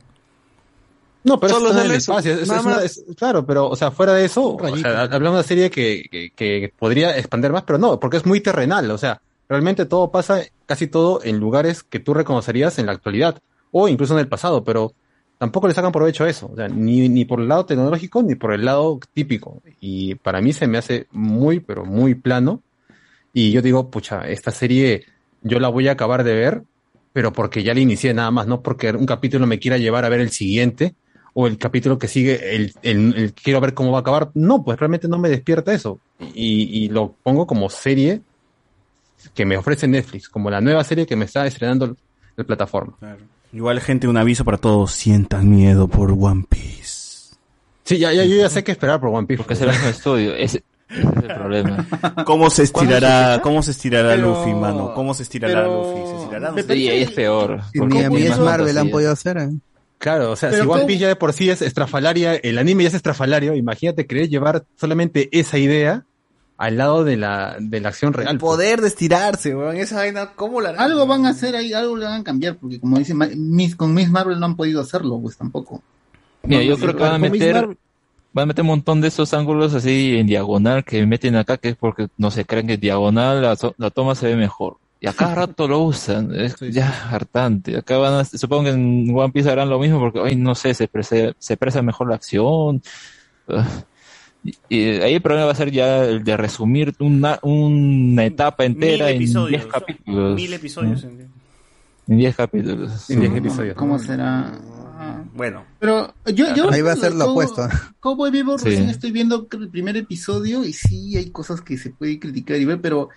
No, pero Solo eso en el espacio, es- es nada una- más. es- claro, pero, o sea, fuera de eso, o sea, hablamos de una serie que, que, que podría expandir más, pero no, porque es muy terrenal, o sea, realmente todo pasa, casi todo en lugares que tú reconocerías en la actualidad, o incluso en el pasado, pero tampoco le sacan provecho a eso, o sea, ni, ni por el lado tecnológico, ni por el lado típico, y para mí se me hace muy, pero muy plano, y yo digo, pucha, esta serie yo la voy a acabar de ver, pero porque ya la inicié nada más, no porque un capítulo me quiera llevar a ver el siguiente o el capítulo que sigue, el, el- el quiero ver cómo va a acabar. No, pues realmente no me despierta eso. Y, y lo pongo como serie que me ofrece Netflix, como la nueva serie que me está estrenando la plataforma. Igual, gente, un aviso para todos. Sientan miedo por One Piece. Sí, ya, ya, yo ya sé qué esperar por One Piece. Porque el mismo estudio. Ese, ese es el problema. ¿Cómo se ¿Cuándo se estirará, cómo se estirará Pero- Luffy, mano? ¿Cómo se estirará pero- Luffy? ¿Se estirará? No Me sé. parece- Sí, es peor. Ni a mí es Marvel han podido hacer. ¿eh? Claro, o sea, Pero si One. Piece ya de por sí es estrafalaria, el anime ya es estrafalario, imagínate querer llevar solamente esa idea al lado de la, de la acción real. pues. poder de estirarse, weón. Esa vaina, ¿cómo la harán? Algo van a hacer ahí, algo le van a cambiar, porque como dice Ma- Miss, con Miss Marvel no han podido hacerlo, pues tampoco. Mira, No, yo no, creo que van a meter, van a meter un montón de esos ángulos así en diagonal que meten acá, que es porque no se creen que diagonal la, la toma se ve mejor. Y a cada rato lo usan, es ya hartante. Acá van a, supongo que en One Piece harán lo mismo porque, ay, no sé, se prese- se presa mejor la acción. Y, y ahí el problema va a ser ya el de resumir una, una etapa entera Mil en episodios. 10 capítulos. Mil episodios. ¿no? En 10 capítulos. En 10 episodios. ¿Cómo será? Bueno. Pero yo, yo Ahí va a ser lo opuesto. Cowboy Bebop Sí. recién estoy viendo el primer episodio y sí hay cosas que se puede criticar y ver, pero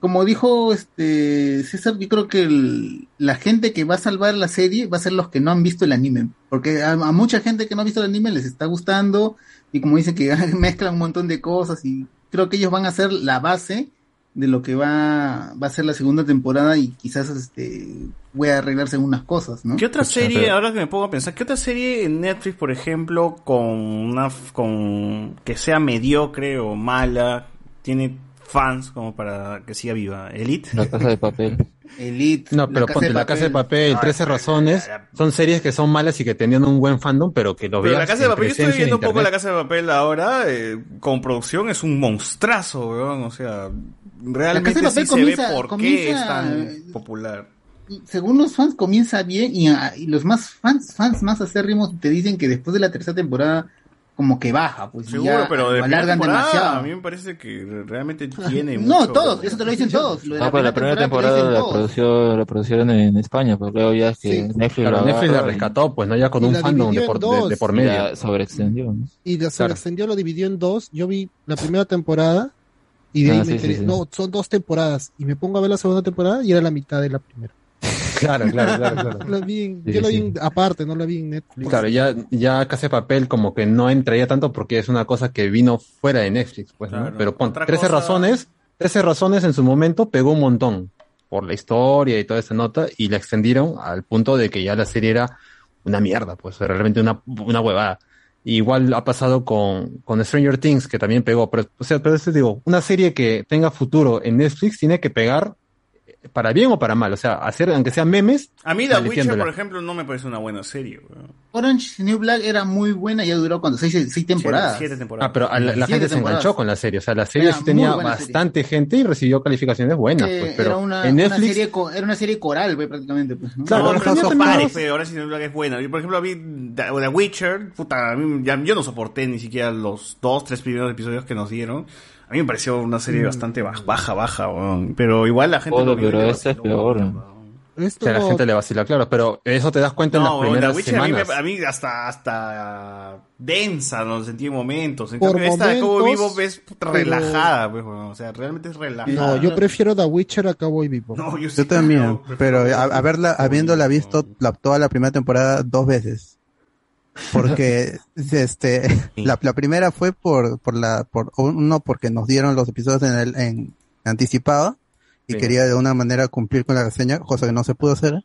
como dijo este César, yo creo que el- la gente que va a salvar la serie va a ser los que no han visto el anime, porque a, a mucha gente que no ha visto el anime les está gustando y como dicen que mezclan un montón de cosas y creo que ellos van a ser la base de lo que va, va a ser la segunda temporada y quizás este voy a arreglarse algunas cosas, ¿no? ¿Qué otra serie, ahora que me pongo a pensar, qué otra serie en Netflix, por ejemplo, con una con que sea mediocre o mala, tiene fans como para que siga viva? Elite. La casa de papel. Elite. No, pero ponte La Casa de Papel, 13 razones, son series que son malas y que tenían un buen fandom, pero que lo veas la casa de papel, yo estoy viendo un poco la casa de papel ahora, eh, con producción es un monstruazo, weón, o sea, realmente La Casa de sí se ve comienza- por qué es tan popular. según los fans comienza bien y, ah, y los más fans fans más acérrimos te dicen que después de la tercera temporada como que baja pues y Seguro, ya pero de alargan temporada, demasiado a mí me parece que realmente tiene no mucho- todos eso te lo dicen todos lo de Ah, pues la primera temporada dicen la produció, la producieron en España, pero luego ya es que Sí. Netflix, Claro, lo Netflix la y- rescató, pues no ya con Y un la fandom de por, de, de por y medio. la sobreextendió. ¿no? Y la Claro. extendió, lo dividió en dos. Yo vi la primera temporada y de ahí Ah, me sí, sí, sí. No, son dos temporadas. Y me pongo a ver la segunda temporada y era la mitad de la primera. Claro, claro, claro, claro. La vi en- Sí, yo la vi sí. en- aparte, no la vi en Netflix. Claro, ya, ya Casa de Papel como que no entraría tanto porque es una cosa que vino fuera de Netflix, pues. Pero pon, Otra 13 cosa- razones, 13 razones en su momento pegó un montón por la historia y toda esa nota y la extendieron al punto de que ya la serie era una mierda, pues realmente una, una huevada. Igual ha pasado con, con Stranger Things, que también pegó, pero, o sea, pero eso digo, una serie que tenga futuro en Netflix tiene que pegar para bien o para mal, o sea, hacer, aunque sean memes, A mí The Witcher, por ejemplo, no me parece una buena serie, weón. Orange is the New Black era muy buena y ha durado cuando seis, seis temporadas Siete temporadas. Ah, pero a la, la Siete gente se enganchó con la serie. O sea, la serie Era sí tenía buena serie. bastante gente y recibió calificaciones buenas. Eh, pues, pero era una, en una Netflix, serie co- era una serie coral pues, prácticamente pues, ¿no? Claro, no, pero pero pares, ahora sí no es buena. Yo, por ejemplo, vi The, The Witcher, puta, a mí ya- yo no soporté ni siquiera los dos, tres primeros episodios que nos dieron. A mí me pareció una serie Mm. bastante baja, baja, baja, weón. Pero igual la gente Joder, lo vio y pero le esta es peor. weón. Esto Que a la no- gente le vacila, claro, pero eso te das cuenta en No, las The primeras Witcher a mí, semanas. me- a mí hasta, hasta densa lo sentí en momentos. En Por cambio, esta de Cowboy momentos, Vivo es relajada, pues, o sea, realmente es relajada. No, yo prefiero The Witcher a Cowboy Bebop. No, yo, Yo también, pero a- haberla, habiéndola visto la, toda la primera temporada dos veces. Porque este la, la primera fue por, por la, por uno porque nos dieron los episodios en el, en anticipado y Sí. quería de una manera cumplir con la reseña, cosa que no se pudo hacer.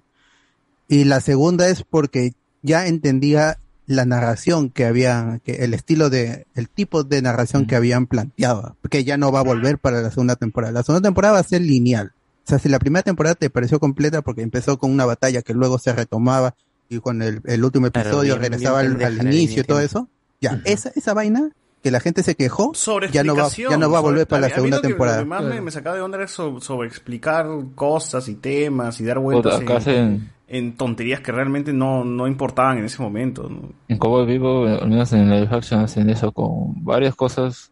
Y la segunda es porque ya entendía la narración que había, que el estilo de, el tipo de narración que habían planteado, que ya no va a volver para la segunda temporada. La segunda temporada va a ser lineal. O sea, si la primera temporada te pareció completa porque empezó con una batalla que luego se retomaba y con el, el último Claro, episodio bien- regresaba bien al, al la inicio y todo eso, ya, esa, esa vaina que la gente se quejó, ya no va, ya no va a volver sobre- para la a segunda lo que- temporada. Lo que más me, me sacaba de onda era so- sobre explicar cosas y temas y dar vueltas en, hacen- en tonterías que realmente no, no importaban en ese momento. ¿no? En Cowboy Vivo, al menos en Live Action, hacen eso con varias cosas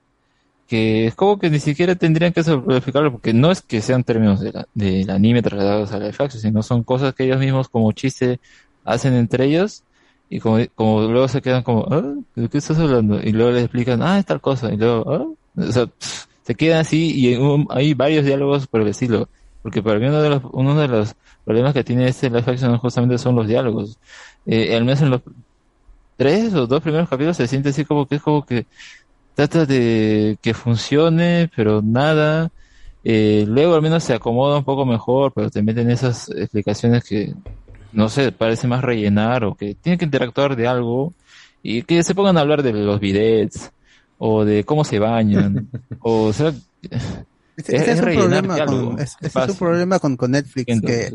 que es como que ni siquiera tendrían que simplificarlo, porque no es que sean términos de la- del anime trasladados a Live Action, sino son cosas que ellos mismos como chiste hacen entre ellos y como, como luego se quedan como, "Ah, ¿de qué estás hablando? Y luego les explican, ah, es tal cosa, y luego, ah, o sea, pff, se quedan así y hay varios diálogos por el estilo, porque para mí uno de los, uno de los problemas que tiene este live action justamente son los diálogos. Eh, al menos en los tres o dos primeros capítulos se siente así como que es como que trata de que funcione, pero nada. Eh, luego al menos se acomoda un poco mejor, pero te meten esas explicaciones que, no sé, parece más rellenar o que tienen que interactuar de algo y que se pongan a hablar de los bidets o de cómo se bañan o, sea, Ese, ese es, un rellenar problema con, es- es fácil. un problema con, con Netflix, que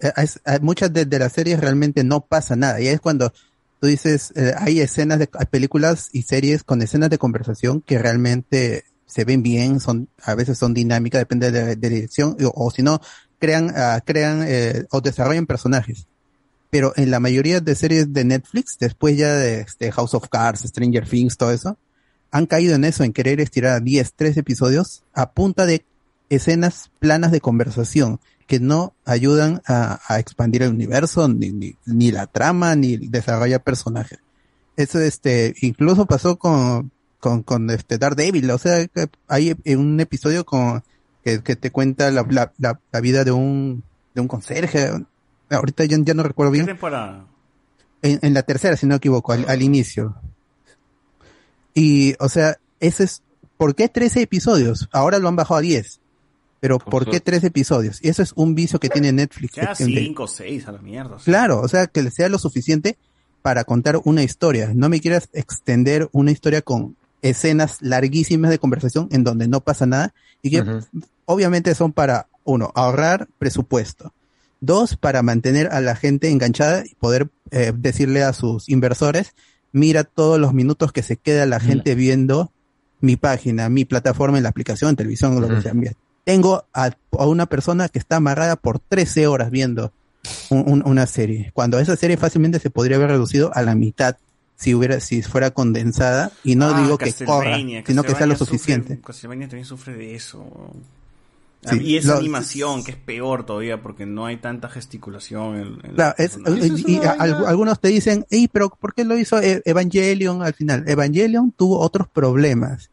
eh, es- eh, muchas de, de las series realmente no pasa nada. Y es cuando tú dices, eh, hay escenas de hay películas y series con escenas de conversación que realmente se ven bien, son a veces son dinámicas, depende de, de dirección, o, o si no, crean, ah, crean eh, o desarrollan personajes. Pero en la mayoría de series de Netflix, después ya de este, House of Cards, Stranger Things, todo eso, han caído en eso, en querer estirar 10, 3 episodios a punta de escenas planas de conversación que no ayudan a, expandir el universo, ni, ni, la trama, ni desarrollar personajes. Eso, este, incluso pasó con, con, con este Daredevil, o sea, hay un episodio con, que, que te cuenta la, la, la, la vida de un, de un conserje. Ahorita ya, ya no recuerdo ¿Qué bien. temporada? En, en la tercera, si no me equivoco, al, al inicio. Y, o sea, ese es, ¿por qué 13 episodios? Ahora lo han bajado a 10. Pero ¿por qué 13 episodios? Y eso es un vicio que tiene Netflix. Que- cinco o seis a la mierda. Claro, o sea, que le sea lo suficiente para contar una historia. No me quieras extender una historia con escenas larguísimas de conversación en donde no pasa nada y que obviamente son para, uno, ahorrar presupuesto. Dos, para mantener a la gente enganchada y poder eh, decirle a sus inversores, mira todos los minutos que se queda la gente viendo mi página, mi plataforma en la aplicación, en televisión, lo que sea. Mira, tengo a, a una persona que está amarrada por 13 horas viendo un- un- una serie, cuando esa serie fácilmente se podría haber reducido a la mitad si hubiera, si fuera condensada, y no Ah, digo que corra, sino que sea lo sufre- suficiente. Castlevania también sufre de eso. Sí, y esa lo- animación, que es peor todavía, porque no hay tanta gesticulación. en- en Claro, es, personajes. y, y al- algunos te dicen, "Ey, pero ¿por qué lo hizo E- Evangelion al final? Evangelion tuvo otros problemas.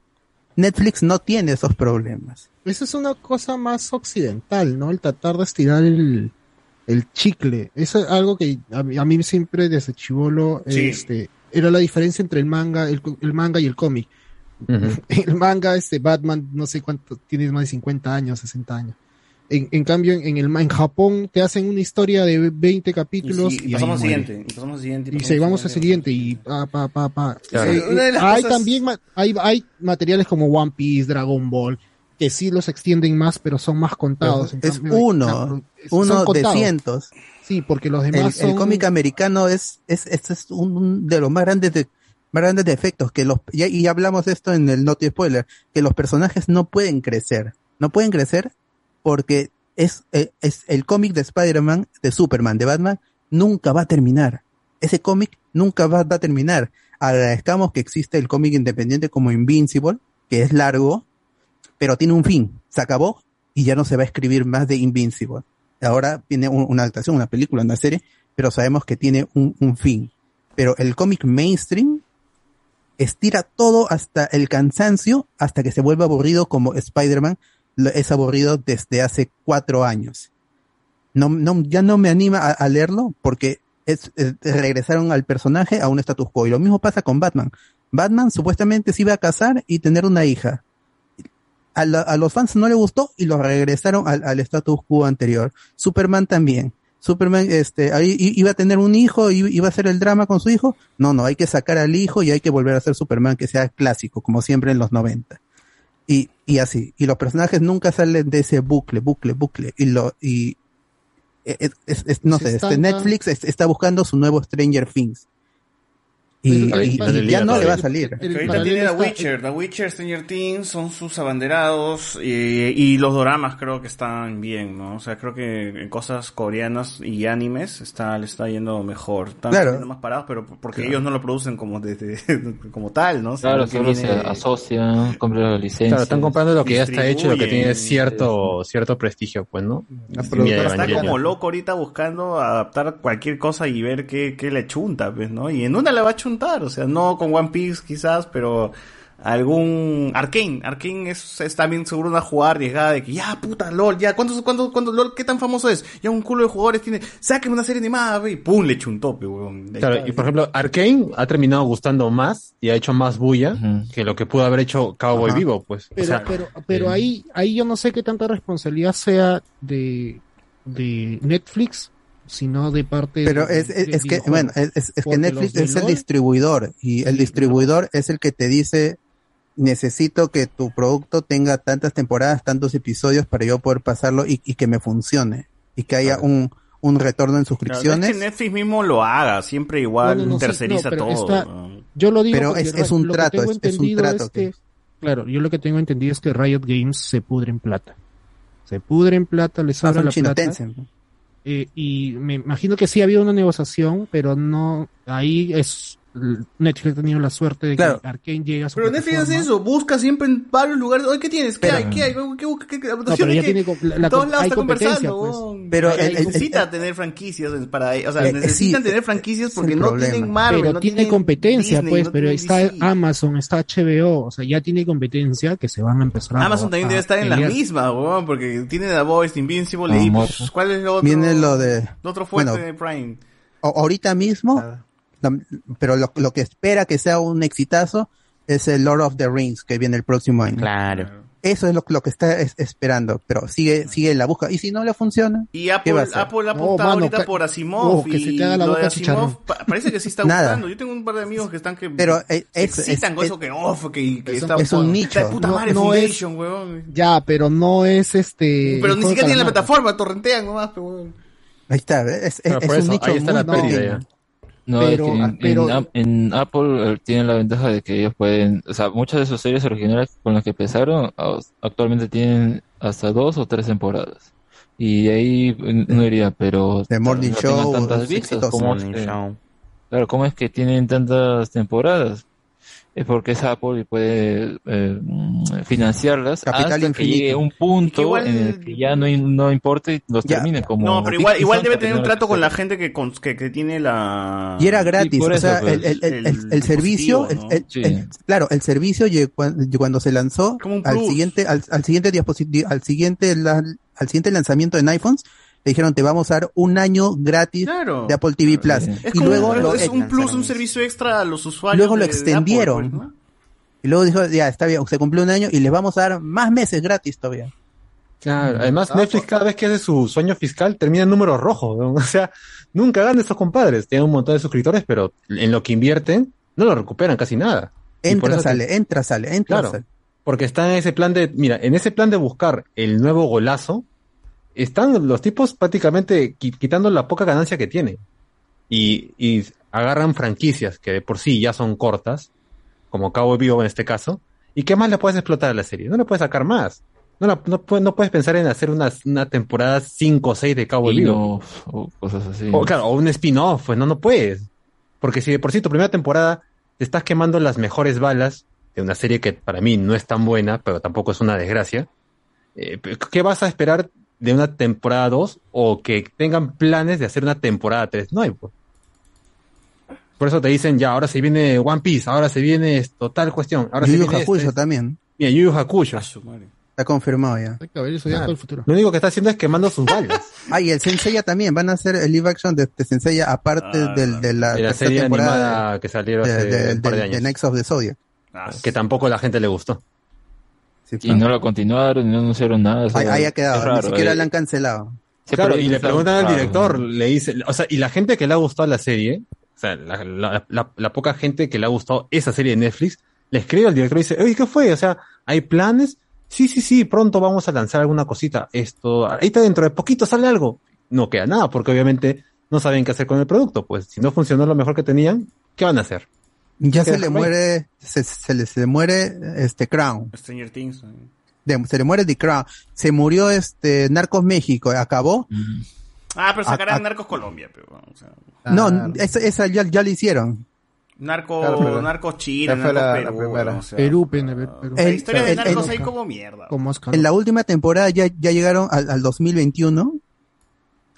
Netflix no tiene esos problemas. Esa es una cosa más occidental, ¿no? El tratar de estirar el, el chicle. Eso es algo que a mí, a mí siempre desde chivolo Sí. este, era la diferencia entre el manga, el, co- el manga y el cómic. El manga, este Batman, no sé cuánto, tiene más de 50 años, 60 años. En, en cambio, en, en el, en Japón te hacen una historia de 20 capítulos Y, sí, y y, pasamos al siguiente. Y pasamos al siguiente. Y pasamos seguimos al al siguiente y pa, pa, pa, pa. Claro. Eh, eh, hay cosas- también ma- hay, hay materiales como One Piece, Dragon Ball, que sí los extienden más, pero son más contados. En Es cambio, uno, uno son de cientos. Sí, porque los El, demás el son... cómic americano es, es, es, es un de los más grandes de, más grandes defectos que los, y, y hablamos esto en el Noti Spoiler, que los personajes no pueden crecer. No pueden crecer porque es, eh, es el cómic de Spider-Man, de Superman, de Batman, nunca va a terminar. Ese cómic nunca va, va a terminar. Agradezcamos que existe el cómic independiente como Invincible, que es largo, pero tiene un fin. Se acabó y ya no se va a escribir más de Invincible. Ahora viene un- una adaptación, una película, una serie, pero sabemos que tiene un, fin. Pero el cómic mainstream estira todo hasta el cansancio, hasta que se vuelve aburrido como Spider-Man es aburrido desde hace cuatro años. No, no, ya no me anima a, leerlo porque es, es- regresaron al personaje a un status quo. Y lo mismo pasa con Batman. Batman supuestamente se iba a casar y tener una hija. A, la- a los fans no le gustó y lo regresaron al, al status quo anterior. Superman también. Superman, este, ahí iba a tener un hijo, i- iba a hacer el drama con su hijo. No, no, hay que sacar al hijo y hay que volver a hacer Superman que sea clásico, como siempre en los 90. Y, y así. Y los personajes nunca salen de ese bucle, bucle, bucle. Y lo, y, es, es- es- no sé, este. Netflix es- está buscando su nuevo Stranger Things. Y, Pero- y- pero- y ya no le va a salir. Que ahorita tiene The Witcher, The Witcher, Stranger Things son sus abanderados y, y los doramas creo que están bien, ¿no? O sea, creo que en cosas coreanas y animes está, le está yendo mejor. Están Claro. yendo más parados, pero porque ellos no lo producen como desde, como tal, ¿no? Claro, solo se viene- asocian, compran la licencia. Claro, están comprando lo que ya está hecho y lo que tiene cierto, cierto prestigio, pues, ¿no? La está como loco ahorita buscando adaptar cualquier cosa y ver qué, qué le chunta, pues, ¿no? Y en una le va a chuntar, o sea, no con One Piece quizás, pero algún Arkane, Arkane es, es también seguro una jugada arriesgada de que ya puta LOL, ya cuántos cuántos cuántos LOL qué tan famoso es? Ya un culo de jugadores tiene, sáquenme una serie animada, y pum, le chuntó, weón. Claro, está. y por ejemplo, Arkane ha terminado gustando más y ha hecho más bulla que lo que pudo haber hecho Cowboy Ajá. Vivo, pues. O Pero, sea, pero, pero eh, ahí, ahí yo no sé qué tanta responsabilidad sea de, de Netflix, sino de parte Pero de- es, es, es que, bueno, es, es- es que Netflix es el LOL- distribuidor y el distribuidor es el que te dice, necesito que tu producto tenga tantas temporadas, tantos episodios para yo poder pasarlo y, y que me funcione y que haya un, un retorno en Claro, suscripciones. es que Netflix mismo lo haga, siempre igual No, no, no, sí, terceriza todo. Yo lo digo Pero es- un lo que trato, tengo es- es un trato es que- que- claro, yo lo que tengo entendido es que Riot Games se pudre en plata. Se pudre en plata, le sobra son la chino plata. Tencent. Eh, y me imagino que sí ha habido una negociación, pero no, ahí es, Netflix ha tenido la suerte de Claro. que Arkane llega a su Pero Netflix hace eso, busca siempre en varios lugares. Oye, ¿qué tienes? ¿Qué Pero- hay? ¿Qué hay? ¿Qué, qué, qué, qué No, pero ya ¿Qué? tiene la- la- todos lados está competencia, conversando. pues. Pero necesita tener franquicias para o sea, Eh, eh, necesitan sí, tener franquicias porque no problema. tienen Marvel, pero no tiene tienen competencia, Disney, pues, no pero está DC. Amazon, está HBO, o sea, ya tiene competencia que se van a empezar a Amazon también a debe estar en la misma, weón, porque tiene The Voice, Invincible y pues, ¿cuál es lo otro? Viene lo de- otro fuerte bueno, de Prime. Ahorita mismo, la- pero lo, lo que espera que sea un exitazo es el Lord of the Rings que viene el próximo año. Claro. Eso es lo, lo que está es- esperando, pero sigue sigue la busca. Y si no le funciona, Y ¿qué Apple, va a hacer? Apple ha No, apuntado mano, ahorita por Asimov Oh, que se y te haga la lo de boca Asimov pa- parece que sí está gustando. Yo tengo un par de amigos que están que Pero, se eh, es- excitan es- con es- eso que off, que, que es un- está, es un está nicho. de puta No- madre no es- Foundation, weón. Ya, pero no es este. Pero ni siquiera tiene la plataforma, torrentean nomás, weón. Ahí está, es, es, es un eso, nicho ahí está muy la pérdida. No, Pero- en, pero- en Ap- en Apple eh, tienen la ventaja de que ellos pueden, o sea, muchas de sus series originales con las que empezaron actualmente tienen hasta dos o tres temporadas. Y ahí no iría, pero The Morning no Show, tantas vistas. exitoso. ¿cómo es Morning que- Show. claro, ¿cómo es que tienen tantas temporadas? Es porque es Apple y puede eh, mm, financiarlas Capital hasta que llegue un punto Igual- en el que ya no, no importe y los Ya. termine como No, pero igual, igual debe tener un trato con la gente que, cons- que, que tiene la... Y era gratis, por o eso, sea, pues, el, el, el, el- el el servicio, dispositivo, el- ¿no? el- Sí. el- claro, el servicio cuando se lanzó al siguiente, al, al siguiente dispositivo, al siguiente, la- al siguiente lanzamiento en iPhones, le dijeron te vamos a dar un año gratis Claro. de Apple TV Plus. Sí. Es, Y como luego un, lo, es un plus, un servicio extra a los usuarios. luego lo de- de Apple, extendieron. pues, ¿no? y luego dijo, ya está bien, se cumplió un año y les vamos a dar más meses gratis todavía. Claro, además Ah, Netflix cada vez que hace su sueño fiscal termina en números rojos, ¿no? o sea, nunca ganan estos compadres, tienen un montón de suscriptores, pero en lo que invierten no lo recuperan casi nada. Entra, te- sale, entra, sale, entra, Claro, sale. porque están en ese plan de, mira, en ese plan de buscar el nuevo golazo, están los tipos prácticamente qui- quitando la poca ganancia que tienen. Y, y agarran franquicias que de por sí ya son cortas, como Cabo Vivo en este caso, y ¿qué más le puedes explotar a la serie? No le puedes sacar más. No, la- no, puedes, no puedes pensar en hacer una, una temporada 5 o 6 de Cabo Vivo. o cosas así. O claro, o un spin-off, pues no, no puedes. Porque si de por sí tu primera temporada te estás quemando las mejores balas de una serie que para mí no es tan buena, pero tampoco es una desgracia, eh, ¿qué vas a esperar de una temporada 2 o que tengan planes de hacer una temporada 3. No hay, pues. Por eso te dicen, ya, ahora se viene One Piece, ahora se viene esto, tal cuestión. Ahora Yu se Yu viene Hakusho esto. también. Mira, Yu Yu Hakusho. Está confirmado ya. Futuro. Lo único que está haciendo es quemando sus balas. Ah, y el Senseiya también. Van a hacer el live action de, de Senseiya aparte del, de la, De la serie temporada animada que salieron de, hace de- un par de de- años. de Next of the Zodiac. Que tampoco a la gente le gustó. Y no lo continuaron, y no anunciaron nada. o sea, Ahí, ahí ha quedado. raro, Ni siquiera eh. la han cancelado. Sí, claro, y le preguntan al raro. director, le dice, o sea, y la gente que le ha gustado la serie, o sea, la, la- la- la poca gente que le ha gustado esa serie de Netflix, le escribe al director y dice, oye, ¿qué fue? O sea, ¿hay planes? Sí, sí, sí, pronto vamos a lanzar alguna cosita. Esto, ahí está dentro de poquito sale algo. No queda nada, porque obviamente no saben qué hacer con el producto. Pues si no funcionó lo mejor que tenían, ¿qué van a hacer? Ya ¿Qué se le muere, se, se le, se le muere este Crown. Stranger Things. De- se le muere The Crown. Se murió este Narcos México. Acabó. Ah, pero sacarán a- Narcos Colombia, pero, o sea, No, esa, esa ya, ya la hicieron. Narco, Claro, Narcos Chile, la- la Perú. primera. o sea, Perú, Perú. la El- historia de Narcos el- ahí como mierda. Oscar. En la última temporada ya, ya llegaron al, al 2021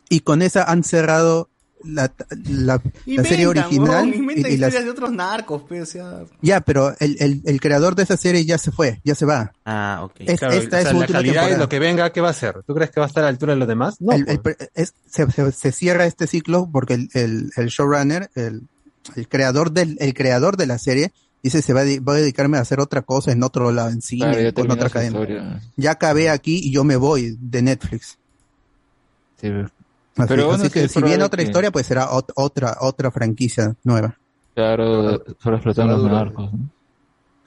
y con esa han cerrado la, la, la serie original. y- las- de otros narcos, pues, o sea, ya, pero el, el, el creador de esa serie ya se fue, ya se va. Ah, ok. Es- Claro, esta o es sea, la calidad lo que venga, ¿qué va a hacer? ¿Tú crees que va a estar a la altura de los demás? No. El- pues. es- se, se- se cierra este ciclo porque el, el, el showrunner, el, el creador del, el creador de la serie, dice se va a, voy a dedicarme a hacer otra cosa en otro lado, en cine, Claro, con otra cadena. historia. Ya acabé aquí y yo me voy de Netflix. Sí, Así, Pero bueno, así que si viene otra que- historia, pues será ot- otra, otra franquicia nueva. Claro, sobre explotar los narcos. ¿no?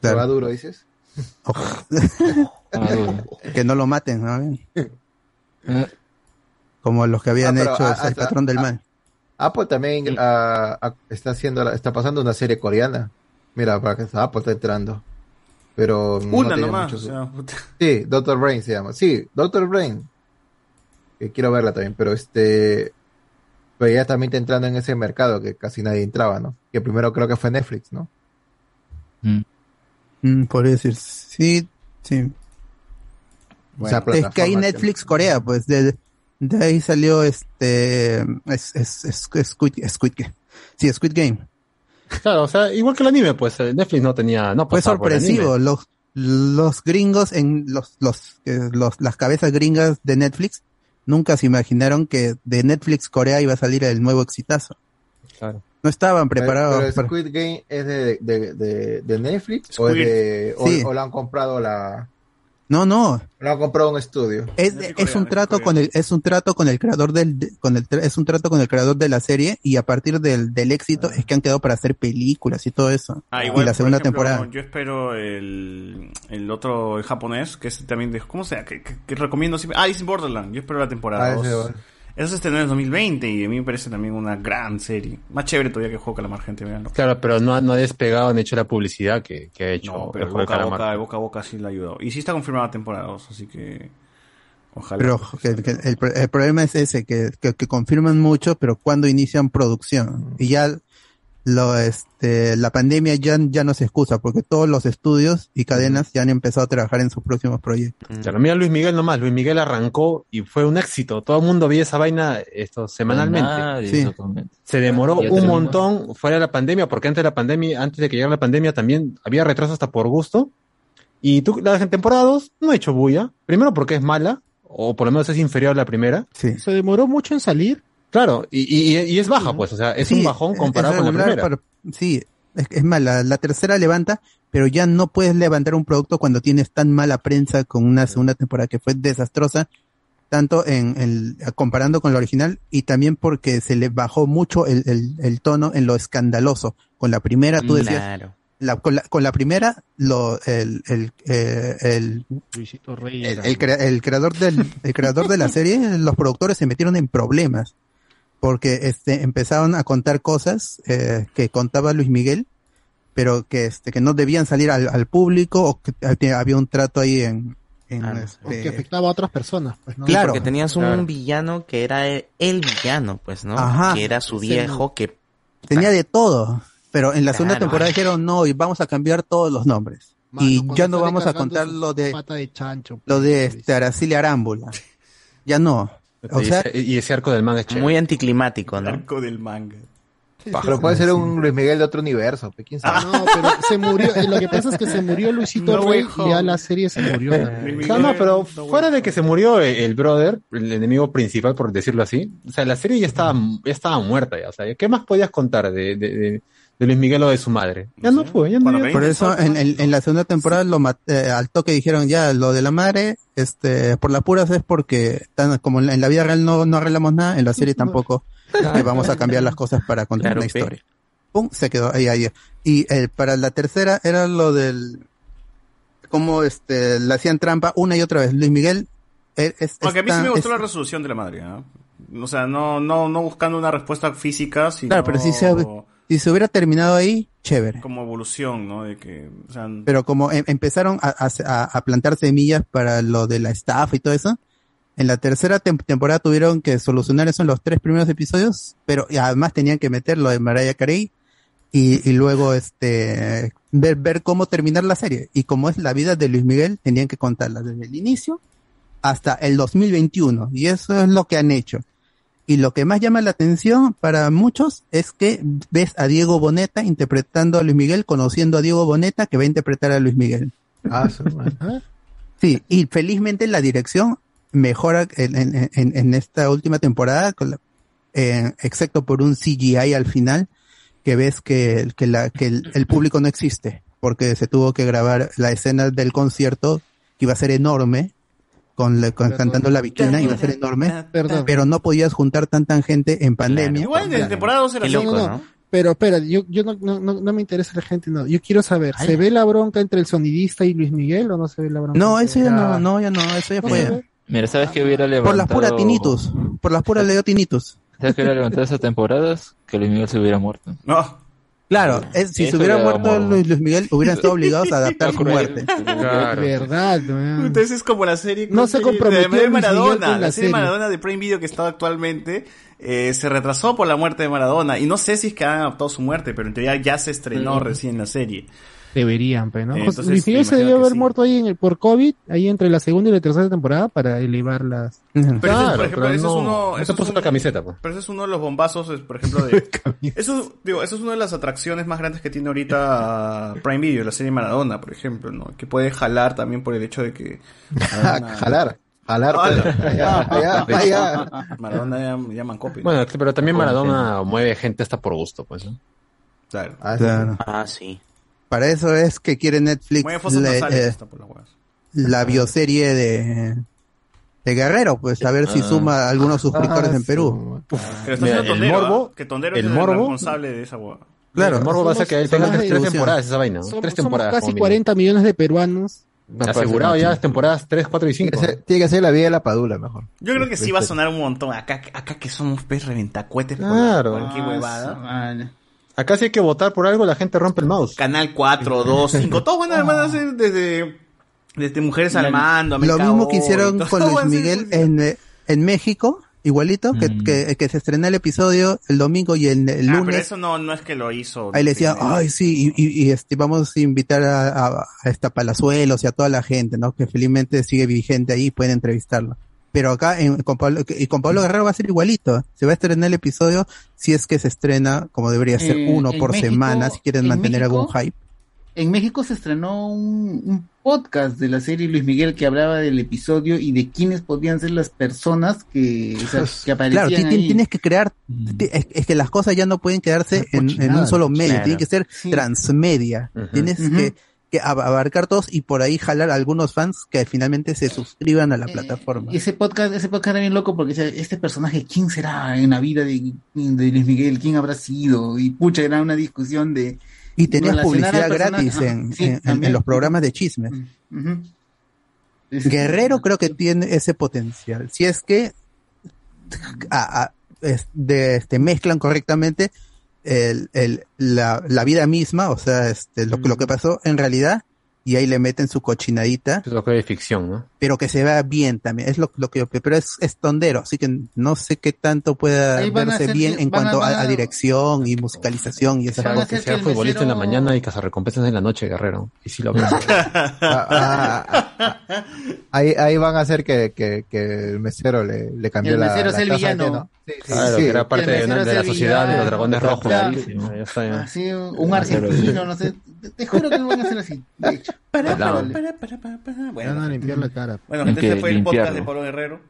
¿Se va duro, dices? Maduro. que no lo maten, ¿no? Eh, Como los que habían Ah, hecho a- el patrón del a- mal. Apple también ah, ah, está haciendo, la- está pasando una serie coreana. Mira, para que Apple está entrando. Pero no una tiene nomás. mucho o su- sea, puta. Sí, Doctor Brain se llama. Sí, Doctor Brain. Que quiero verla también, pero este. Pero ya también está entrando en ese mercado que casi nadie entraba, ¿no? Que primero creo que fue Netflix, ¿no? Mm, podría decir, sí, sí. Esa es que hay Netflix Corea, pues de, de ahí salió este es, es, es, es Squid, Squid Game. Sí, Squid Game. Claro, o sea, igual que el anime, pues eh, Netflix no tenía, no Fue sorpresivo. Los, los gringos en los, los, eh, los, las cabezas gringas de Netflix nunca se imaginaron que de Netflix Corea iba a salir el nuevo exitazo. Claro. No estaban preparados. Pero, para- Squid Game es de, de, de, de Netflix o, es de, o, Sí. o lo han comprado la. No, no. Lo han comprado un estudio. Es, es un trato con el es un trato con el creador del de- con el es un trato con el creador de la serie y a partir del, del éxito es que han quedado para hacer películas y todo eso Ah, y igual, la por segunda ejemplo, temporada Yo espero el, el otro, el japonés, que es también de. ¿Cómo se llama? Que, que- que recomiendo siempre. Ah, es Borderland. Yo espero la temporada Ah, 2. Eso se estrenó en el 2020 y a mí me parece también una gran serie. Más chévere todavía que Juego Calamar, gente, veanlo. Claro, pero no, ha- no ha despegado ni hecho la publicidad que, que ha hecho No, pero el boca a calamar. boca, boca a boca sí la ha ayudado. Y sí está confirmada la temporada 2, así que. Ojalá. pero que- que el, pro- el problema es ese que, que, que confirman mucho pero cuando inician producción y ya lo este la pandemia ya ya no se excusa porque todos los estudios y cadenas ya han empezado a trabajar en sus próximos proyectos Claro, mira Luis Miguel nomás, Luis Miguel arrancó y fue un éxito. Todo el mundo veía esa vaina esto semanalmente. Nadie, Sí. exactamente. Se demoró un montón fuera de la pandemia, porque antes de la pandemia, antes de que llegara la pandemia también había retraso hasta por gusto. Y tú, la temporada 2 no ha hecho bulla. Primero porque es mala, o por lo menos es inferior a la primera. Sí. Se demoró mucho en salir. Claro, y, y, y es baja, pues, o sea, es Sí, un bajón comparado con la primera. pero- sí, es, es más, la, tercera levanta, pero ya no puedes levantar un producto cuando tienes tan mala prensa con una segunda temporada que fue desastrosa, tanto en, el comparando con la original y también porque se le bajó mucho el, el, el tono en lo escandaloso. Con la primera tú decías, Claro. la, con, la, con la primera, lo, el, el, eh, el, Luisito Rey. el, el crea- el creador del, el creador de la serie, los productores se metieron en problemas porque este empezaron a contar cosas eh, que contaba Luis Miguel, pero que este que no debían salir al, al público o que había un trato ahí en, en, O este, que afectaba a otras personas. Pues, ¿no? Sí, Claro. porque tenías un Claro. villano que era el, el villano, pues, ¿no? Ajá. Que era su Sí. viejo que tenía de todo, pero en la segunda temporada dijeron no y vamos a cambiar todos los nombres Mano, y ya no vamos a contar lo de Pata de chancho. lo de este Araceli Arámbula. Ya no. O y, sea, ese, y ese arco del manga es chévere. Muy anticlimático, ¿no? Arco del manga. Pero puede ser un Luis Miguel de otro universo, ¿quién sabe? No, pero se murió. eh, Lo que pasa es que se murió Luisito No, Rey y ya la serie se murió. O sea, no, pero fuera de que se murió el, el brother, el enemigo principal, por decirlo así, o sea, la serie ya estaba, ya estaba muerta ya. O sea, ¿qué más podías contar de, de, de, de Luis Miguel o de su madre? Ya no fue, ya no. Por eso en, en- en la segunda temporada lo mat- eh, al toque dijeron ya lo de la madre, este, por las puras es porque tan, como en la, la vida real no, no arreglamos nada, en la serie tampoco vamos a cambiar las cosas para contar Claro, una pe. historia. Pum, se quedó ahí ahí. Y eh, para la tercera era lo del cómo este le hacían trampa una y otra vez. Luis Miguel eh, es, Aunque a mí sí me gustó es- la resolución de la madre. ¿ah? O sea, no, no, no buscando una respuesta física, sino Claro, pero si se, si se hubiera terminado ahí, chévere. como evolución, ¿no? De que, o sea, Pero como em- empezaron a, a- a plantar semillas para lo de la estafa y todo eso, en la tercera tem- temporada tuvieron que solucionar eso en los tres primeros episodios, pero y además tenían que meter lo de Mariah Carey y, y luego este ver, ver cómo terminar la serie. Y como es la vida de Luis Miguel, tenían que contarla desde el inicio hasta el 2021. Y eso es lo que han hecho. Y lo que más llama la atención para muchos es que ves a Diego Boneta interpretando a Luis Miguel, conociendo a Diego Boneta que va a interpretar a Luis Miguel. Ah. Sí, y felizmente la dirección mejora en, en- en- en esta última temporada, con la- eh, excepto por un CGI al final, que ves que, que, la, que el, el público no existe, porque se tuvo que grabar la escena del concierto, que iba a ser enorme, con, la- con- cantando la vitrina, iba a ser enorme, Perdón. pero no podías juntar tanta gente en pandemia. igual en temporada 2 era Qué loco, No, no, ¿no? Pero espera, yo, yo no, no, no, no me interesa la gente, no. Yo quiero saber, ¿se ve la bronca entre el sonidista y Luis Miguel o no se ve la bronca? No, eso ya no, no, ya no, eso ya fue. Mira, ¿sabes que hubiera Por levantado... las puras tinitus, por las puras leo tinitus. ¿Sabes que hubiera levantado esas temporadas? Que Luis Miguel se hubiera muerto. No. Claro, es- si se hubiera muerto. Luis, Luis Miguel, hubieran estado obligados a adaptar su muerte. Claro. Verdad, man. Entonces es como la serie No se de- comprometió de, Luis Miguel Maradona, con la la serie Maradona de Prime Video que está actualmente eh, se retrasó por la muerte de Maradona y no sé si es que han adaptado su muerte, pero en teoría ya se estrenó recién la serie. Deberían, pero ¿no? Eh, José- entonces, Luis se debió haber sí. muerto ahí en el, por COVID, ahí entre la segunda y la tercera temporada para elevar las... Pero ese, Claro, por ejemplo, pero ese no- es uno, no ese se es puso un- la camiseta, pues. Pero ese es uno de los bombazos, por ejemplo, de eso, digo, eso es una de las atracciones más grandes que tiene ahorita Prime Video, la serie Maradona, por ejemplo, ¿no? Que puede jalar también por el hecho de que Maradona- Jalar. Jalar. Jala. Allá, allá, allá. Maradona ya, ya. Bueno, pero también Maradona mueve gente hasta por gusto, pues. ¿no? Claro. Ah, sí. Claro. Ah, sí. Para eso es que quiere Netflix le- eh, por las la bioserie de, de Guerrero, pues a ver si Ah. suma algunos suscriptores Ah, en Perú. Pero está Mira, haciendo el Tondero, morbo- ¿ah? que Tondero el es el responsable de esa hueva. Claro, el morbo va a ser que él tenga tres, temporadas esa vaina. ¿no? Somos, tres somos temporadas. casi como mínimo. 40 millones de peruanos. Asegurado ya las temporadas 3, 4 y Tiene 5. que, ser, tiene que ser la vida de la padula mejor. Yo creo que sí va a sonar un montón. Acá, acá que somos pez reventacuetes por Claro. cualquier Ah, huevada. su madre. Acá sí hay que votar por algo, la gente rompe el mouse. Canal 4, 2, 5, todos van a, van a hacer desde, desde Mujeres al Mando, Lo mismo que hicieron todo con Luis Miguel en, eh, en México, igualito, que, Mm. que, que se estrenó el episodio el domingo y el, el Ah, pero lunes. eso no, no es que lo hizo. Ahí le decía, ay, sí, y, y, y, este, vamos a invitar a, a, a esta Palazuelos y a toda la gente, ¿no? Que felizmente sigue vigente ahí y pueden entrevistarlo. Pero acá en, con Pablo, y con Pablo Guerrero va a ser igualito. Se va a estrenar el episodio si es que se estrena como debería ser, Eh, uno por México- semana, si quieren en mantener México- algún hype. En México se estrenó un, un podcast de la serie Luis Miguel que hablaba del episodio y de quiénes podían ser las personas que, o sea, que aparecían Claro, ahí. tienes que crear, ti- es, es que las cosas ya no pueden quedarse en, en un solo medio, claro. tienen que ser Sí. transmedia. Tienes que, que ab- abarcar todos y por ahí jalar a algunos fans que finalmente se suscriban a la Eh, plataforma. Ese podcast, ese podcast era bien loco porque decía, este personaje, ¿quién será en la vida de, de Luis Miguel? ¿Quién habrá sido? Y pucha, era una discusión de... Y tenías publicidad gratis en, sí, en- en- también. en los programas de chismes. Ese- Guerrero creo que tiene ese potencial. Si es que a- a- este, mezclan correctamente el, el- la, la vida misma, o sea, este, lo, que- lo que pasó en realidad y ahí le meten su cochinadita. Es lo que es ficción, ¿no? Pero que se vea bien también, es lo, lo que yo pero es, es tondero, así que no sé qué tanto pueda verse hacer bien que- en cuanto a, a- a dirección y musicalización y esas Van a cosas. que el Futbolista en la mesero- mañana y cazarrecompensas en la noche, Guerrero. Y sí lo veo. Ahí, ahí van a hacer que, que, que el mesero le, le cambió El la, mesero la sea el villano. ¿no? Sí, sí, Claro, sí. que era parte Que el de, mesero de sea la el sociedad de los dragones rojos. Claro. Ya está, ya. Así, un argentino, no sé. Te, juro que lo van a hacer así. De hecho. Para, para, para, para. Van Bueno, a limpiar la cara. bueno gente, este fue el podcast de Pablo Guerrero.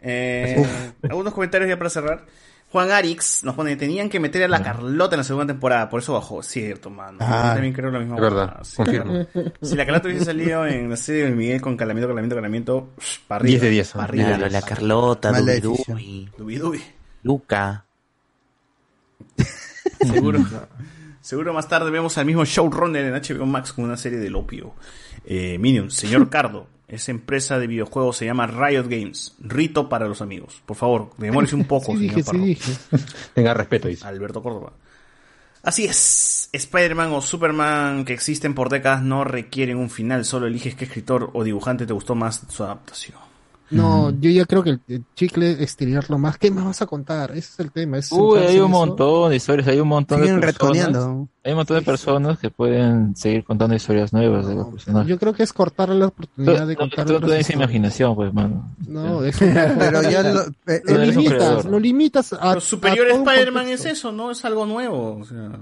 Eh, algunos comentarios ya para cerrar. Juan Arix nos pone, tenían que meter a la Carlota en la segunda temporada, por eso bajó. Cierto, mano. Ah, Yo también creo lo mismo. es verdad, Ah, sí, confirmo. claro. Si la Carlota hubiese salido en la serie de Miguel con Calamiento, Calamiento, Calamiento, para arriba. 10 de 10, Para ¿no? arriba. Claro, la Carlota, Mala Dubi decisión. Dubi, Dubi, dubi. Luca. Seguro. Seguro más tarde vemos al mismo showrunner en HBO Max con una serie del opio. Eh, Minions, señor Cardo. Esa empresa de videojuegos se llama Riot Games. Rito para los amigos. Por favor, demórese un poco, Sí señor dije, sí. Tenga respeto, dice. Alberto Córdoba. Así es. Spider-Man o Superman que existen por décadas no requieren un final. Solo eliges qué escritor o dibujante te gustó más su adaptación. No, yo ya creo que el, el chicle estirarlo más. ¿Qué me vas a contar? Ese es el tema. es Uy, hay un eso. montón de historias, hay un montón Siguen de personas. Hay un montón de personas que pueden seguir contando historias nuevas de los personajes. Yo creo que es cortarle la Tú, oportunidad de tú- contar tú otras tienes historias. imaginación, pues, mano. No, no. Pero ya lo, eh, Tú lo limitas, lo limitas a. Lo superior a a todo un Spider-Man es eso, ¿no? Es algo nuevo. O sea,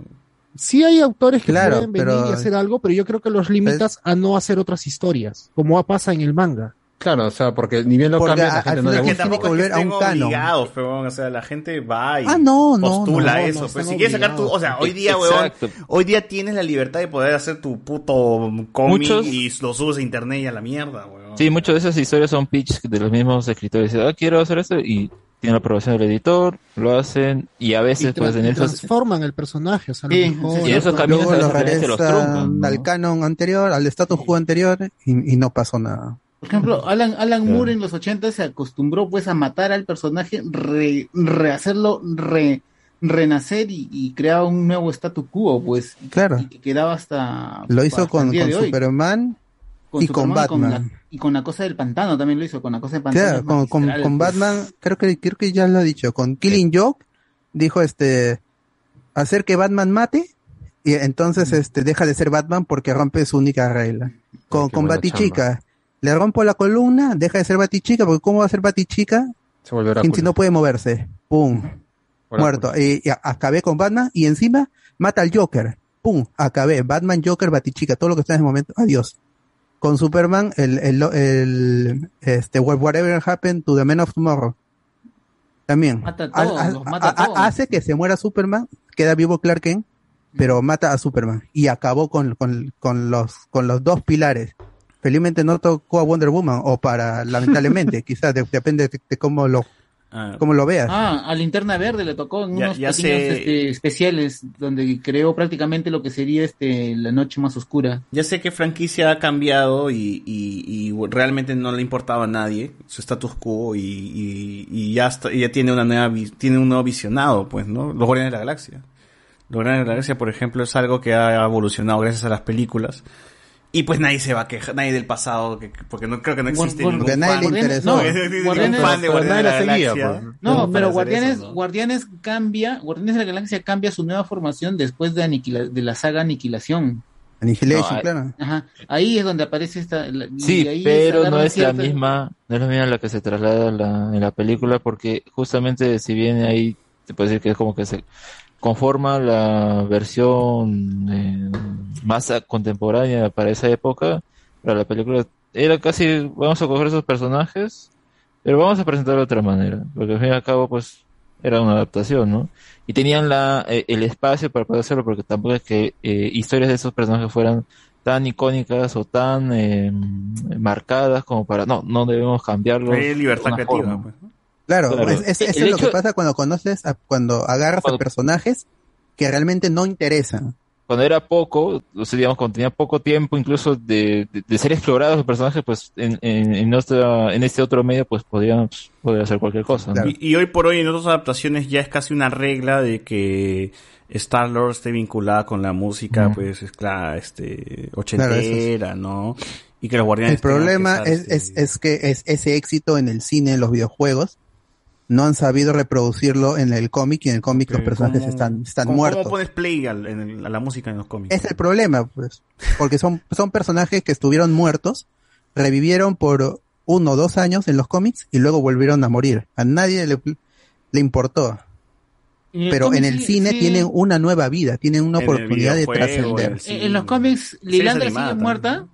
Sí hay autores que Claro, pueden venir pero- y hacer algo, pero yo creo que los limitas a no hacer otras historias, como pasa en el manga. Claro, o sea, porque ni bien lo Porque cambias, a- la gente no le gusta. tampoco es volver a un canon. pero, o sea, la gente va y Ah, no, no, postula no, eso. no pues, si quieres sacar tu, o sea, hoy día, weón, Exacto. hoy día tienes la libertad de poder hacer tu puto cómic Muchos- y lo subes a internet y a la mierda, weón. Sí, muchas de esas historias son pitch de los mismos escritores. Dicen, ah, quiero hacer esto y tienen la aprobación del editor, lo hacen y a veces, Y pues, en esos... transforman el personaje, o sea, Sí, mejor- sí, Y esos caminos Luego a veces se los truncan, ¿no? al canon anterior, al status quo anterior y, y no pasó nada. Por ejemplo, Alan, Alan Claro. Moore en los 80 se acostumbró pues a matar al personaje, re- rehacerlo, re- renacer y, y crear un nuevo statu quo, pues. Claro. Y que quedaba hasta... Lo hizo hasta con, el día con de hoy. Superman y con Superman Batman. la- y con la cosa del pantano también lo hizo, con la cosa del pantano. Claro, con, con, pues. Batman, creo que, creo que ya lo ha dicho, con Killing Joke, dijo este, hacer que Batman mate, y entonces este, deja de ser Batman porque rompe su única regla. Con, con Batichica, le rompo la columna, deja de ser Batichica, porque ¿cómo va a ser Batichica Se vuelve si, no puede moverse? ¡Pum! Oráculo. Muerto. Y, acabé con Batman y encima mata al Joker. ¡Pum! Acabé. Batman, Joker, Batichica, todo lo que está en ese momento. Adiós. Con Superman, el, el, el este, whatever happened to the man of tomorrow. También. Mata a todos, ha- mata a todos. hace que se muera Superman, queda vivo Clark Kent, pero mata a Superman. Y acabó con, con, con los, con los dos pilares. Felizmente no tocó a Wonder Woman, o para, lamentablemente, quizás, de- depende de, de cómo lo, Ah, cómo lo veas. Ah, a Linterna Verde le tocó en Ya- unos ya pequeños sé. este, especiales donde creó prácticamente lo que sería este la noche más oscura. Ya sé que franquicia ha cambiado y, y- y realmente no le importaba a nadie su status quo y, y- y ya, está- ya tiene una nueva tiene un nuevo visionado, pues, ¿no? Los Guardianes de la Galaxia. Los Guardianes de la Galaxia, por ejemplo, es algo que ha evolucionado gracias a las películas. Y pues nadie se va a quejar, nadie del pasado, que, porque no creo que no existe Guar- ningún Porque a nadie fan. le interesó. No, Guardianes- fan de Guardianes de la seguía, Galaxia. pues. No, para pero Guardianes, eso, ¿no? Guardianes cambia, Guardianes de la Galaxia cambia su nueva formación después de aniquila- de la saga Aniquilación. Annihilation, No, claro. Ajá, ahí es donde aparece esta la- y Sí, ahí pero no es la misma, no es la misma la que se traslada en la, en la película, porque justamente si bien ahí te puede decir que es como que se conforma la versión eh, más contemporánea para esa época, para la película era casi, vamos a coger esos personajes, pero vamos a presentarlo de otra manera, porque al fin y al cabo pues era una adaptación, ¿no? Y tenían la, eh, el espacio para poder hacerlo, porque tampoco es que eh, historias de esos personajes fueran tan icónicas o tan eh, marcadas como para, no, no debemos cambiarlo. Hay libertad creativa, pues, ¿no? Claro, Claro. es- es- eso es lo que pasa cuando conoces, a- cuando agarras a personajes que realmente no interesan. cuando era poco, o sea, digamos, cuando tenía poco tiempo incluso de, de, de ser explorados los personajes, pues en, en, en, otra- en este otro medio, pues podían pues, poder hacer cualquier cosa. ¿no? Y, y hoy por hoy en otras adaptaciones ya es casi una regla de que Star Lord esté vinculada con la música, pues es claro, este, ochentera, ¿no? Y que los guardianes El problema es, estar, es, es que es ese éxito en el cine, en los videojuegos, no han sabido reproducirlo en el cómic y en el cómic los personajes ¿cómo- están, están ¿cómo- muertos. ¿Cómo pones play al- en el- a la música en los cómics? Es el problema, pues, porque son, son personajes que estuvieron muertos, revivieron por uno o dos años en los cómics y luego volvieron a morir. A nadie le, le importó. Pero en el sí- cine sí. tienen una nueva vida, tienen una En oportunidad de videojuego, trascender. En, en los cómics, Lilandra sigue muerta.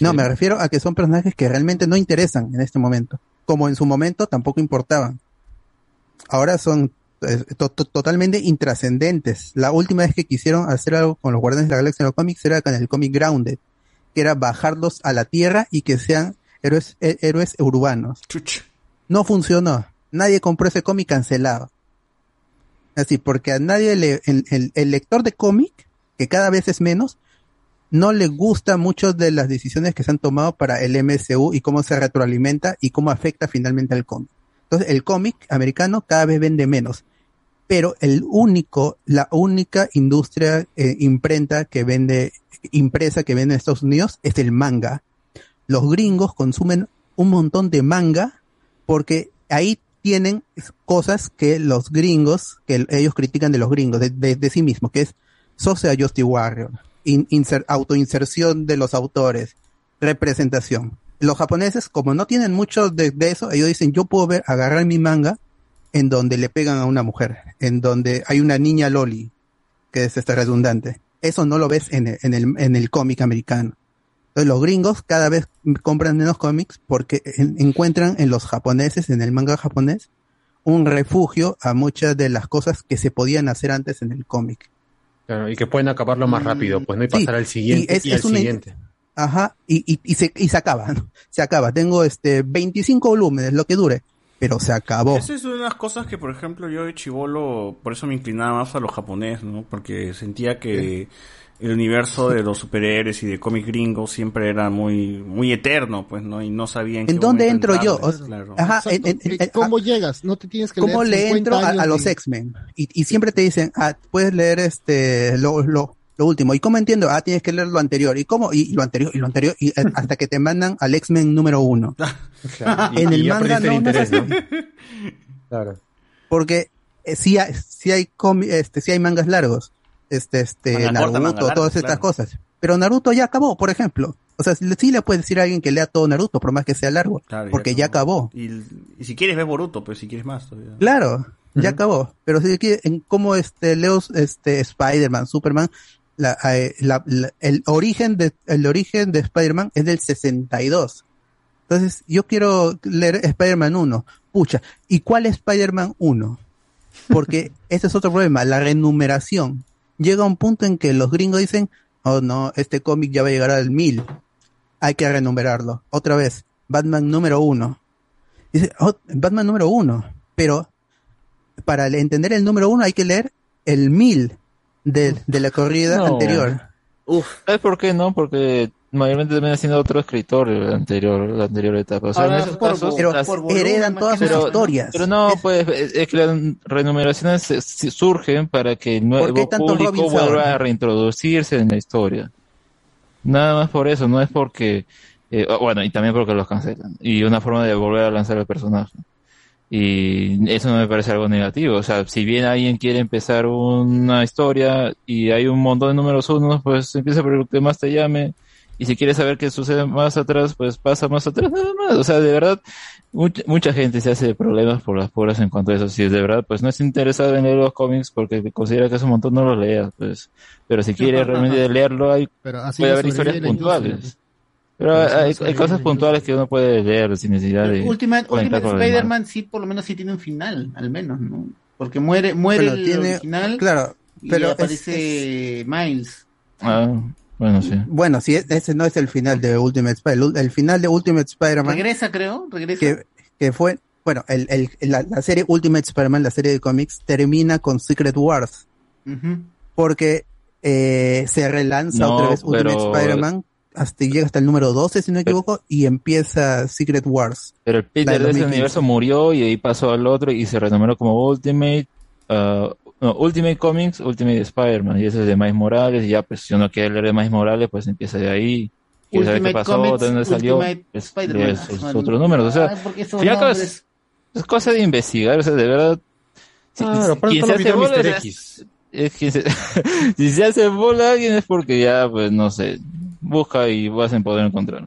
No, me refiero a que son personajes que realmente no interesan en este momento. Como en su momento tampoco importaban. Ahora son eh, to- to- totalmente intrascendentes. La última vez que quisieron hacer algo con los Guardianes de la Galaxia en los cómics era con el cómic Grounded, que era bajarlos a la Tierra y que sean héroes, hé- héroes urbanos. No funcionó. Nadie compró ese cómic cancelado. Así, porque a nadie le, el, el- el lector de cómic, que cada vez es menos, no le gusta mucho de las decisiones que se han tomado para el MCU y cómo se retroalimenta y cómo afecta finalmente al cómic. Entonces, el cómic americano cada vez vende menos. Pero el único, la única industria eh, imprenta que vende, impresa que vende en Estados Unidos es el manga. Los gringos consumen un montón de manga porque ahí tienen cosas que los gringos, que ellos critican de los gringos, de, de- de sí mismos, que es Social Justice Warrior, inser- autoinserción de los autores, representación. Los japoneses, como no tienen mucho de, eso, ellos dicen, yo puedo ver, agarrar mi manga en donde le pegan a una mujer, en donde hay una niña loli, que es este redundante. Eso no lo ves en el, en el, en el cómic americano. Entonces los gringos cada vez compran menos cómics porque en- encuentran en los japoneses, en el manga japonés, un refugio a muchas de las cosas que se podían hacer antes en el cómic. Claro, y que pueden acabarlo más rápido, pues no y pasar al siguiente y, es- al es una- siguiente. Ajá, y, y, y se, y se acaba, ¿no? Se acaba. Tengo este 25 volúmenes, lo que dure, pero se acabó. Esa es una de las cosas que, por ejemplo, yo de chivolo, por eso me inclinaba más a lo japonés, ¿no? Porque sentía que el universo de los superhéroes y de cómic gringos siempre era muy muy eterno, pues, ¿no? Y no sabía en, ¿En qué dónde entro yo? claro. Ajá, en- en- ¿Y en- ¿Cómo llegas? No te tienes que ¿Cómo leer le 50 entro a, los X-Men? Y, y siempre te dicen, ah, puedes leer este lo, lo, lo último. ¿Y cómo entiendo? Ah, tienes que leer lo anterior. ¿Y cómo? Y, y lo anterior, y lo anterior, y eh, hasta que te mandan al X-Men número uno. En y el manga el no, interés. Claro. Porque eh, sí hay, sí hay comi- este, sí hay mangas largos. Este, este, Manga Naruto, corta, manga larga, todas estas claro. cosas. Pero Naruto ya acabó, por ejemplo. O sea, sí le puedes decir a alguien que lea todo Naruto, por más que sea largo. Claro, porque ya acabó. Y, y si quieres ves Boruto, pues si quieres más todavía. Claro, ya acabó. Pero si quiere, en cómo este Leo, este Spider-Man, Superman, la, eh, la- la- el origen de el origen de Spider-Man es del 62. Entonces, yo quiero leer Spider-Man 1. Pucha, ¿y cuál es Spider-Man 1? Porque ese es otro problema, la renumeración. Llega un punto en que los gringos dicen, oh no, este cómic ya va a llegar al 1000. Hay que renumerarlo. Otra vez, Batman número 1. Dice, oh, Batman número 1. Pero para entender el número uno hay que leer el mil de, de la corrida No. anterior. ¿Sabes por qué no? Porque mayormente también siendo otro escritor el anterior, la anterior etapa. O sea, Ahora, en esos por- casos, pero las- heredan todas sus pero- historias. Pero no, pues es, es que las renumeraciones se- se surgen para que el ¿Por qué nuevo público Robin vuelva a reintroducirse en la historia. Nada más por eso, no es porque, eh, bueno, y también porque los cancelan. Y una forma de volver a lanzar el personaje. Y eso no me parece algo negativo. O sea, si bien alguien quiere empezar una historia y hay un montón de números unos, pues empieza por el que más te llame. Y si quieres saber qué sucede más atrás, pues pasa más atrás nada más. O sea, de verdad, mucha, mucha gente se hace problemas por las puras en cuanto a eso. Si de verdad, pues no es interesado en leer los cómics porque considera que es un montón, no los leas, pues. Pero si quiere realmente leerlo, hay, Pero así puede haber historias puntuales. Pero hay, cosas puntuales que uno puede leer sin necesidad de Ultimate, Ultimate. Spider-Man sí, por lo menos sí tiene un final, al menos, ¿no? Porque muere, muere Bueno, el tiene- original claro, y pero es- aparece Miles. Ah, bueno, sí. Bueno, si ese no es el final de Ultimate Spider-Man. El final de Ultimate Spider-Man Regresa, creo, regresa. que, que fue, bueno, el, el, la, la serie Ultimate Spider-Man, la serie de cómics, termina con Secret Wars. Ujú. Porque eh, se relanza No, otra vez Ultimate pero- Spider-Man, hasta llega hasta el número 12, si no me equivoco, y empieza Secret Wars. Pero el Peter del de ese 2015. universo murió y de ahí pasó al otro y se renombró como Ultimate, ah, no, Ultimate Comics, Ultimate Spider-Man. Y ese es de Miles Morales. Y ya, pues, si uno quiere leer de Miles Morales, pues empieza de ahí. Quiere saber qué pasó, Comics, de dónde salió. De esos otros números. O sea, Ah, es, es cosa de investigar. O sea, de verdad. Si, quien se hace bola es- X. es quien se- si se hace bola alguien es porque ya, pues, no sé, busca y vas a poder encontrar.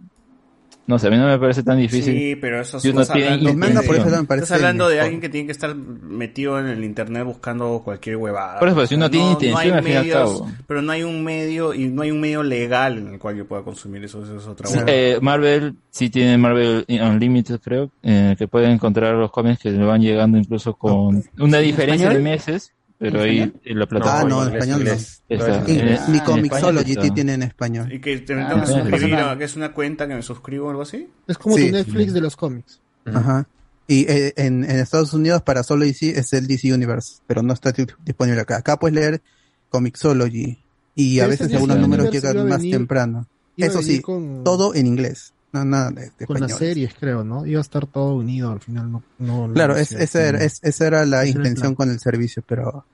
No sé, a mí no me parece tan difícil. Sí, pero eso si uno estás tiene hablando, intención. de- estás hablando de alguien que tiene que estar metido en el internet buscando cualquier huevada. Por eso, si uno tiene intención, hay al fin y al medios, cabo. Pero no hay un medio y no hay un medio legal en el cual yo pueda consumir eso. Eso es otra Sí, eh, Marvel sí tiene Marvel Unlimited, creo, eh, que pueden encontrar los cómics que le van llegando incluso con una ¿En diferencia de meses, pero ¿En ahí en la plataforma. Ah, no, en español no. Mi Comixology tiene en español. Y que te Ah, tengo que suscribir a que es una cuenta que me suscribo o algo así. Es como Sí. tu Netflix de los cómics. Ajá. Y eh, en, en Estados Unidos para solo DC es el DC Universe, pero no está di- disponible acá. Acá puedes leer Comixology y a veces algunos números llegan más temprano. Eso sí, con- todo en inglés, no nada de, de Con las series, creo, ¿no? Iba a estar todo unido al final. No, no, Claro, esa, era, es- esa era la Ese intención con el servicio, pero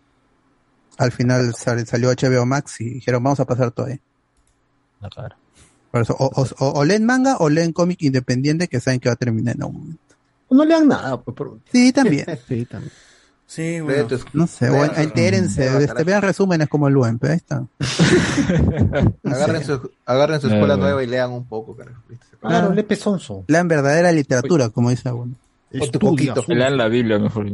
al final sal- salió HBO Max y dijeron vamos a pasar todo ahí. Por eso, o, o- o- o leen manga o leen cómic independiente que saben que va a terminar en algún momento. No lean nada, pues. por- Sí, también. sí, también. Sí, bueno. No sé, bueno, entérense, este, vean resúmenes como el buen, pero ahí está. Agarren Sí. su, agarren su escuela Eh. nueva y lean un poco, carajo. Claro, Lepe Sonso. Lean verdadera literatura, como dice uno. Otro poquito. Lean la Biblia mejor.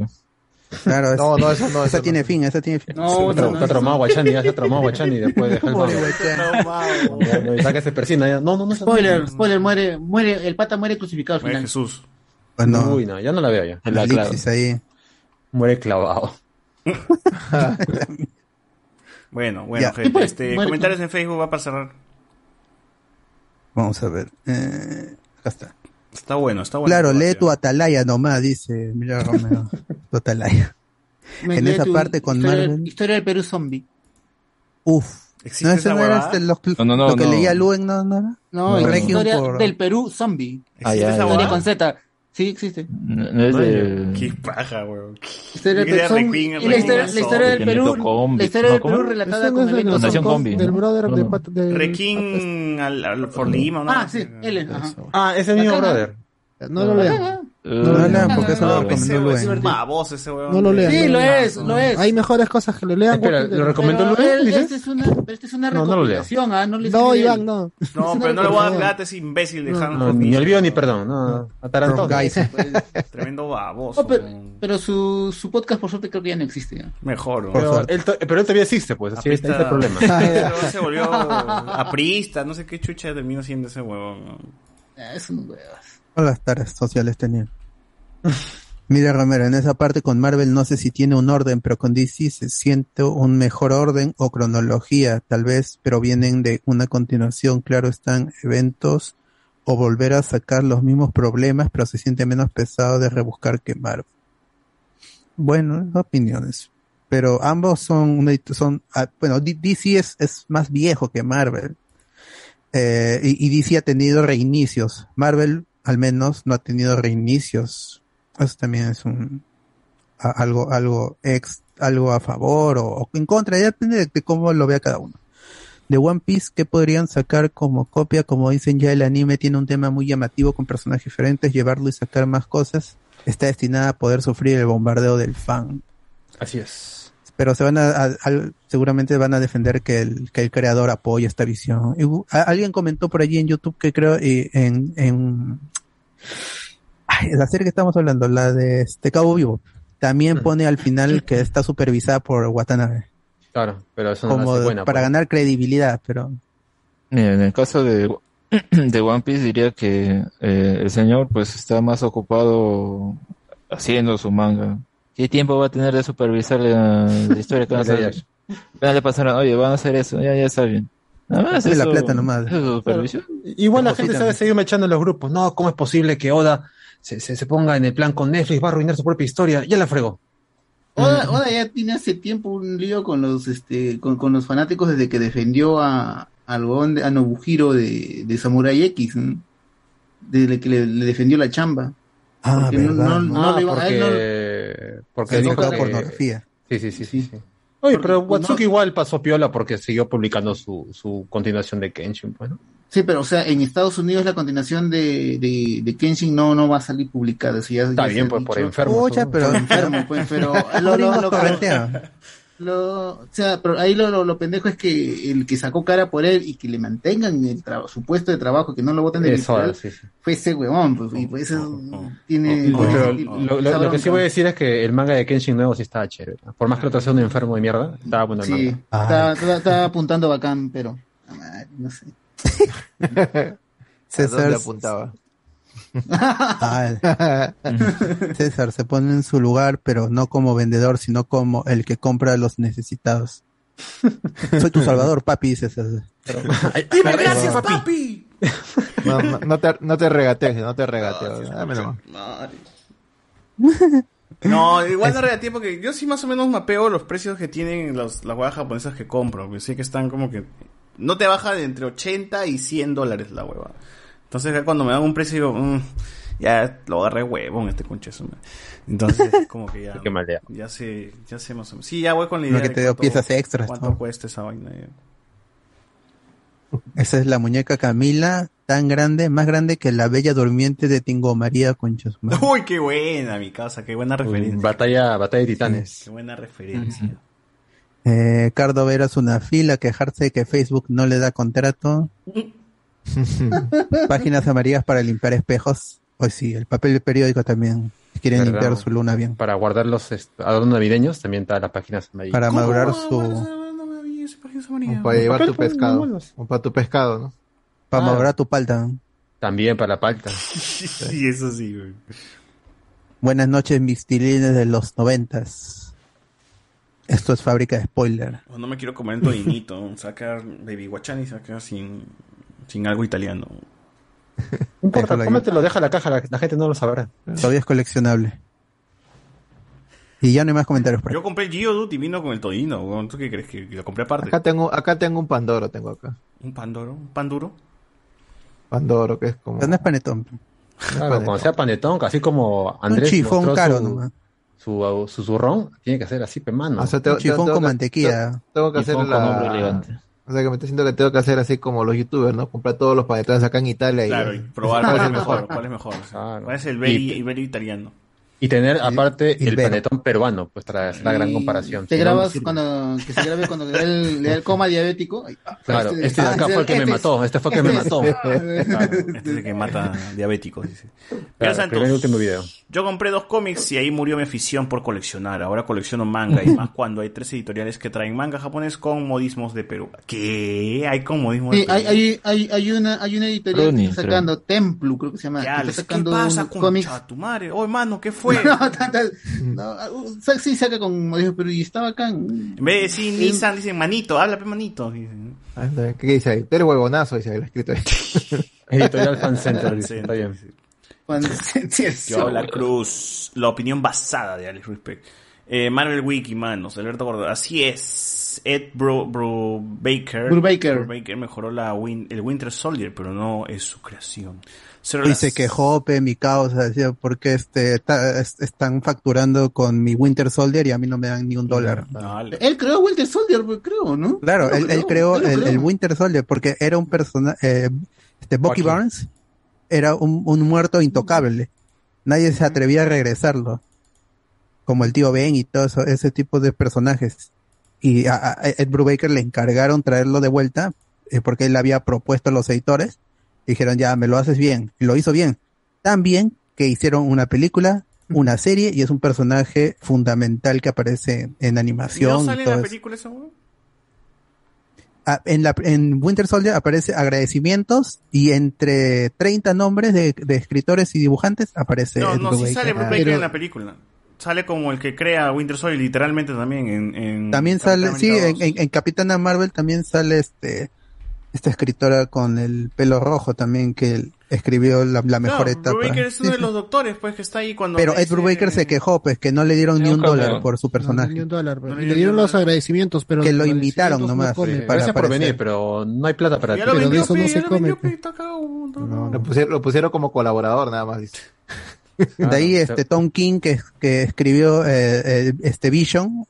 Claro, es- No, no, eso no, esa tiene no. fin, esa tiene fin. No, está, está traumado Guachani, ya está traumado Guachani después de Hellbound. No, ya que se persina ya. No, no, no. Spoiler, spoiler, muere, muere, el pata muere crucificado al Muere final. Jesús. Bueno, Uy, no, ya no la veo ya. el elipsis ahí. Muere clavado. Bueno, bueno, Ya. gente. Pues, Este, muere- comentarios en Facebook va para cerrar. Vamos a ver. Eh, acá está. Está bueno, está bueno. Claro, lee tu Atalaya nomás, dice Mira Romero. tu Atalaya. Me en esa parte con historia, Marvel. Historia del Perú zombie. Uf. ¿Existe No, ese no era este, lo, No, no, no, lo que no. leía Luen, ¿no? ¿No era? No, Requiem historia for- del Perú zombie. Ah, ya, Historia ya. con Z. Sí, existe. No, no es de... Qué paja, weón. Historia del y la historia, Requiem la historia del Perú. Combi. La historia del ¿cómo? Perú relatada con Nación Zombie, Combi, Del brother de Requiem al, al For Lima, ¿no? Ah, sí, él. Ajá. Ah, ese mismo brother. No lo lean. No lo lean porque eso No, lo ese recomendó Luen. baboso ese weón. No lo lean. Sí, lo es, lo es. Hay mejores cosas que lo lean. Espera. ¿lo recomendó Luen, esta es una, esta es una recomendación, ¿ah? No, le No, escribe Iván, no. No, pero no le voy a dar plata a ese imbécil de No, Han No, Hoff, ni olvido ni perdón. No. Tremendo baboso. Oh, pero, su, su podcast, por suerte, creo que ya no existe. ¿ah? Mejor. Pero él, to- pero él todavía existe, pues. Así está, el problema. Se volvió aprista, no sé qué chucha terminó siendo ese huevón. ¿no? Ah, Es un huevas. Todas las tareas sociales tenían. Mira Romero, en esa parte con Marvel no sé si tiene un orden, pero con DC se siente un mejor orden o cronología, tal vez, pero vienen de una continuación, claro, están eventos o volver a sacar los mismos problemas, pero se siente menos pesado de rebuscar que Marvel. Bueno, opiniones. Pero ambos son, son ah, bueno, DC es, es más viejo que Marvel. Eh, y, y DC ha tenido reinicios. Marvel, al menos, no ha tenido reinicios. Eso también es un a- algo, algo ex, algo a favor o, o en contra. Ya depende de, de cómo lo vea cada uno. De One Piece, ¿qué podrían sacar como copia? Como dicen ya, el anime tiene un tema muy llamativo con personajes diferentes. Llevarlo y sacar más cosas está destinada a poder sufrir el bombardeo del fan Así es. pero se van a, seguramente van a defender que el, que el creador apoya esta visión. Y a- alguien comentó por allí en YouTube que creo eh, en, en ay, la serie que estamos hablando, la de este Cabo Vivo, también pone al final que está supervisada por Watanabe, Claro, pero eso no como hace buena. para pues. ganar credibilidad, pero Mira, en el caso de, de One Piece diría que eh, el señor pues está más ocupado haciendo su manga. ¿Qué tiempo va a tener de supervisar la, la historia que van a hacer? Van a le pasar, oye, van a hacer eso, ya, ya está bien. Nada más la plata nomás. eso es. Igual la gente sabe seguirme echando en los grupos. No, ¿cómo es posible que Oda se, se, se ponga en el plan con Netflix? Va a arruinar su propia historia. Ya la fregó. Oda, Oda ya tiene hace tiempo un lío con los este con, con los fanáticos desde que defendió a al huevón de- a Nobuhiro de, de Samurai X, ¿no? desde que le, le defendió la chamba. Ah, Porque no- verdad. no- no Ah, le iba- a él no- porque, porque Se dijo que- pornografía. Sí, sí, sí, sí. sí. Oye, pero pues, Watsuki igual pasó piola porque siguió publicando su, su continuación de Kenshin, pues, ¿no? Sí, pero o sea, en Estados Unidos la continuación de, de, de Kenshin no, no va a salir publicada. sea, ya- Está ya bien, pues, por enfermo, Pucha, pero- enfermo, pues, pero lo, lo, lo- lo- o sea, pero ahí lo, lo, lo pendejo es que el que sacó cara por él y que le mantengan el su puesto de trabajo, que no lo voten de Eso, sí, sí. fue ese huevón, pues, y pues eso tiene... Pero tiene- lo, lo- lo que sí voy a decir es que el manga de Kenshin nuevo sí estaba chévere. ¿no? Por más que lo sea un enfermo de mierda, estaba el Sí, está- está apuntando bacán, pero... ah, No sé. César- dónde apuntaba? Ah, César se pone en su lugar, pero no como vendedor, sino como el que compra a los necesitados. Soy tu salvador, papi, dice César. Dime gracias, papi. No, no, no te, no te regatees, no te regatees. Nomás. No, igual no regateé porque yo sí más o menos mapeo los precios que tienen los, las huevas japonesas que compro. porque sé que están como que... No te baja de entre 80 y 100 dólares la hueva. Entonces ya cuando me dan un precio digo, "Mm, ya lo agarré huevón este concheso. man". Entonces como que ya... Qué. Ya sé, ya sé más o menos. Sí, ya voy con la Lo idea que de te cuánto- piezas extras, ¿Cuánto ¿no? cuesta esa vaina? ya. Esa es la muñeca Camila, tan grande, más grande que la bella durmiente de Tingo María Concha su madre. Uy, qué buena mi casa, qué buena referencia. Batalla, batalla de titanes. Qué buena referencia. Eh, Cardo Veras una fila, quejarse de que Facebook no le da contrato. Páginas amarillas para limpiar espejos. Pues sí, el papel periódico también. Si quieren ¿Verdad? limpiar su luna bien. Para guardar los adornos navideños también está las páginas amarillas. Para madurar su. Para llevar tu pues, pescado. O para tu pescado, ¿no? Para Ah. madurar tu palta. También para la palta. Sí, eso sí, güey. Buenas noches, mis tilines de los noventas. Esto es fábrica de spoiler. Oh, no me quiero comer el todinito. Sacar baby guachani y sacar sin, sin algo italiano. No importa, cómetelo, deja la caja, la, la gente no lo sabrá. Todavía es coleccionable. Y ya no hay más comentarios por ahí. Yo compré el Geodude y vino con el todino. ¿Tú qué crees? ¿Que lo compré aparte? Acá tengo, acá tengo un Pandoro, tengo acá. ¿Un Pandoro? ¿Un Panduro? Pandoro, que es como... ¿Dónde es Panetón? Claro, cuando sea panetón, así como Andrés chifón mostró caro su, nomás. su, su zurrón, tiene que ser así, pe mano. O sea, tengo- Un chifón con mantequilla. tengo- Tengo que hacer Chifón con hombre la... O sea, que me estoy diciendo que tengo que hacer así como los youtubers, ¿no? Comprar todos los panetones acá en Italia y... Claro, y probar cuál es mejor. ¿Cuál es mejor? ¿Cuál es el Y- Beri, Beri italiano? Y tener aparte el Ibero. panetón peruano, pues tras la gran comparación. Te Si no, no grabas sirve. cuando, que se grabe cuando le da el, le da el coma diabético. Ay, ah, Claro, este de acá ah, fue el que me este es- mató, este fue el que me este mató. es- Este es el que mata diabéticos, dice. Claro, Santos, primer y último video. Yo compré dos cómics y ahí murió mi afición por coleccionar. Ahora colecciono manga y más cuando hay tres editoriales que traen manga japonés con modismos de Perú. ¿Qué? Hay con modismos de Sí, Perú. hay, hay, hay, hay una, hay una editorial que está sacando, Templu, creo que se llama. que Ya, está les- ¿Qué sacando pasa un con cómic. tu madre? Oh, hermano, ¿qué fue? No, no, uh, sa- sí saca con pero y está bacán. En vez de decir Nissan, dicen manito, habla pe manito. dicen. Ah, ¿Qué dice ahí? Tú eres huevonazo, dice ahí, lo escrito ahí. Editorial Fan Center, dice, está bien. Yo, la Cruz, la opinión basada de Alex Respect. Eh, Marvel Wiki, manos, Alberto Gordon. Así es. Ed Bro, Bro Baker. Brubaker. Brubaker mejoró la win- el Winter Soldier, pero no es su creación. Cero Y las- se quejó, pe, mi causa, decía, porque este, ta- es- están facturando con mi Winter Soldier y a mí no me dan ni un dólar. Dale. Él creó Winter Soldier, creo, ¿no? Claro, él, él creó el, el Winter Soldier porque era un personaje, este Bucky Barnes era un, un muerto intocable. Nadie se atrevía a regresarlo. Como el tío Ben y todo eso, ese tipo de personajes. Y a, a Ed Brubaker le encargaron traerlo de vuelta eh, porque él había propuesto a los editores. Dijeron, ya, me lo haces bien. Y lo hizo bien. Tan bien que hicieron una película, una serie y es un personaje fundamental que aparece en ¿Y animación. no y sale en la eso. película weón? Ah, en, la, en Winter Soldier aparece agradecimientos y entre 30 nombres de, de escritores y dibujantes aparece No, Ed no, sí Brubaker. sale. Brubaker Pero en la película. Sale como el que crea Winter Soldier, literalmente también en... en También Capitán sale, sí, América en, 2. en- en Capitana Marvel también sale este esta escritora con el pelo rojo también que escribió la, la mejor Claro, etapa. Brubaker es uno Sí, de sí. los doctores, pues, que está ahí cuando. Pero Ed Brubaker se quejó, pues, que no le dieron ni un dólar por su personaje. Ni un dólar, pero- le dieron los agradecimientos, pero Que lo invitaron nomás, no eh, para Gracias por aparecer. venir, pero no hay plata para ti. lo Pero vendió, de eso no se come, vendió, pues. Lo, pusieron, lo pusieron como colaborador nada más. dice. De ahí este Tom King que, que escribió eh, eh, este Vision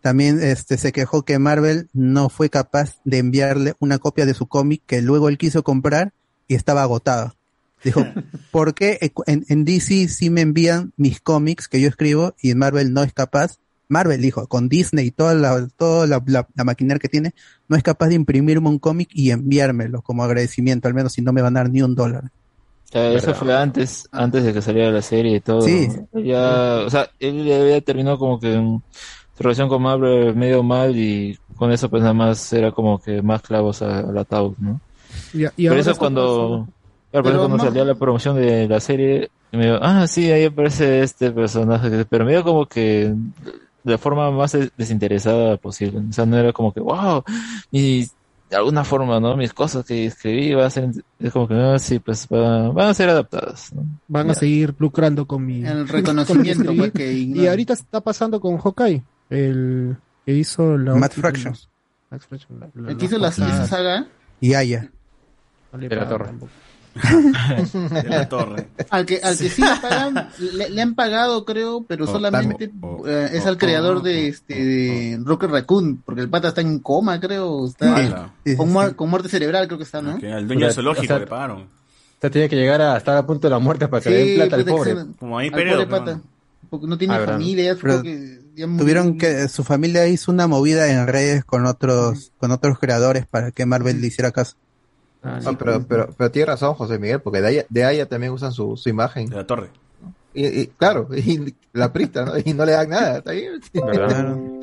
también este se quejó que Marvel no fue capaz de enviarle una copia de su cómic que luego él quiso comprar y estaba agotado. Dijo, ¿por qué en, en DC sí me envían mis cómics que yo escribo y en Marvel no es capaz? Marvel dijo, con Disney y toda la, toda la, la- la maquinaria que tiene, no es capaz de imprimirme un cómic y enviármelo como agradecimiento, al menos si no me van a dar ni un dólar. O sea, eso fue antes, antes de que saliera la serie y todo. Sí. Ya, o sea, él ya había terminado como que en su relación con Marvel medio mal y con eso pues nada más era como que más clavos a- al ataúd, ¿no? Y, y por ahora eso cuando, claro, por Pero cuando no- salía la promoción de la serie, me dijo, ah, sí, ahí aparece este personaje, pero medio como que de forma más des- desinteresada posible. O sea, no era como que, wow, y de alguna forma, ¿no? Mis cosas que escribí va a ser, es como que, ah, sí, pues va- van a ser adaptadas, ¿no? Van a Ya. seguir lucrando con mi El con reconocimiento, lo que pues, escribí. que y ahorita está pasando con Hawkeye, el que hizo la Matt Fraction. Matt Fraction, la- la- El que hizo la- esa saga. Y Aya. No De la torre. de la torre. Al que, al que sí le pagan, le, le han pagado, creo, pero Oh, solamente oh, eh, es al creador de este de Rocket Raccoon, porque el pata está en coma, creo, está Sí. con, muer- con muerte cerebral, creo que está, ¿no? Que al dueño del zoológico le pagaron. O sea, tiene que llegar a estar a punto de la muerte para que le den plata al que pobre. se- Como ahí pero- pata, porque no tiene Ah, familia, supongo que Tuvieron que, su familia hizo una movida en redes con otros, con otros creadores para que Marvel le hiciera caso. Ah, pero, pero, pero tiene razón José Miguel, porque de Aya, de Aya también usan su, su imagen. De la torre. Y, y, claro, y la prista, ¿no? Y no le dan nada, está bien.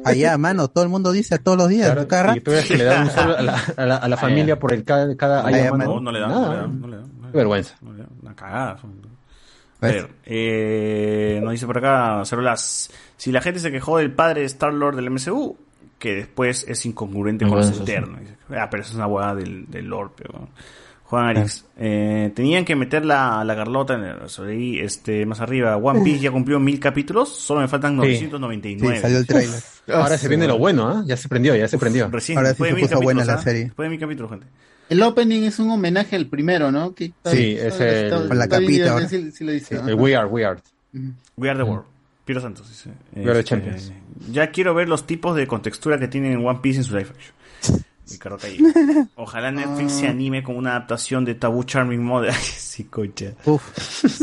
Allá, mano, todo el mundo dice todos los días, Claro, cada rato. y tú ves que le dan un solo a la, a la, a la familia por el cada, cada Ay, Aya ay, Man. No, no le dan, no le dan, no le dan. Qué vergüenza. No le dan, Una cagada. son- A ver, eh, nos dice por acá, Cerolas, si la gente se quejó del padre de Star-Lord del MCU, que después es incongruente con los eternos. Ah, pero eso es una hueá del, del Lord, pero... Juan Arix, eh, tenían que meter la, la Carlota en el, sobre ahí, este, más arriba. One Piece ya cumplió mil capítulos, solo me faltan Sí. 999. Sí, salió el tráiler. Ahora se viene lo bueno, ¿ah? Ya se prendió, ya se prendió. Recién, Ahora sí se puso buena capítulos, la ¿ah? serie. Después de mil capítulos, gente. El opening es un homenaje al primero, ¿no? Que está- Sí, está- es está- el- Con la está bien, capita sí- sí lo dice, El ajá. We Are, We Are. We are the world. Piero Santos dice. We are the Este, champions. Ya quiero ver los tipos de contextura que tienen en One Piece en su live action. Ricardo Calle. Ojalá Netflix se anime con una adaptación de Taboo Charming Mother. Ay, sí, cocha.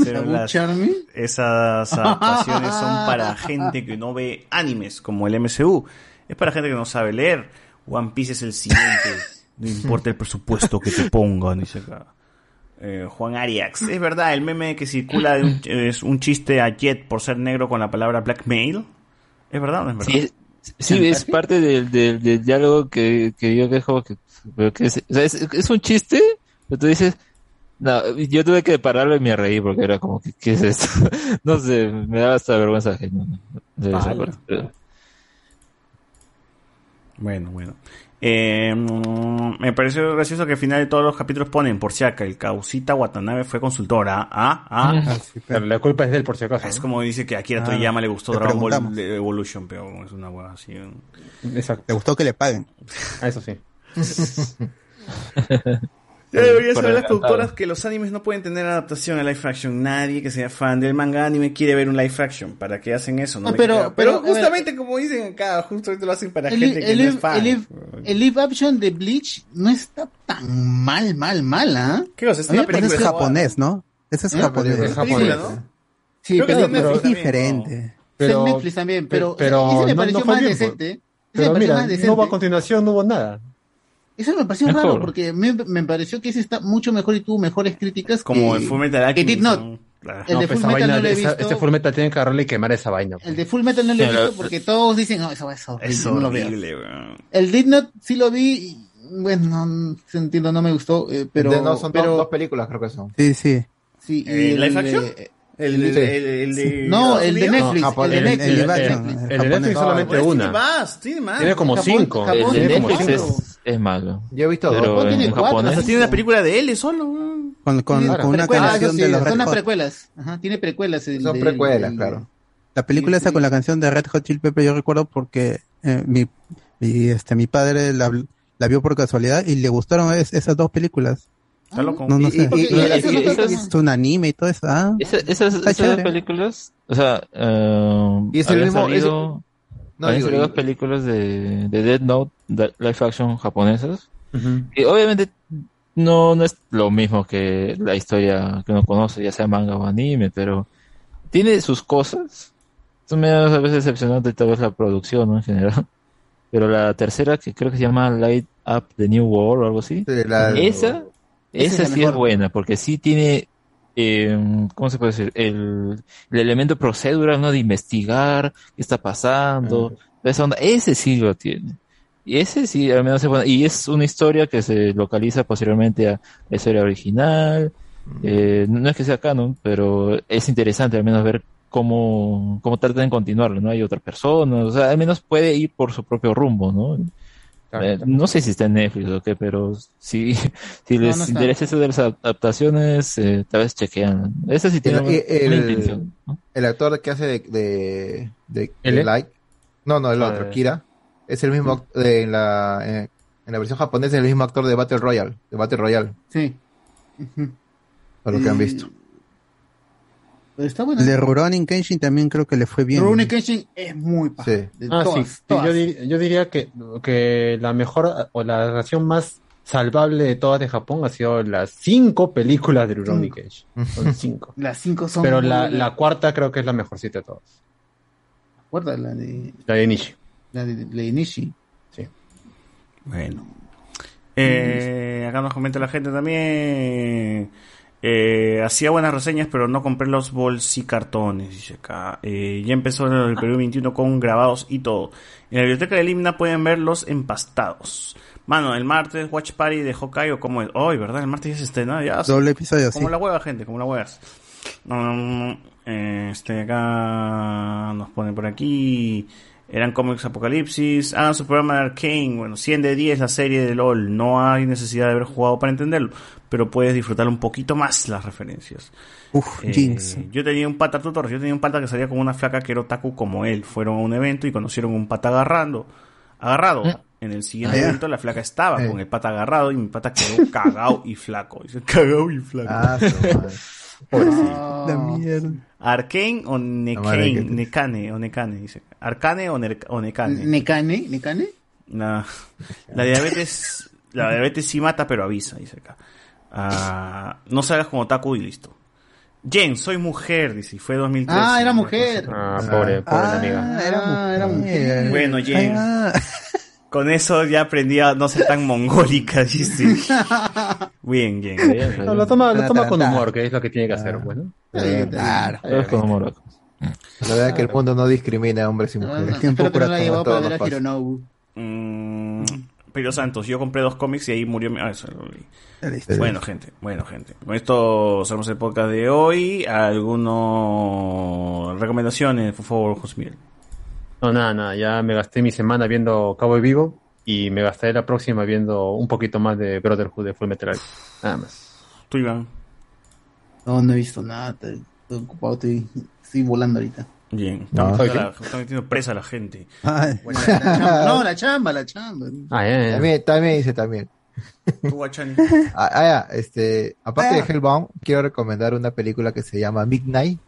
Pero ¿Taboo las- Charming? Esas adaptaciones son para gente que no ve animes como el MCU. Es para gente que no sabe leer. One Piece es el siguiente. No importa el presupuesto que te pongan, dice acá. Eh, Juan Arias. Es verdad, el meme que circula de un- es un chiste a Jet por ser negro con la palabra blackmail. ¿Es verdad o no es verdad? Sí, sí, es parte del, del, del diálogo que, que yo dejo que, es, o sea, es, es un chiste, pero tú dices, no, yo tuve que pararlo y me reí porque era como ¿qué es esto? no sé, me daba hasta vergüenza Bueno, bueno. Eh, mm, me pareció gracioso que al final de todos los capítulos ponen, por si acá, el Causita Watanabe fue consultora. Ah, ah. Pero la culpa es de él, por si acaso. Es como dice que a Akira Ah, Toriyama le gustó le Dragon Ball. Evolution, pero es una hueá así. Exacto. Me gustó que le paguen. Ah, eso sí. Ya deberían Por saber las productoras que los animes no pueden tener adaptación a live action. Nadie que sea fan del manga anime quiere ver un live action. ¿Para qué hacen eso? No No, pero- pero, pero a ver. justamente como dicen acá, justo lo hacen para El, gente que el, no es fan. el live- el live action de Bleach no está tan mal, mal, mal, ¿ah? ¿Qué cosa? Es una Ese es película japonés, ¿no? Ese es ¿Eh? japonés. Es japonés. ¿no? Sí, Creo pero, pero- Es diferente. Pero, en Netflix también, pero, pero ese me no- pareció no más bien, decente. Ese Pero me pareció mira, más decente. no hubo a continuación, no hubo nada. Eso me pareció Mejor. raro porque me, me pareció que ese está mucho mejor y tuvo mejores críticas Como que, el Full Metal que Alchemist. Did Not. ¿no? Claro. El No, de pues Full Metal vaina, no lo he esa- visto. este Full Metal tiene que agarrarle y quemar esa vaina. El de Full Metal no lo he visto porque todos dicen, no, eso es horrible, Es no lo horrible. El Did Not sí lo vi y, bueno, no entiendo, no me gustó, eh, pero... De- no, son pero, dos, dos películas, creo que son. Sí, sí. sí, y ¿Eh, el live de- action? El, el, el, el de. No, el de? Netflix, No, el de. Netflix. El de Netflix. el El de japonés. Netflix solamente Pues una. Tiene más, tiene más. Tiene como Japón- cinco. Japón- El de Tiene como Netflix cinco. Es, malo. Yo he visto Pero dos. en Tiene cuatro. Tiene una película de él solo. Con, con, Tiene con una precuelas, canción de sí, los Red Son las Hot. precuelas. Ajá, tiene precuelas. el- Son el- precuelas, el- claro. La película esa con la canción de Red Hot Chili Peppers yo recuerdo porque eh, mi, mi, este, mi padre la, la vio por casualidad y le gustaron es- esas dos películas. No, no sé. y- y- y- es, y- esas- es un anime y todo eso. Ah, Esa- esas, esas películas, o sea, eh, Y es el habían mismo- salido, No, dos películas de, de Dead Note, de live action japonesas, y obviamente no, no es lo mismo que la historia que uno conoce, ya sea manga o anime, pero tiene sus cosas. Son medio a veces decepcionante tal vez la producción, ¿no? En general. Pero la tercera, que creo que se llama Light Up the New World o algo así, Sí, la- esa, Esa es esa sí mejor. es buena, porque sí tiene, eh, ¿cómo se puede decir? El, el elemento procedural, ¿no? De investigar qué está pasando, esa onda, ese sí lo tiene. Y ese sí, al menos. Y es una historia que se localiza posteriormente a la historia original. Eh, no es que sea canon, pero es interesante al menos ver cómo, cómo tratan de continuarlo, ¿no? Hay otras personas, o sea, al menos puede ir por su propio rumbo, ¿no? Eh, no sé si está en Netflix o qué, pero si, si les no interesa eso de las adaptaciones, eh, tal vez chequean. Esa sí tiene El, una- el- una intención. el actor que hace de, de, de, ¿L? de Light, no, no, el Ah, otro. Kira, es el mismo act- de- en la en, en la versión japonesa es el mismo actor de Battle Royale, de Battle Royale, Sí. Para lo que han visto. Está bueno. el de Rurouni Kenshin también creo que le fue bien. Rurouni Kenshin es muy paja. Sí. De Ah, todas, sí. todas. Yo, dir- yo diría que, que la mejor o la adaptación más salvable de todas de Japón ha sido las cinco películas de Rurouni. Kenshin. Son cinco. Las cinco son. Pero la, la cuarta creo que es la mejorcita de todas. Guarda, la de. La de Nishi. La de, la de Nishi. Sí. Bueno. Eh, acá nos comenta la gente también. Eh, hacía buenas reseñas, pero no compré los bolsicartones, dice acá. Eh, ya empezó el Perú 21 con grabados y todo. En la biblioteca de Limna pueden ver los empastados. Mano, el martes Watch Party de Hokkaido, ¿cómo es? Hoy, ¿verdad? El martes ya se estrena, ya. Doble episodio, Como sí. la hueva, gente, como la huevas. Este, acá nos pone por aquí. Eran cómics Apocalipsis. Hagan su programa de Arcane. Bueno, 100 de 10 la serie de LOL. No hay necesidad de haber jugado para entenderlo. Pero puedes disfrutar un poquito más las referencias. Uf, Eh, Jinx. Yo tenía un pata, tutor, yo tenía un pata que salía con una flaca que era otaku como él. Fueron a un evento y conocieron un pata agarrando, agarrado. En el siguiente Ah, evento la flaca estaba Eh. con el pata agarrado y mi pata quedó cagado y flaco. Dice, cagado y flaco. Ah, su madre. Pobrecito. La mierda. Arcane o Nekane, que- Nekane o Nekane, dice. Arcane o, o Nekane. Nekane, Nekane. La, la diabetes, la diabetes sí mata, pero avisa, dice acá. Ah, no salgas como Taku y listo. Jen, soy mujer, dice, y fue 2013. Ah, era mujer. Ah, pobre, pobre la amiga. Ah, era, era mujer. Bueno, Jen, Ah, con eso ya aprendí a no ser tan mongólica, dice. Bien, bien, No, lo toma, lo toma con humor, que es lo que tiene que hacer, bueno. claro. Todo es con humor. La verdad es que el mundo no discrimina a hombres y No, mujeres. Espero que no la llevó todo para ver a. Hironobu. Mm, pero Santos, yo compré dos cómics y ahí murió mi... Ah, eso lo leí. Listo. Bueno, gente, bueno, gente. Con esto cerramos el podcast de hoy. ¿Algunas recomendaciones, por favor, José Miguel? No, nada, nada. Ya me gasté mi semana viendo Cowboy Vivo y me gastaré la próxima viendo un poquito más de Brotherhood de Full Metal. Nada más. Tú, Iván. No, no he visto nada. Estoy, estoy ocupado, estoy, estoy volando ahorita. Bien. No. Está, metiendo presa a la gente. Ay, La chamba- no, la chamba, la chamba. Ah. También, también dice también. Tú. Ah, ah, este, aparte de Hellbound, quiero recomendar una película que se llama Midnight,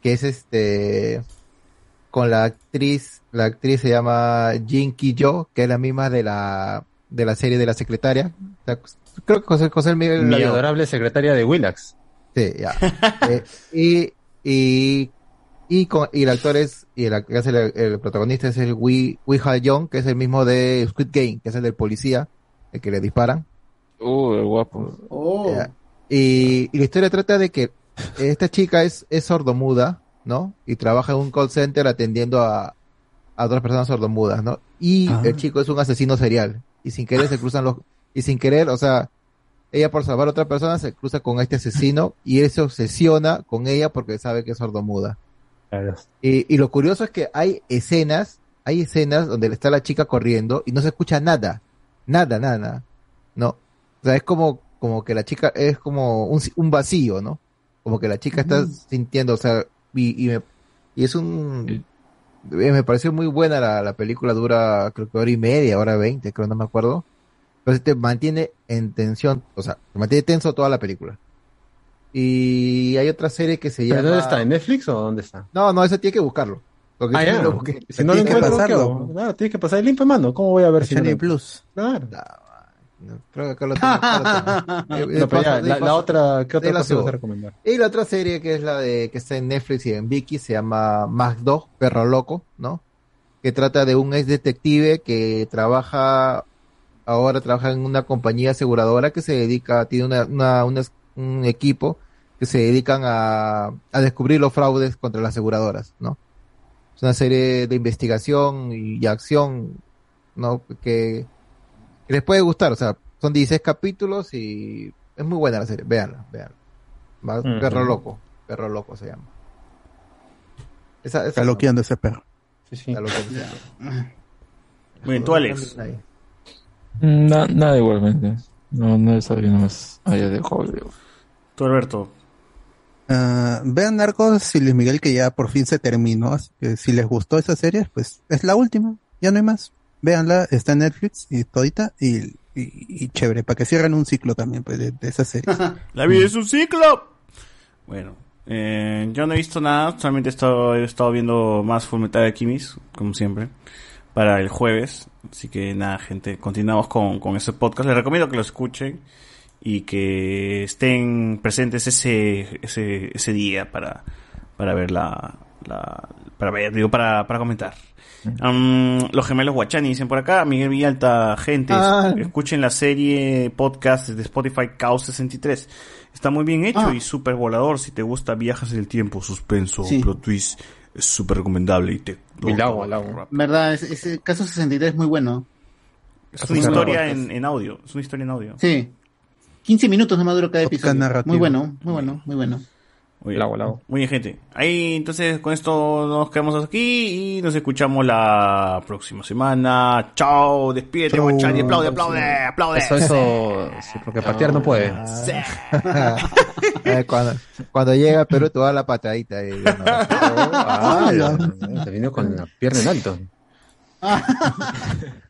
que es este, con la actriz, la actriz se llama Jin Ki-jo, que es la misma de la, de la serie de la secretaria. O sea, creo que José, José Miguel la Mi adorable secretaria de Willax. Sí, ya. Eh, y, y, y, con, y el actor es, y el, que hace el, el protagonista es el Wee, Wee Ha-young, que es el mismo de Squid Game, que es el del policía, el que le disparan. Uh, el guapo. Oh. Y, y la historia trata de que esta chica es, es sordomuda, ¿no? Y trabaja en un call center atendiendo a, a otras personas sordomudas, ¿no? Y Ah. el chico es un asesino serial. Y sin querer se cruzan los, y sin querer, o sea, ella por salvar a otra persona se cruza con este asesino y él se obsesiona con ella porque sabe que es sordomuda. Claro. Y, y lo curioso es que hay escenas, hay escenas donde está la chica corriendo y no se escucha nada. Nada, nada, nada. No. O sea, es como, como que la chica, es como un, un vacío, ¿no? Como que la chica está sintiendo, o sea, y, y, me- y es un... eh, Me pareció muy buena la, la película, dura creo que hora y media, hora veinte, creo, no me acuerdo. Entonces te mantiene en tensión, o sea, te mantiene tenso toda la película. Y hay otra serie que se ¿Pero llama... dónde está? ¿En Netflix o dónde está? No, no, ese tiene que buscarlo. Porque Ah, ya. lo busqué. Si no lo encuentro. Claro, tienes que pasar el link, mano. ¿Cómo voy a ver si no Plus. Claro. Creo que acá lo tengo. acá lo tengo. Eh, No, ya, la, otra, ¿qué otra cosa vas a recomendar? Y la otra serie que es la de que está en Netflix y en Viki se llama Mac 2, Perro Loco, ¿no? Que trata de un ex detective que trabaja, ahora trabaja en una compañía aseguradora que se dedica, tiene una, una- una- un equipo que se dedican a, a descubrir los fraudes contra las aseguradoras, ¿no? Es una serie de investigación y, y acción, ¿no? Que, que les puede gustar, o sea, son 16 capítulos y es muy buena la serie, véanla, véanla. Va- Ujú. Perro loco, perro loco se llama. Esa, esa Está loqueando ese perro. Está ese perro. Muy bien, tú, Alex. Mm, na- nada igualmente. No, no estado viendo más allá de Hollywood. Tú, Alberto. Ah, vean Narcos y Luis Miguel que ya por fin se terminó, así que si les gustó esa serie, pues es la última, ya no hay más. Véanla, está en Netflix y todita y, y, y chévere, para que cierren un ciclo también pues, de, esa serie. La vida es un ciclo. Bueno, eh, yo no he visto nada, solamente he estado, he estado viendo más Full Metal Alchemist, como siempre, para el jueves. Así que nada, gente, continuamos con, con ese podcast. Les recomiendo que lo escuchen y que estén presentes ese, ese, ese día para, para ver la, la para ver, digo, para, para comentar. Um, los gemelos Guachani dicen por acá, Miguel Villalta, gente, Ah. escuchen la serie podcast de Spotify Caos 63. Está muy bien hecho Ah. y súper volador. Si te gusta viajes en el tiempo, suspenso, Sí. plot twist, es súper recomendable y te... Y el agua, el agua. ¿Verdad? Ese, ese caso 63 es muy bueno. Es una historia en, en audio, es una historia en audio. Sí. 15 minutos no maduro cada episodio. Muy bueno, muy bueno, muy bueno. Muy bien. Muy bien, gente. Ahí, entonces, con esto nos quedamos aquí y nos escuchamos la próxima semana. Chao, despídete, Chau. Guachani, aplaude, aplaude, aplaude. Eso, eso, sí, porque patear no puede. Eh, cuando, cuando llega a Perú, toda la patadita. ahí, ¿no? Ah, te vino con la pierna en alto.